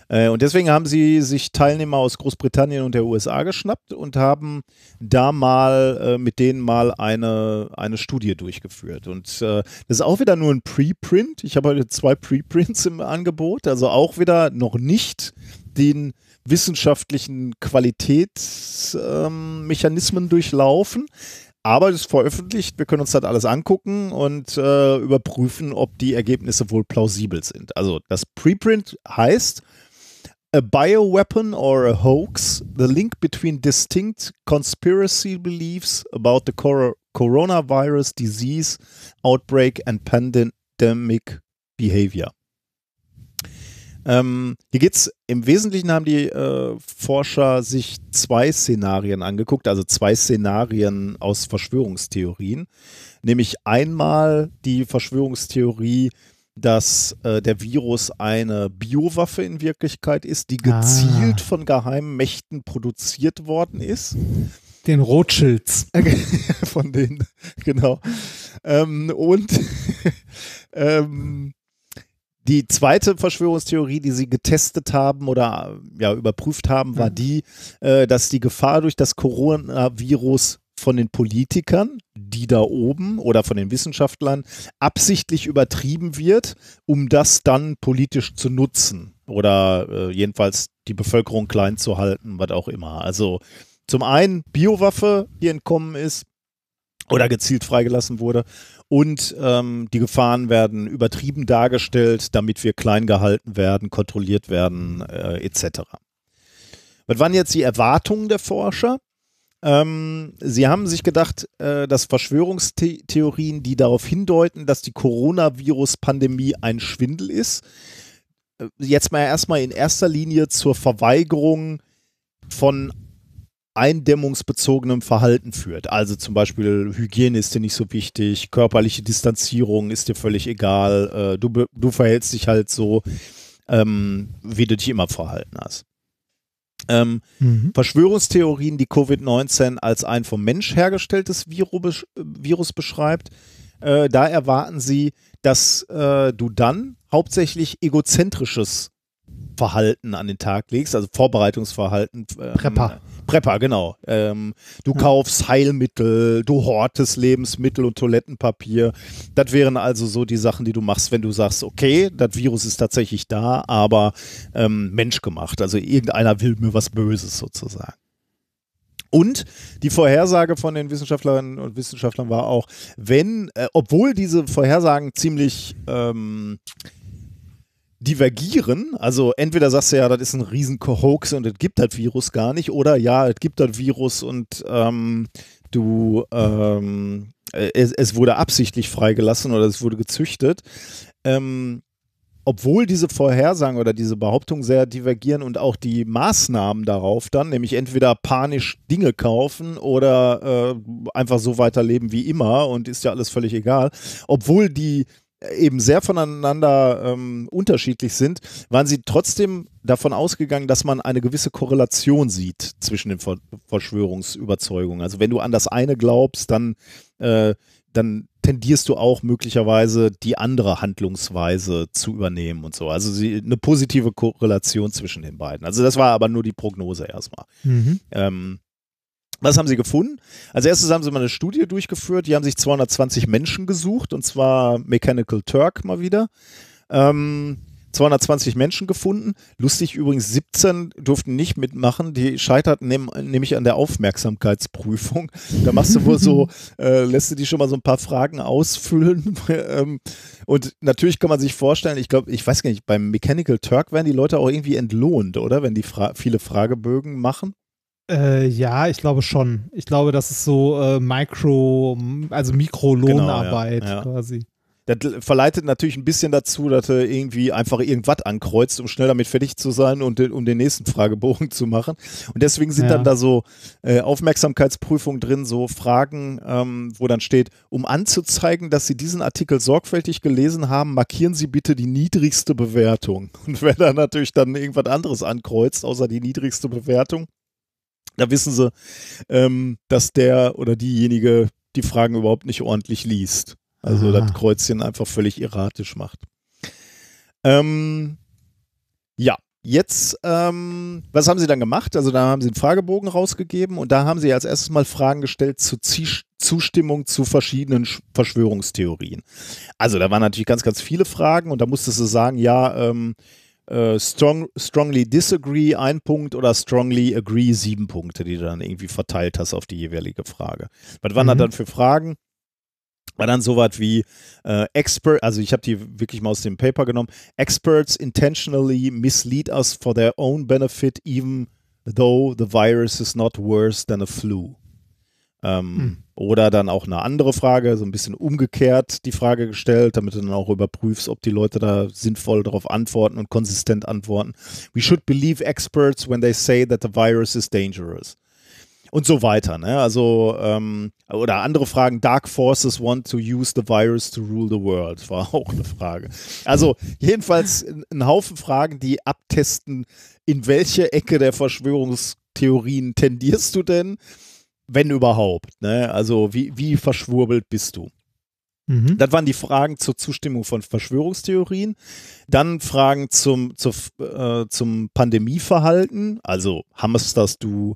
Äh, Und deswegen haben sie sich Teilnehmer aus Großbritannien und der USA geschnappt und haben da mal äh, mit denen mal eine, eine Studie durchgeführt. Und äh, das ist auch wieder nur ein Preprint. Ich habe heute zwei Preprints im Angebot, also auch wieder noch nicht den wissenschaftlichen Qualitätsmechanismen durchlaufen. Aber es ist veröffentlicht, wir können uns das alles angucken und äh, überprüfen, ob die Ergebnisse wohl plausibel sind. Also das Preprint heißt A bioweapon or a hoax, the link between distinct conspiracy beliefs about the cor coronavirus disease outbreak and pandemic behavior. Ähm, hier geht's im Wesentlichen haben die äh, Forscher sich zwei Szenarien angeguckt, also zwei Szenarien aus Verschwörungstheorien. Nämlich einmal die Verschwörungstheorie, dass äh, der Virus eine Biowaffe in Wirklichkeit ist, die Ah. gezielt von geheimen Mächten produziert worden ist. Den Rothschilds. von denen, genau. Ähm, und ähm, die zweite Verschwörungstheorie, die sie getestet haben oder ja, überprüft haben, war die, äh, dass die Gefahr durch das Coronavirus von den Politikern, die da oben oder von den Wissenschaftlern absichtlich übertrieben wird, um das dann politisch zu nutzen oder äh, jedenfalls die Bevölkerung klein zu halten, was auch immer. Also zum einen Biowaffe, die entkommen ist oder gezielt freigelassen wurde und ähm, die Gefahren werden übertrieben dargestellt, damit wir klein gehalten werden, kontrolliert werden äh, etc. Was waren jetzt die Erwartungen der Forscher? Ähm, sie haben sich gedacht, äh, dass Verschwörungstheorien, die darauf hindeuten, dass die Coronavirus-Pandemie ein Schwindel ist, äh, jetzt mal erstmal in erster Linie zur Verweigerung von eindämmungsbezogenem Verhalten führt. Also zum Beispiel Hygiene ist dir nicht so wichtig, körperliche Distanzierung ist dir völlig egal, äh, du, du verhältst dich halt so, ähm, wie du dich immer verhalten hast. Ähm, Mhm. Verschwörungstheorien, die Covid-19 als ein vom Mensch hergestelltes Virus beschreibt, äh, da erwarten sie, dass äh, du dann hauptsächlich egozentrisches Verhalten an den Tag legst, also Vorbereitungsverhalten. Ähm, Prepper. Prepper, genau. Ähm, du kaufst Heilmittel, du hortest Lebensmittel und Toilettenpapier. Das wären also so die Sachen, die du machst, wenn du sagst, okay, das Virus ist tatsächlich da, aber ähm, menschgemacht. Also irgendeiner will mir was Böses sozusagen. Und die Vorhersage von den Wissenschaftlerinnen und Wissenschaftlern war auch, wenn, äh, obwohl diese Vorhersagen ziemlich ähm, divergieren, also entweder sagst du ja, das ist ein riesen Hoax und es gibt das Virus gar nicht, oder ja, es gibt das Virus und ähm, du, ähm, äh, es, es wurde absichtlich freigelassen oder es wurde gezüchtet. Ähm, obwohl diese Vorhersagen oder diese Behauptungen sehr divergieren und auch die Maßnahmen darauf dann, nämlich entweder panisch Dinge kaufen oder äh, einfach so weiterleben wie immer und ist ja alles völlig egal, obwohl die eben sehr voneinander ähm, unterschiedlich sind, waren sie trotzdem davon ausgegangen, dass man eine gewisse Korrelation sieht zwischen den Ver Verschwörungsüberzeugungen. Also wenn du an das eine glaubst, dann, äh, dann tendierst du auch möglicherweise die andere Handlungsweise zu übernehmen und so. Also sie, eine positive Korrelation zwischen den beiden. Also das war aber nur die Prognose erstmal. Mhm. Ähm, was haben sie gefunden? Als erstes haben sie mal eine Studie durchgeführt. Die haben sich 220 Menschen gesucht und zwar Mechanical Turk mal wieder. Ähm, 220 Menschen gefunden. Lustig übrigens, 17 durften nicht mitmachen. Die scheiterten nämlich an der Aufmerksamkeitsprüfung. Da machst du wohl so, äh, lässt du die schon mal so ein paar Fragen ausfüllen. ähm, und natürlich kann man sich vorstellen, ich glaube, ich weiß gar nicht, beim Mechanical Turk werden die Leute auch irgendwie entlohnt, oder? Wenn die Fra viele Fragebögen machen. Äh, ja, ich glaube schon. Ich glaube, das ist so äh, Micro, also Mikrolohnarbeit Genau, ja, ja. quasi. Das verleitet natürlich ein bisschen dazu, dass du irgendwie einfach irgendwas ankreuzt, um schnell damit fertig zu sein und den, um den nächsten Fragebogen zu machen. Und deswegen sind Ja. dann da so äh, Aufmerksamkeitsprüfungen drin, so Fragen, ähm, wo dann steht, um anzuzeigen, dass Sie diesen Artikel sorgfältig gelesen haben, markieren Sie bitte die niedrigste Bewertung. Und wer dann natürlich dann irgendwas anderes ankreuzt, außer die niedrigste Bewertung, da wissen sie, ähm, dass der oder diejenige die Fragen überhaupt nicht ordentlich liest. Also Aha. das Kreuzchen einfach völlig erratisch macht. Ähm, ja, jetzt, ähm, was haben Sie dann gemacht? Also da haben Sie einen Fragebogen rausgegeben und da haben Sie als erstes mal Fragen gestellt zur Zie- Zustimmung zu verschiedenen Sch- Verschwörungstheorien. Also da waren natürlich ganz, ganz viele Fragen und da musstest du sagen, ja, ähm, äh, strong, strongly disagree ein Punkt oder strongly agree sieben Punkte, die du dann irgendwie verteilt hast auf die jeweilige Frage. Was waren Mhm. dann für Fragen? War dann sowas wie äh, Expert, also ich habe die wirklich mal aus dem Paper genommen. Experts intentionally mislead us for their own benefit, even though the virus is not worse than a flu. Ähm, Hm. Oder dann auch eine andere Frage, so ein bisschen umgekehrt die Frage gestellt, damit du dann auch überprüfst, ob die Leute da sinnvoll darauf antworten und konsistent antworten. We should believe experts when they say that the virus is dangerous. Und so weiter, ne? Also, ähm, oder andere Fragen, Dark Forces want to use the virus to rule the world, war auch eine Frage. Also, jedenfalls ein Haufen Fragen, die abtesten, in welche Ecke der Verschwörungstheorien tendierst du denn, wenn überhaupt, ne? Also, wie, wie verschwurbelt bist du? Mhm. Das waren die Fragen zur Zustimmung von Verschwörungstheorien. Dann Fragen zum, zur, äh, zum Pandemieverhalten. Also hamsterst du,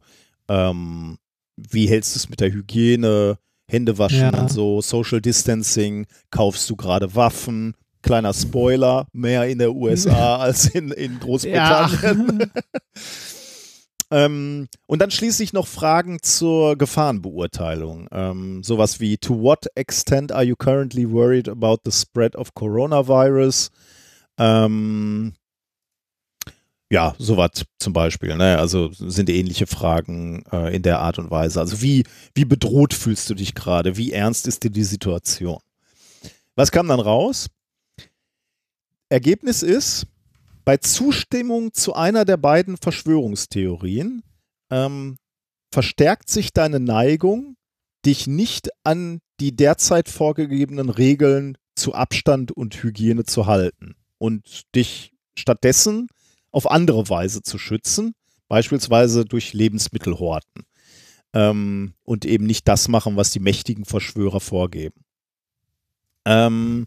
ähm, wie hältst du es mit der Hygiene, Händewaschen Ja. und so, Social Distancing, kaufst du gerade Waffen? Kleiner Spoiler, mehr in der USA als in, in Großbritannien. Ähm, und dann schließlich noch Fragen zur Gefahrenbeurteilung. Ähm, sowas wie, to what extent are you currently worried about the spread of coronavirus? Ähm, ja, sowas zum Beispiel. Ne? Also sind ähnliche Fragen äh, in der Art und Weise. Also wie, wie bedroht fühlst du dich gerade? Wie ernst ist dir die Situation? Was kam dann raus? Ergebnis ist, bei Zustimmung zu einer der beiden Verschwörungstheorien ähm, verstärkt sich deine Neigung, dich nicht an die derzeit vorgegebenen Regeln zu Abstand und Hygiene zu halten und dich stattdessen auf andere Weise zu schützen, beispielsweise durch Lebensmittelhorten ähm, und eben nicht das machen, was die mächtigen Verschwörer vorgeben. Ähm,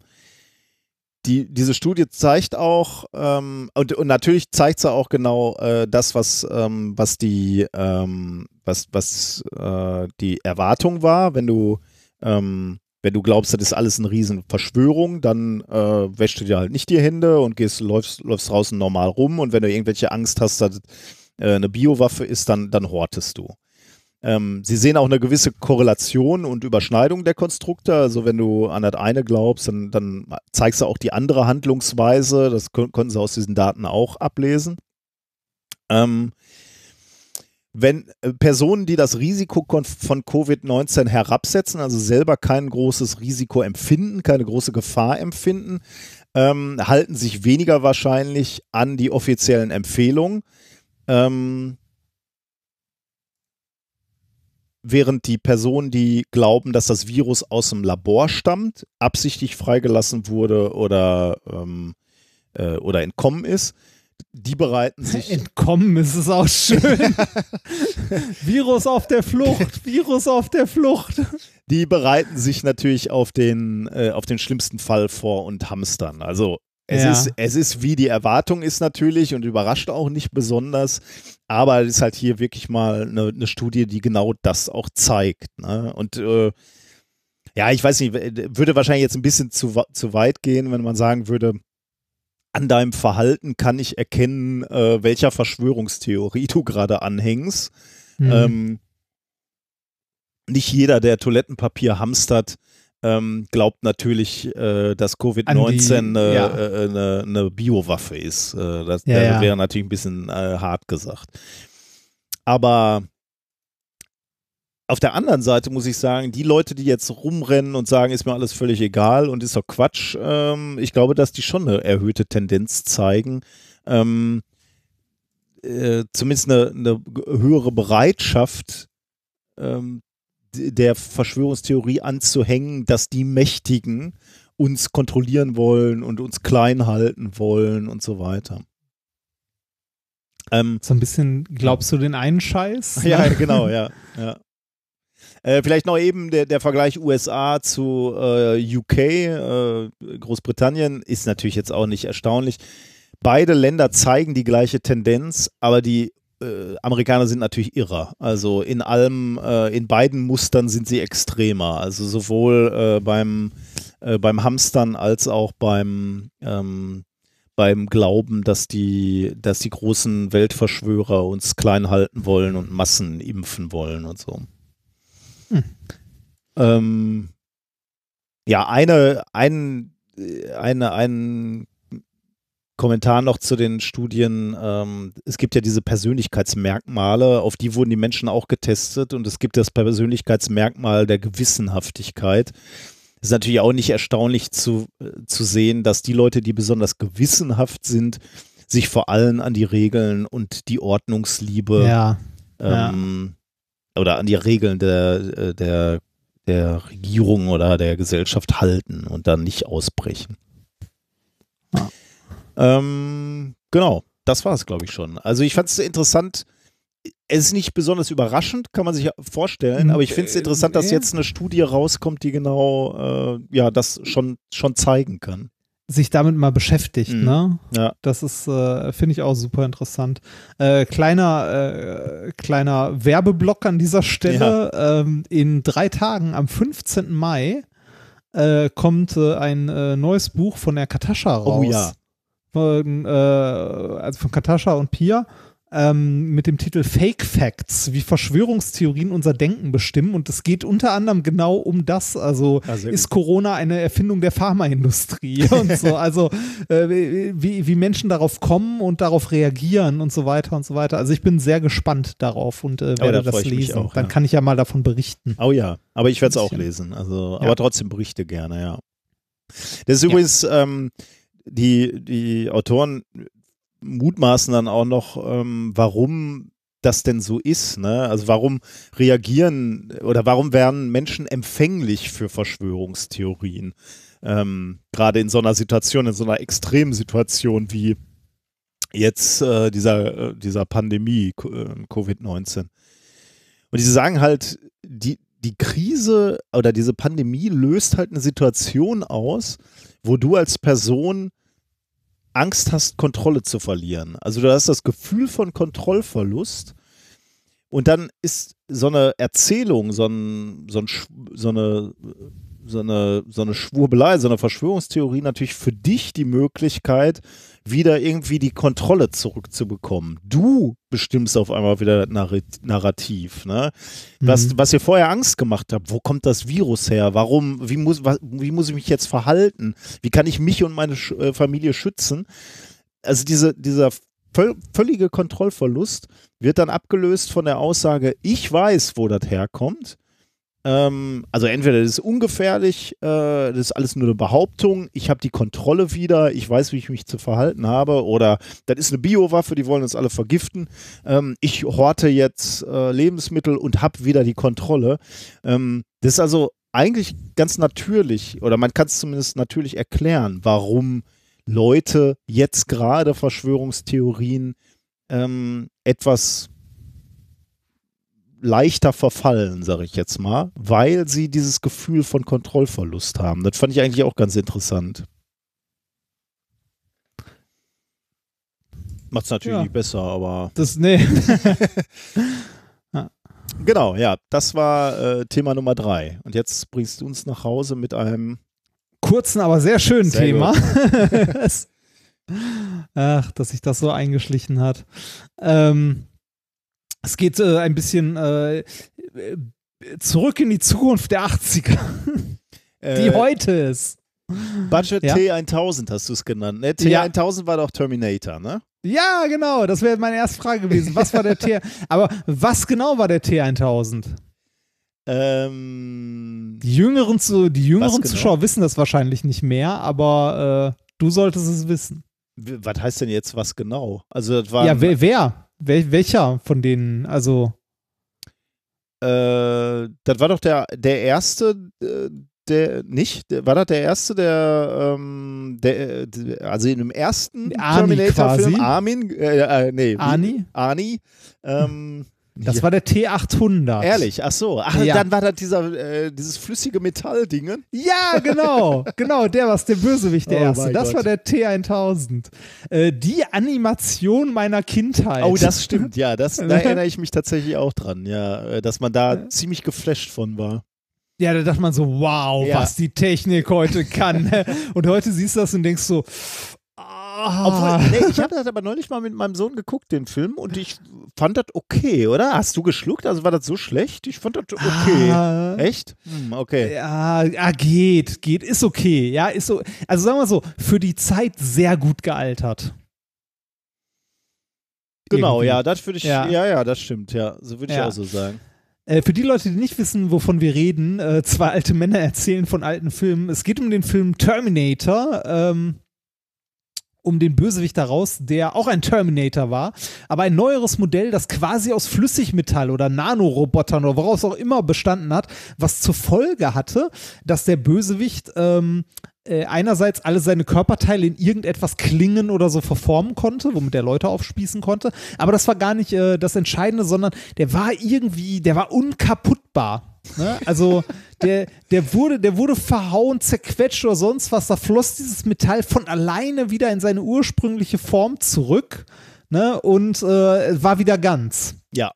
die, diese Studie zeigt auch, ähm, und, und natürlich zeigt sie auch genau äh, das, was, ähm, was die, ähm, was, was äh, die Erwartung war, wenn du, ähm, wenn du glaubst, das ist alles eine riesen Verschwörung, dann äh, wäschst du dir halt nicht die Hände und gehst, läufst, läufst draußen normal rum und wenn du irgendwelche Angst hast, dass äh, eine Biowaffe ist, dann, dann hortest du. Ähm, sie sehen auch eine gewisse Korrelation und Überschneidung der Konstrukte. Also wenn du an das eine glaubst, dann, dann zeigst du auch die andere Handlungsweise. Das kon konnten sie aus diesen Daten auch ablesen. Ähm, wenn äh, Personen, die das Risiko von Covid-19 herabsetzen, also selber kein großes Risiko empfinden, keine große Gefahr empfinden, ähm, halten sich weniger wahrscheinlich an die offiziellen Empfehlungen. Ähm, während die Personen, die glauben, dass das Virus aus dem Labor stammt, absichtlich freigelassen wurde oder, ähm, äh, oder entkommen ist, die bereiten sich. Entkommen ist es auch schön. Virus auf der Flucht, Virus auf der Flucht. die bereiten sich natürlich auf den, äh, auf den schlimmsten Fall vor und hamstern. Also es, Ja. ist, es ist, wie die Erwartung ist natürlich und überrascht auch nicht besonders, aber es ist halt hier wirklich mal eine, eine Studie, die genau das auch zeigt. Ne? Und äh, ja, ich weiß nicht, würde wahrscheinlich jetzt ein bisschen zu, zu weit gehen, wenn man sagen würde, an deinem Verhalten kann ich erkennen, äh, welcher Verschwörungstheorie du gerade anhängst. Mhm. Ähm, nicht jeder, der Toilettenpapier hamstert, ähm, glaubt natürlich, äh, dass Covid-19 An die- eine, ja. äh, eine, eine Biowaffe ist. Äh, das Ja, äh, wäre natürlich ein bisschen äh, hart gesagt. Aber auf der anderen Seite muss ich sagen, die Leute, die jetzt rumrennen und sagen, ist mir alles völlig egal und ist doch Quatsch, ähm, ich glaube, dass die schon eine erhöhte Tendenz zeigen, ähm, äh, zumindest eine, eine höhere Bereitschaft, ähm, der Verschwörungstheorie anzuhängen, dass die Mächtigen uns kontrollieren wollen und uns klein halten wollen und so weiter. Ähm, So ein bisschen, glaubst du den einen Scheiß? ja, genau, ja. ja. Äh, vielleicht noch eben der, der Vergleich USA zu äh, UK, äh, Großbritannien, ist natürlich jetzt auch nicht erstaunlich. Beide Länder zeigen die gleiche Tendenz, aber die äh, Amerikaner sind natürlich irrer. Also in allem, äh, in beiden Mustern sind sie extremer. Also sowohl äh, beim, äh, beim Hamstern als auch beim, ähm, beim Glauben, dass die, dass die großen Weltverschwörer uns klein halten wollen und Massen impfen wollen und so. Hm. Ähm, ja, eine, ein, äh, eine, ein Kommentar noch zu den Studien. Ähm, es gibt ja diese Persönlichkeitsmerkmale, auf die wurden die Menschen auch getestet und es gibt das Persönlichkeitsmerkmal der Gewissenhaftigkeit. Es ist natürlich auch nicht erstaunlich zu, äh, zu sehen, dass die Leute, die besonders gewissenhaft sind, sich vor allem an die Regeln und die Ordnungsliebe Ja. ja. ähm, oder an die Regeln der, äh, der, der Regierung oder der Gesellschaft halten und dann nicht ausbrechen. Ja. Ähm, genau, das war es, glaube ich, schon. Also ich fand es interessant. Es ist nicht besonders überraschend, kann man sich vorstellen, aber ich finde es interessant, dass jetzt eine Studie rauskommt, die genau äh, ja das schon, schon zeigen kann. Sich damit mal beschäftigt, Mhm. ne? Ja. Das ist, äh, finde ich auch super interessant. Äh, kleiner, äh, kleiner Werbeblock an dieser Stelle. Ähm, in drei Tagen, am 15. Mai, äh, kommt äh, ein äh, neues Buch von der Katascha raus. Oh ja. Von, äh, also von Katascha und Pia. Ähm, mit dem Titel Fake Facts, wie Verschwörungstheorien unser Denken bestimmen. Und es geht unter anderem genau um das. Also sehr ist Corona eine Erfindung der Pharmaindustrie und so. Also äh, wie, wie Menschen darauf kommen und darauf reagieren und so weiter und so weiter. Also ich bin sehr gespannt darauf und äh, Oh, werde da das lesen. auch, Dann ja. kann ich ja mal davon berichten. Oh ja, aber ich werde es auch lesen. Also, Ja. aber trotzdem berichte gerne, ja. Das ist Ja. übrigens, ähm, die, die Autoren mutmaßen dann auch noch, ähm, warum das denn so ist. Ne? Also warum reagieren oder warum werden Menschen empfänglich für Verschwörungstheorien? Ähm, Gerade in so einer Situation, in so einer extremen Situation wie jetzt äh, dieser, äh, dieser Pandemie äh, Covid-19. Und die sagen halt, die, die Krise oder diese Pandemie löst halt eine Situation aus, wo du als Person Angst hast, Kontrolle zu verlieren. Also du hast das Gefühl von Kontrollverlust und dann ist so eine Erzählung, so, ein, so, ein, so, eine, so, eine, so eine Schwurbelei, so eine Verschwörungstheorie natürlich für dich die Möglichkeit, wieder irgendwie die Kontrolle zurückzubekommen. Du bestimmst auf einmal wieder Narr- Narrativ. Ne? Was, Mhm. was ihr vorher Angst gemacht habt, wo kommt das Virus her? Warum, wie muss, was, wie muss ich mich jetzt verhalten? Wie kann ich mich und meine Sch äh, Familie schützen? Also diese, dieser völ völlige Kontrollverlust wird dann abgelöst von der Aussage, ich weiß, wo das herkommt. Ähm, also entweder das ist ungefährlich, äh, das ist alles nur eine Behauptung, ich habe die Kontrolle wieder, ich weiß, wie ich mich zu verhalten habe, oder das ist eine Biowaffe, die wollen uns alle vergiften. Ähm, ich horte jetzt äh, Lebensmittel und habe wieder die Kontrolle. Ähm, das ist also eigentlich ganz natürlich, oder man kann es zumindest natürlich erklären, warum Leute jetzt gerade Verschwörungstheorien ähm, etwas leichter verfallen, sage ich jetzt mal, weil sie dieses Gefühl von Kontrollverlust haben. Das fand ich eigentlich auch ganz interessant. Macht es natürlich Ja. nicht besser, aber Das, nee. genau, ja, das war äh, Thema Nummer drei. Und jetzt bringst du uns nach Hause mit einem Kurzen, aber sehr schönen Sehr Thema. Ach, dass sich das so eingeschlichen hat. Ähm, es geht äh, ein bisschen äh, zurück in die Zukunft der 80er, die Äh, heute ist. Budget Ja? T1000 hast du es genannt. Ne? Ja. T1000 war doch Terminator, ne? Ja, genau, das wäre meine erste Frage gewesen. Was war der T? Aber was genau war der T1000? Ähm, Die jüngeren, zu, die jüngeren genau? Zuschauer wissen das wahrscheinlich nicht mehr, aber äh, du solltest es wissen. was heißt denn jetzt was genau? Also das war ja, wer? wer? Wel welcher von denen? Also, äh, das war doch der der erste, äh, der nicht, der, war das der erste, der, ähm, der, äh, d- also in dem ersten Arnie Terminator-Film. Armin, äh, äh, nee? Ani? Arnie, ähm, Das ja, war der T800. ehrlich, ach so, ach, Ja. dann war das dieser, äh, dieses flüssige Metalldingen. Ja, genau. genau, der war der Bösewicht, der Oh erste. Das Gott. war der T1000. Äh, die Animation meiner Kindheit. Oh, das stimmt, ja, das, da erinnere ich mich tatsächlich auch dran, ja, äh, dass man da ziemlich geflasht von war. Ja, da dachte man so, wow, Ja. was die Technik heute kann. und heute siehst du das und denkst so. Obwohl, nee, ich habe das aber neulich mal mit meinem Sohn geguckt, den Film, und ich fand das okay, oder? Hast du geschluckt? Also war das so schlecht? Ich fand das okay. Ah. Echt? Hm, okay. Ja, ja, geht, geht, ist okay. Ja, ist so. Also sagen wir so, für die Zeit sehr gut gealtert. Genau, Irgendwie. ja, das würde ich, ja. Ja. ja, das stimmt, ja. So würde ich Ja. auch so sagen. Äh, für die Leute, die nicht wissen, wovon wir reden, äh, zwei alte Männer erzählen von alten Filmen. Es geht um den Film Terminator, ähm, um den Bösewicht daraus, der auch ein Terminator war, aber ein neueres Modell, das quasi aus Flüssigmetall oder Nanorobotern oder woraus auch immer bestanden hat, was zur Folge hatte, dass der Bösewicht ähm, äh, einerseits alle seine Körperteile in irgendetwas klingen oder so verformen konnte, womit er Leute aufspießen konnte. Aber das war gar nicht äh, das Entscheidende, sondern der war irgendwie, der war unkaputtbar. Ne? Also der, der, wurde, der wurde verhauen, zerquetscht oder sonst was. Da floss dieses Metall von alleine wieder in seine ursprüngliche Form zurück ne? und äh, war wieder ganz. Ja.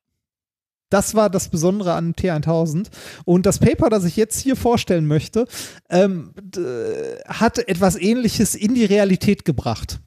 Das war das Besondere an T1000. Und das Paper, das ich jetzt hier vorstellen möchte, ähm, hat etwas Ähnliches in die Realität gebracht.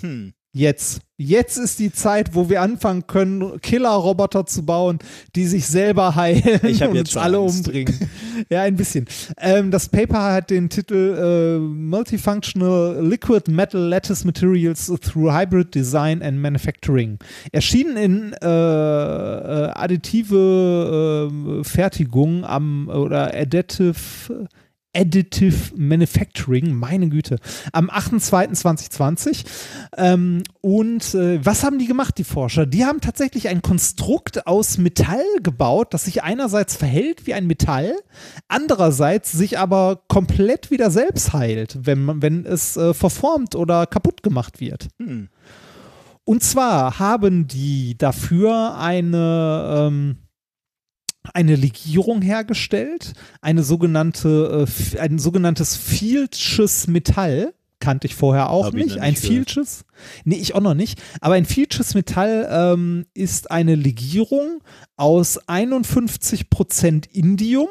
Hm. Jetzt. Jetzt ist die Zeit, wo wir anfangen können, Killer-Roboter zu bauen, die sich selber heilen und jetzt uns alle Angst. umbringen. ja, ein bisschen. Ähm, das Paper hat den Titel äh, Multifunctional Liquid Metal Lattice Materials through Hybrid Design and Manufacturing. Erschienen in äh, äh, additive äh, Fertigung am oder Additive Additive Manufacturing, meine Güte, am 8.2.2020. Ähm, und äh, was haben die gemacht, die Forscher? Die haben tatsächlich ein Konstrukt aus Metall gebaut, das sich einerseits verhält wie ein Metall, andererseits sich aber komplett wieder selbst heilt, wenn, wenn es äh, verformt oder kaputt gemacht wird. Hm. Und zwar haben die dafür eine, ähm, eine Legierung hergestellt, eine sogenannte, äh, ein sogenanntes Fieldsches Metall. Kannte ich vorher auch nicht. Ein nicht gehört. Fieldsches? Nee, ich auch noch nicht. Aber ein Fieldsches Metall ähm, ist eine Legierung aus 51% Indium,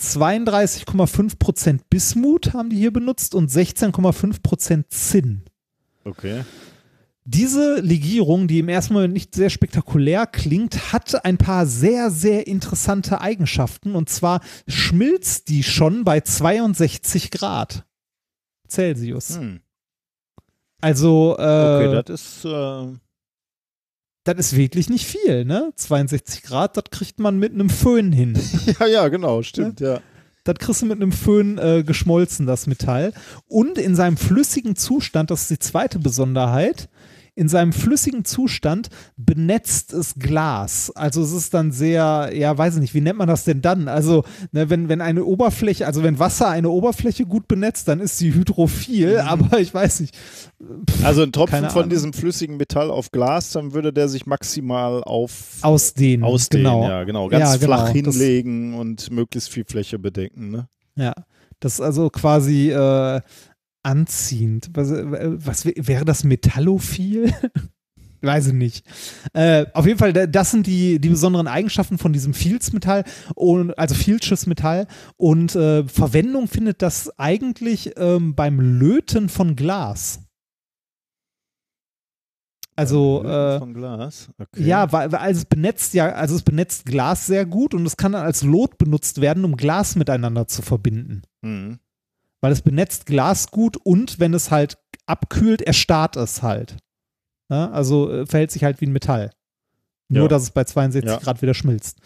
32,5% Bismut haben die hier benutzt und 16,5% Zinn. Okay. Diese Legierung, die im ersten Moment nicht sehr spektakulär klingt, hat ein paar sehr, sehr interessante Eigenschaften. Und zwar schmilzt die schon bei 62 Grad Celsius. Hm. Also, Okay, äh, das ist, äh, das ist wirklich nicht viel, ne? 62 Grad, das kriegt man mit einem Föhn hin. ja, ja, genau, stimmt, ja. Das kriegst du mit einem Föhn äh, geschmolzen, das Metall. Und in seinem flüssigen Zustand, das ist die zweite Besonderheit, in seinem flüssigen Zustand benetzt es Glas. Also es ist dann sehr, ja, weiß ich nicht, wie nennt man das denn dann? Also, ne, wenn, wenn eine Oberfläche, also wenn Wasser eine Oberfläche gut benetzt, dann ist sie hydrophil, aber ich weiß nicht. Also ein Tropfen von diesem flüssigen Metall auf Glas, dann würde der sich maximal auf Ausdehnen. ausdehnen, genau. ja, genau. Ganz Ja, genau. flach Das- hinlegen und möglichst viel Fläche bedecken, ne? Ja, das ist also quasi äh, anziehend. Was, äh, was wär- wäre das Metallophil? Weiß ich nicht. Äh, auf jeden Fall, da- das sind die, die besonderen Eigenschaften von diesem Fields-Metall, und, also Fieldsches Metall. Und äh, Verwendung findet das eigentlich ähm, beim Löten von Glas. Also, äh, von Glas. Okay. Ja, weil, weil also es benetzt ja, also es benetzt Glas sehr gut und es kann dann als Lot benutzt werden, um Glas miteinander zu verbinden. Mhm. Weil es benetzt Glas gut und wenn es halt abkühlt, erstarrt es halt. Ja, also äh, verhält sich halt wie ein Metall. Nur, Ja. dass es bei 62 Ja. Grad wieder schmilzt.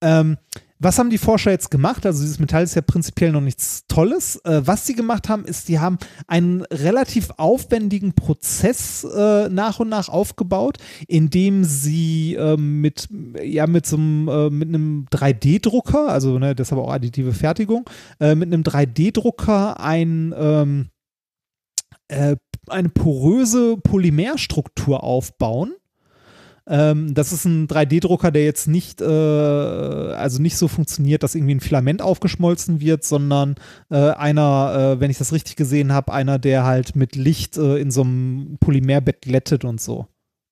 Ähm, was haben die Forscher jetzt gemacht? Also dieses Metall ist ja prinzipiell noch nichts Tolles. Äh, was sie gemacht haben, ist, die haben einen relativ aufwendigen Prozess äh, nach und nach aufgebaut, indem sie ähm, mit, ja, mit so einem, äh, mit einem 3D-Drucker, also ne, deshalb auch additive Fertigung, äh, mit einem 3D-Drucker ein ähm, äh, eine poröse Polymerstruktur aufbauen. Ähm, das ist ein 3D-Drucker, der jetzt nicht, äh, also nicht so funktioniert, dass irgendwie ein Filament aufgeschmolzen wird, sondern äh, einer, äh, wenn ich das richtig gesehen habe, einer, der halt mit Licht äh, in so einem Polymerbett glättet und so.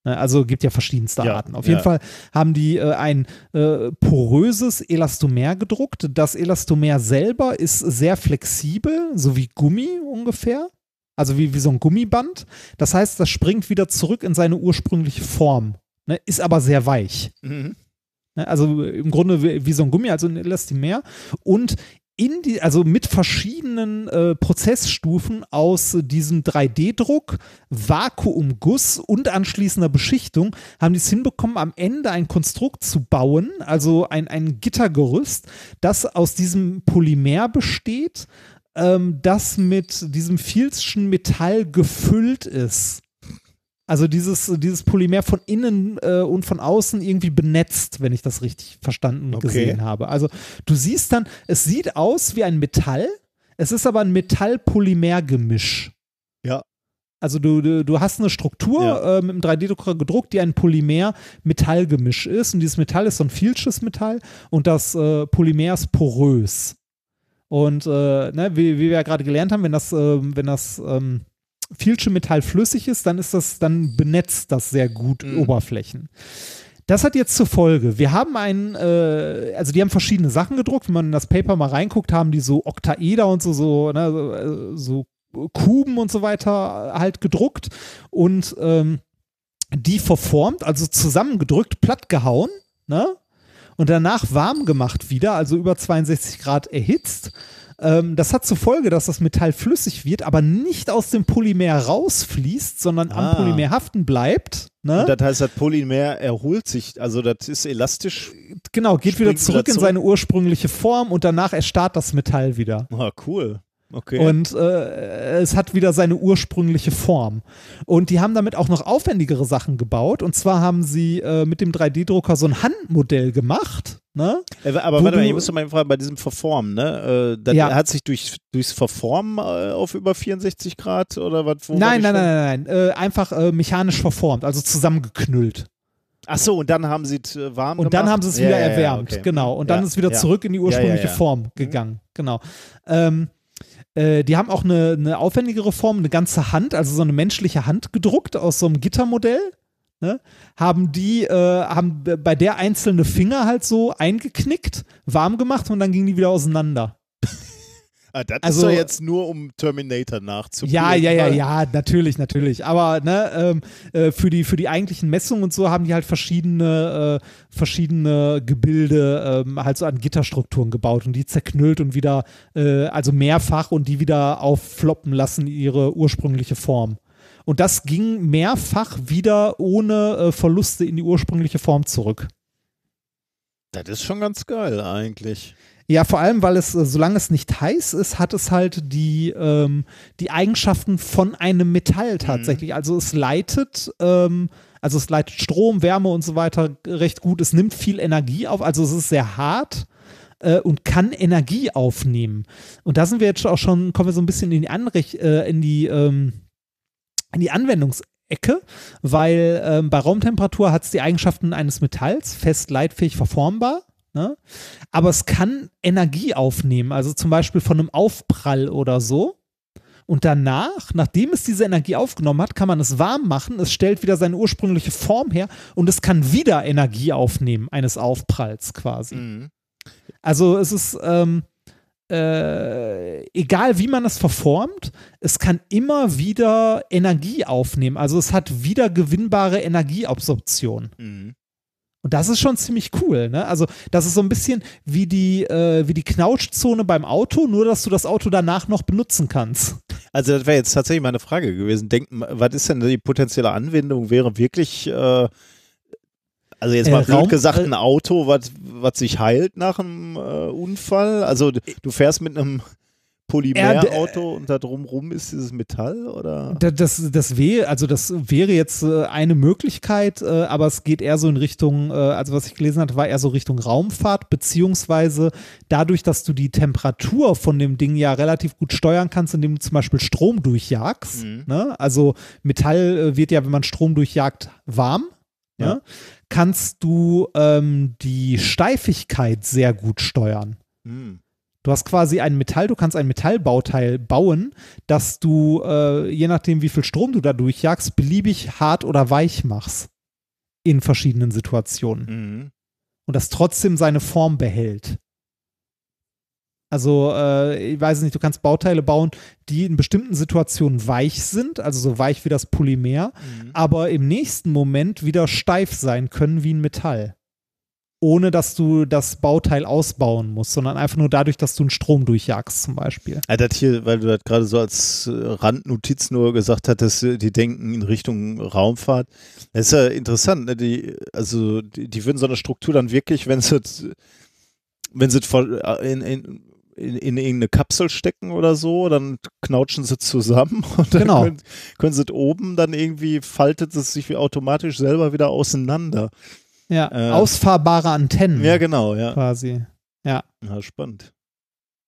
Ne, Also gibt ja verschiedenste Ja, Arten. Auf ja. jeden Fall haben die äh, ein äh, poröses Elastomer gedruckt. Das Elastomer selber ist sehr flexibel, so wie Gummi ungefähr. Also wie, wie so ein Gummiband. Das heißt, das springt wieder zurück in seine ursprüngliche Form. Ne, ist aber sehr weich. Mhm. Ne, also im Grunde wie, wie so ein Gummi, also ein Elastomer. Und in die, also mit verschiedenen äh, Prozessstufen aus diesem 3D-Druck, Vakuumguss und anschließender Beschichtung haben die es hinbekommen, am Ende ein Konstrukt zu bauen, also ein, ein Gittergerüst, das aus diesem Polymer besteht, ähm, das mit diesem Filzschen Metall gefüllt ist. Also dieses, dieses Polymer von innen äh, und von außen irgendwie benetzt, wenn ich das richtig verstanden und Okay. gesehen habe. Also du siehst dann, es sieht aus wie ein Metall, es ist aber ein Metall-Polymer-Gemisch. Ja. Also du, du, du hast eine Struktur Ja. äh, mit einem 3D-Drucker gedruckt, die ein Polymer-Metallgemisch ist. Und dieses Metall ist so ein Filzsches Metall und das äh, Polymer ist porös. Und äh, ne, wie, wie wir ja gerade gelernt haben, wenn das, ähm, wenn das ähm, Metall flüssig ist, dann ist das, dann benetzt das sehr gut Mhm. Oberflächen. Das hat jetzt zur Folge, wir haben einen, äh, also die haben verschiedene Sachen gedruckt, wenn man in das Paper mal reinguckt, haben die so Oktaeder und so, so, ne, so, äh, so Kuben und so weiter halt gedruckt und ähm, die verformt, also zusammengedrückt, platt gehauen, ne? Und danach warm gemacht wieder, also über 62 Grad erhitzt. Ähm, das hat zur Folge, dass das Metall flüssig wird, aber nicht aus dem Polymer rausfließt, sondern Ah. am Polymer haften bleibt. Ne? Das heißt, das Polymer erholt sich, also das ist elastisch. genau, geht wieder zurück wieder in seine ursprüngliche Form und danach erstarrt das Metall wieder. Ah, cool. Okay. Und äh, es hat wieder seine ursprüngliche Form. Und die haben damit auch noch aufwendigere Sachen gebaut. Und zwar haben sie äh, mit dem 3D-Drucker so ein Handmodell gemacht. Ne? Äh, aber wo warte mal, ich muss doch mal fragen, bei diesem Verformen, ne? Äh, Ja. hat sich durch, durchs Verformen äh, auf über 64 Grad oder was? Nein, nein, nein, nein, nein. Äh, einfach äh, mechanisch verformt, also zusammengeknüllt. Ach so, und dann haben sie es warm Und gemacht? dann haben sie es Ja, wieder ja, ja, erwärmt, okay. genau. Und dann Ja, ist es wieder ja. zurück in die ursprüngliche ja, ja. Form gegangen, genau. Ähm, äh, die haben auch eine, eine aufwendigere Form, eine ganze Hand, also so eine menschliche Hand gedruckt aus so einem Gittermodell. Ne? Haben die, äh, haben bei der einzelne Finger halt so eingeknickt, warm gemacht und dann gingen die wieder auseinander. Ah, das Also- ist doch jetzt nur, um Terminator nachzubilden. Ja, ja, ja, ja, natürlich, natürlich. Aber ne, ähm, äh, für, die, für die eigentlichen Messungen und so haben die halt verschiedene, äh, verschiedene Gebilde ähm, halt so an Gitterstrukturen gebaut und die zerknüllt und wieder, äh, also mehrfach und die wieder auffloppen lassen, ihre ursprüngliche Form. Und das ging mehrfach wieder ohne äh, Verluste in die ursprüngliche Form zurück. Das ist schon ganz geil eigentlich. Ja, vor allem, weil es, äh, solange es nicht heiß ist, hat es halt die, ähm, die Eigenschaften von einem Metall tatsächlich. Also es leitet, ähm, also es leitet Strom, Wärme und so weiter recht gut. Es nimmt viel Energie auf, also es ist sehr hart äh, und kann Energie aufnehmen. Und da sind wir jetzt auch schon, kommen wir so ein bisschen in die Anrech äh, in die, ähm, in die Anwendungsecke, weil ähm, bei Raumtemperatur hat es die Eigenschaften eines Metalls, fest, leitfähig, verformbar. Ne? Aber es kann Energie aufnehmen, also zum Beispiel von einem Aufprall oder so. Und danach, nachdem es diese Energie aufgenommen hat, kann man es warm machen, es stellt wieder seine ursprüngliche Form her und es kann wieder Energie aufnehmen, eines Aufpralls quasi. Mhm. Also es ist, ähm, äh, egal wie man es verformt, es kann immer wieder Energie aufnehmen. Also es hat wieder gewinnbare Energieabsorption. Mhm. Und das ist schon ziemlich cool, ne? Also, das ist so ein bisschen wie die, äh, wie die Knautschzone beim Auto, nur dass du das Auto danach noch benutzen kannst. Also das wäre jetzt tatsächlich meine Frage gewesen. Denken, was ist denn die potenzielle Anwendung? Wäre wirklich, äh, also jetzt mal Äh, blöd gesagt, äh, ein Auto, was sich heilt nach einem äh, Unfall? Also du fährst mit einem Polymerauto und da drumrum ist dieses Metall oder? Da- Das, das wäre, also das wäre jetzt äh, eine Möglichkeit, äh, aber es geht eher so in Richtung, äh, also was ich gelesen hatte, war eher so Richtung Raumfahrt, beziehungsweise dadurch, dass du die Temperatur von dem Ding ja relativ gut steuern kannst, indem du zum Beispiel Strom durchjagst. Mhm. Ne? Also Metall wird ja, wenn man Strom durchjagt, warm. Ja. Ne? Kannst du ähm, die Steifigkeit sehr gut steuern. Hm. Du hast quasi ein Metall, du kannst ein Metallbauteil bauen, dass du, äh, je nachdem wie viel Strom du da durchjagst, beliebig hart oder weich machst. In verschiedenen Situationen. Mhm. Und das trotzdem seine Form behält. Also, äh, ich weiß nicht, du kannst Bauteile bauen, die in bestimmten Situationen weich sind, also so weich wie das Polymer, Mhm. aber im nächsten Moment wieder steif sein können wie ein Metall. Ohne dass du das Bauteil ausbauen musst, sondern einfach nur dadurch, dass du einen Strom durchjagst, zum Beispiel. Ja, das hier, weil du das gerade so als äh, Randnotiz nur gesagt hattest, äh, die denken in Richtung Raumfahrt. Das ist ja interessant, ne? die, also die, die würden so eine Struktur dann wirklich, wenn sie wenn sie äh, in, in, in, in irgendeine Kapsel stecken oder so, dann knautschen sie zusammen und dann Genau. können, können sie es oben dann irgendwie, faltet es sich wie automatisch selber wieder auseinander. Ja, Äh, ausfahrbare Antennen Ja, genau, ja. quasi. ja spannend.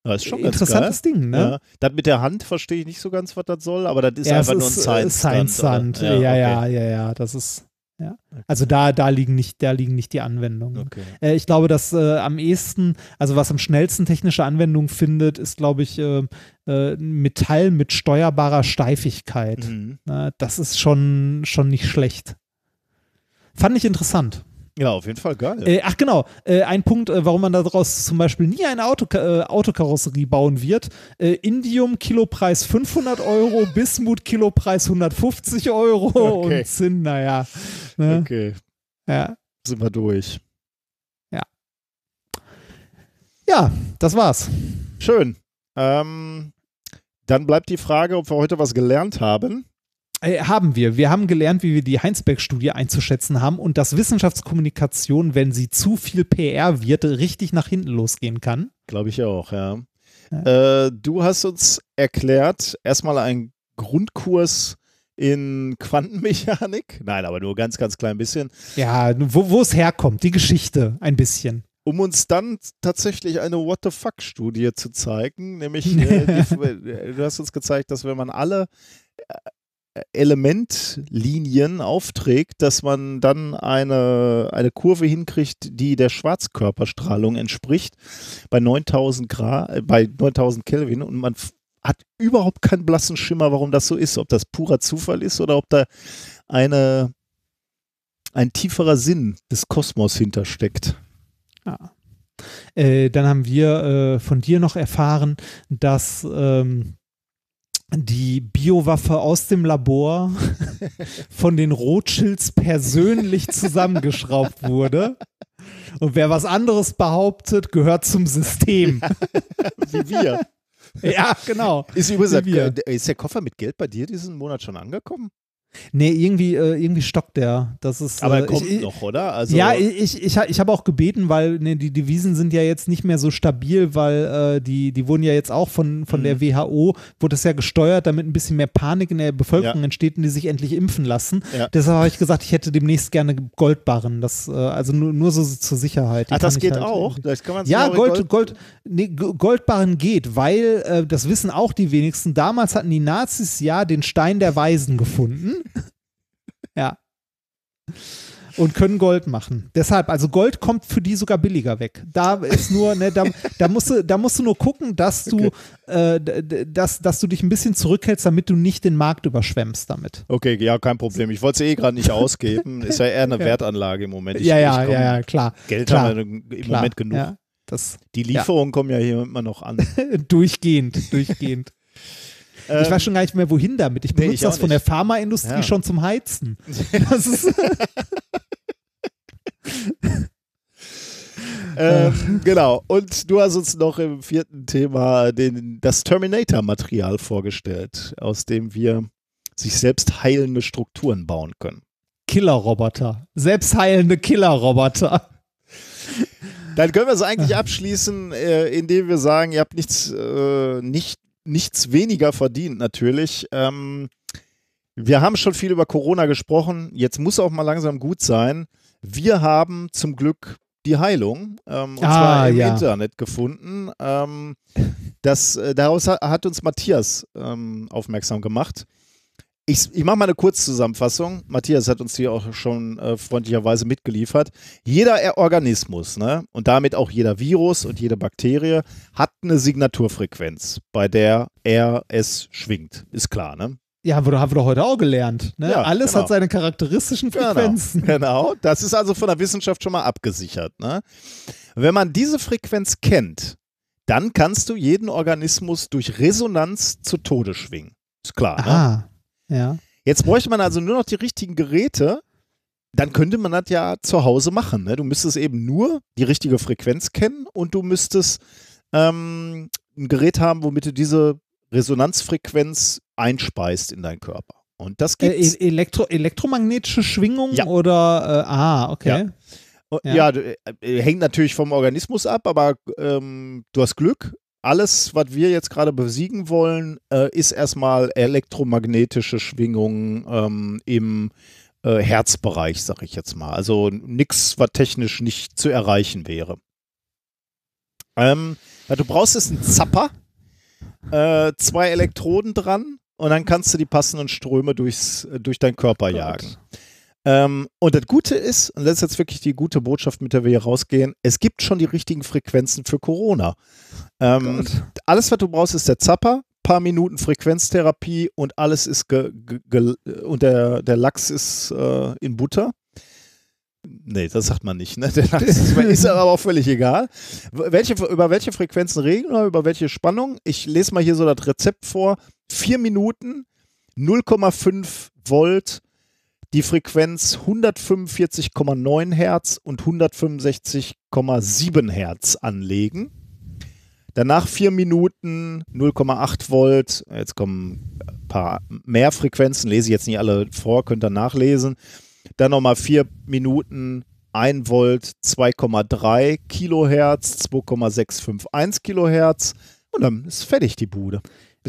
Ja, ist schon Interessantes. Ding, ne? Ja. Das mit der Hand verstehe ich nicht so ganz, was das soll, aber das ist Ja, einfach nur ein ist, äh, Science. Science Sand. Ja, ja, ja, okay. ja, das ist. Ja. Also da, da liegen nicht, da liegen nicht die Anwendungen. Okay. Äh, ich glaube, dass äh, am ehesten, also was am schnellsten technische Anwendung findet, ist, glaube ich, äh, äh, Metall mit steuerbarer Steifigkeit. Mhm. Na, das ist schon, schon nicht schlecht. Fand ich interessant. Ja, auf jeden Fall geil. Äh, ach genau, äh, ein Punkt, äh, warum man daraus zum Beispiel nie eine Auto, äh, Autokarosserie bauen wird. Äh, Indium Kilopreis 500 Euro, Bismut Kilopreis 150 Euro Okay. und Zinn, naja. Ne? okay, Ja. sind wir durch. ja, das war's. Schön. Ähm, dann bleibt die Frage, ob wir heute was gelernt haben. Äh, haben wir. Wir haben gelernt, wie wir die Heinsberg-Studie einzuschätzen haben und dass Wissenschaftskommunikation, wenn sie zu viel PR wird, richtig nach hinten losgehen kann. Glaube ich auch, ja. Äh, du hast uns erklärt, erstmal einen Grundkurs in Quantenmechanik. Nein, aber nur ganz, ganz klein bisschen. Ja, wo, es herkommt, die Geschichte ein bisschen. um uns dann tatsächlich eine What the fuck-Studie zu zeigen. Nämlich, äh, die, du hast uns gezeigt, dass wenn man alle äh, Elementlinien aufträgt, dass man dann eine, eine Kurve hinkriegt, die der Schwarzkörperstrahlung entspricht bei 9000 Grad, äh, bei 9000 Kelvin und man hat überhaupt keinen blassen Schimmer, warum das so ist, ob das purer Zufall ist oder ob da eine ein tieferer Sinn des Kosmos hintersteckt. Ja. Äh, dann haben wir äh, von dir noch erfahren, dass ähm, die Biowaffe aus dem Labor von den Rothschilds persönlich zusammengeschraubt wurde. Und wer was anderes behauptet, gehört zum System. Wie wir. ja, genau. Ist übrigens, ist der Koffer mit Geld bei dir diesen Monat schon angekommen? Nee, irgendwie, äh, irgendwie stockt der. Das ist, Aber äh, er kommt ich, noch, oder? Also, ja, ich, ich, ich habe auch gebeten, weil ne, die Devisen sind ja jetzt nicht mehr so stabil, weil äh, die, die wurden ja jetzt auch von, von Mhm. der WHO, wurde das ja gesteuert, damit ein bisschen mehr Panik in der Bevölkerung Ja. entsteht und die sich endlich impfen lassen. Ja. Deshalb habe ich gesagt, ich hätte demnächst gerne Goldbarren. Das, äh, also nur, nur so zur Sicherheit. Die Ach, das geht halt auch? Das kann man Ja, in Gold, Gold, nee, Goldbarren geht, weil, äh, das wissen auch die wenigsten, damals hatten die Nazis ja den Stein der Weisen gefunden. ja. Und können Gold machen. Deshalb, also Gold kommt für die sogar billiger weg. Da ist nur, ne, da, da, musst du, da musst du nur gucken, dass du, äh, d- d- dass, dass du dich ein bisschen zurückhältst, damit du nicht den Markt überschwemmst damit. Okay, ja, kein Problem. Ich wollte es eh gerade nicht ausgeben. Ist ja eher eine Ja. Wertanlage im Moment. Ich, ja, ja, komm, ja, ja, klar. Geld klar, haben wir im klar, Moment genug. Ja. Das Die Lieferungen kommen ja hier immer noch an. durchgehend, durchgehend. Ich Ähm, weiß schon gar nicht mehr, wohin damit. Ich nee, benutze ich auch das von der. Pharmaindustrie Ja. schon zum Heizen. Das ist, Ähm, genau. Und du hast uns noch im vierten Thema den, das Terminator-Material vorgestellt, aus dem wir sich selbst heilende Strukturen bauen können. Killerroboter. Selbstheilende Killerroboter. Dann können wir es eigentlich abschließen, äh, indem wir sagen, ihr habt nichts, äh, nicht, nichts weniger verdient natürlich. Ähm, wir haben schon viel über Corona gesprochen. Jetzt muss auch mal langsam gut sein. Wir haben zum Glück die Heilung, ähm, und Ah, zwar im ja. Internet gefunden. Ähm, das, äh, daraus hat, hat uns Matthias ähm, aufmerksam gemacht. Ich, ich mache mal eine Kurzzusammenfassung. Matthias hat uns hier auch schon äh, freundlicherweise mitgeliefert. Jeder Er- Organismus, ne, und damit auch jeder Virus und jede Bakterie, hat eine Signaturfrequenz, bei der er es schwingt. Ist klar, ne? Ja, haben wir, doch- haben wir doch heute auch gelernt. Ne? Ja, Alles genau. hat seine charakteristischen Frequenzen. Genau, genau. Das ist also von der Wissenschaft schon mal abgesichert. Ne? Wenn man diese Frequenz kennt, dann kannst du jeden Organismus durch Resonanz zu Tode schwingen. Ist klar. Ne? Ja. Jetzt bräuchte man also nur noch die richtigen Geräte. Dann könnte man das ja zu Hause machen. Ne? Du müsstest eben nur die richtige Frequenz kennen und du müsstest ähm, ein Gerät haben, womit du diese Resonanzfrequenz einspeist in deinen Körper. Und das Äh, gibt's. e- Elektro elektromagnetische Schwingung Ja. oder äh, ah, okay. Oh, Ja. Ja, du- äh, hängt natürlich vom Organismus ab, aber ähm, du hast Glück. Alles, was wir jetzt gerade besiegen wollen, äh, ist erstmal elektromagnetische Schwingungen ähm, im äh, Herzbereich, sag ich jetzt mal. Also nichts, was technisch nicht zu erreichen wäre. Ähm, ja, du brauchst jetzt einen Zapper, äh, zwei Elektroden dran und dann kannst du die passenden Ströme durchs, durch deinen Körper jagen. Ähm, und das Gute ist, und das ist jetzt wirklich die gute Botschaft, mit der wir hier rausgehen, es gibt schon die richtigen Frequenzen für Corona. Ähm, alles, was du brauchst, ist der Zapper, paar Minuten Frequenztherapie und alles ist ge, ge, ge, und der, der Lachs ist äh, in Butter. Nee, das sagt man nicht, ne? Der Lachs ist, ist aber auch völlig egal. Welche, über welche Frequenzen reden wir, über welche Spannung? Ich lese mal hier so das Rezept vor. Vier Minuten, 0,5 Volt, die Frequenz 145,9 Hertz und 165,7 Hertz anlegen. Danach vier Minuten 0,8 Volt. Jetzt kommen ein paar mehr Frequenzen, lese ich jetzt nicht alle vor, könnt ihr nachlesen. Dann nochmal vier Minuten 1 Volt 2,3 Kilohertz, 2,651 Kilohertz und dann ist fertig die Bude.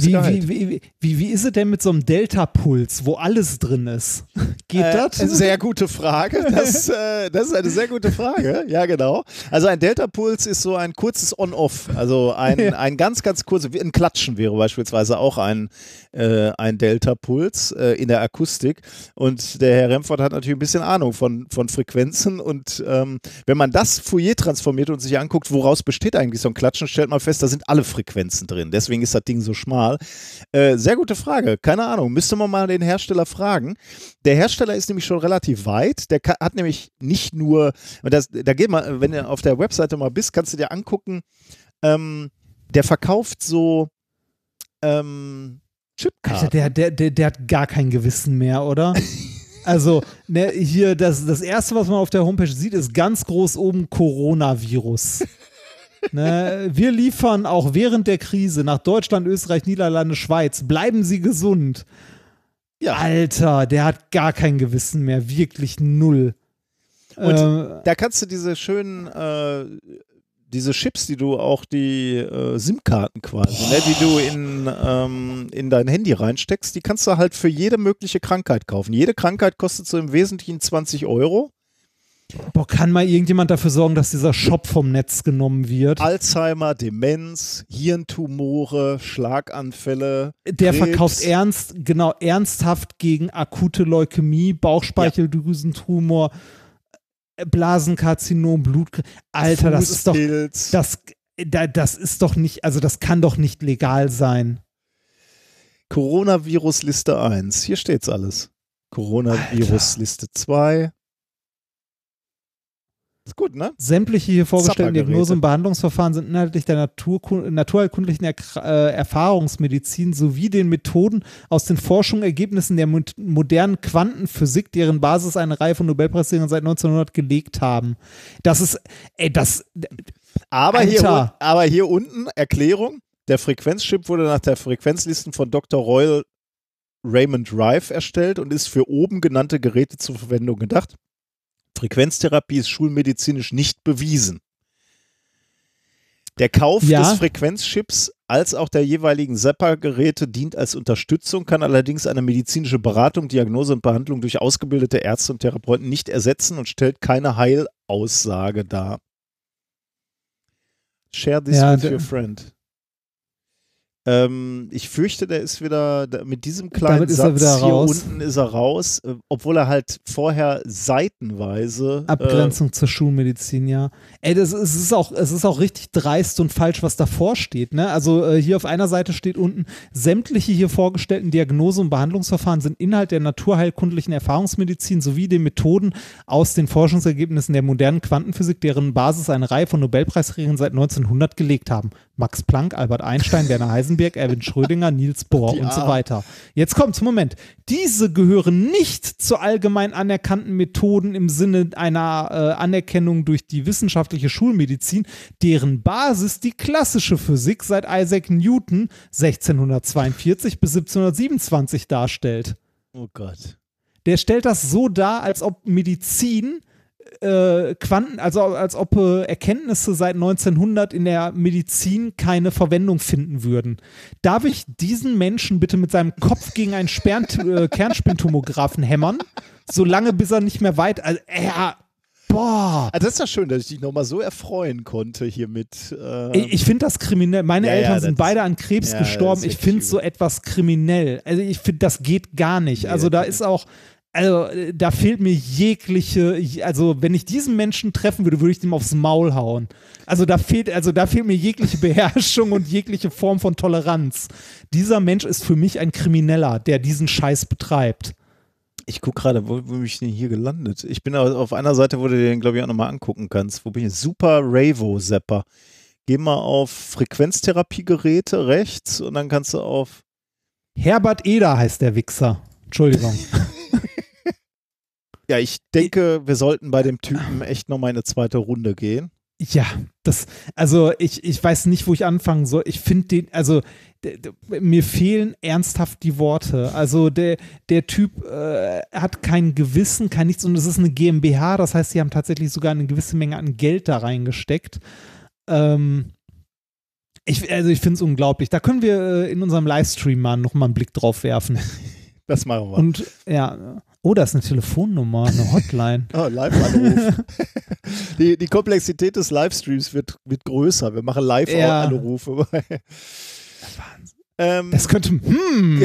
Wie, wie, wie, wie, wie ist es denn mit so einem Delta-Puls, wo alles drin ist? Geht Äh, das? Sehr gute Frage. Das, äh, das ist eine sehr gute Frage. Ja, genau. Also ein Delta-Puls ist so ein kurzes On-Off. Also ein, Ja. ein ganz, ganz kurzes, ein Klatschen wäre beispielsweise auch ein, äh, ein Delta-Puls äh, in der Akustik. Und der Herr Remford hat natürlich ein bisschen Ahnung von, von Frequenzen. Und ähm, wenn man das Fourier transformiert und sich anguckt, woraus besteht eigentlich so ein Klatschen, stellt man fest, da sind alle Frequenzen drin. Deswegen ist das Ding so schmal. Äh, sehr gute Frage. Keine Ahnung. Müsste man mal den Hersteller fragen. Der Hersteller ist nämlich schon relativ weit. Der ka- hat nämlich nicht nur, das, da geht mal, wenn du auf der Webseite mal bist, kannst du dir angucken, ähm, der verkauft so ähm, Alter, Chipkarten. der, der, der, der hat gar kein Gewissen mehr, oder? Also, ne, hier, das, das erste, was man auf der Homepage sieht, ist ganz groß oben Coronavirus. Ne, wir liefern auch während der Krise nach Deutschland, Österreich, Niederlande, Schweiz. Bleiben Sie gesund. Ja. Alter, der hat gar kein Gewissen mehr. Wirklich null. Und äh, da kannst du diese schönen, äh, diese Chips, die du auch die äh, SIM-Karten quasi, ne, die du in, ähm, in dein Handy reinsteckst, die kannst du halt für jede mögliche Krankheit kaufen. Jede Krankheit kostet so im Wesentlichen 20 Euro. Boah, kann mal irgendjemand dafür sorgen, dass dieser Shop vom Netz genommen wird? Alzheimer, Demenz, Hirntumore, Schlaganfälle. Der Krebs. verkauft ernst, genau, ernsthaft gegen akute Leukämie, Bauchspeicheldrüsentumor, Blasenkarzinom, Blut. Alter, das ist doch, das, da- das ist doch nicht, also das kann doch nicht legal sein. Coronavirus Liste 1. Hier steht's alles. Coronavirus Liste 2. Ist gut, ne? Sämtliche hier vorgestellten. Diagnosen und Behandlungsverfahren sind inhaltlich der Naturkun naturheilkundlichen er äh, Erfahrungsmedizin sowie den Methoden aus den Forschungsergebnissen der mo modernen Quantenphysik, deren Basis eine Reihe von Nobelpreisträgern seit 1900 gelegt haben. Das ist, ey, das, Aber hier, Alter. aber hier unten Erklärung. Der Frequenzchip wurde nach der Frequenzlisten von Dr. Royal Raymond Rife erstellt und ist für oben genannte Geräte zur Verwendung gedacht. Frequenztherapie ist schulmedizinisch nicht bewiesen. Der Kauf Ja. des Frequenzchips als auch der jeweiligen Zapper-Geräte dient als Unterstützung, kann allerdings eine medizinische Beratung, Diagnose und Behandlung durch ausgebildete Ärzte und Therapeuten nicht ersetzen und stellt keine Heilaussage dar. Share this Ja, with your friend. Ähm, ich fürchte, der ist wieder da- mit diesem kleinen Damit ist er Satz hier raus. unten ist er raus, äh, obwohl er halt vorher seitenweise äh, Abgrenzung zur Schulmedizin, ja. Ey, das ist, es ist auch, es ist auch richtig dreist und falsch, was davor steht, ne? Also äh, hier auf einer Seite steht unten, sämtliche hier vorgestellten Diagnose- und Behandlungsverfahren sind Inhalt der naturheilkundlichen Erfahrungsmedizin sowie den Methoden aus den Forschungsergebnissen der modernen Quantenphysik, deren Basis eine Reihe von Nobelpreisträgern seit 1900 gelegt haben. Max Planck, Albert Einstein, Werner Heisenberg, Erwin Schrödinger, Niels Bohr und so weiter. Jetzt kommt's, Moment. Diese gehören nicht zu allgemein anerkannten Methoden im Sinne einer äh, Anerkennung durch die wissenschaftliche Schulmedizin, deren Basis die klassische Physik seit Isaac Newton 1642 bis 1727 darstellt. Oh Gott. Der stellt das so dar, als ob Medizin äh, Quanten, also als ob äh, Erkenntnisse seit 1900 in der Medizin keine Verwendung finden würden. Darf ich diesen Menschen bitte mit seinem Kopf gegen einen Sperren äh, Kernspintomographen hämmern, solange bis er nicht mehr weit, also er, boah. Ah, das ist ja schön, dass ich dich nochmal so erfreuen konnte hier mit. Äh, Ich, ich finde das kriminell. Meine Ja, ja, Eltern das sind beide an Krebs ja, gestorben. Ich finde so etwas kriminell. Also ich finde, das geht gar nicht. Also da ist auch, also äh, da fehlt mir jegliche, also wenn ich diesen Menschen treffen würde, würde ich dem aufs Maul hauen. Also da fehlt, also da fehlt mir jegliche Beherrschung und jegliche Form von Toleranz. Dieser Mensch ist für mich ein Krimineller, der diesen Scheiß betreibt. ich gucke gerade, wo, wo bin ich denn hier gelandet? Ich bin au- auf einer Seite, wo du dir den, glaube ich, auch nochmal angucken kannst. Wo bin ich? Super Ravo Zapper. Geh mal auf Frequenztherapiegeräte rechts und dann kannst du auf. Herbert Eder heißt der Wichser. Entschuldigung. Ja, ich denke, wir sollten bei dem Typen echt nochmal eine zweite Runde gehen. Ja, das, also ich, ich weiß nicht, wo ich anfangen soll. Ich finde den, also mir fehlen ernsthaft die Worte. Also der, der Typ äh, hat kein Gewissen, kein nichts und es ist eine GmbH, das heißt, sie haben tatsächlich sogar eine gewisse Menge an Geld da reingesteckt. Ähm, ich, also ich finde es unglaublich. Da können wir äh, in unserem Livestream mal nochmal einen Blick drauf werfen. Das machen wir. Und ja, oh, da ist eine Telefonnummer, eine Hotline. Oh, Live-Anruf. die, die Komplexität des Livestreams wird, wird größer. Wir machen Ja. Live-Anrufe. ähm, Das könnte, hm.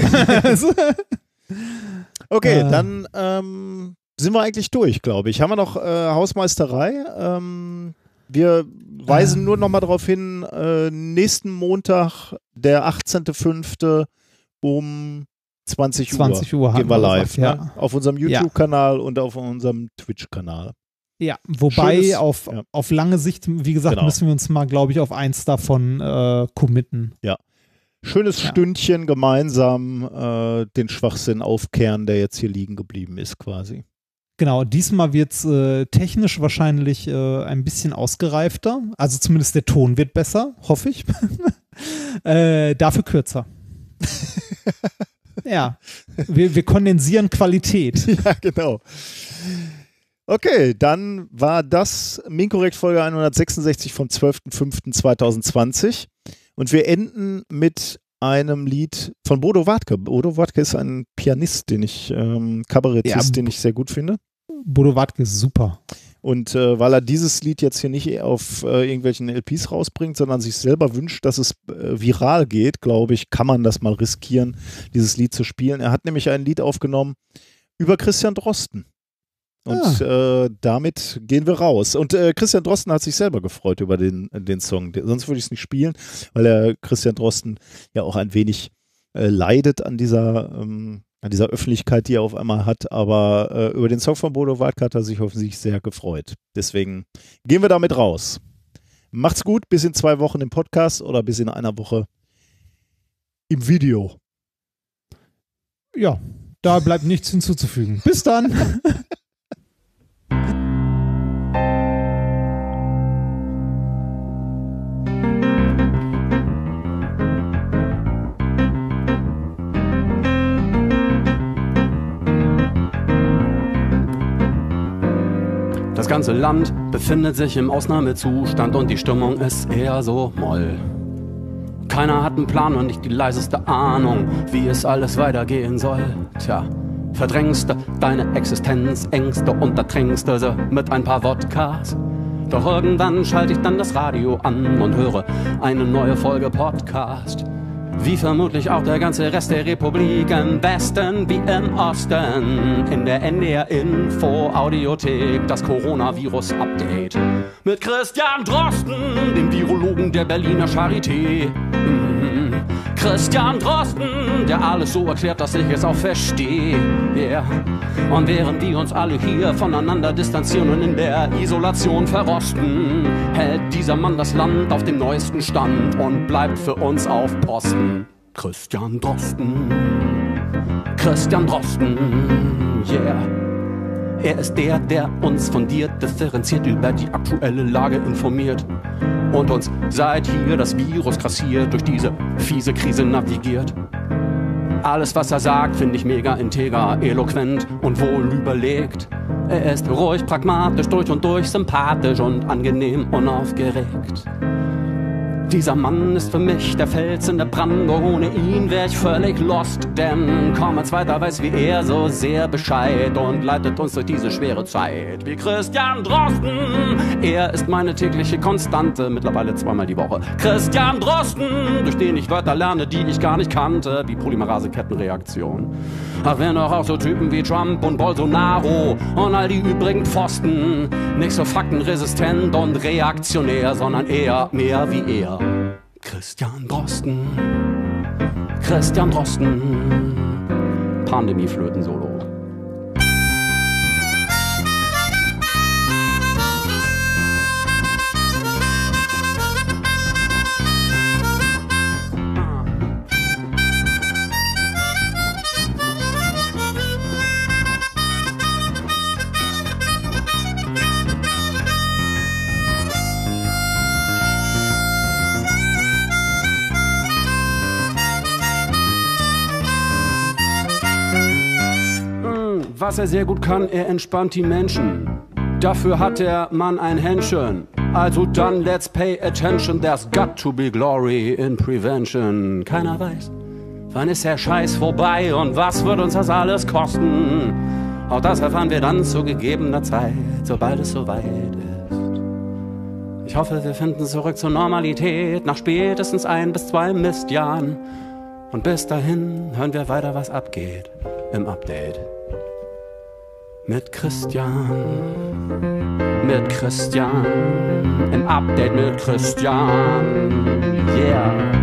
okay, Äh. dann ähm, sind wir eigentlich durch, glaube ich. Haben wir noch äh, Hausmeisterei? Ähm, wir weisen Ähm. nur noch mal darauf hin, äh, nächsten Montag, der 18.05. um 20 Uhr, 20 Uhr haben gehen wir live. gesagt, ja. Ne? Auf unserem Ja. YouTube-Kanal und auf unserem Twitch-Kanal. Ja, wobei Schönes- auf, ja. auf lange Sicht, wie gesagt, Genau. müssen wir uns mal, glaube ich, auf eins davon äh, committen. Schönes Ja. Stündchen gemeinsam äh, den Schwachsinn aufkehren, der jetzt hier liegen geblieben ist, quasi. Genau, diesmal wird es äh, technisch wahrscheinlich äh, ein bisschen ausgereifter. Also zumindest der Ton wird besser, hoffe ich. äh, dafür kürzer. ja, wir, wir kondensieren Qualität. ja, genau. Okay, dann war das Minkorrekt Folge 166 vom 12.05.2020 und wir enden mit einem Lied von Bodo Wartke. Bodo Wartke ist ein Pianist, den ich, ähm, Kabarettist, Ja, den ich sehr gut finde. Bodo Wartke ist super. Und äh, weil er dieses Lied jetzt hier nicht auf äh, irgendwelchen LPs rausbringt, sondern sich selber wünscht, dass es äh, viral geht, glaube ich, kann man das mal riskieren, dieses Lied zu spielen. Er hat nämlich ein Lied aufgenommen über Christian Drosten. Und äh, damit gehen wir raus. Und äh, Christian Drosten hat sich selber gefreut über den, den Song. Sonst würde ich es nicht spielen, weil er Christian Drosten ja auch ein wenig äh, leidet an dieser ähm, an dieser Öffentlichkeit, die er auf einmal hat. Aber äh, über den Song von Bodo Wartke hat er sich offensichtlich sehr gefreut. Deswegen gehen wir damit raus. Macht's gut, bis in zwei Wochen im Podcast oder bis in einer Woche im Video. Ja, da bleibt nichts hinzuzufügen. Bis dann. ganze Land befindet sich im Ausnahmezustand und die Stimmung ist eher so moll. Keiner hat einen Plan und nicht die leiseste Ahnung, wie es alles weitergehen soll. Tja, verdrängst du deine Existenzängste und ertränkst du sie mit ein paar Wodkas. Doch irgendwann schalte ich dann das Radio an und höre eine neue Folge Podcast. Wie vermutlich auch der ganze Rest der Republik im Westen wie im Osten. In der NDR Info Audiothek das Coronavirus Update. Mit Christian Drosten, dem Virologen der Berliner Charité. Christian Drosten, der alles so erklärt, dass ich es auch verstehe. Yeah. Und während wir uns alle hier voneinander distanzieren und in der Isolation verrosten, hält dieser Mann das Land auf dem neuesten Stand und bleibt für uns auf Posten. Christian Drosten, Christian Drosten, yeah. Er ist der, der uns fundiert, differenziert über die aktuelle Lage informiert und uns seit hier das Virus grassiert durch diese fiese Krise navigiert. Alles, was er sagt, finde ich mega integer, eloquent und wohl überlegt. Er ist ruhig, pragmatisch, durch und durch, sympathisch und angenehm unaufgeregt. Dieser Mann ist für mich der Fels in der Brandung. Ohne ihn wär ich völlig lost, denn kaum ein zweiter weiß wie er so sehr Bescheid und leitet uns durch diese schwere Zeit. Wie Christian Drosten, er ist meine tägliche Konstante, mittlerweile zweimal die Woche. Christian Drosten, durch den ich Wörter lerne, die ich gar nicht kannte, wie Polymerase-Kettenreaktion. Ach, wenn doch auch so Typen wie Trump und Bolsonaro und all die übrigen Pfosten nicht so faktenresistent und reaktionär, sondern eher mehr wie er. Christian Drosten, Christian Drosten, Pandemieflöten-Solo. Was er sehr gut kann, er entspannt die Menschen. Dafür hat der Mann ein Händchen. Also dann let's pay attention, there's got to be glory in prevention. Keiner weiß, wann ist der Scheiß vorbei und was wird uns das alles kosten. Auch das erfahren wir dann zu gegebener Zeit, sobald es soweit ist. Ich hoffe, wir finden zurück zur Normalität nach spätestens ein bis zwei Mistjahren. Und bis dahin hören wir weiter, was abgeht im Update. Mit Christian, mit Christian, im Update mit Christian, yeah.